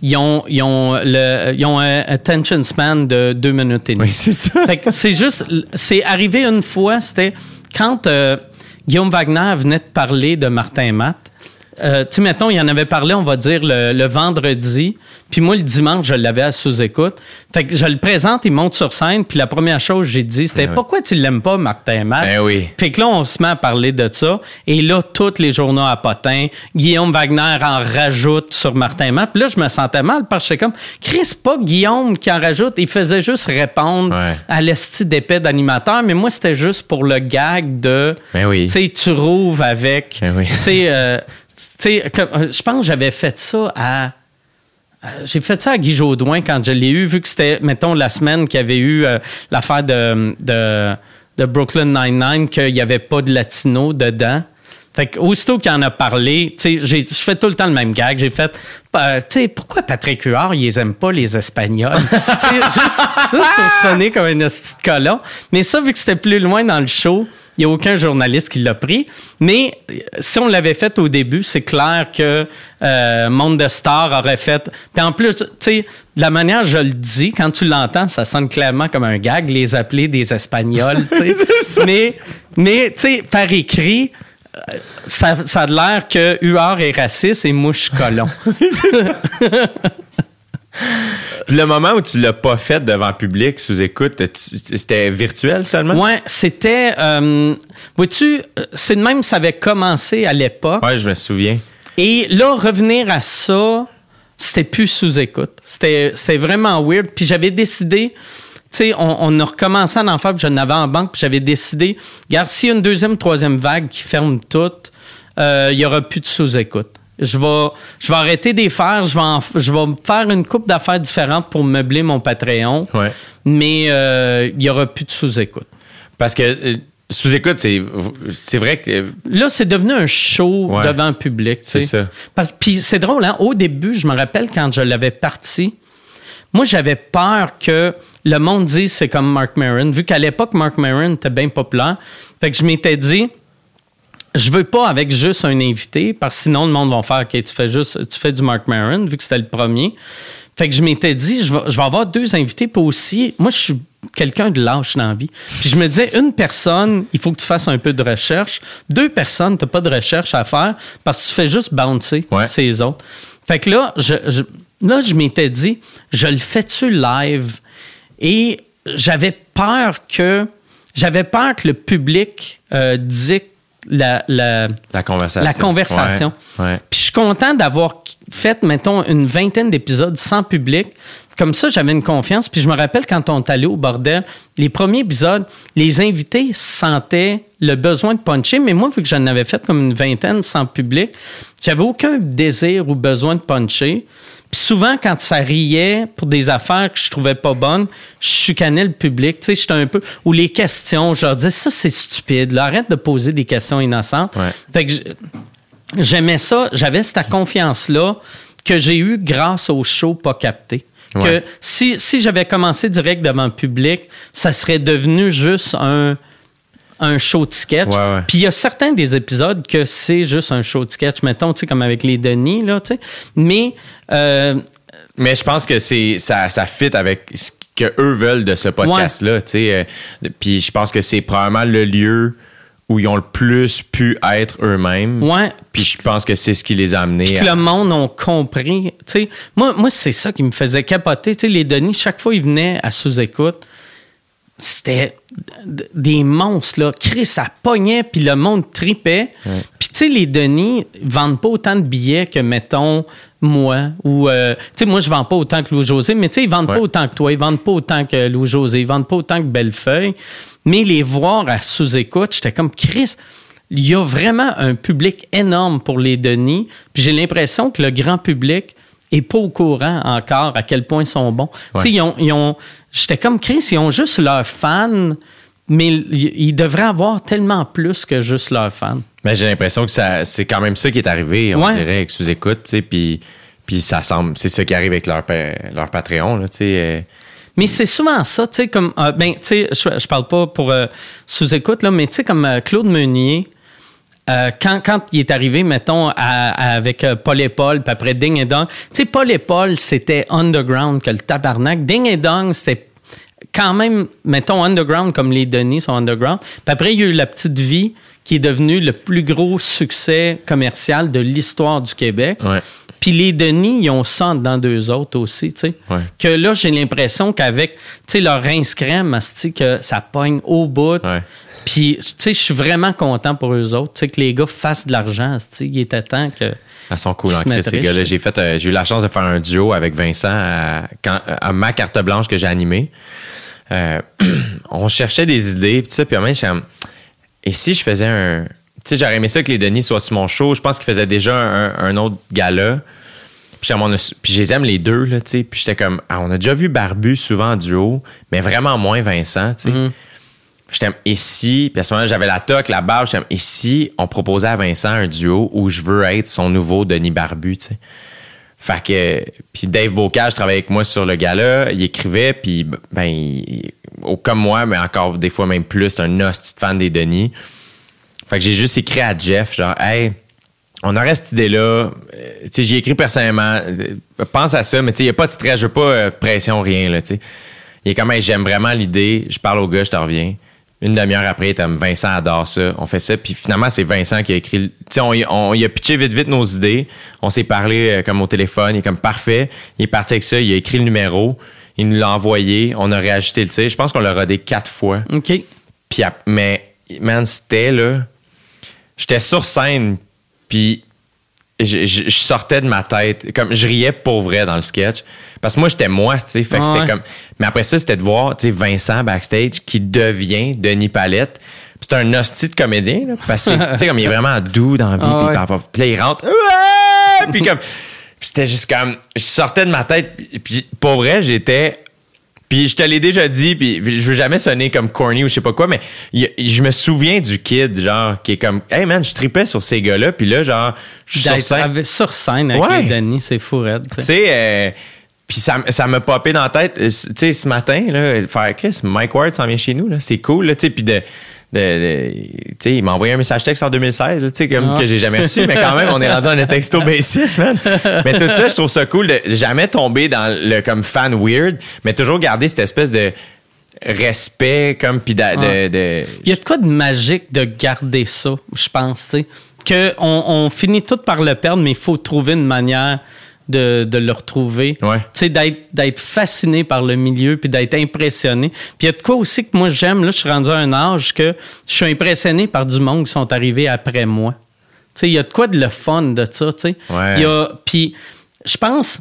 ils ont, ils ont, le, ils ont un attention span de deux minutes et demie. Oui, c'est ça. C'est juste, c'est arrivé une fois, c'était quand euh, Guillaume Wagner venait de parler de Martin Matt. Euh, tu sais, mettons, il en avait parlé, on va dire, le, le vendredi. Puis moi, le dimanche, je l'avais à sous-écoute. Fait que je le présente, il monte sur scène. Puis la première chose que j'ai dit, c'était Ben oui. Pourquoi tu l'aimes pas, Martin Matt? Ben oui. Fait que là, on se met à parler de ça. Et là, tous les journaux à potin, Guillaume Wagner en rajoute sur Martin Matt. Puis là, je me sentais mal parce que comme, Chris, pas Guillaume qui en rajoute. Il faisait juste répondre Ouais. à l'esti d'épée d'animateur. Mais moi, c'était juste pour le gag de, Ben oui. tu sais, tu rouves avec. Ben oui. Tu sais, euh, euh, je pense que j'avais fait ça à. euh, J'ai fait ça à Guy Jodoin quand je l'ai eu, vu que c'était, mettons, la semaine qu'il y avait eu euh, l'affaire de, de, de Brooklyn Nine-Nine, qu'il n'y avait pas de latino dedans. Fait que, aussitôt qu'il en a parlé, tu sais, j'ai- je fais tout le temps le même gag. J'ai fait, euh, tu sais, pourquoi Patrick Huard, ils aiment pas les Espagnols? Juste, juste pour sonner comme un hostie de colon. Mais ça, vu que c'était plus loin dans le show, il n'y a aucun journaliste qui l'a pris. Mais si on l'avait fait au début, c'est clair que euh, Monde de Star aurait fait. Puis en plus, tu sais, de la manière je le dis, quand tu l'entends, ça sonne clairement comme un gag, les appeler des Espagnols. tu sais. mais, mais tu sais, par écrit, ça, ça a l'air que Huard est raciste et mouche colon. Puis le moment où tu l'as pas fait devant le public sous écoute, c'était virtuel seulement? Ouais, c'était. Euh, Vois-tu, c'est de même, ça avait commencé à l'époque. Ouais, je me souviens. Et là, revenir à ça, c'était plus sous écoute. C'était, c'était vraiment weird. Puis j'avais décidé, sais, on, on a recommencé à en faire, puis je n'avais en banque, puis j'avais décidé, regarde, s'il y a une deuxième, troisième vague qui ferme tout, euh, il y aura plus de sous-écoute. Je vais, je vais arrêter d'y faire. Je vais, en- je vais faire une coupe d'affaires différentes pour meubler mon Patreon. Ouais. Mais euh, il y aura plus de sous-écoute. Parce que euh, sous-écoute, c'est, c'est vrai que. Là, c'est devenu un show Ouais. devant le public. C'est ça. Parce, puis c'est drôle, hein? Au début, je me rappelle quand je l'avais parti, moi, j'avais peur que le monde dise c'est comme Mark Maron. Vu qu'à l'époque, Mark Maron était bien populaire. Fait que je m'étais dit, je veux pas avec juste un invité, parce que sinon, le monde va faire, OK, tu fais juste, tu fais du Mark Maron, vu que c'était le premier. Fait que je m'étais dit, je vais, je vais avoir deux invités, puis aussi, moi, je suis quelqu'un de lâche dans la vie. Puis je me disais, une personne, il faut que tu fasses un peu de recherche. Deux personnes, tu pas de recherche à faire parce que tu fais juste bouncer Ouais. ces autres. Fait que là, je, je- là, je m'étais dit, je le fais-tu live? Et j'avais peur que j'avais peur que le public euh, dicte la, la, La conversation. la conversation. Ouais, ouais. Puis je suis content d'avoir fait, mettons, une vingtaine d'épisodes sans public. Comme ça, j'avais une confiance. Puis je me rappelle quand on est allé au bordel, les premiers épisodes, les invités sentaient le besoin de puncher. Mais moi, vu que j'en avais fait comme une vingtaine sans public, j'avais aucun désir ou besoin de puncher. Puis souvent, quand ça riait pour des affaires que je trouvais pas bonnes, je chicanais le public. Tu sais, j'étais un peu. Ou les questions, je leur disais, ça, c'est stupide. là. arrête de poser des questions innocentes. Ouais. Fait que j'aimais ça, j'avais cette confiance-là que j'ai eue grâce au show pas capté. Ouais. Que si, si j'avais commencé direct devant le public, ça serait devenu juste un, un show de sketch. Ouais, ouais. Puis il y a certains des épisodes que c'est juste un show de sketch, mettons, tu sais, comme avec les Denis, là, tu sais. Mais euh, Mais je pense que c'est ça, ça fit avec ce que eux veulent de ce podcast-là. tu sais. Euh, Puis je pense que c'est probablement le lieu où ils ont le plus pu être eux-mêmes. ouais, Puis je pense que c'est ce qui les a amenés Puis que à. le monde a compris. Tu sais, moi, moi c'est ça qui me faisait capoter. Tu sais, les Denis, chaque fois qu'ils venaient à sous-écoute, c'était des monstres, là. Chris, ça pognait, puis le monde tripait. Puis, tu sais, les Denis ils vendent pas autant de billets que, mettons, moi. Ou, euh, tu sais, moi, je vends pas autant que Louis-José, mais tu sais, ils vendent Ouais. pas autant que toi, ils vendent pas autant que Louis-José, ils vendent pas autant que Bellefeuille. Mais les voir à sous-écoute, j'étais comme, Chris, il y a vraiment un public énorme pour les Denis. Puis j'ai l'impression que le grand public est pas au courant encore à quel point ils sont bons. Ouais. Tu sais, ils ont, ils ont- j'étais comme Chris, ils ont juste leurs fans, mais ils, devraient avoir tellement plus que juste leurs fans. Mais j'ai l'impression que ça, c'est quand même ça qui est arrivé, on Ouais. dirait, avec sous-écoute, tu sais. Puis, puis ça semble, c'est ça qui arrive avec leur, pa- leur Patreon, là, tu sais. euh. Mais c'est souvent ça, tu sais, comme, euh, ben, tu sais, je, je parle pas pour euh, sous-écoute, là, mais tu sais, comme euh, Claude Meunier, euh, quand, il est arrivé, mettons, avec euh, Paul et Paul, puis après Ding et Dong, tu sais, Paul et Paul, c'était underground que le tabarnak. Ding et Dong, c'était quand même, mettons, underground comme les Denis sont underground. Puis après, il y a eu La Petite Vie, qui est devenu le plus gros succès commercial de l'histoire du Québec. Puis les Denis, ils ont ça dans deux autres aussi, tu sais. Ouais. Que là, j'ai l'impression qu'avec, tu sais, leur rince crème, que ça pogne au bout. Ouais. Puis, tu sais, je suis vraiment content pour eux autres, tu sais, que les gars fassent de l'argent, asti. Il était temps que... Elles sont cool en Chris, ces gars-là. J'ai fait, euh, j'ai eu la chance de faire un duo avec Vincent à, quand- à ma carte blanche que j'ai animée. Euh, on cherchait des idées, puis ça, puis comme, et si je faisais un. Sais, j'aurais aimé ça que les Denis soient sur mon show. Je pense qu'ils faisaient déjà un, un autre gala. Puis, puis je les aime les deux, là, tu sais. Puis j'étais comme, ah, on a déjà vu Barbu souvent en duo, mais vraiment moins Vincent, tu sais. J'étais et si, puis à ce moment-là, j'avais la toque, la barbe, j'étais et si on proposait à Vincent un duo où je veux être son nouveau Denis Barbu, tu sais. Fait que, puis Dave Bocage travaillait avec moi sur le gala, il écrivait, puis ben, il- comme moi, mais encore des fois même plus, un hostie fan des Denis. Fait que j'ai juste écrit à Jeff, genre, hey, on aurait cette idée-là. Euh, tu sais, j'y ai écrit personnellement. Euh, pense à ça, mais tu sais, il n'y a pas de stress, je veux pas euh, pression, rien, là, tu sais. Il est comme, Hey, j'aime vraiment l'idée. Je parle au gars, je te reviens. Une demi-heure après, il Vincent adore ça. On fait ça. Puis finalement, c'est Vincent qui a écrit. Tu sais, on, a pitché vite, vite nos idées. On s'est parlé euh, comme au téléphone. Il est comme, parfait. Il est parti avec ça. Il a écrit le numéro. Il nous l'a envoyé. On a réajusté le tir. Je pense qu'on l'a rodé quatre fois. OK. Puis, mais, man, c'était là. J'étais sur scène, puis je, je- je sortais de ma tête. Comme, je riais pour vrai dans le sketch. Parce que moi, j'étais moi, tu sais. Fait que Ah c'était ouais. comme. Mais après ça, c'était de voir, tu sais, Vincent backstage qui devient Denis Palette. c'est un hostie de comédien, là, parce que, tu sais, comme il est vraiment doux dans la vie, Ah puis, ouais. il puis là, il rentre, ouais! puis comme, c'était juste comme, je sortais de ma tête, puis pour vrai, j'étais, puis je te l'ai déjà dit, puis, je veux jamais sonner comme corny ou je sais pas quoi, mais je me souviens du kid, genre, qui est comme, hey man, je tripais sur ces gars-là, puis là, genre, je suis sur scène. avec- sur scène avec Ouais. les Denis, c'est fou tu sais, euh, puis ça, ça m'a popé dans la tête. euh, Tu sais, ce matin, là, faire Chris, Mike Ward s'en vient chez nous, là. C'est cool, là, tu sais, puis de. De, de- tu sais, il m'a envoyé un message texte en 2016, là, tu sais, comme Ah. que j'ai jamais reçu, mais quand même, on est rendu à un texto basis, man. Mais tout ça, je trouve ça cool de jamais tomber dans le comme fan weird, mais toujours garder cette espèce de respect, comme, puis de, de- de- Il y a de quoi de magique de garder ça, je pense, tu sais? On finit tout par le perdre, mais il faut trouver une manière de, de le retrouver. Ouais. Tu sais, d'être, d'être fasciné par le milieu, puis d'être impressionné. Puis il y a de quoi aussi que moi j'aime, là, je suis rendu à un âge que je suis impressionné par du monde qui sont arrivés après moi. Tu sais, il y a de quoi de le fun de ça, tu sais. Ouais. Il y a, puis je pense,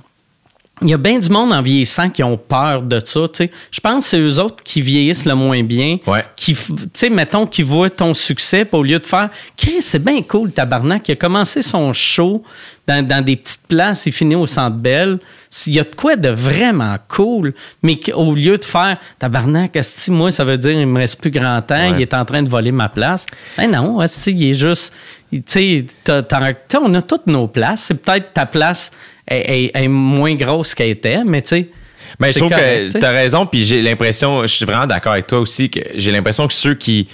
il y a bien du monde en vieillissant qui ont peur de ça, tu sais. Je pense que c'est eux autres qui vieillissent le moins bien. Ouais. Qui, f- tu sais, mettons, qui voient ton succès, puis au lieu de faire, Chris, c'est bien cool, tabarnak, il a commencé son show dans, dans des petites places, il finit au Centre Bell. Il y a de quoi de vraiment cool, mais au lieu de faire, tabarnak, moi, ça veut dire, il me reste plus grand temps, Ouais. il est en train de voler ma place. Ben non, il est juste, tu sais, on a toutes nos places. C'est peut-être ta place est, est- est moins grosse qu'elle était, mais tu sais. Mais je trouve correct, que tu as raison, puis j'ai l'impression, je suis vraiment d'accord avec toi aussi, que j'ai l'impression que ceux qui.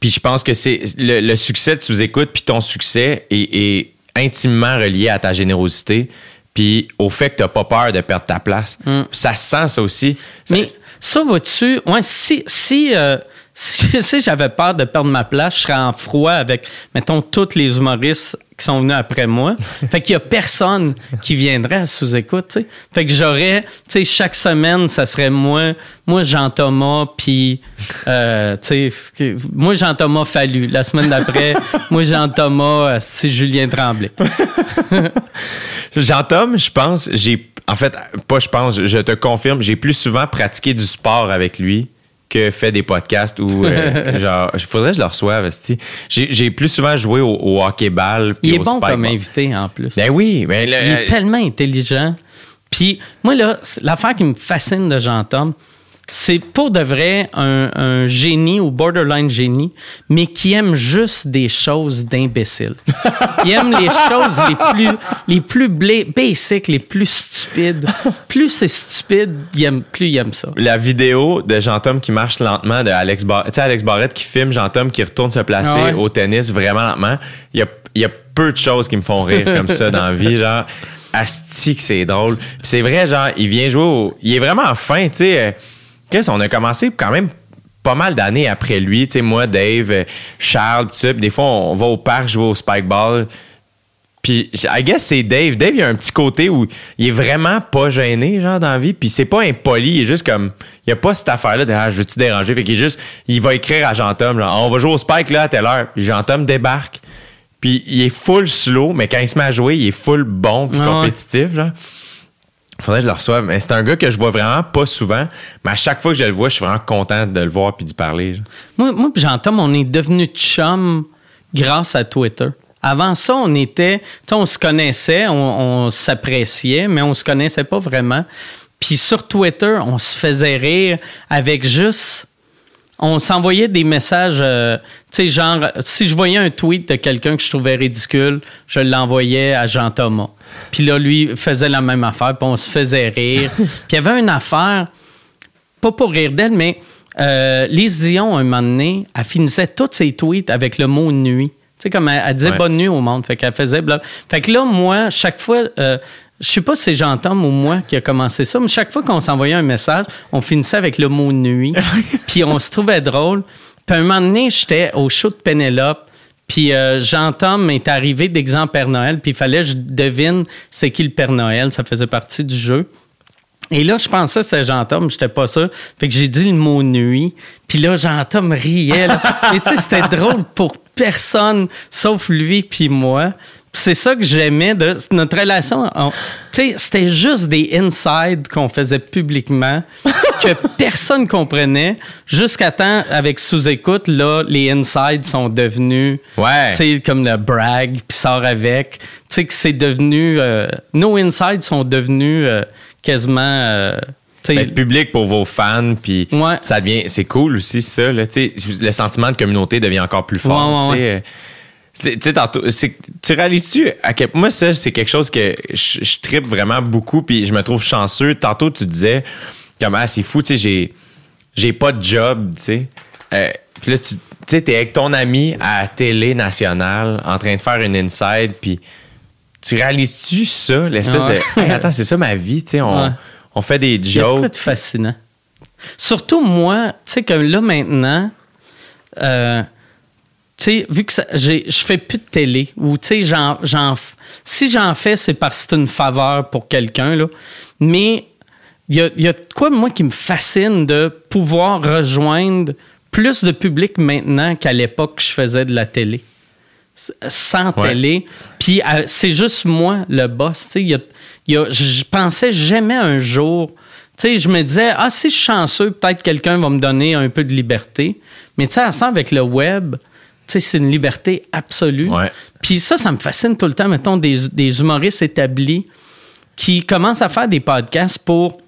Puis je pense que c'est le, le succès de sous-écoute, puis ton succès est, est intimement relié à ta générosité, puis au fait que tu pas peur de perdre ta place. Ça se sent, ça aussi. Ça- Mm. Mais ça, va-tu. Ouais, si, si, euh, si, si j'avais peur de perdre ma place, je serais en froid avec, mettons, tous les humoristes qui sont venus après moi. fait qu'il y a personne qui viendrait à sous-écoute. Fait que j'aurais, tu sais, chaque semaine, ça serait moi, moi, Jean-Thomas, puis, euh, tu sais, moi, Jean-Thomas Fallu. La semaine d'après, moi, Jean-Thomas, c'est Julien Tremblay. Jean-Tom, je pense, j'ai. En fait, pas je pense, je te confirme, j'ai plus souvent pratiqué du sport avec lui que fait des podcasts ou genre il faudrait que je le reçoive j'ai plus souvent joué au, au hockey-ball Il est au bon comme spikeball. invité, en plus. ben oui le- Il est tellement intelligent. Puis moi, là, l'affaire qui me fascine de Jean-Tom, c'est pour de vrai un, un génie ou borderline génie, mais qui aime juste des choses d'imbéciles. Il aime les choses les plus, les plus basic, les plus stupides. Plus c'est stupide, il aime, plus il aime ça. la vidéo de Jean-Tom qui marche lentement de Alex sais, Alex Barrette qui filme Jean-Tom qui retourne se placer Ah ouais. au tennis vraiment lentement. Il y a, il y a peu de choses qui me font rire comme ça dans la vie. Genre, asti que c'est drôle. C'est vrai, genre, il vient jouer au... Il est vraiment fin, tu sais. Chris, on a commencé quand même pas mal d'années après lui. Tu sais, moi, Dave, euh, Charles, tout ça. Puis des fois, on va au parc jouer au spikeball. Puis, I guess c'est Dave. Dave, il y a un petit côté où il est vraiment pas gêné, genre, dans la vie. Puis c'est pas impoli. Il est juste comme. Il a pas cette affaire-là de Ah, je veux-tu déranger? Fait qu'il est juste. Il va écrire à Jean-Tom, genre, on va jouer au Spike, là, à telle heure. Jean-Tom débarque. Puis il est full slow, mais quand il se met à jouer, il est full bon puis Ah compétitif, genre. Faudrait que je le reçoive. Mais c'est un gars que je vois vraiment pas souvent. Mais à chaque fois que je le vois, je suis vraiment content de le voir puis d'y parler. Moi, moi Jean-Tom, on est devenus chum grâce à Twitter. Avant ça, on était, tu on se connaissait, on, on s'appréciait, mais on se connaissait pas vraiment. Puis sur Twitter, on se faisait rire avec juste, on s'envoyait des messages, euh, tu sais, genre, si je voyais un tweet de quelqu'un que je trouvais ridicule, je l'envoyais à Jean-Thomas. Puis là, lui faisait la même affaire, puis on se faisait rire. puis il y avait une affaire, pas pour rire d'elle, mais euh, Lise Dion, un moment donné, elle finissait tous ses tweets avec le mot nuit. Tu sais, comme elle, elle disait Ouais. bonne nuit au monde. Fait qu'elle faisait bla- Fait que là, moi, chaque fois, euh, je sais pas si c'est Jean-Tom ou moi qui a commencé ça, mais chaque fois qu'on s'envoyait un message, on finissait avec le mot nuit. puis on se trouvait drôle. Puis un moment donné, j'étais au show de Pénélope. Puis euh, Jean-Tom est arrivé d'exemple Père Noël, puis il fallait que je devine c'est qui le Père Noël. Ça faisait partie du jeu. Et là, je pensais que c'était Jean-Tom, j'étais pas sûr. Fait que j'ai dit le mot nuit. Puis là, Jean-Tom riait. là. Et tu sais, c'était drôle pour personne, sauf lui puis moi. C'est ça que j'aimais de notre relation. on- Tu sais, c'était juste des insides qu'on faisait publiquement que personne comprenait jusqu'à temps avec sous-écoute là, les insides sont devenus Ouais. tu sais comme le brag puis sort avec. Tu sais que c'est devenu euh, nos insides sont devenus euh, quasiment euh, Ben, public pour vos fans, puis Ouais. ça devient, c'est cool aussi ça. Là, le sentiment de communauté devient encore plus fort. Ouais, tu c'est- c'est- réalises-tu à quel moi ça c'est quelque chose que je, je trippe vraiment beaucoup, puis je me trouve chanceux. Tantôt tu disais comme ah c'est fou, tu sais j'ai j'ai pas de job, tu sais. Euh, puis là tu tu sais t'es avec ton ami à la télé nationale en train de faire une inside, puis tu réalises-tu ça, l'espèce Ouais. de Hey, attends c'est ça ma vie, tu sais on Ouais. on fait des y a de jokes. fascinant? Surtout moi, tu sais, comme là maintenant, euh, sais, vu que je fais plus de télé, ou tu sais, j'en, j'en f- si j'en fais, c'est parce que c'est une faveur pour quelqu'un, là. Mais il y a, y a quoi, moi, qui me fascine de pouvoir rejoindre plus de public maintenant qu'à l'époque que je faisais de la télé sans Ouais. télé. Puis c'est juste moi, le boss. Tu sais, y a- y a- je pensais jamais un jour. Tu sais, je me disais, ah, si je suis chanceux, peut-être quelqu'un va me donner un peu de liberté. Mais tu sais, à ça, avec le web, c'est une liberté absolue. Puis ça, ça me fascine tout le temps, mettons, des, des humoristes établis qui commencent à faire des podcasts pour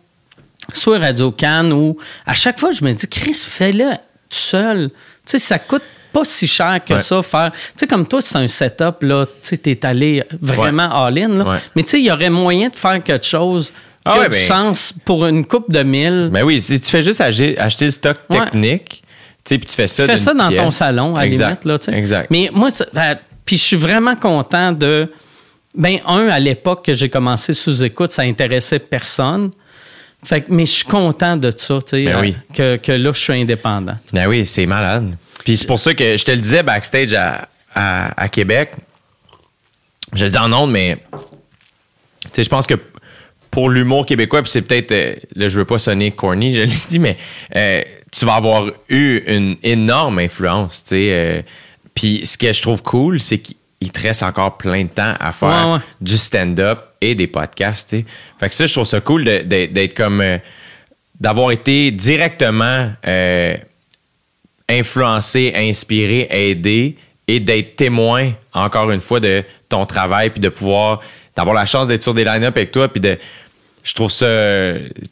soit Radio Cannes ou à chaque fois, je me dis, Chris, fais-le tout seul. Tu sais, ça coûte pas si cher que Ouais. ça faire. Tu sais, comme toi, c'est un setup, là. Tu t'es allé vraiment all-in. Ouais. Mais tu sais, il y aurait moyen de faire quelque chose qui Ah a ouais, du ben- sens pour une coupe de mille. Ben oui, si tu fais juste acheter le stock technique, tu sais, puis tu fais ça Tu fais ça dans ton salon, à exact. limite, là. Exact. Mais moi, ben, puis je suis vraiment content de. Ben, un, à l'époque que j'ai commencé sous écoute, ça intéressait personne. Fait que, mais je suis content de ça, tu sais, Ben euh, oui. que, que là, je suis indépendant. Ben oui, c'est malade. Puis c'est pour ça que je te le disais backstage à, à, à Québec. Je le dis en ondes, mais tu sais, je pense que pour l'humour québécois, puis c'est peut-être, euh, là, je veux pas sonner corny, je l'ai dit, mais euh, tu vas avoir eu une énorme influence, tu sais. euh, puis ce que je trouve cool, c'est qu'il il te reste encore plein de temps à faire Ouais, ouais. du stand-up et des podcasts, tu sais. Fait que ça, je trouve ça cool d'être comme... euh, d'avoir été directement euh, influencé, inspiré, aidé et d'être témoin, encore une fois, de ton travail, puis de pouvoir, d'avoir la chance d'être sur des line-up avec toi, puis de. Je trouve ça.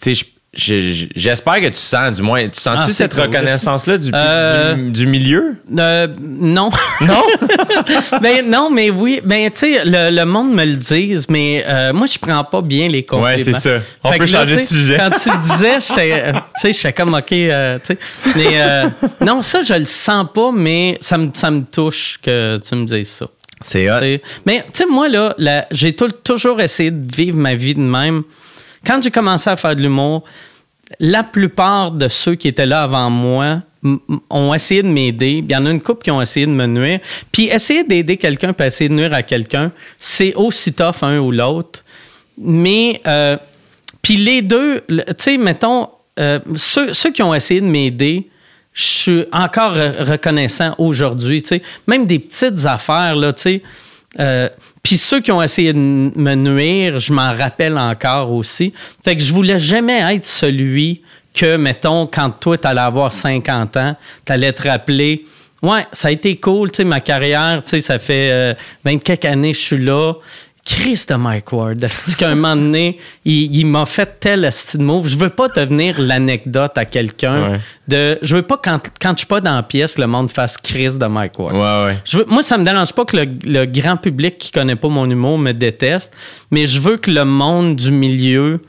Tu sais, j'espère que tu sens, du moins. Tu sens-tu Ah, cette reconnaissance-là du, Euh, du, du milieu? Euh, non. Non? ben non, mais oui. Ben tu sais, le, le monde me le dise, mais euh, moi je prends pas bien les compliments. Ouais, c'est ça. On Fait peut là, changer de sujet. Quand tu le disais, j'étais, tu sais, j'étais comme ok, tu sais. Mais non, ça je le sens pas, mais ça me ça me touche que tu me dises ça. C'est hot. Mais tu sais, moi, là, j'ai toujours essayé de vivre ma vie de même. Quand j'ai commencé à faire de l'humour, la plupart de ceux qui étaient là avant moi ont essayé de m'aider. Il y en a une couple qui ont essayé de me nuire. Puis essayer d'aider quelqu'un puis essayer de nuire à quelqu'un, c'est aussi tough un ou l'autre. Mais, euh, puis les deux, tu sais, mettons, euh, ceux, qui ont essayé de m'aider, je suis encore re- reconnaissant aujourd'hui, tu sais. Même des petites affaires, là, tu sais. Euh, puis ceux qui ont essayé de me nuire, je m'en rappelle encore aussi. Fait que je voulais jamais être celui que, mettons, quand toi, t'allais avoir 50 ans, t'allais te rappeler Ouais, ça a été cool, tu sais, ma carrière, tu sais, ça fait euh, 20 quelques années que je suis là. Chris de Mike Ward, c'est qu'à un moment donné, il, il m'a fait tel asti de move. Je veux pas devenir l'anecdote à quelqu'un Ouais. de. Je veux pas quand, quand je suis pas dans la pièce, le monde fasse Chris de Mike Ward. Ouais, ouais. Je veux- moi, ça me dérange pas que le, le grand public qui connaît pas mon humour me déteste, mais je veux que le monde du milieu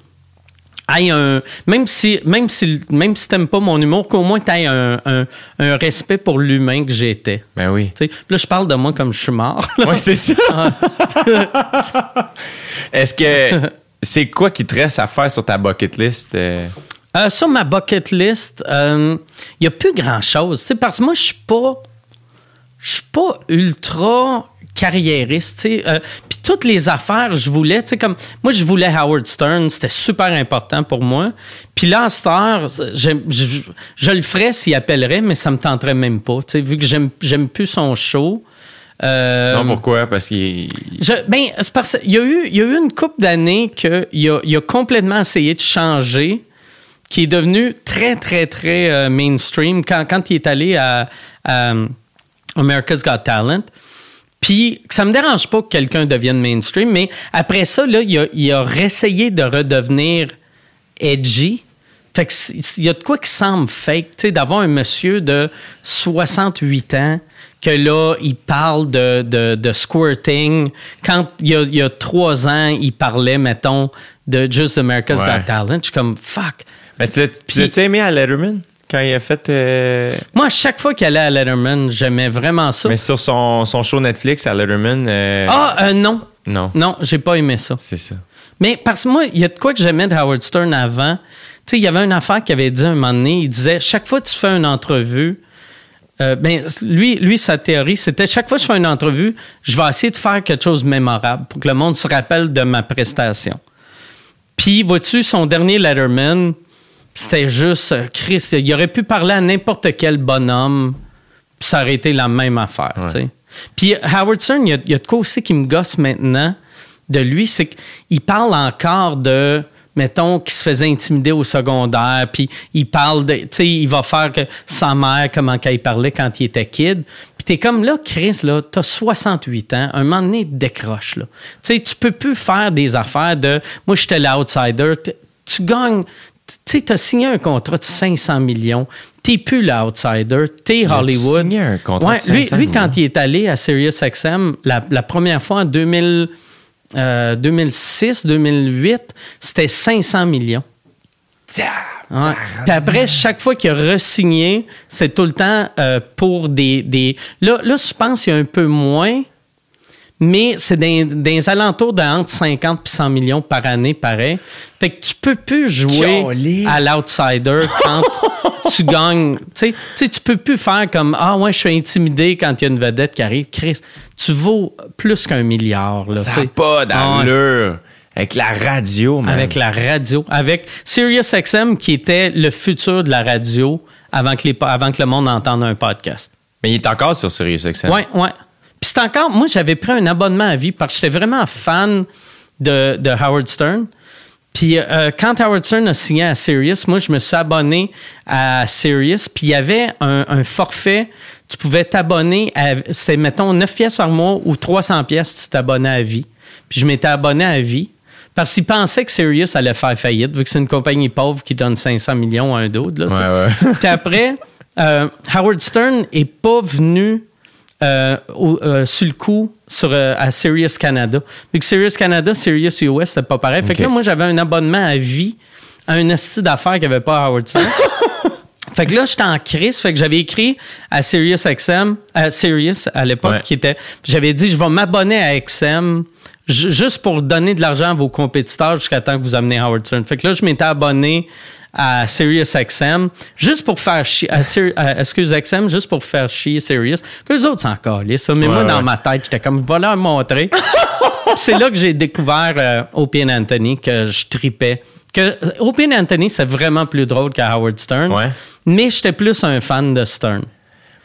ait un. Même si, même si, même si t'aimes pas mon humour, qu'au moins t'aies un, un, un respect pour l'humain que j'étais. Ben oui. Puis là, je parle de moi comme je suis mort. Ouais, c'est ça. Est-ce que c'est quoi qui te reste à faire sur ta bucket list? euh? Euh, sur ma bucket list, il n'y a plus grand-chose. Tu sais, Parce que moi, je suis pas. Je suis pas ultra carriériste. Euh, Puis toutes les affaires, je voulais. tu sais, Comme, moi, je voulais Howard Stern. C'était super important pour moi. Puis là, je, je le ferais s'il appellerait, mais ça me tenterait même pas. tu sais, Vu que j'aime j'aime plus son show. Euh, Non, pourquoi? Parce qu'il. ben, c'est parce qu'il y a eu, il y a eu une couple d'années qu'il a, il a complètement essayé de changer, qui est devenu très, très, très euh, mainstream quand, quand il est allé à, à America's Got Talent. Puis, ça me dérange pas que quelqu'un devienne mainstream, mais après ça, là, il a, il a réessayé de redevenir edgy. Fait que il y a de quoi qui semble fake, tu sais, d'avoir un monsieur de 68 ans que là, il parle de, de, de squirting. Quand il y, a, il y a trois ans, il parlait, mettons, de Just America's Ouais. Got Talent. Je suis comme, fuck. Mais tu l'as-tu aimé à Letterman? Quand il a fait. euh, Moi, à chaque fois qu'il allait à Letterman, j'aimais vraiment ça. Mais sur son, son show Netflix à Letterman. euh, Ah, euh, non. Non. Non, j'ai pas aimé ça. C'est ça. Mais parce que moi, il y a de quoi que j'aimais de Howard Stern avant. Tu sais, il y avait une affaire qui avait dit un moment donné, il disait, chaque fois que tu fais une entrevue, euh, ben, lui, lui, sa théorie, c'était chaque fois que je fais une entrevue, je vais essayer de faire quelque chose de mémorable pour que le monde se rappelle de ma prestation. Puis, vois-tu, son dernier Letterman, c'était juste, euh, Chris, il aurait pu parler à n'importe quel bonhomme, puis ça aurait été la même affaire, tu sais. Puis Howard Stern, il y, a, il y a de quoi aussi qui me gosse maintenant de lui, c'est qu'il parle encore de, mettons, qu'il se faisait intimider au secondaire, puis il parle de, tu sais, il va faire que sa mère, comment qu'elle parlait quand il était kid. Puis t'es comme là, Chris, là, t'as 68 ans, un moment donné, décroche, là. Tu sais, tu peux plus faire des affaires de, moi, j'étais l'outsider, tu gagnes, tu sais, t'as signé un contrat de 500 millions, t'es plus l'outsider, t'es Hollywood. signé un contrat Ouais, de lui, 500 lui, quand millions. il est allé à SiriusXM la, la première fois en 2000, euh, 2006, 2008, c'était 500 millions. Ouais. Puis après, chaque fois qu'il a re-signé, c'est tout le temps euh, pour des, des... Là, là, je pense qu'il y a un peu moins, mais c'est les alentours de entre 50 et 100 millions par année, pareil. Fait que tu peux plus jouer à l'outsider quand tu gagnes. Tu sais, tu peux plus faire comme Ah, ouais, je suis intimidé quand il y a une vedette qui arrive. Chris, tu vaux plus qu'un milliard. Là, Ça n'a pas ouais. d'allure. Avec la radio, man. Avec la radio, avec SiriusXM qui était le futur de la radio avant que, les, avant que le monde entende un podcast. Mais il est encore sur SiriusXM. Ouais, ouais. Puis c'est encore, moi j'avais pris un abonnement à vie parce que j'étais vraiment fan de, de Howard Stern. Puis euh, quand Howard Stern a signé à Sirius, moi je me suis abonné à Sirius. Puis il y avait un, un forfait, tu pouvais t'abonner, à- c'était mettons 9 pièces par mois ou 300 pièces, tu t'abonnais à vie. Puis je m'étais abonné à vie. Parce qu'ils pensaient que Sirius allait faire faillite, vu que c'est une compagnie pauvre qui donne 500 millions à un d'autre. là. Ouais, ouais. Puis après, euh, Howard Stern est pas venu euh, au- euh, sur le coup sur, euh, à Sirius Canada. Vu que Sirius Canada, Sirius US, c'était pas pareil. Fait que là, moi, j'avais un abonnement à vie à un esti d'affaires qu'il n'y avait pas à Howard Stern. Fait que là, j'étais en crise. Fait que j'avais écrit à Sirius XM, à Sirius à l'époque, Ouais. qui était. J'avais dit, je vais m'abonner à XM ju- juste pour donner de l'argent à vos compétiteurs jusqu'à temps que vous amenez Howard Stern. Fait que là, je m'étais abonné à Sirius XM juste pour faire chier. À à- excuse XM, juste pour faire chier Sirius. Que les autres s'en calaient, ça. Mais Ouais, moi, dans ma tête, j'étais comme, va leur montrer. C'est là que j'ai découvert euh, Opie and Anthony, que je tripais. Que Opie and Anthony, c'est vraiment plus drôle qu'à Howard Stern. Ouais. Mais j'étais plus un fan de Stern.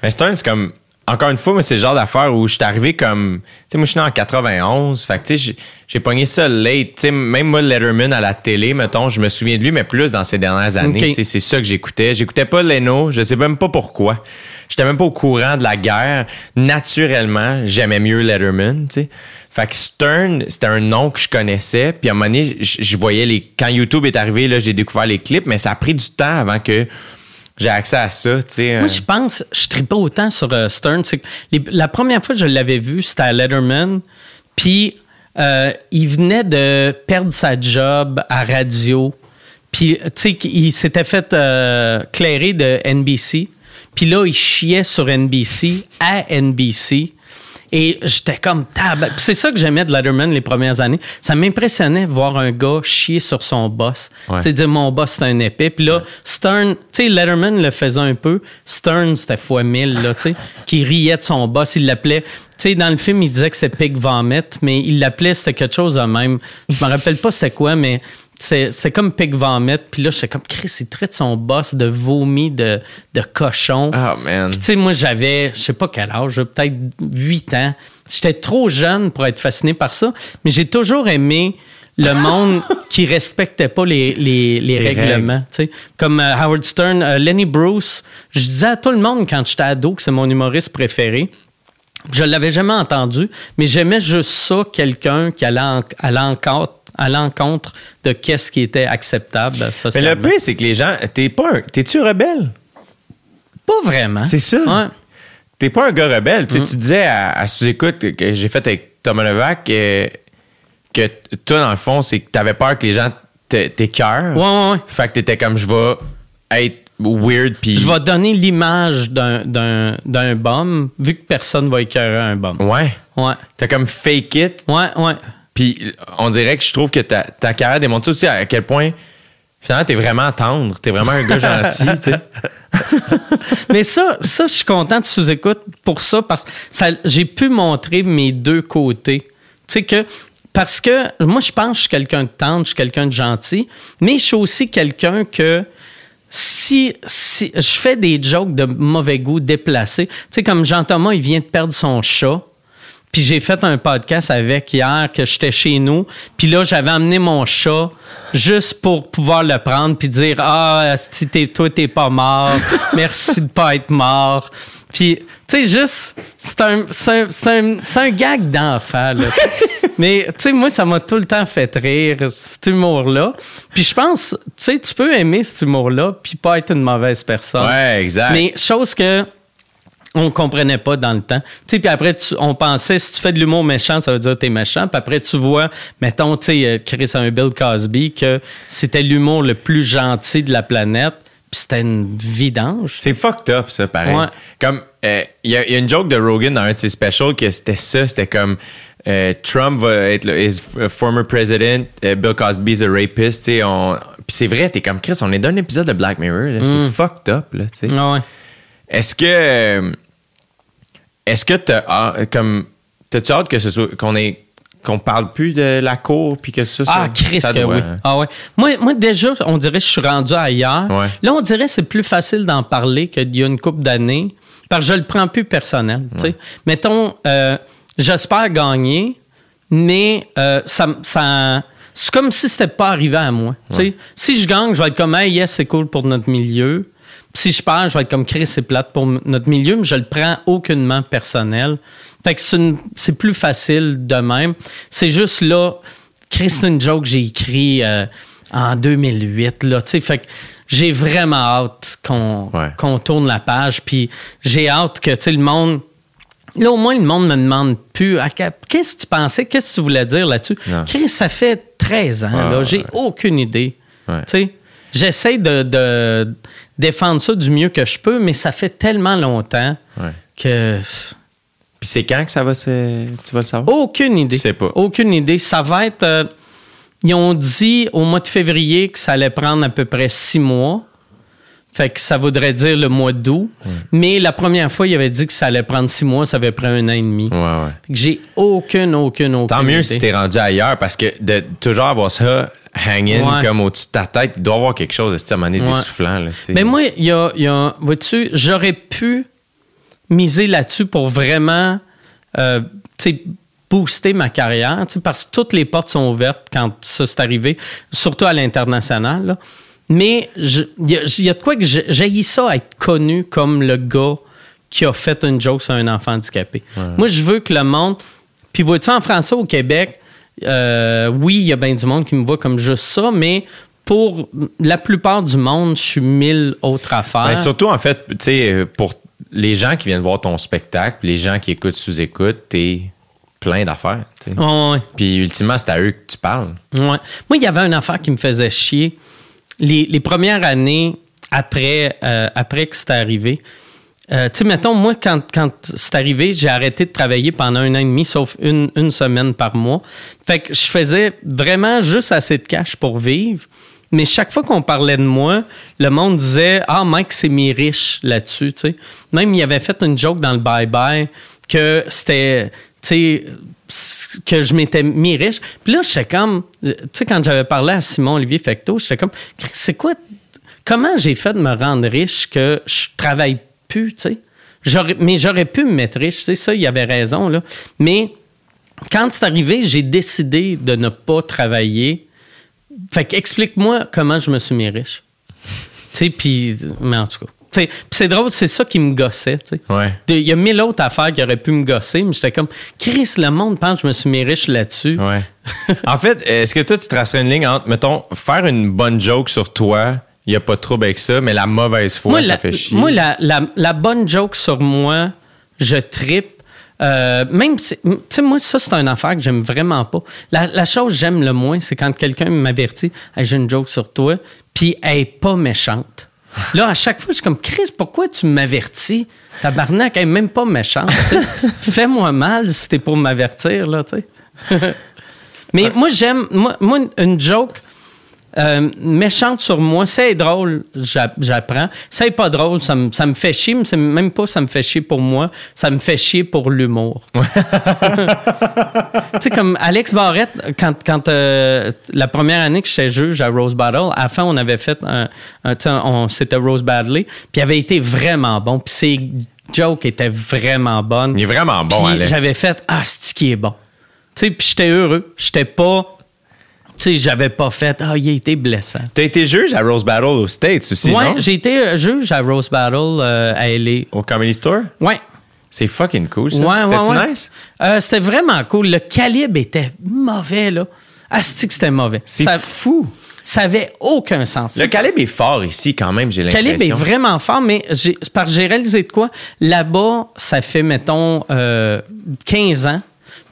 Mais Stern, c'est comme. Encore une fois, moi, c'est le genre d'affaire où je suis arrivé comme. Tu sais, moi, je suis né en 91. Fait que, tu sais, j'ai- pogné ça late. Tu sais, même moi, Letterman à la télé, mettons, je me souviens de lui, mais plus dans ces dernières années. Tu sais, c'est ça que j'écoutais. J'écoutais pas Leno. Je sais même pas pourquoi. J'étais même pas au courant de la guerre. Naturellement, j'aimais mieux Letterman, tu sais. Fait que Stern, c'était un nom que je connaissais. Puis à un moment donné, je je voyais les. Quand YouTube est arrivé, là, j'ai découvert les clips, mais ça a pris du temps avant que j'ai accès à ça, tu sais. Moi, euh. je pense, je pas autant sur euh, Stern. Les- la première fois que je l'avais vu, c'était à Letterman. Puis, euh, il venait de perdre sa job à radio. Puis, tu sais, il s'était fait euh, clairer de NBC. Puis là, il chiait sur NBC à NBC. Et j'étais comme tab. C'est ça que j'aimais de Letterman les premières années. Ça m'impressionnait de voir un gars chier sur son boss. Ouais. Tu sais, dire mon boss c'est un épée. Puis là, Stern, tu sais, Letterman le faisait un peu. Stern, c'était fois mille, là, tu sais, qui riait de son boss. Il l'appelait. Tu sais, dans le film, il disait que c'était Pig Vomit, mais il l'appelait, c'était quelque chose de même. Je me rappelle pas c'était quoi, mais c'est comme Pig Vomit. Puis là, j'étais comme, Chris, il traite son boss de vomi de, de cochon. Oh, man. Puis tu sais, moi, j'avais, je sais pas quel âge, peut-être 8 ans. J'étais trop jeune pour être fasciné par ça, mais j'ai toujours aimé le monde qui respectait pas les, les, les règlements. tu sais. Comme euh, Howard Stern, euh, Lenny Bruce. Je disais à tout le monde quand j'étais ado que c'est mon humoriste préféré. Je l'avais jamais entendu, mais j'aimais juste ça, quelqu'un qui allait en- à l'encontre à l'encontre de qu'est-ce qui était acceptable Mais socialement. le pire, c'est que les gens. T'es pas un. T'es-tu rebelle? Pas vraiment. C'est ça. Ouais. T'es pas un gars rebelle. Mm. Tu disais à, à sous-écoute que j'ai fait avec Thomas Levac euh, que toi, dans le fond, c'est que t'avais peur que les gens t'écœurent. Ouais, ouais, ouais. Fait que t'étais comme je vais être weird puis. Je vais donner l'image d'un- d'un d'un bum, vu que personne va écœurer un bum. Ouais. Ouais. T'as comme fake it. Ouais, ouais. Puis on dirait que je trouve que ta, ta carrière démontre aussi à quel point finalement t'es vraiment tendre. T'es vraiment un gars gentil. Mais ça, ça, je suis content de sous-écoute pour ça parce que j'ai pu montrer mes deux côtés. Tu sais que, parce que moi, je pense que je suis quelqu'un de tendre, je suis quelqu'un de gentil, mais je suis aussi quelqu'un que si, si je fais des jokes de mauvais goût déplacés, tu sais, comme Jean-Thomas, il vient de perdre son chat. Puis j'ai fait un podcast avec hier que j'étais chez nous. Puis là, j'avais amené mon chat juste pour pouvoir le prendre puis dire Ah, si t'es, toi, t'es pas mort. Merci de pas être mort. Puis, tu sais, juste, c'est un, c'est un, c'est un, c'est un gag d'enfant, là. Mais, tu sais, moi, ça m'a tout le temps fait rire, cet humour-là. Puis je pense, tu sais, tu peux aimer cet humour-là puis pas être une mauvaise personne. Ouais, exact. Mais chose que on comprenait pas dans le temps. Tu sais, puis après, tu- on pensait, si tu fais de l'humour méchant, ça veut dire que t'es méchant. Puis après, tu vois, mettons, tu sais, euh, Chris un Bill Cosby, que c'était l'humour le plus gentil de la planète. Puis c'était une vidange. C'est fucked up, ça, pareil. Ouais. Comme, euh, il y, a il y a une joke de Rogan dans un de ses specials que c'était ça, c'était comme euh, Trump va être le his former president, Bill Cosby's a rapist, tu sais. on- Puis c'est vrai, t'es comme Chris, on est dans un épisode de Black Mirror, là, c'est fucked up, là, tu sais. Ah ouais. Est-ce que. Euh, Est-ce que t'as. ah, comme. T'as-tu hâte que ce soit. qu'on ait. qu'on parle plus de la cour puis que ça. Ah, ça- Chris, ça que doit- oui. Ah ouais. Moi, moi, déjà, on dirait que je suis rendu ailleurs. Ouais. Là, on dirait que c'est plus facile d'en parler qu'il y a une couple d'années. Parce que je le prends plus personnel. tu sais. Mettons, euh, j'espère gagner, mais euh, ça, ça- c'est comme si c'était pas arrivé à moi. tu sais. Si je gagne, je vais être comme, hey, yes, c'est cool pour notre milieu. Si je perds, je vais être comme Chris, c'est plate pour notre milieu, mais je le prends aucunement personnel. Fait que c'est plus facile de même. C'est juste là, Chris, c'est une joke que j'ai écrit euh, en 2008. Là, tu sais. fait que j'ai vraiment hâte qu'on Ouais. tourne la page. Puis j'ai hâte que tu sais, le monde. Là, au moins, le monde me demande plus qu'est-ce que tu pensais, qu'est-ce que tu voulais dire là-dessus? Chris, ça fait 13 ans. Là, ouais, j'ai ouais. aucune idée. Ouais. Tu sais, J'essaie de, de défendre ça du mieux que je peux, mais ça fait tellement longtemps Ouais. que Puis c'est quand que ça va se. Tu vas le savoir? aucune idée. Tu sais pas. Aucune idée. Ça va être. euh, ils ont dit au mois de février que ça allait prendre à peu près six mois. Fait que ça voudrait dire le mois d'août. Mais la première fois, il avait dit que ça allait prendre six mois, ça avait pris un an et demi. Ouais, ouais. J'ai aucune, aucune, aucune Tant mieux idée. si t'es rendu ailleurs parce que de toujours avoir ça hanging Ouais. comme au-dessus de ta tête, il doit y avoir quelque chose à un moment donné Ouais. d'essoufflant. là. Mais moi, il y a, y a- vois-tu, j'aurais pu miser là-dessus pour vraiment, euh, tu sais, booster ma carrière, tu sais, parce que toutes les portes sont ouvertes quand ça s'est arrivé, surtout à l'international. Mais il y, a- il y a de quoi que j'ai ça être connu comme le gars qui a fait une joke sur un enfant handicapé. Moi, je veux que le monde. Puis vois-tu, en français au Québec, euh, oui, il y a bien du monde qui me voit comme juste ça, mais pour la plupart du monde, je suis mille autres affaires. Ben, surtout, en fait, tu sais, pour les gens qui viennent voir ton spectacle, les gens qui écoutent sous-écoute, t'es plein d'affaires. Ouais, ouais. Puis ultimement, c'est à eux que tu parles. Ouais. Moi, il y avait une affaire qui me faisait chier. Les, les premières années après, euh, après que c'était arrivé, euh, tu sais, mettons, moi, quand, quand c'est arrivé, j'ai arrêté de travailler pendant un an et demi, sauf une, une semaine par mois. Fait que je faisais vraiment juste assez de cash pour vivre. Mais chaque fois qu'on parlait de moi, le monde disait Ah, Mike, c'est mis riche là-dessus. sais. Même, il avait fait une joke dans le bye-bye que c'était. tu sais, que je m'étais mis riche. Puis là, j'étais comme, tu sais, quand j'avais parlé à Simon-Olivier Fecteau, j'étais comme, c'est quoi, comment j'ai fait de me rendre riche que je travaille plus, tu sais? J'aurais- mais j'aurais pu me mettre riche, tu sais, ça, il avait raison, là. Mais quand c'est arrivé, j'ai décidé de ne pas travailler. Fait que explique-moi comment je me suis mis riche. tu sais, puis, mais en tout cas. C'est drôle, c'est ça qui me gossait, tu sais. Ouais. Il y a mille autres affaires qui auraient pu me gosser, mais j'étais comme, Chris, le monde pense que je me suis mis riche là-dessus. Ouais. en fait, est-ce que toi, tu tracerais une ligne entre, mettons, faire une bonne joke sur toi, il n'y a pas de trouble avec ça, mais la mauvaise foi, moi, ça la, fait chier. moi la, la- la bonne joke sur moi, je tripe. Euh, même si, tu sais, moi, ça, c'est une affaire que j'aime vraiment pas. La, la chose que j'aime le moins, c'est quand quelqu'un m'avertit, Hey, j'ai une joke sur toi, puis elle est pas méchante. Là, à chaque fois, je suis comme, Chris, pourquoi tu m'avertis? Tabarnak, elle est même pas méchante. Fais-moi mal si t'es pour m'avertir, là, tu sais. Mais moi, j'aime, moi, moi, une joke euh, méchante sur moi, c'est drôle, j'a- j'apprends. C'est pas drôle, ça me, ça me fait chier, mais c'est même pas ça me fait chier pour moi, ça me fait chier pour l'humour. tu sais, comme Alex Barrette, quand, quand euh, la première année que j'étais juge à Rose Battle, à la fin, on avait fait un, on, c'était Rose Badley, puis il avait été vraiment bon, puis ses jokes étaient vraiment bonnes. Il est vraiment bon, Alex. j'avais fait Ah, c'est qui est bon. Tu sais, puis j'étais heureux. J'étais pas. Tu sais, j'avais pas fait Ah, il a été blessant. T'as été juge à Rose Battle aux States aussi, ouais, non? j'ai été euh, juge à Rose Battle euh, à LA. Au Comedy Store? Ouais. C'est fucking cool, ça. Ouais, ouais, C'était-tu ouais. nice? Euh, c'était vraiment cool. Le calibre était mauvais, là. Asti que c'était mauvais. C'est ça, fou. ça avait aucun sens. Le calibre est fort ici, quand même, j'ai Le l'impression. calibre est vraiment fort, mais j'ai, que j'ai réalisé de quoi? Là-bas, ça fait, mettons, euh, 15 ans.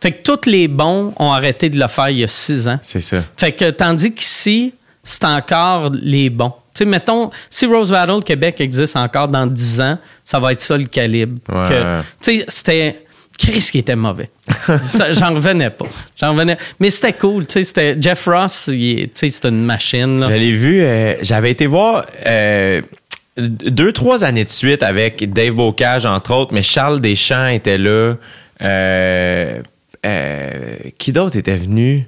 Fait que tous les bons ont arrêté de le faire il y a 6 ans. C'est ça. Fait que tandis qu'ici, c'est encore les bons. Tu sais, mettons, si Rose Battle Québec existe encore dans 10 ans, ça va être ça le calibre. Ouais. Tu sais, c'était. Chris qui était mauvais. J'en revenais pas. J'en revenais. Mais c'était cool. Tu sais, c'était Jeff Ross, c'était une machine. l'ai vu, euh, j'avais été voir euh, deux, trois années de suite avec Dave Bocage, entre autres, mais Charles Deschamps était là. Euh, euh, qui d'autre était venu?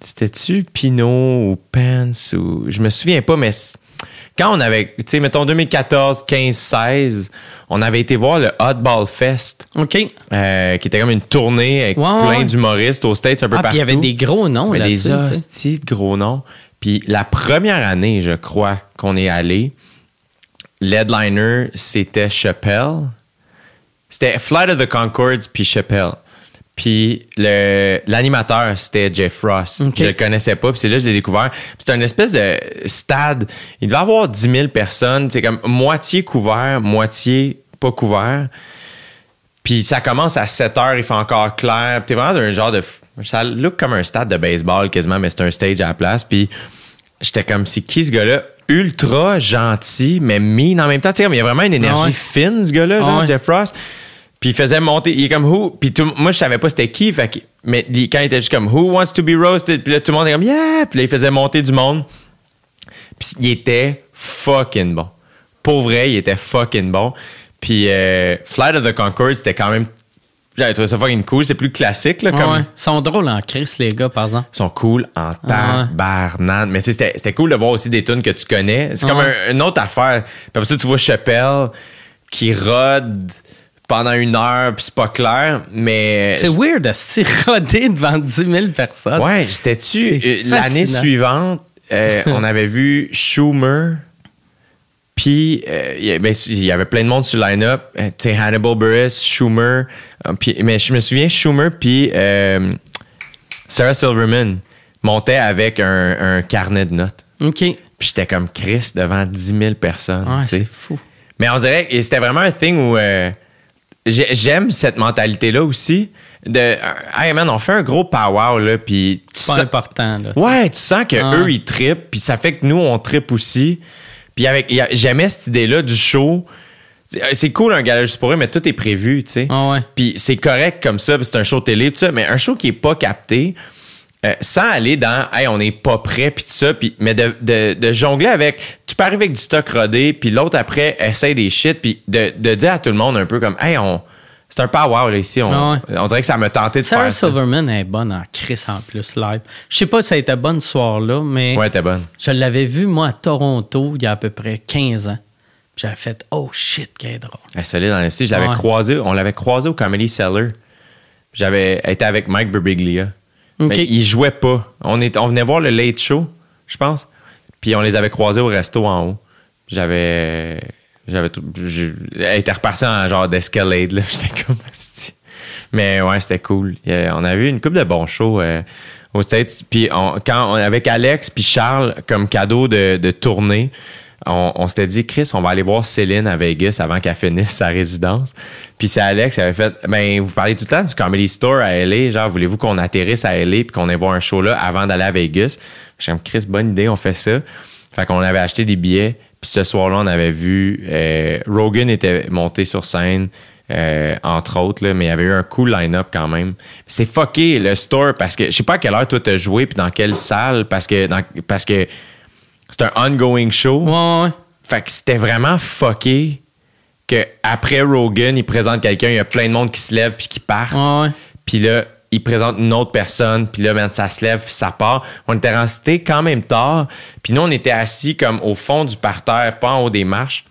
C'était-tu Pinot ou Pence ou. Je me souviens pas, mais quand on avait. Tu sais, mettons 2014, 15, 16, on avait été voir le Hotball Fest. OK. euh, qui était comme une tournée avec plein d'humoristes aux States un peu Ah, partout. il y avait des gros noms là-dessus. des hosties de gros noms. Puis la première année, je crois, qu'on est allé, l'headliner, c'était Chappelle. C'était Flight of the Concords puis Chappelle. Puis l'animateur, c'était Jeff Ross. Ok. Je le connaissais pas, puis c'est là que je l'ai découvert. C'était une espèce de stade. Il devait avoir 10 000 personnes. C'est comme moitié couvert, moitié pas couvert. Puis ça commence à 7 heures, il fait encore clair. Puis T'es vraiment d'un genre de. Ça look comme un stade de baseball quasiment, mais c'est un stage à la place. Puis j'étais comme, c'est qui ce gars-là? Ultra gentil, mais mean en même temps. Tu sais, comme il y a vraiment une énergie Ah ouais. fine, ce gars-là, Ah ouais. Jeff Ross. Puis il faisait monter, il est comme who? Puis tout- moi, je savais pas c'était qui. Fait que, mais quand il était juste comme who wants to be roasted? Puis là, tout le monde est comme yeah! Puis là, il faisait monter du monde. Puis il était fucking bon. Pour vrai, il était fucking bon. Puis euh, Flight of the Concord, c'était quand même. J'avais trouvé ça fucking cool. C'est plus classique, là. Comme, ouais. Ils sont drôles en crise, les gars, par exemple. Ils sont cool en Ah ouais. tabarnane. Mais tu sais, c'était- c'était cool de voir aussi des tunes que tu connais. C'est comme un- une autre affaire. Puis après ça, tu vois Chappelle qui rôde pendant une heure, puis c'est pas clair. Mais. C'est weird de se roder devant 10 000 personnes. Ouais, c'était-tu C'est euh, l'année suivante, euh, on avait vu Schumer, puis euh, il y a- ben, il y avait plein de monde sur le line-up, tu sais, Hannibal Buress, Schumer, puis- mais je me souviens Schumer puis euh, Sarah Silverman montaient avec un, un carnet de notes. OK. Ouais, Puis j'étais comme Chris devant 10 000 personnes. tu sais. c'est fou. Mais on dirait que c'était vraiment un thing où euh, j'aime cette mentalité-là aussi. De, euh, hey man, on fait un gros powwow, là, puis tu C'est pas sens- important, là. Ouais, tu sens que Ah. eux ils trippent, puis ça fait que nous on trippe aussi. Puis avec, j'aimais cette idée-là du show. C'est- C'est cool un gala juste pour eux, mais tout est prévu, tu sais. Ah ouais. Puis c'est correct comme ça, c'est un show télé, tout ça, mais un show qui est pas capté, euh, sans aller dans hey, on n'est pas prêt, puis tout ça, puis, mais de, de- de jongler avec, tu peux arriver avec du stock rodé, puis l'autre après essaye des shit, puis de, de dire à tout le monde un peu comme hey, on. C'est un power, là, ici. On, Ah on dirait que ça me tentait de Sarah faire ça. Silverman est bonne en Chris en plus live. Je sais pas si elle était bonne ce soir-là, mais Ouais, t'es bonne. je l'avais vue, moi, à Toronto, il y a à peu près 15 ans. J'avais fait Oh shit, qu'elle est drôle. Elle est solide dans le style. Je l'avais Ouais. croisé, on l'avait croisé au Comedy Cellar. J'avais été avec Mike Birbiglia. Ok. Mais il jouait pas. On, est, on venait voir le Late Show, je pense. Puis on les avait croisés au resto en haut. J'avais. J'avais tout. Elle était en genre d'escalade, là. J'étais comme. Mais ouais, c'était cool. On a vu une couple de bons shows euh, States. Puis quand avec Alex puis Charles, comme cadeau de, de tournée, on, s'était dit, Chris, on va aller voir Céline à Vegas avant qu'elle finisse sa résidence. Puis c'est Alex qui avait fait, ben, vous parlez tout le temps du Comedy Store à LA. Genre, voulez-vous qu'on atterrisse à LA puis qu'on aille voir un show là avant d'aller à Vegas? J'ai comme, Chris, bonne idée, on fait ça. Fait qu'on avait acheté des billets. Puis ce soir-là, on avait vu, euh, Rogan était monté sur scène. euh, entre autres, là, mais il y avait eu un cool line-up quand même. C'est fucké le store parce que je sais pas à quelle heure toi t'as joué puis dans quelle salle parce que dans- parce que c'est un ongoing show. Ouais, ouais. Fait que c'était vraiment fucké que après Rogan, il présente quelqu'un, il y a plein de monde qui se lève puis qui part. Ouais, ouais. Puis là, il présente une autre personne, puis là, man, ça se lève, puis ça part. On était restés quand même tard. Puis nous, on était assis comme au fond du parterre, pas en haut des marches.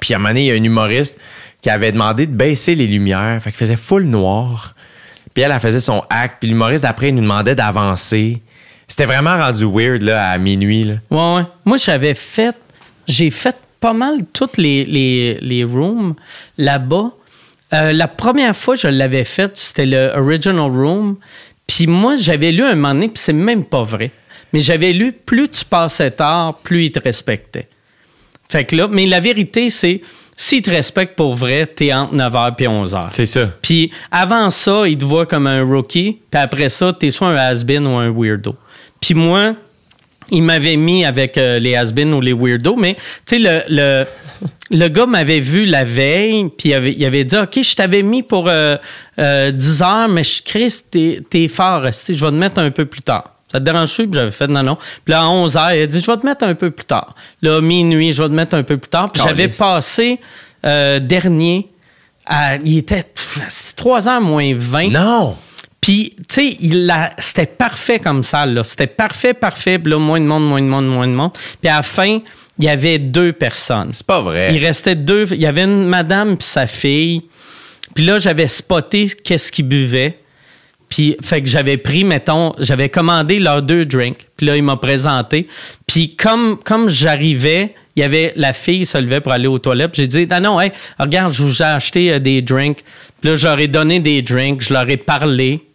Puis à un moment donné, il y a un humoriste qui avait demandé de baisser les lumières. Fait qu'il faisait full noir. Puis elle, elle faisait son acte. Puis l'humoriste, après, il nous demandait d'avancer. C'était vraiment rendu weird, là, à minuit, là. Ouais. Moi, j'avais fait. J'ai fait pas mal toutes les, les rooms là-bas. Euh, la première fois que je l'avais fait, c'était le Original Room. Puis moi, j'avais lu un moment donné, puis c'est même pas vrai. Mais j'avais lu plus tu passais tard, plus ils te respectaient. Fait que là, mais la vérité, c'est s'ils te respectent pour vrai, t'es entre 9h et 11h. C'est ça. Puis avant ça, ils te voient comme un rookie. Puis après ça, t'es soit un has-been ou un weirdo. Puis moi, il m'avait mis avec euh, les has-been ou les weirdos, mais tu sais, le, le, le gars m'avait vu la veille, puis il avait, il avait dit Ok, je t'avais mis pour euh, euh, 10 heures, mais je- Chris, t'es t'es fort, si je vais te mettre un peu plus tard. Ça te dérange-tu? Puis j'avais fait non, non. Puis là, à 11 heures, il a dit Je vais te mettre un peu plus tard. Là, minuit, je vais te mettre un peu plus tard. Puis j'avais passé euh, dernier, à, il était 3 heures moins 20. Non! Puis, tu sais, il c'était parfait comme ça, là. C'était parfait, parfait. Puis là, moins de monde, moins de monde, moins de monde. Puis à la fin, il y avait deux personnes. C'est pas vrai. Il restait deux. Il y avait une madame puis sa fille. Puis là, j'avais spoté qu'est-ce qu'ils buvaient. Puis, fait que j'avais pris, mettons, j'avais commandé leurs deux drinks. Puis là, il m'a présenté. Puis comme, comme j'arrivais, il y avait la fille se levait pour aller aux toilettes. Puis j'ai dit, ah non, hey, regarde, je vous ai acheté euh, des drinks. Puis là, j'aurais donné des drinks, je leur ai parlé.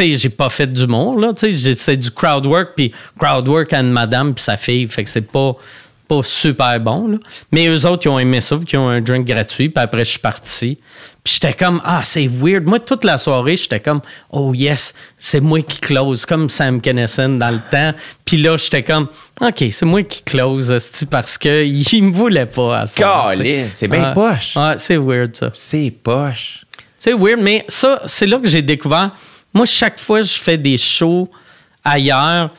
Sais, j'ai pas fait d'humour, là. Tu sais, c'est du crowd work, puis crowd work à une madame puis sa fille. Fait que c'est pas, pas super bon, là. Mais eux autres, ils ont aimé ça, qui ont un drink gratuit. Puis après, je suis parti. Puis j'étais comme, ah, c'est weird. Moi, toute la soirée, j'étais comme, oh yes, c'est moi qui close, comme Sam Kennison dans le temps. Puis là, j'étais comme, OK, c'est moi qui close, parce qu'il me voulait pas à ça. C'est bien poche. Ouais, c'est weird, ça. C'est poche. C'est weird, mais ça, c'est là que j'ai découvert. Moi, chaque fois que je fais des shows ailleurs,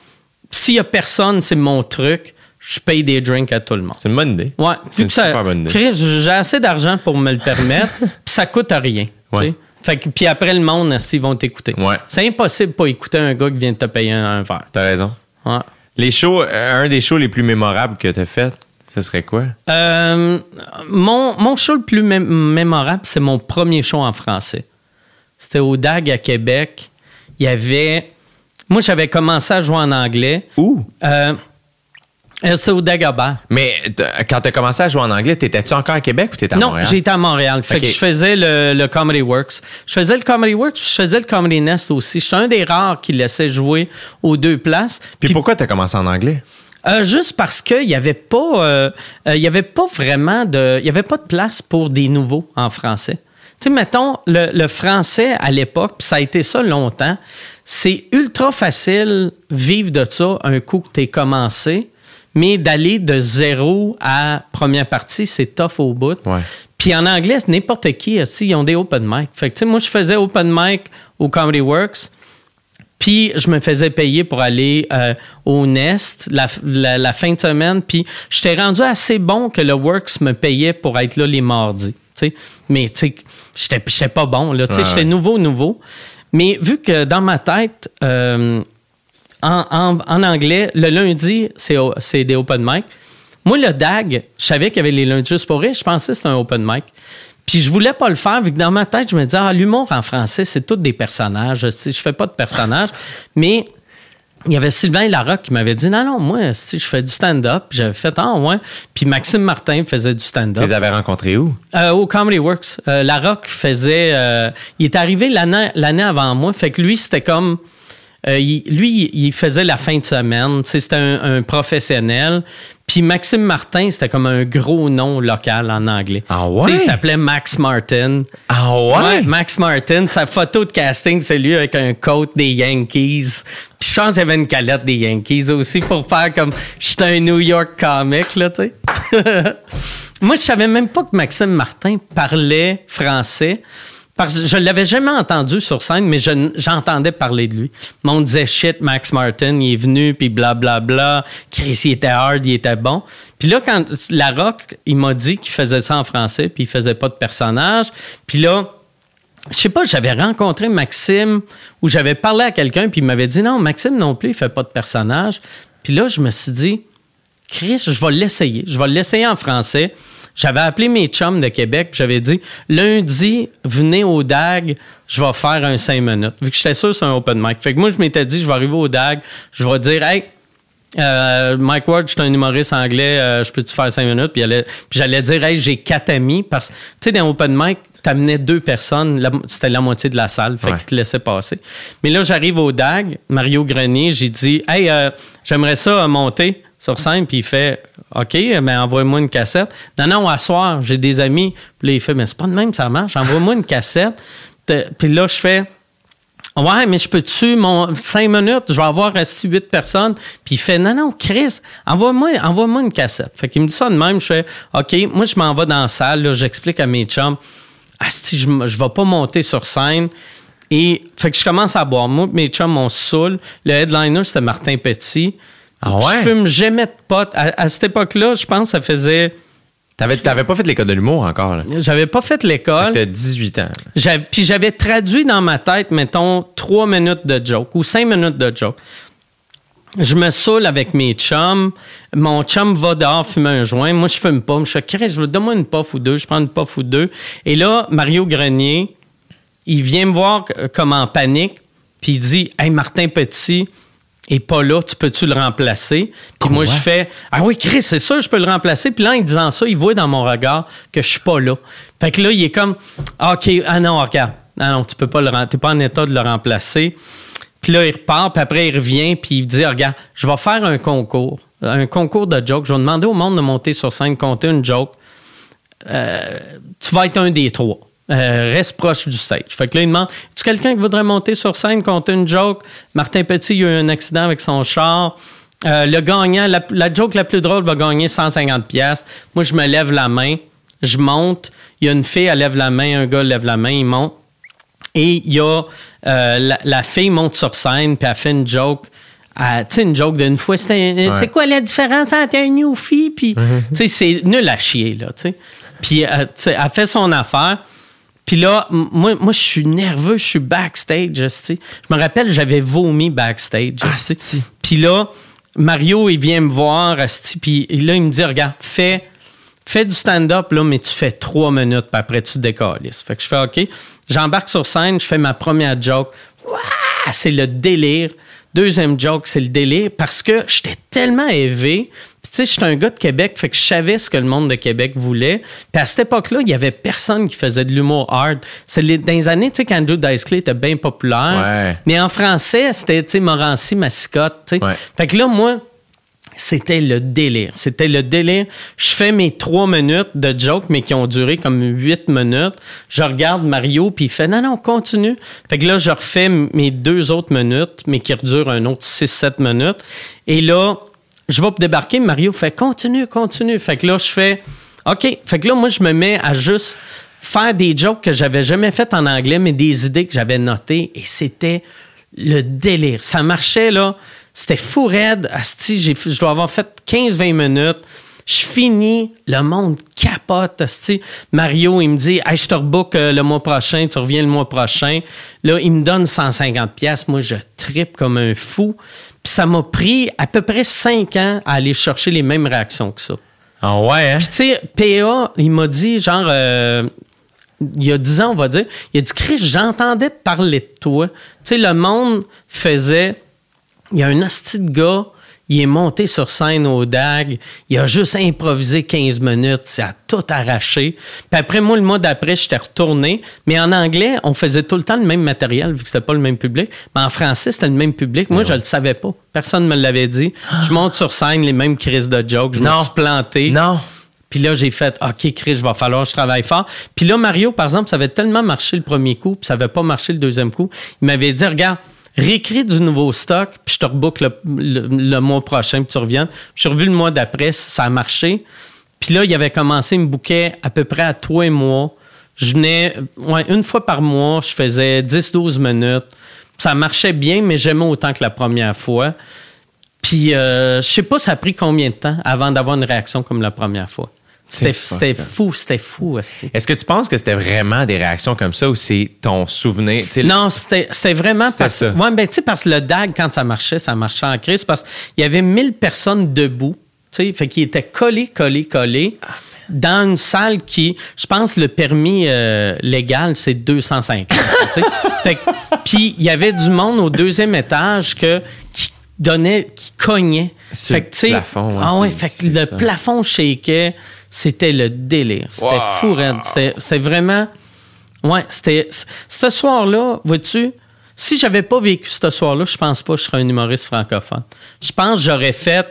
s'il y a personne, c'est mon truc, je paye des drinks à tout le monde. C'est une bonne idée. Ouais, C'est une ça- super bonne idée. J'ai assez d'argent pour me le permettre, puis ça coûte rien. tu Ouais. Fait que, puis après, le monde, ils vont t'écouter? Ouais. C'est impossible de pas écouter un gars qui vient de te payer un, un verre. T'as raison. Ouais. Les shows, euh, un des shows les plus mémorables que t'as fait, ce serait quoi? Euh, mon, mon show le plus mé- mémorable, c'est mon premier show en français. C'était au DAG à Québec. Il y avait. Moi, j'avais commencé à jouer en anglais. Où? Euh, euh, c'était au Dagobert. Mais quand t'as commencé à jouer en anglais, t'étais-tu encore à Québec ou t'étais à Non, Montréal? j'étais à Montréal. Fait que je faisais le, le Comedy Works. Je faisais le Comedy Works, puis je faisais le Comedy Nest aussi. J'étais un des rares qui laissait jouer aux deux places. Puis pourquoi t'as commencé en anglais? Euh, juste parce qu'il n'y avait pas, euh, euh, il y avait pas vraiment de, il y avait pas de place pour des nouveaux en français. Tu sais, mettons le, le français à l'époque, puis ça a été ça longtemps. C'est ultra facile vivre de ça un coup que t'es commencé, mais d'aller de zéro à première partie, c'est tough au bout. Ouais. Puis en anglais, c'est n'importe qui aussi, ils ont des open mic. Fait que tu sais, moi je faisais open mic au Comedy Works. Puis je me faisais payer pour aller euh, au Nest la, la- la fin de semaine. Puis j'étais rendu assez bon que le Works me payait pour être là les mardis. Mais, tu sais, j'étais pas bon, là. Ouais, j'étais nouveau, nouveau. Mais vu que dans ma tête, euh, en, en- en anglais, le lundi, c'est des open mic. Moi, le DAG, je savais qu'il y avait les lundis juste pour rire. Je pensais que c'était un open mic. Puis je voulais pas le faire, vu que dans ma tête, je me disais, ah, l'humour en français, c'est tous des personnages. Je fais pas de personnages. Mais il y avait Sylvain Larocque qui m'avait dit, non, non, moi, si je fais du stand-up. J'avais fait, ah, ouais. Puis Maxime Martin faisait du Tu stand-up. les avais rencontrés où? Euh, au Comedy Works. Euh, Larocque faisait. euh, il est arrivé l'année l'année avant moi. Fait que lui, c'était comme. Euh, il- lui, il- faisait la fin de semaine. C'était un, un professionnel. Puis Maxime Martin, c'était comme un gros nom local en anglais. Ah Tu ouais? sais, Il s'appelait Max Martin. Ah Ouais, Max Martin, sa photo de casting, c'est lui avec un coat des Yankees. Puis je pense qu'il y avait une calette des Yankees aussi pour faire comme j'étais un New York comic, là, tu sais. Moi, je savais même pas que Maxime Martin parlait français. Parce que je l'avais jamais entendu sur scène, mais je- j'entendais parler de lui. Le monde disait shit, Max Martin, il est venu, puis blablabla. Chris, il était hard, il était bon. Puis là, quand La il m'a dit qu'il faisait ça en français, puis il faisait pas de personnage. Puis là, je sais pas, j'avais rencontré Maxime ou j'avais parlé à quelqu'un puis il m'avait dit non, Maxime non plus, il fait pas de personnage. Puis là, je me suis dit, Chris, je vais l'essayer. Je vais l'essayer en français. J'avais appelé mes chums de Québec puis j'avais dit lundi, venez au DAG, je vais faire un 5 minutes. Vu que j'étais sûr que c'est un open mic. Fait que moi, je m'étais dit, je vais arriver au DAG, je vais dire, hey, euh, Mike Ward, je suis un humoriste anglais, euh, je peux-tu faire cinq minutes? Puis, j'allais dire, hey, j'ai quatre amis. Parce que, tu sais, dans Open Mic, t'amenais deux personnes, c'était la moitié de la salle, fait Ouais. qu'ils te laissaient passer. Mais là, j'arrive au DAG, Mario Grenier, j'ai dit, hey, euh, j'aimerais ça monter sur scène, puis il fait, OK, mais envoie-moi une cassette. Non, non, à soir, j'ai des amis. Puis là, il fait, mais c'est pas de même, ça marche, envoie-moi une cassette. Te- Puis là, je fais, Ouais, mais je peux-tu, mon cinq minutes, je vais avoir resté huit personnes. Puis il fait, non, non, Chris, envoie-moi envoie une cassette. Fait qu'il me dit ça de même. Je fais, OK, moi, je m'en vais dans la salle, j'explique à mes chums, Asti, je ne vais pas monter sur scène. Et fait que je commence à boire. Moi, mes chums m'ont saoul. Le headliner, c'était Martin Petit. Ah ouais? Je fume jamais de potes. À, à cette époque-là, je pense que ça faisait. T'avais, t'avais pas fait l'école de l'humour encore, là? J'avais pas fait l'école. T'as 18 ans. J'avais- Puis j'avais traduit dans ma tête, mettons, trois minutes de joke ou cinq minutes de joke. Je me saoule avec mes chums. Mon chum va dehors fumer un joint. Moi, je fume pas. Je Chris, je veux donne-moi une puff ou deux. Je prends une puff ou deux. Et là, Mario Grenier, il vient me voir euh, comme en panique. Puis il dit, Hey, Martin Petit est pas là. Tu peux-tu le remplacer? Puis moi, je fais, Ah oui, Chris, c'est sûr, je peux le remplacer. Puis là, en disant ça, il voit dans mon regard que je suis pas là. Fait que là, il est comme, Ah, OK, ah non, regarde. Ah non, tu peux pas le t'es pas en état de le remplacer. Puis là, il repart, puis après, il revient, puis il dit Regarde, je vais faire un concours, un concours de jokes. Je vais demander au monde de monter sur scène, compter une joke. Euh, tu vas être un des trois. Euh, reste proche du stage. Fait que là, il demande Tu quelqu'un qui voudrait monter sur scène, compter une joke? Martin Petit, il a eu un accident avec son char. Euh, le gagnant, la, la joke la plus drôle va gagner 150 pièces. Moi, je me lève la main, je monte. Il y a une fille, elle lève la main, un gars lève la main, il monte. Et il y a euh, la, la fille monte sur scène puis elle fait une joke. Tu sais, une joke d'une fois. c'était- C'est quoi la différence entre un newfie puis. Tu sais, c'est nul à chier, là, tu sais. Puis, euh, elle fait son affaire. Puis là, moi, moi je suis nerveux, je suis backstage, tu sais. Je me rappelle, j'avais vomi backstage, tu sais. Asti. Puis là, Mario, il vient me voir, puis là, il me dit, regarde, fais, fais du stand-up, là, mais tu fais trois minutes, puis après, tu décalisses. Fait que je fais OK. J'embarque sur scène, je fais ma première joke. C'est le délire. Deuxième joke, c'est le délire parce que j'étais tellement élevé. Sais, j'étais un gars de Québec, fait que je savais ce que le monde de Québec voulait. Puis à cette époque-là, il y avait personne qui faisait de l'humour hard. C'est les- dans les années, tu sais, quand Andrew Dice Clay était bien populaire. Ouais. Mais en français, c'était, tu sais, Morancy, Massicotte, tu sais. Ouais. Fait que là, moi, c'était le délire. C'était le délire. Je fais mes trois minutes de joke, mais qui ont duré comme huit minutes. Je regarde Mario, puis il fait non, non, continue. Fait que là, je refais mes deux autres minutes, mais qui durent un autre six, sept minutes. Et là, je vais débarquer. Mario fait continue, continue. Fait que là, je fais OK. Fait que là, moi, je me mets à juste faire des jokes que j'avais jamais fait en anglais, mais des idées que j'avais notées. Et c'était le délire. Ça marchait, là. C'était fou raide. Asti, j'ai, je dois avoir fait 15-20 minutes. Je finis, le monde capote. esti. Mario, il me dit hey, Je te rebook euh, le mois prochain, tu reviens le mois prochain. Là, il me donne 150 pièces. Moi, je tripe comme un fou. Puis ça m'a pris à peu près cinq ans à aller chercher les mêmes réactions que ça. Ah ouais, hein? Puis, tu sais, PA, il m'a dit, genre, euh, il y a 10 ans, on va dire, il a dit, Chris, j'entendais parler de toi. Tu sais, le monde faisait, il y a un hostie de gars, il est monté sur scène au DAG, il a juste improvisé 15 minutes, ça a tout arraché. Puis après, moi, le mois d'après, j'étais retourné, mais en anglais, on faisait tout le temps le même matériel, vu que c'était pas le même public. Mais en français, c'était le même public. Moi, je le savais pas. Personne me l'avait dit. Je monte sur scène, les mêmes crises de jokes, je me Non. suis planté. Non. Puis là, j'ai fait, OK, Chris, il va falloir que je travaille fort. Puis là, Mario, par exemple, ça avait tellement marché le premier coup, puis ça avait pas marché le deuxième coup. Il m'avait dit, regarde, réécris du nouveau stock, puis je te rebook le, mois prochain, puis tu reviens. Je suis revu le mois d'après, ça a marché. Puis là, il avait commencé, il me bouquait à peu près à trois mois. Je venais, une fois par mois, je faisais 10-12 minutes. Ça marchait bien, mais j'aimais autant que la première fois. Puis, euh, je sais pas, ça a pris combien de temps avant d'avoir une réaction comme la première fois. C'était up. fou, c'était fou. Est-ce que tu penses que c'était vraiment des réactions comme ça ou c'est ton souvenir? Non, c'était vraiment parce ça. Ouais, ben, tu sais, parce que le DAG, quand ça marchait, ça marchait en crise parce qu'il y avait 1000 personnes debout. Tu sais, fait qu'ils étaient collés, collés, collés dans une salle qui, je pense, le permis euh, légal, c'est 250. tu sais. Fait que- Puis il y avait du monde au deuxième étage que, qui donnait, qui cognait. Sur fait que, le plafond, ouais, ah ouais, fait que le plafond shakeait. C'était le délire. C'était Wow. fou, raide. C'était vraiment... Ouais, c'était. Ce soir-là, vois-tu, si j'avais pas vécu ce soir-là, je pense pas que je serais un humoriste francophone. Je pense que j'aurais fait.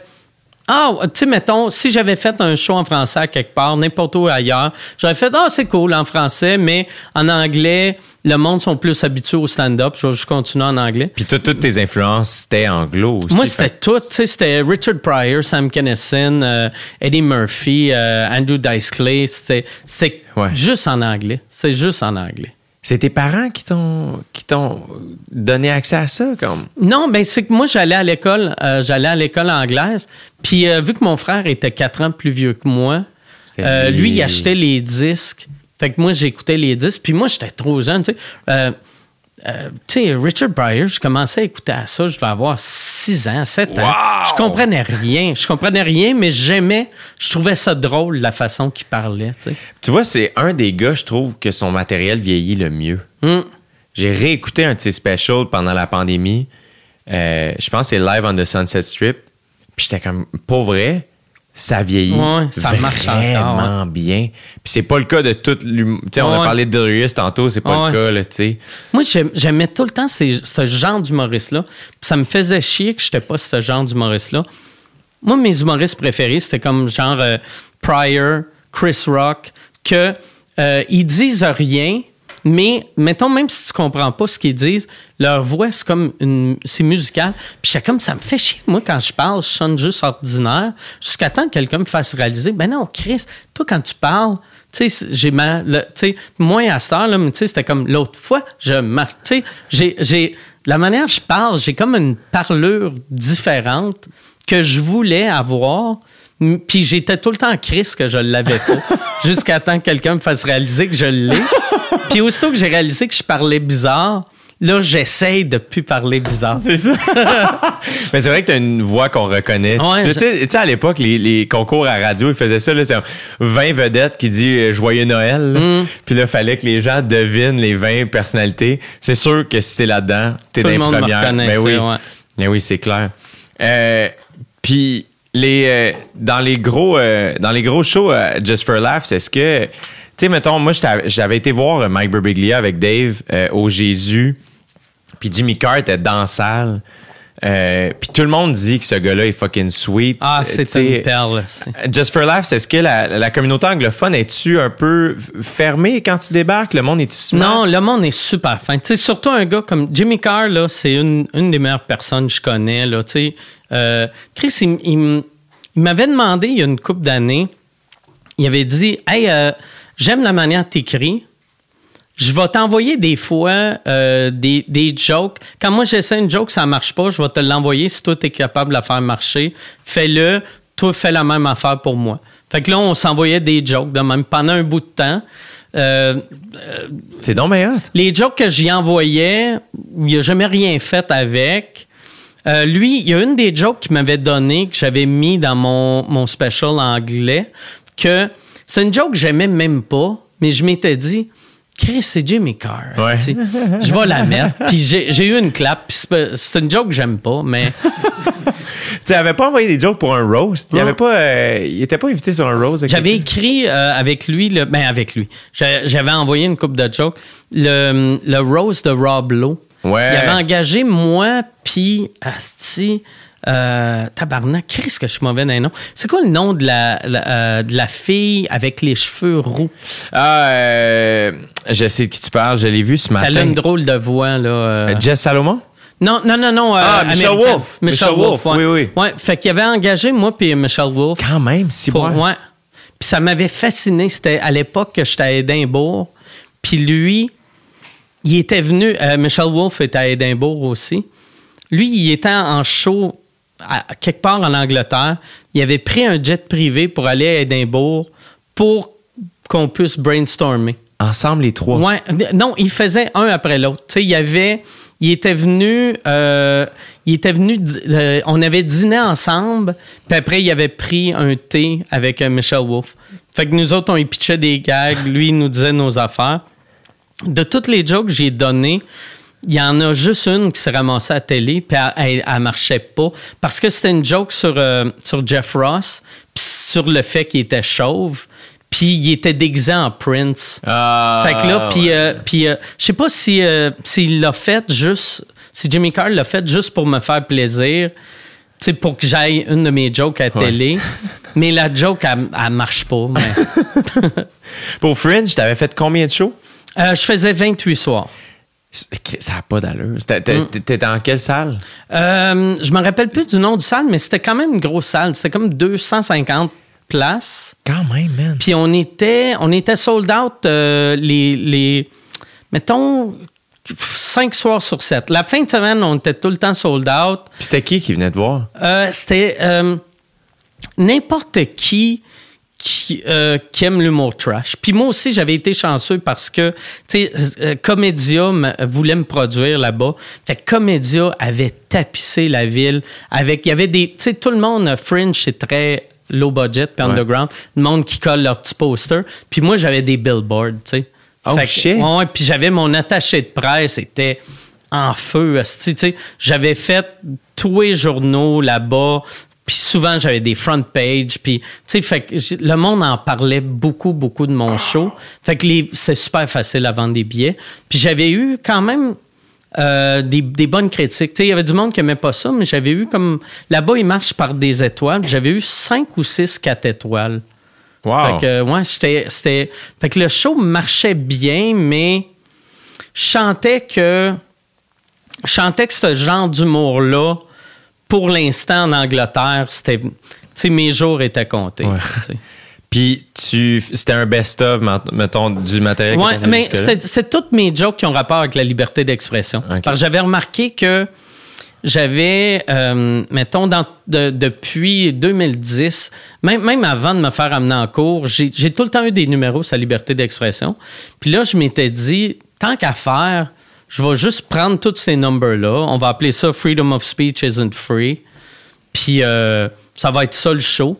Ah, tu sais, mettons, si j'avais fait un show en français à quelque part, n'importe où ailleurs, j'aurais fait, ah, c'est cool en français, mais en anglais, le monde sont plus habitués au stand-up. Je vais juste continuer en anglais. Puis tout- toutes tes influences, c'était anglo aussi. Moi, c'était tout. C'était Richard Pryor, Sam Kinison, euh, Eddie Murphy, euh, Andrew Dice Clay. C'était c'était Ouais. juste en anglais. C'est juste en anglais. C'est tes parents qui t'ont qui t'ont donné accès à ça comme? Non, ben c'est que moi j'allais à l'école, euh, j'allais à l'école anglaise. Puis euh, vu que mon frère était quatre ans plus vieux que moi, euh, lui. lui il achetait les disques. Fait que moi j'écoutais les disques. Puis moi j'étais trop jeune, tu sais. Euh, tu sais, Richard Pryor, je commençais à écouter à ça, je devais avoir 6 ans, 7 ans. Je comprenais rien. Je comprenais rien, mais j'aimais, je trouvais ça drôle la façon qu'il parlait, tu vois, c'est un des gars, je trouve, que son matériel vieillit le mieux. Hum. J'ai réécouté un de ses specials pendant la pandémie. Euh, je pense que c'est Live on the Sunset Strip. Puis j'étais comme, pas vrai, ça vieillit Ouais, ça marche vraiment bien. Puis c'est pas le cas de tout l'humour. Tu sais, on a Ouais. parlé de Delirious tantôt, c'est pas Ouais. le cas, là, tu sais. Moi, j'aim- j'aimais tout le temps ces- ce genre d'humoriste-là. Puis Ça me faisait chier que j'étais pas ce genre d'humoriste-là. Moi, mes humoristes préférés, c'était comme genre euh, Pryor, Chris Rock, que euh, ils disent rien, mais mettons, même si tu comprends pas ce qu'ils disent, leur voix, c'est comme une. C'est musical. Puis j'étais comme ça me fait chier. Moi, quand je parle, je sonne juste ordinaire. Jusqu'à temps que quelqu'un me fasse réaliser, ben non, Chris, toi, quand tu parles, tu sais, j'ai ma. Tu sais, moins à cette heure, là, mais tu sais, c'était comme l'autre fois, je. Tu sais, j'ai-. La manière que je parle, j'ai comme une parlure différente que je voulais avoir. Puis j'étais tout le temps en que je l'avais pas. Jusqu'à temps que quelqu'un me fasse réaliser que je l'ai. Puis aussitôt que j'ai réalisé que je parlais bizarre, là, j'essaye de plus parler bizarre. C'est ça. Mais c'est vrai que t'as une voix qu'on reconnaît. Ouais, tu sais, à l'époque, les, les concours à radio, ils faisaient ça. C'est 20 vedettes qui dit euh, Joyeux Noël. là. Mm. Puis là, fallait que les gens devinent les 20 personnalités. C'est sûr que si t'es là-dedans, t'es Tout dans le les monde me premières. reconnaissait, Ben oui. ouais. Ben oui, c'est clair. Euh, Puis les, euh, dans, les gros, euh, dans les gros shows Just for Laughs, est-ce que. Tu sais, mettons, moi, j'avais été voir euh, Mike Birbiglia avec Dave euh, au Jésus. Puis Jimmy Carr était dans la salle. Euh, puis tout le monde dit que ce gars-là est fucking sweet. Ah, c'est une perle. c'est- Just for Laughs, est-ce que la, la communauté anglophone est-tu un peu fermée quand tu débarques? Le monde est-tu smart? Non, le monde est super fin. Tu sais, surtout un gars comme Jimmy Carr, là, c'est une, une des meilleures personnes que je connais. Là. Euh, Chris, il, il il m'avait demandé il y a une couple d'années, il avait dit Hey, euh, j'aime la manière que t'écris. Je vais t'envoyer des fois euh, des, des jokes. Quand moi j'essaie une joke, ça marche pas, je vais te l'envoyer. Si toi, tu es capable de la faire marcher, fais-le. toi, fais la même affaire pour moi. Fait que là, on s'envoyait des jokes de même pendant un bout de temps. Euh, C'est donc bien les jokes que j'y envoyais, il n'a jamais rien fait avec. Euh, lui, il y a une des jokes qu'il m'avait donné, que j'avais mis dans mon, mon special anglais, que c'est une joke que j'aimais même pas, mais je m'étais dit, Chris, c'est Jimmy Carr. Ouais. Je vais la mettre. Puis j'ai eu une clap. c'est une joke que j'aime pas, mais Tu n'avais pas envoyé des jokes pour un roast? Il avait pas, euh, il était pas invité sur un roast. J'avais écrit euh, avec lui, le, ben avec lui. J'a- J'avais envoyé une coupe de jokes. Le, le Rose de Rob Lowe. Ouais. Il avait engagé moi, puis Asti. Euh, tabarnak, qu'est-ce que je suis mauvais les noms? C'est quoi le nom de la, la- euh, de la fille avec les cheveux roux? Ah, euh, je sais de qui tu parles. Je l'ai vu ce Elle a matin. une drôle de voix, là. euh. Jess Salomon? Non, non, non, non. Ah, Michelle. Wolf. Michelle Michelle Wolf, ouais. oui, oui. Ouais, fait qu'il avait engagé moi puis Michelle Wolf. Quand même, si bon. ouais. Puis ça m'avait fasciné. C'était à l'époque que j'étais à Édimbourg. Puis lui, il était venu. euh, Michel Wolf était à Édimbourg aussi. Lui, il était en show à- quelque part en Angleterre. Il avait pris un jet privé pour aller à Édimbourg pour qu'on puisse brainstormer. Ensemble, les trois. Ouais, non, il faisait un après l'autre. Tu sais, il y avait, il était venu, euh, il était venu, euh, on avait dîné ensemble, puis après il avait pris un thé avec euh, Michel Wolf. Fait que nous autres on y pitchait des gags, lui il nous disait nos affaires. De toutes les jokes que j'ai données, il y en a juste une qui s'est ramassée à la télé, puis elle, elle marchait pas. Parce que c'était une joke sur, euh, sur Jeff Ross, puis sur le fait qu'il était chauve, puis il était déguisé en Prince. Ah, Fait que là, puis, ouais. euh, puis euh, je sais pas si euh, s'il l'a fait juste, si Jimmy Carr l'a fait juste pour me faire plaisir, tu pour que j'aille une de mes jokes à la Ouais. télé. Mais la joke, elle, elle marche pas. mais- Pour Fringe, t'avais fait combien de shows? Euh, je faisais 28 soirs. Ça n'a pas d'allure. C'était- T'étais dans quelle salle? Euh, je me rappelle plus du nom du salle, mais c'était quand même une grosse salle. C'était comme 250 places. Quand même, man. Puis on était, on était sold out euh, les, les, mettons, cinq soirs sur sept. La fin de semaine, on était tout le temps sold out. C'était qui qui venait te voir? Euh, C'était euh, n'importe qui qui, euh, qui aime l'humour trash. Puis moi aussi, j'avais été chanceux parce que, tu sais, euh, Comédia voulait me produire là-bas. Fait que Comédia avait tapissé la ville avec, il y avait des, tu sais, tout le monde, euh, Fringe, c'est très low budget puis Ouais. underground. Le monde qui colle leurs petits posters. Puis moi, j'avais des billboards, tu sais. Oh, Fait shit. ouais, ouais, puis j'avais mon attaché de presse, c'était en feu. esti, tu sais. J'avais fait tous les journaux là-bas. Puis souvent, j'avais des front pages. Puis, tu sais, fait que le monde en parlait beaucoup, beaucoup de mon show. Fait que c'est super facile à vendre des billets. Puis j'avais eu quand même euh, des, des bonnes critiques. Tu sais, il y avait du monde qui aimait pas ça, mais j'avais eu comme... Là-bas, ils marchent par des étoiles. J'avais eu cinq ou six, quatre étoiles. Wow. Fait que, ouais, j'étais- c'était. Fait que le show marchait bien, mais je chantais que. Je chantais que ce genre d'humour-là, pour l'instant en Angleterre, c'était. Mes jours étaient comptés. Ouais. Puis tu, c'était un best-of, mettons, du matériel. t'avais mais c'est toutes mes jokes qui ont rapport avec la liberté d'expression. Parce que j'avais remarqué que j'avais, euh, mettons, dans- de- depuis 2010, même, même avant de me faire amener en cours, j'ai j'ai tout le temps eu des numéros sur la liberté d'expression. Puis là, je m'étais dit, tant qu'à faire, je vais juste prendre tous ces numbers-là. On va appeler ça Freedom of Speech isn't free. Puis euh, ça va être ça le show.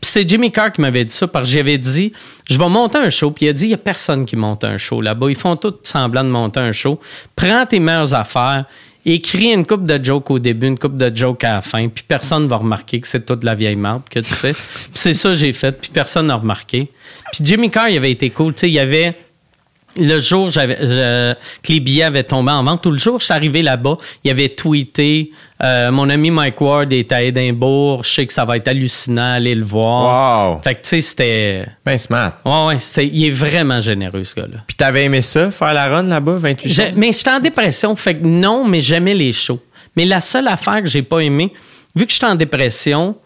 Puis c'est Jimmy Carr qui m'avait dit ça parce que j'avais dit je vais monter un show. Puis il a dit il n'y a personne qui monte un show là-bas. Ils font tout semblant de monter un show. Prends tes meilleures affaires, écris une coupe de jokes au début, une coupe de jokes à la fin. Puis personne ne va remarquer que c'est toute la vieille marde que tu fais. puis c'est ça que j'ai fait. Puis personne n'a remarqué. Puis Jimmy Carr, il avait été cool. Tu sais, il y avait le jour j'avais, je- que les billets avaient tombé en vente, tout le jour, je suis arrivé là-bas, il avait tweeté euh, Mon ami Mike Ward est à Édimbourg, je sais que ça va être hallucinant, allez le voir. Wow. Fait que, tu sais, c'était. Ben smart. Ouais, ouais, c'était... il est vraiment généreux, ce gars-là. Puis t'avais aimé ça, faire la run là-bas, 28 J'ai- shows? mais j'étais en dépression, fait que non, mais j'aimais les shows. Mais la seule affaire que j'ai pas aimé, vu que j'étais en dépression,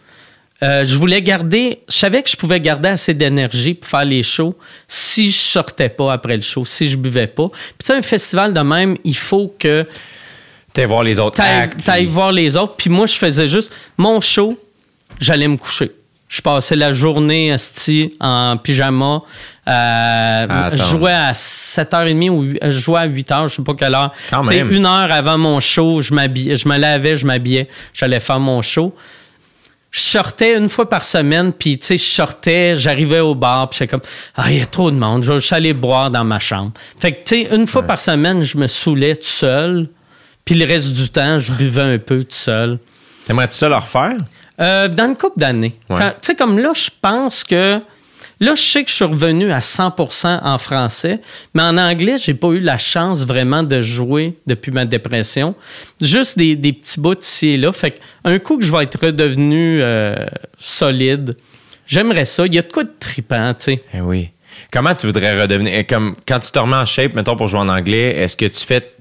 euh, je voulais garder, je savais que je pouvais garder assez d'énergie pour faire les shows si je sortais pas après le show, si je buvais pas. Puis tu sais, un festival de même, il faut que T'es voir les autres t'ailles t'ailles puis- voir les autres. Puis moi, je faisais juste mon show, j'allais me coucher. Je passais la journée esti, en pyjama. Euh, je attendre. jouais à 7h30 ou je jouais à 8h, je sais pas quelle heure. Quand même. Une heure avant mon show, je je me lavais, je m'habillais, j'allais faire mon show. Je sortais une fois par semaine, puis tu sais, je sortais, j'arrivais au bar, puis j'étais comme, ah, il y a trop de monde, je vais aller boire dans ma chambre. Fait que, tu sais, une fois par semaine, je me saoulais tout seul, puis le reste du temps, je buvais un peu tout seul. T'aimerais-tu ça le refaire? Euh, dans une couple d'années. Ouais. Tu sais, comme là, je pense que. Là, je sais que je suis revenu à 100% en français, mais en anglais, j'ai pas eu la chance vraiment de jouer depuis ma dépression. Juste des, petits bouts ici et là. Fait un coup que je vais être redevenu euh, solide, j'aimerais ça. Il y a de quoi de trippant, tu sais. Eh oui. Comment tu voudrais redevenir. eh, Comme, quand tu te remets en shape, mettons, pour jouer en anglais, est-ce que tu fais.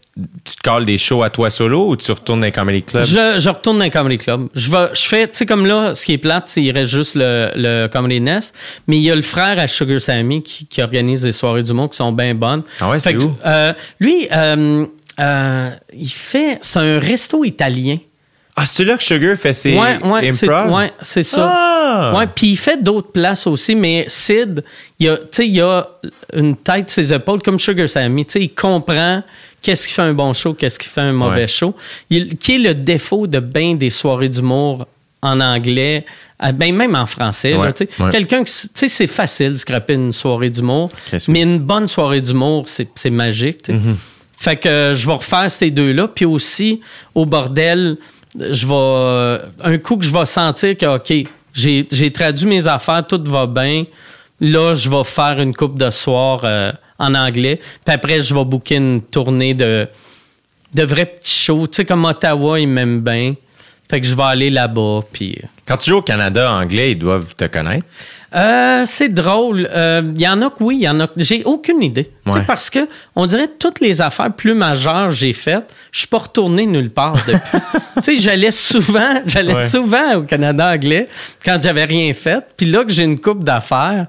Tu te calls des shows à toi solo ou tu retournes dans les comedy clubs? Je, je retourne dans le Comedy Club. Je, vais, je fais, tu sais, comme là, ce qui est plate, c'est qu'il reste juste le, le Comedy Nest. Mais il y a le frère à Sugar Sammy qui, qui organise des soirées du monde qui sont bien bonnes. Ah ouais, c'est où? euh, lui, euh, euh, il fait. C'est un resto italien. Ah, c'est là que Sugar fait ses ouais, ouais, c'est improv? ouais, c'est ça. Ah! Ouais, puis il fait d'autres places aussi, mais Sid, il a, tu sais, il a une tête ses épaules comme Sugar Sammy. Tu sais, il comprend qu'est-ce qui fait un bon show, qu'est-ce qui fait un mauvais Ouais. show. Il, qui est le défaut de bien des soirées d'humour en anglais, ben même en français. Ouais, ouais. Quelqu'un, qui- c'est facile de scraper une soirée d'humour, mais une bonne soirée d'humour, c'est c'est magique. Mm-hmm. Fait que euh, je vais refaire ces deux-là. Puis aussi, au bordel, je vais. euh, un coup que je vais sentir que, OK, j'ai traduit mes affaires, tout va bien. Là, je vais faire une coupe de soir euh, en anglais. Puis après, je vais booker une tournée de, de vrais petits shows. Tu sais, comme Ottawa, ils m'aiment bien. Fait que je vais aller là-bas. Puis. Quand tu joues au Canada anglais, ils doivent te connaître. Euh, c'est drôle. Il y en a que oui, il y en a que j'ai aucune idée. Ouais. Parce que on dirait que toutes les affaires plus majeures que j'ai faites, je suis pas retourné nulle part depuis. j'allais souvent, j'allais Ouais. souvent au Canada anglais quand j'avais rien fait. Puis là que j'ai une coupe d'affaires,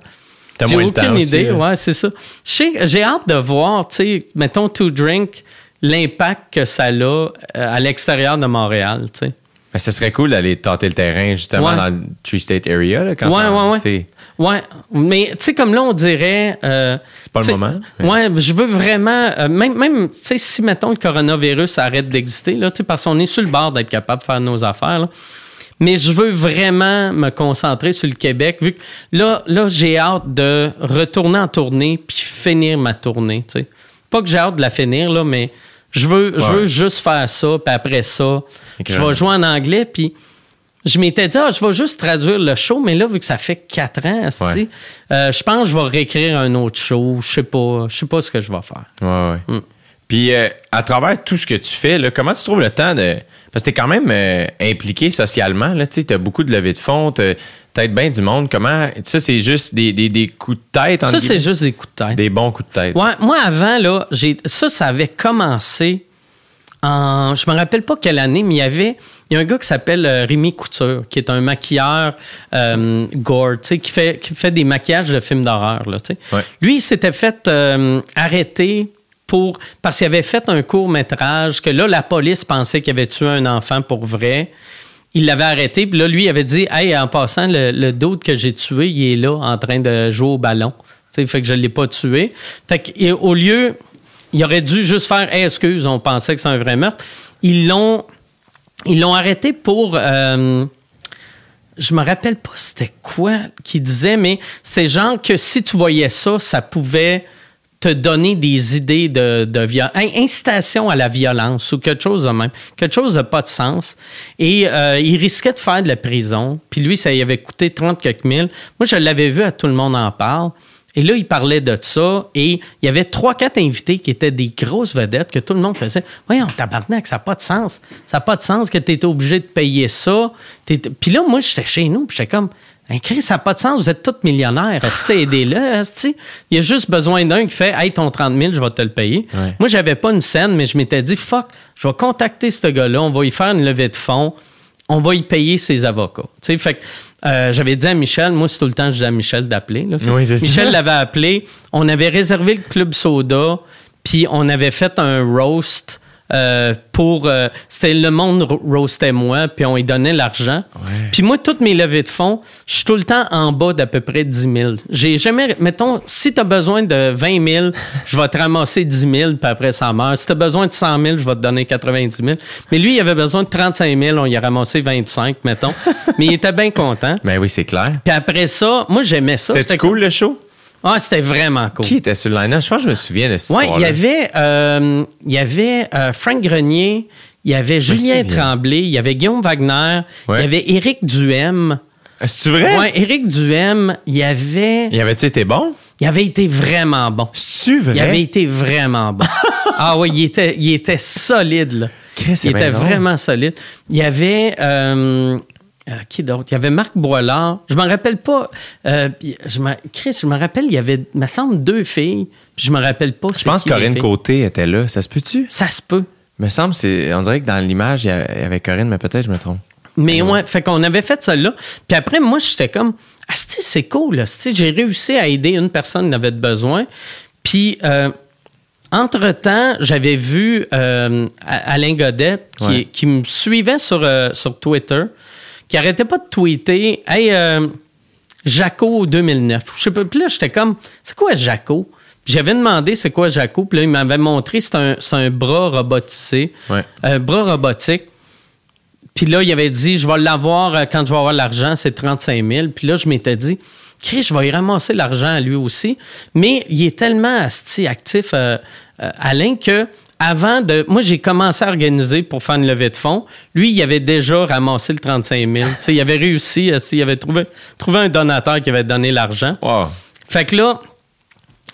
T'as j'ai aucune aussi, idée. là. ouais, c'est ça. J'ai hâte de voir, tu sais, mettons To Drink, l'impact que ça a euh, à l'extérieur de Montréal. Tu sais. Ce serait cool d'aller tâter le terrain justement Ouais. dans le Tree State Area. Là, quand Ouais, ouais, ouais. Ouais, mais tu sais, comme là, on dirait. euh, C'est pas le moment, mais- Ouais, je veux vraiment. euh, même, même tu sais, si, mettons, le coronavirus arrête d'exister, là, tu sais, parce qu'on est sur le bord d'être capable de faire nos affaires, là. Mais je veux vraiment me concentrer sur le Québec, vu que là, là j'ai hâte de retourner en tournée puis finir ma tournée, tu sais. Pas que j'ai hâte de la finir, là, mais je veux, je veux juste faire ça, puis après ça, je vais jouer en anglais, puis je m'étais dit, ah, je vais juste traduire le show, mais là, vu que ça fait quatre ans, Ouais. euh, je pense que je vais réécrire un autre show. Je sais pas, je sais pas ce que je vais faire. Ouais, ouais. Mm. Puis, euh, à travers tout ce que tu fais, là, comment tu trouves le temps de. Parce que tu es quand même euh, impliqué socialement. Tu as beaucoup de levées de fonds, tu peut-être bien du monde. Comment. Ça, c'est juste des, des, des coups de tête. entre Ça, c'est juste des coups de tête. Des bons coups de tête. Ouais, moi, avant, là, j'ai, ça, ça avait commencé en. Je me rappelle pas quelle année, mais il y avait. Il y a un gars qui s'appelle euh, Rémi Couture, qui est un maquilleur euh, gore, tu sais, qui fait, qui fait des maquillages de films d'horreur, là. Ouais. Lui, il s'était fait euh, arrêter Parce qu'il avait fait un court-métrage que là, la police pensait qu'il avait tué un enfant pour vrai. Il l'avait arrêté, puis là, lui, il avait dit Hey, en passant, le, le que j'ai tué, il est là, en train de jouer au ballon. Tu sais, fait que je ne l'ai pas tué. Fait que, au lieu, il aurait dû juste faire Hey, excuse, on pensait que c'est un vrai meurtre. Ils l'ont, ils l'ont arrêté pour. euh, je me rappelle pas c'était quoi qu'il disait, mais c'est genre que si tu voyais ça, ça pouvait te donner des idées de, de incitation à la violence ou quelque chose de même. Quelque chose de pas de sens. Et euh, il risquait de faire de la prison. Puis lui, ça y avait coûté 30 quelques mille. Moi, je l'avais vu à Tout le monde en parle. Et là, il parlait de ça et il y avait trois, quatre invités qui étaient des grosses vedettes que tout le monde faisait. Voyons, tabarnak, ça n'a pas de sens. Ça n'a pas de sens que tu étais obligé de payer ça. Puis là, moi, j'étais chez nous, j'étais comme, Hey, Chris, ça n'a pas de sens, vous êtes tous millionnaires. Aidez-le. Il y a juste besoin d'un qui fait Hey, ton 30 000, je vais te le payer. Ouais. Moi, j'avais pas une scène, mais je m'étais dit Fuck, je vais contacter ce gars-là, on va y faire une levée de fonds, on va y payer ses avocats. Fait que euh, j'avais dit à Michel, moi, c'est tout le temps, je dis à Michel d'appeler. Oui. Michel l'avait appelé, on avait réservé le club soda, puis on avait fait un roast euh, pour... euh, c'était le monde ro- roastait moi, puis on lui donnait l'argent. Ouais. Puis moi, toutes mes levées de fonds, je suis tout le temps en bas d'à peu près 10 000. J'ai jamais... Mettons, si tu as besoin de 20 000, je vais te ramasser 10 000, puis après ça meurt. Si tu as besoin de 100 000, je vais te donner 90 000. Mais lui, il avait besoin de 35 000, on y a ramassé 25, mettons. Mais il était bien content. Ben oui, c'est clair. Puis après ça, moi, j'aimais ça. C'était cool le show? Ah, c'était vraiment cool. Qui était sur le line-up? Je pense que je me souviens de ce Oui, il y avait, euh, il y avait euh, Frank Grenier, il y avait Julien. Tremblay, il y avait Guillaume Wagner, Ouais. il y avait Éric Duhem. C'est-tu vrai? Ouais, Éric Duhem, il y avait, Il avait-tu été bon? il avait été vraiment bon. C'est-tu vrai? Il avait été vraiment bon. ah oui, il était, il était solide, là. C'est il était vraiment solide. Il y avait. euh, euh, qui d'autre? Il y avait Marc Boilard. Je m'en rappelle pas. euh, je Chris, je me rappelle, il y avait, il me semble, deux filles. puis Je me rappelle pas. Je pense que Corinne Côté était là. Ça se peut-tu? Ça se peut. Me semble, c'est. On dirait que dans l'image, il y avait Corinne, mais peut-être je me trompe. Mais ouais, fait qu'on avait fait ça là. Puis après, moi, j'étais comme, ah, c'est cool, là. J'ai réussi à aider une personne qui avait besoin. Puis, euh, entre-temps, j'avais vu euh, Alain Godet qui, Ouais. qui me suivait sur, euh, sur Twitter, qui arrêtait pas de tweeter Hey, euh, Jaco 2009. Je sais pas. Puis là, j'étais comme, c'est quoi Jaco? Puis J'avais demandé c'est quoi Jaco, puis là, il m'avait montré c'est un, c'est un bras robotisé, Ouais. un bras robotique. Puis là, il avait dit, je vais l'avoir euh, quand je vais avoir l'argent, c'est 35 000. Puis là, je m'étais dit, Chris, je vais y ramasser l'argent à lui aussi. Mais il est tellement asti, actif, euh, euh, Alain, que avant de. Moi, j'ai commencé à organiser pour faire une levée de fonds. Lui, il avait déjà ramassé le 35 000. Tu sais, il avait réussi, asti, il avait trouvé, trouvé un donateur qui avait donné l'argent. Wow. Fait que là,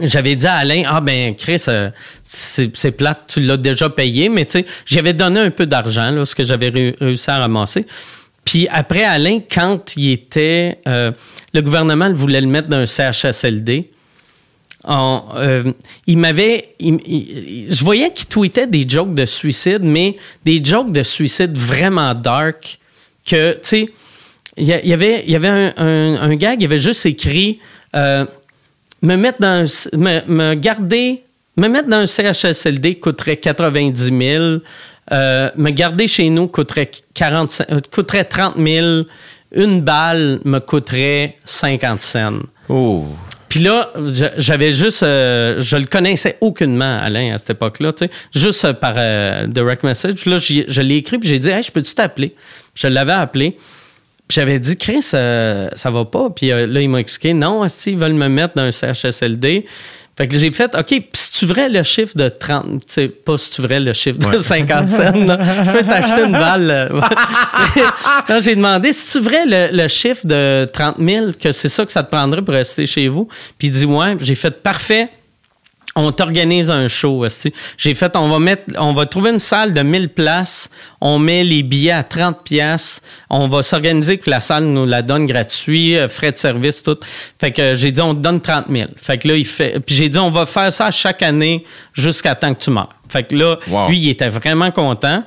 j'avais dit à Alain, ah ben Chris, euh, c'est plate, tu l'as déjà payé, mais tu sais, j'avais donné un peu d'argent, ce que j'avais ré- réussi à ramasser. Puis après, Alain, quand il était, euh, le gouvernement voulait le mettre dans un CHSLD, euh, il m'avait. il- il- je voyais qu'il tweetait des jokes de suicide, mais des jokes de suicide vraiment dark. Que, tu sais, il y, il avait, il y avait un, un, un gars qui avait juste écrit euh, me mettre dans. Me, me garder. Me mettre dans un CHSLD coûterait 90 000. Euh, me garder chez nous coûterait, 45, euh, coûterait 30 000. Une balle me coûterait 50 cents. Oh. Puis là, j'avais juste, euh, je le connaissais aucunement, Alain, à cette époque-là, tu sais, juste par euh, direct message. Là, je l'ai écrit, puis j'ai dit, hey, je peux-tu t'appeler? Je l'avais appelé. J'avais dit, Chris, euh, ça va pas. Puis là, il m'a expliqué, non, si ils veulent me mettre dans un CHSLD. Fait que j'ai fait, OK, si tu vrai le chiffre de 30, tu sais, pas si tu vrai le chiffre de 50 cents, je peux t'acheter une balle. j'ai demandé, si tu vrai le, le chiffre de 30 000, que c'est ça que ça te prendrait pour rester chez vous, puis il dit, ouais, j'ai fait parfait. On t'organise un show. esti. J'ai fait, on va mettre, on va trouver une salle de 1000 places. On met les billets à 30 pièces. On va s'organiser que la salle nous la donne gratuit, euh, frais de service, tout. Fait que j'ai dit, on te donne 30 000. Fait que là, il fait, puis j'ai dit, on va faire ça chaque année jusqu'à temps que tu meurs. Fait que là, Wow. lui, il était vraiment content.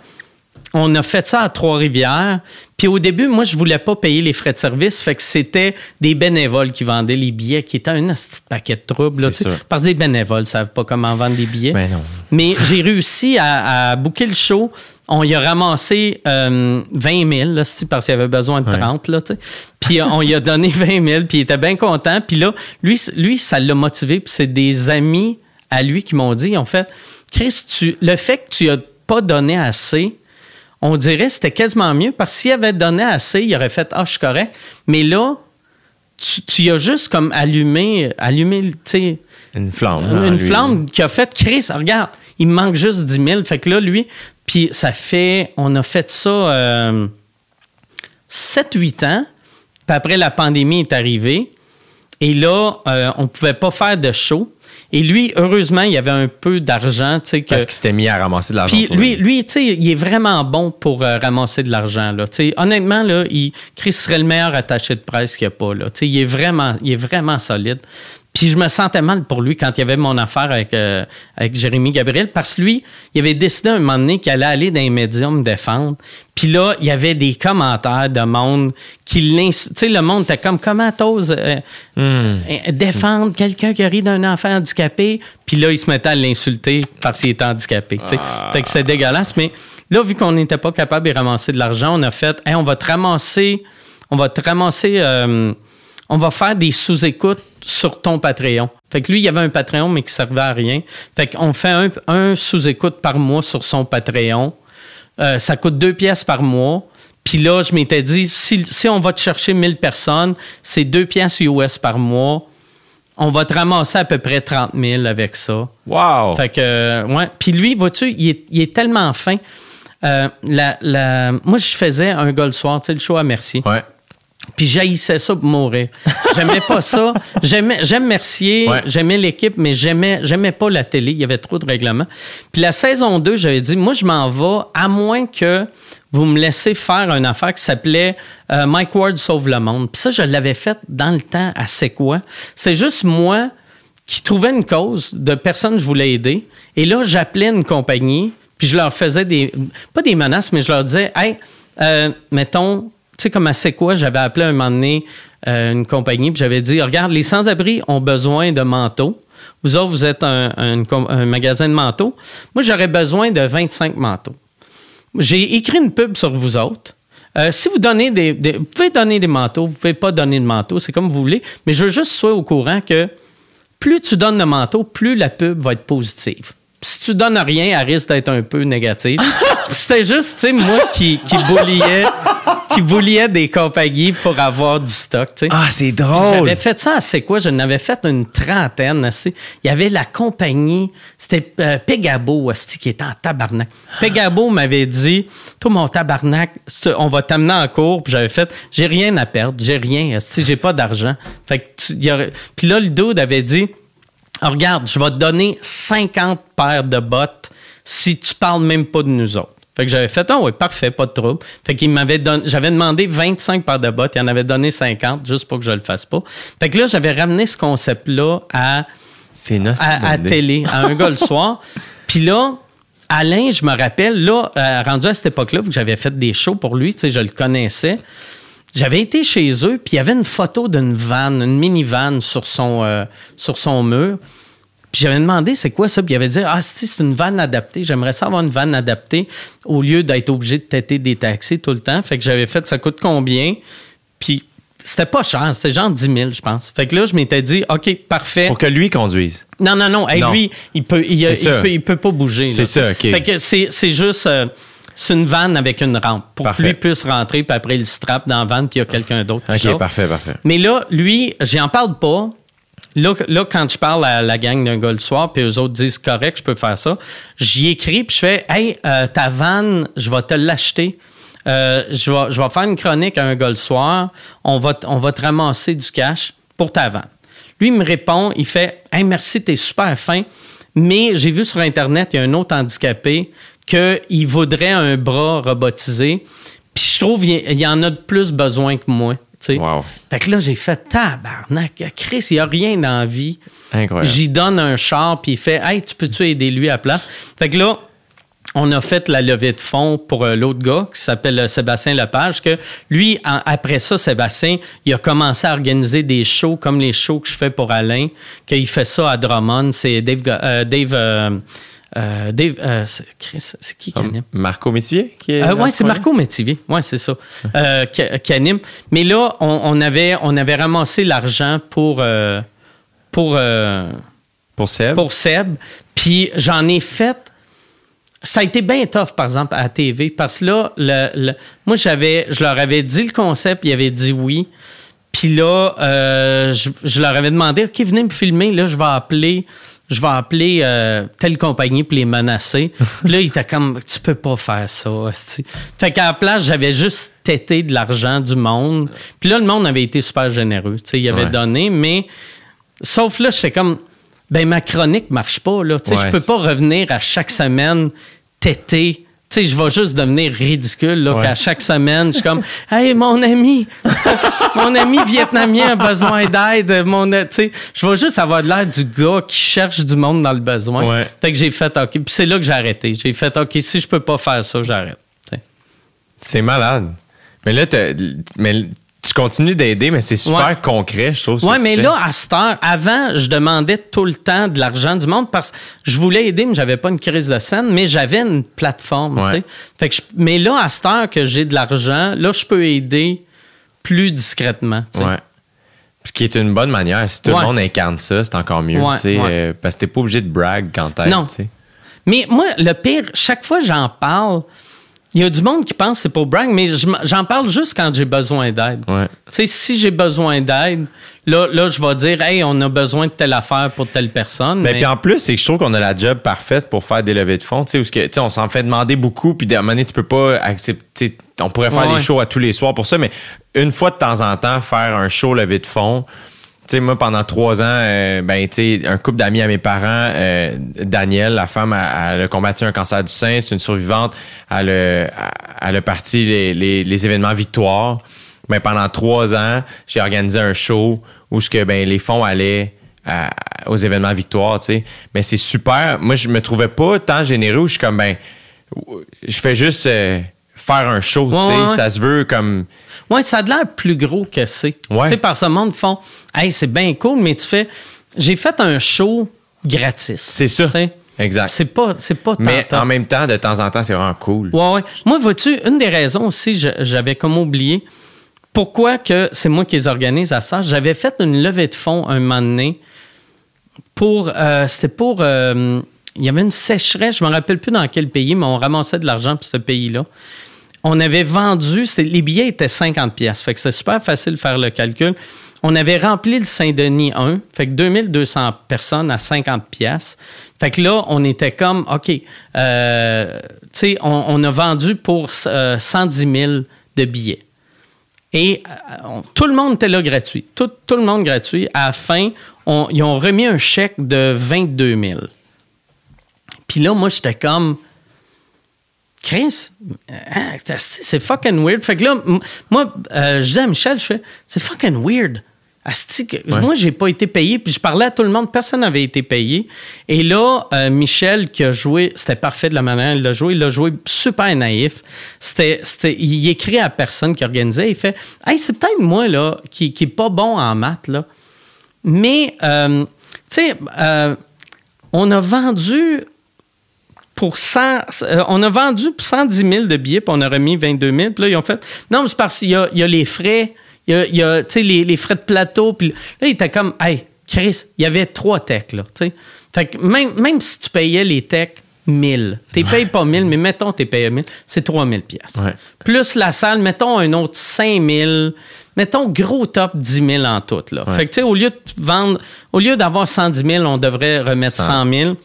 On a fait ça à Trois-Rivières. Puis au début, moi, je voulais pas payer les frais de service. Fait que c'était des bénévoles qui vendaient les billets, qui étaient un petit paquet de troubles. là. Parce que les bénévoles ne savent pas comment vendre des billets. Ben non. Mais j'ai réussi à, à booker le show. On y a ramassé euh, 20 000, là, parce qu'il avait besoin de Ouais. 30. Là, tu sais. puis euh, on y a donné 20 000, puis il était bien content. Puis là, lui, lui ça l'a motivé. Puis c'est des amis à lui qui m'ont dit, ils ont fait, Chris, tu, le fait que tu as pas donné assez, on dirait que c'était quasiment mieux parce que s'il avait donné assez, il aurait fait Ah, je suis correct. Mais là, tu, tu as juste comme allumé, allumé tu sais, Une flamme. une, là, une flamme qui a fait Chris, regarde, il me manque juste 10 000. Fait que là, lui, puis ça fait, on a fait ça euh, 7-8 ans. Puis après, la pandémie est arrivée. Et là, euh, on pouvait pas faire de show. Et lui, heureusement, il y avait un peu d'argent, tu sais, que... Parce qu'il s'était mis à ramasser de l'argent. Puis lui, lui tu sais, il est vraiment bon pour euh, ramasser de l'argent. Là. Honnêtement, là, il, Chris serait le meilleur attaché de presse qu'il n'y a pas. Là. Tu sais, il, est vraiment, il est vraiment solide. Puis je me sentais mal pour lui quand il y avait mon affaire avec, euh, avec Jérémy Gabriel, parce que lui, il avait décidé un moment donné qu'il allait aller dans les médiums défendre. Puis là, il y avait des commentaires de monde qui l'insultaient. Tu sais, le monde était comme, comment t'oses euh, euh, défendre quelqu'un qui rit d'un enfant handicapé? Puis là, il se mettait à l'insulter parce qu'il était handicapé. tu sais. Fait que c'était dégueulasse. Mais là, vu qu'on n'était pas capable de ramasser de l'argent, on a fait, Hey, on va te ramasser, on va te ramasser... euh, on va faire des sous-écoutes sur ton Patreon. Fait que lui, il y avait un Patreon, mais qui servait à rien. Fait qu'on fait un, un sous-écoute par mois sur son Patreon. Euh, ça coûte deux pièces par mois. Puis là, je m'étais dit, si, si on va te chercher 1000 personnes, c'est deux pièces US par mois. On va te ramasser à peu près 30 000 avec ça. Wow! Fait que, euh, ouais. Puis lui, vois-tu, il est, il est tellement fin. Euh, la, la- moi, je faisais un gars le soir, tu sais, le show à Mercier. Ouais. Puis j'haïssais ça pour mourir. J'aimais pas ça. J'aimais, j'aime Mercier, Ouais. j'aimais l'équipe, mais j'aimais, j'aimais pas la télé. Il y avait trop de règlements. Puis la saison 2, j'avais dit, moi, je m'en vais, à moins que vous me laissez faire une affaire qui s'appelait euh, Mike Ward sauve le monde. Puis ça, je l'avais fait dans le temps à C'est quoi? C'est juste moi qui trouvais une cause de personnes que je voulais aider. Et là, j'appelais une compagnie, puis je leur faisais des. Pas des menaces, mais je leur disais, hey, euh, mettons, tu sais, comme à C'est quoi, j'avais appelé un moment donné euh, une compagnie, puis j'avais dit, regarde, les sans-abri ont besoin de manteaux. Vous autres, vous êtes un, magasin de manteaux. Moi, j'aurais besoin de 25 manteaux. J'ai écrit une pub sur vous autres. Euh, si vous donnez des, Vous pouvez donner des manteaux, vous pouvez pas donner de manteaux, c'est comme vous voulez, mais je veux juste que au courant que plus tu donnes de manteaux, plus la pub va être positive. Si tu donnes rien, elle risque d'être un peu négative. C'était juste, tu sais, moi qui, qui bouliais, qui bouliais des compagnies pour avoir du stock, tu sais. Ah, c'est drôle! J'avais fait ça, c'est quoi? Je n'avais fait une trentaine. Il y avait la compagnie, c'était euh, Pegabo qui était en tabarnak. Pegabo m'avait dit Toi, mon tabarnak, on va t'amener en cours. Puis j'avais fait J'ai rien à perdre, j'ai rien, asti, j'ai pas d'argent. Fait que tu- y aurait- Puis là, le dude avait dit Regarde, je vais te donner 50 paires de bottes si tu parles même pas de nous autres. Fait que j'avais fait, ah oui, parfait, pas de trouble. Fait qu'il m'avait donné, j'avais demandé 25 paires de bottes, il en avait donné 50 juste pour que je le fasse pas. Fait que là, j'avais ramené ce concept-là à, télé, à un gars le soir. Puis là, Alain, je me rappelle, là, euh, rendu à cette époque-là, vu que j'avais fait des shows pour lui, tu sais, je le connaissais. J'avais été chez eux, puis il y avait une photo d'une vanne, une mini-van sur son, euh, sur son mur. Puis j'avais demandé c'est quoi ça, puis il avait dit ah si c'est une vanne adaptée, j'aimerais ça avoir une vanne adaptée au lieu d'être obligé de têter des taxis tout le temps. Fait que j'avais fait ça coûte combien? Puis c'était pas cher, c'était genre 10 000 je pense. Fait que là je m'étais dit ok parfait. Pour que lui conduise. Non, non, non. Hey, Non. Lui, il peut, il, peut, il peut pas bouger. C'est ça, OK. Fait que c'est, c'est juste, euh, c'est une vanne avec une rampe pour Parfait. que lui puisse rentrer, puis après il strap dans la vanne, puis il y a quelqu'un d'autre qui OK, parfait, parfait. Mais là, lui, j'en parle pas. Là, là, quand je parle à la gang d'un gars le soir, puis eux autres disent correct, je peux faire ça, j'y écris, puis je fais Hey, euh, ta vanne, je vais te l'acheter. Euh, je, vais, je vais faire une chronique à un gars le soir. On va, on va te ramasser du cash pour ta vanne. Lui, il me répond, il fait Hey, merci, t'es super fin. Mais j'ai vu sur Internet, il y a un autre handicapé qu'il voudrait un bras robotisé. Puis je trouve qu'il y- en a de plus besoin que moi. Wow. Fait que là, j'ai fait tabarnak. Chris, il n'y a rien dans la vie. Incroyable. J'y donne un char, puis il fait Hey, tu peux-tu aider lui à plat? Fait que là, on a fait la levée de fonds pour euh, l'autre gars qui s'appelle euh, Sébastien Lepage, que lui, en- après ça, Sébastien, il a commencé à organiser des shows comme les shows que je fais pour Alain, qu'il fait ça à Drummond. C'est Dave... Euh, Dave euh, euh, Dave, euh, c'est qui qui anime? Marco Métivier qui est. Euh, oui, ce c'est? Marco Métivier. Oui, c'est ça. Euh, qui, qui anime. Mais là, on, on avait, on avait ramassé l'argent pour, euh, pour, Pour Seb. pour Seb. Puis j'en ai fait. Ça a été bien tough, par exemple, à la TV. Parce que là, le, le- moi, j'avais, je leur avais dit le concept, ils avaient dit oui. Puis là, je, je leur avais demandé, OK, venez me filmer. Là, je vais appeler, je vais appeler euh, telle compagnie pour les menacer. Puis là, il était comme, tu peux pas faire ça. hostie. Fait qu'à la place, j'avais juste tété de l'argent du monde. Puis là, le monde avait été super généreux. Tu sais, il avait Ouais. donné, mais sauf là, j'étais comme, ben ma chronique marche pas. Là. Tu sais, Ouais. Je peux pas revenir à chaque semaine téter. Tu sais, je vais juste devenir ridicule, là, Ouais. qu'à chaque semaine, je suis comme, hey, mon ami, mon ami vietnamien a besoin d'aide. Mon, tu sais, je vais juste avoir de l'air du gars qui cherche du monde dans le besoin. Ouais. Fait que j'ai fait, OK. Puis c'est là que j'ai arrêté. J'ai fait, OK, si je peux pas faire ça, j'arrête. C'est malade. Mais là, mais tu continues d'aider, mais c'est super Ouais. concret, je trouve. tu mais là, à cette heure, avant, je demandais tout le temps de l'argent du monde parce que je voulais aider, mais j'avais pas une crise de scène, mais j'avais une plateforme, Ouais. tu sais. Fait que je- mais là, à cette heure que j'ai de l'argent, là, je peux aider plus discrètement, tu sais. Ouais. Ce qui est une bonne manière. Si tout le monde incarne ça, c'est encore mieux. Tu sais, euh, parce que t'es pas obligé de brag quand t'aides. Non. Mais moi, le pire, chaque fois que j'en parle, il y a du monde qui pense que c'est pour brag, mais j'en parle juste quand j'ai besoin d'aide. Ouais. Tu sais, si j'ai besoin d'aide, là, là, je vais dire, hey, on a besoin de telle affaire pour telle personne. Mais, mais- puis en plus, c'est que je trouve qu'on a la job parfaite pour faire des levées de fonds. Tu sais, on s'en fait demander beaucoup, puis à un moment donné, tu peux pas accepter. On pourrait faire Ouais, des shows à tous les soirs pour ça, mais une fois de temps en temps, faire un show levée de fonds. Tu sais, moi, pendant trois ans, euh, ben, tu un couple d'amis à mes parents, euh, Daniel, la femme, elle, elle a combattu un cancer du sein, c'est une survivante, elle a, elle a parti les, les- les événements Victoire. Mais pendant trois ans, j'ai organisé un show où ce que, ben, les fonds allaient à- aux événements Victoire, tu sais. Mais c'est super. Moi, je me trouvais pas tant généreux. Je suis comme, ben, je fais juste euh, faire un show, tu sais. ouais. Ça se veut comme... Oui, ça a de l'air plus gros que c'est. Ouais. Tu sais, par ce monde font Hey, c'est bien cool, mais tu fais J'ai fait un show gratis. C'est ça. Tu sais, Exact. C'est pas, c'est pas tant Mais en même temps, de temps en temps, c'est vraiment cool. Ouais, ouais. Moi, vois-tu, une des raisons aussi, j'avais comme oublié, pourquoi que c'est moi qui les organise à ça, j'avais fait une levée de fonds un moment donné pour, euh, c'était pour, euh, il y avait une sécheresse, je me rappelle plus dans quel pays, mais on ramassait de l'argent pour ce pays-là. On avait vendu, c'est- les billets étaient 50 pièces, fait que c'était super facile de faire le calcul. On avait rempli le Saint-Denis 1, fait que 2200 personnes à 50 pièces. Fait que là, on était comme, OK, euh, tu sais, on, a vendu pour euh, 110 000 de billets. Et euh, tout le monde était là gratuit. Tout, le monde gratuit. À la fin, ils ont remis un chèque de 22 000. Puis là, moi, j'étais comme... Chris, hein, c'est- fucking weird. Fait que là, moi, euh, je disais à Michel, je fais, c'est fucking weird. Asti que- Ouais. Moi, j'ai pas été payé, puis je parlais à tout le monde, personne n'avait été payé. Et là, euh, Michel, qui a joué, c'était parfait de la manière dont il l'a joué, il l'a joué super naïf. C'était, il écrit à personne qui organisait, il fait, hey, c'est peut-être moi, là, qui, qui est pas bon en maths, là. Mais, euh, tu sais, euh, on a vendu pour 100, euh, on a vendu pour 110 000 de billets, puis on a remis 22 000. Puis là, ils ont fait, non, mais c'est parce qu'il y a, il y a les frais, il y a, y les, les frais de plateau. Puis là, il était comme, hey, Chris, il y avait trois techs, là. Fait que même, même si tu payais les techs 1000, tu payes pas 1000, mais mettons, tu payes 1000, c'est 3000 pièces. Ouais. Plus la salle, mettons un autre 5000, mettons gros top 10 000 en tout, là. Fait que, tu sais, au lieu de vendre, au lieu d'avoir 110 000, on devrait remettre 100. 100 000.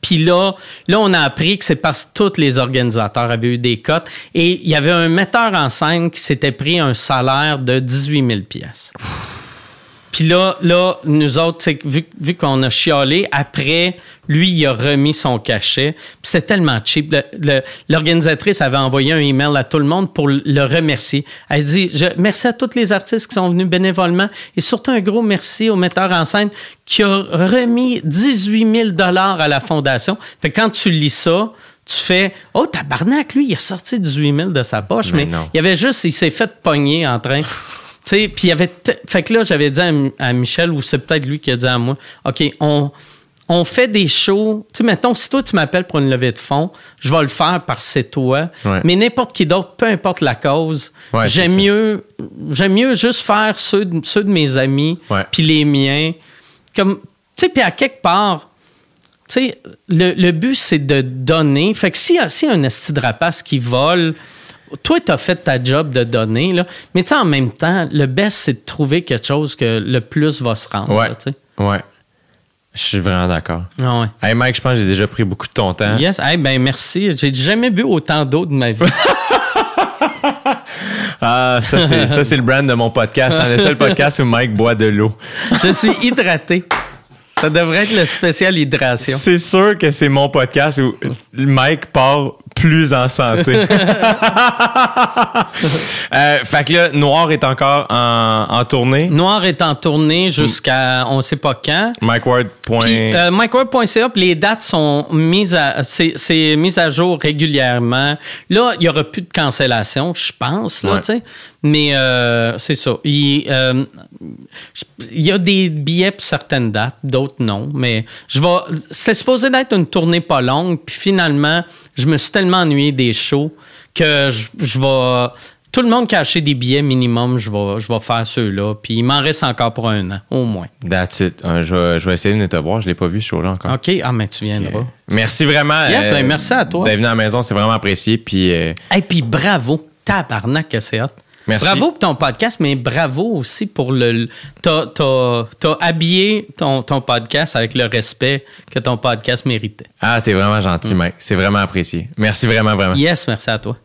Puis là, là, on a appris que c'est parce que tous les organisateurs avaient eu des cotes. Et il y avait un metteur en scène qui s'était pris un salaire de 18 000 pièces. Puis là, là, nous autres, vu, vu qu'on a chialé, après, lui, il a remis son cachet. Puis c'était tellement cheap. L'organisatrice avait envoyé un email à tout le monde pour le remercier. Elle dit je, Merci à tous les artistes qui sont venus bénévolement et surtout un gros merci au metteur en scène qui a remis 18 000 à la fondation. Fait que quand tu lis ça, tu fais Oh, tabarnak, lui, il a sorti 18 000 de sa poche, Mais mais, il y avait juste, il s'est fait pogner en train. Tu sais, puis il y avait. Fait que là, j'avais dit à, Michel, ou c'est peut-être lui qui a dit à moi, OK, on, on fait des shows. Tu sais, mettons, si toi, tu m'appelles pour une levée de fonds, je vais le faire parce que c'est toi. Ouais. Mais n'importe qui d'autre, peu importe la cause, Ouais, j'aime mieux, j'aime mieux juste faire ceux, de- ceux de mes amis, puis les miens. Comme, tu sais, puis à quelque part, tu sais, le, le but, c'est de donner. Fait que s'il y a, s'il y a un esti de rapace qui vole, toi, tu as fait ta job de donner, là. Mais tu sais, en même temps, le best, c'est de trouver quelque chose que le plus va se rendre. Ouais. là. Ouais. Je suis vraiment d'accord. Ah ouais. Hey Mike, je pense que j'ai déjà pris beaucoup de ton temps. Yes, hey, ben merci. J'ai jamais bu autant d'eau de ma vie. Ah, ça c'est, ça, c'est le brand de mon podcast. C'est le seul podcast où Mike boit de l'eau. Je suis hydraté. Ça devrait être le spécial hydration. C'est sûr que c'est mon podcast où Mike part plus en santé. Euh, fait que là, Noir est encore en, en tournée. Noir est en tournée jusqu'à on sait pas quand. MikeWard. Puis, euh, MikeWard.ca, les dates sont mises à, c'est, c'est mis à jour régulièrement. Là, il y aura plus de cancellation, je pense, là, Ouais. tu sais. Mais euh, c'est ça. Il, euh, il y a des billets pour certaines dates, d'autres non. Mais je vais. C'était supposé d'être une tournée pas longue, puis finalement, je me suis tellement ennuyé des shows que je, je vais. Tout le monde qui a acheté des billets minimum, je vais, je vais faire ceux-là. Puis il m'en reste encore pour un an, au moins. That's it. Euh, je, vais, je vais essayer de venir te voir. Je l'ai pas vu ce show-là encore. OK? Ah, mais tu viendras. Merci vraiment. euh, ben, merci à toi. D'être venu à la maison, c'est vraiment apprécié. Puis euh, Et puis bravo, tabarnak que c'est hot. Merci. Bravo pour ton podcast, mais bravo aussi pour le. T'as, t'as- t'as habillé ton, ton podcast avec le respect que ton podcast méritait. ah, t'es vraiment gentil, Mike. C'est vraiment apprécié. Merci vraiment, vraiment. Yes, merci à toi.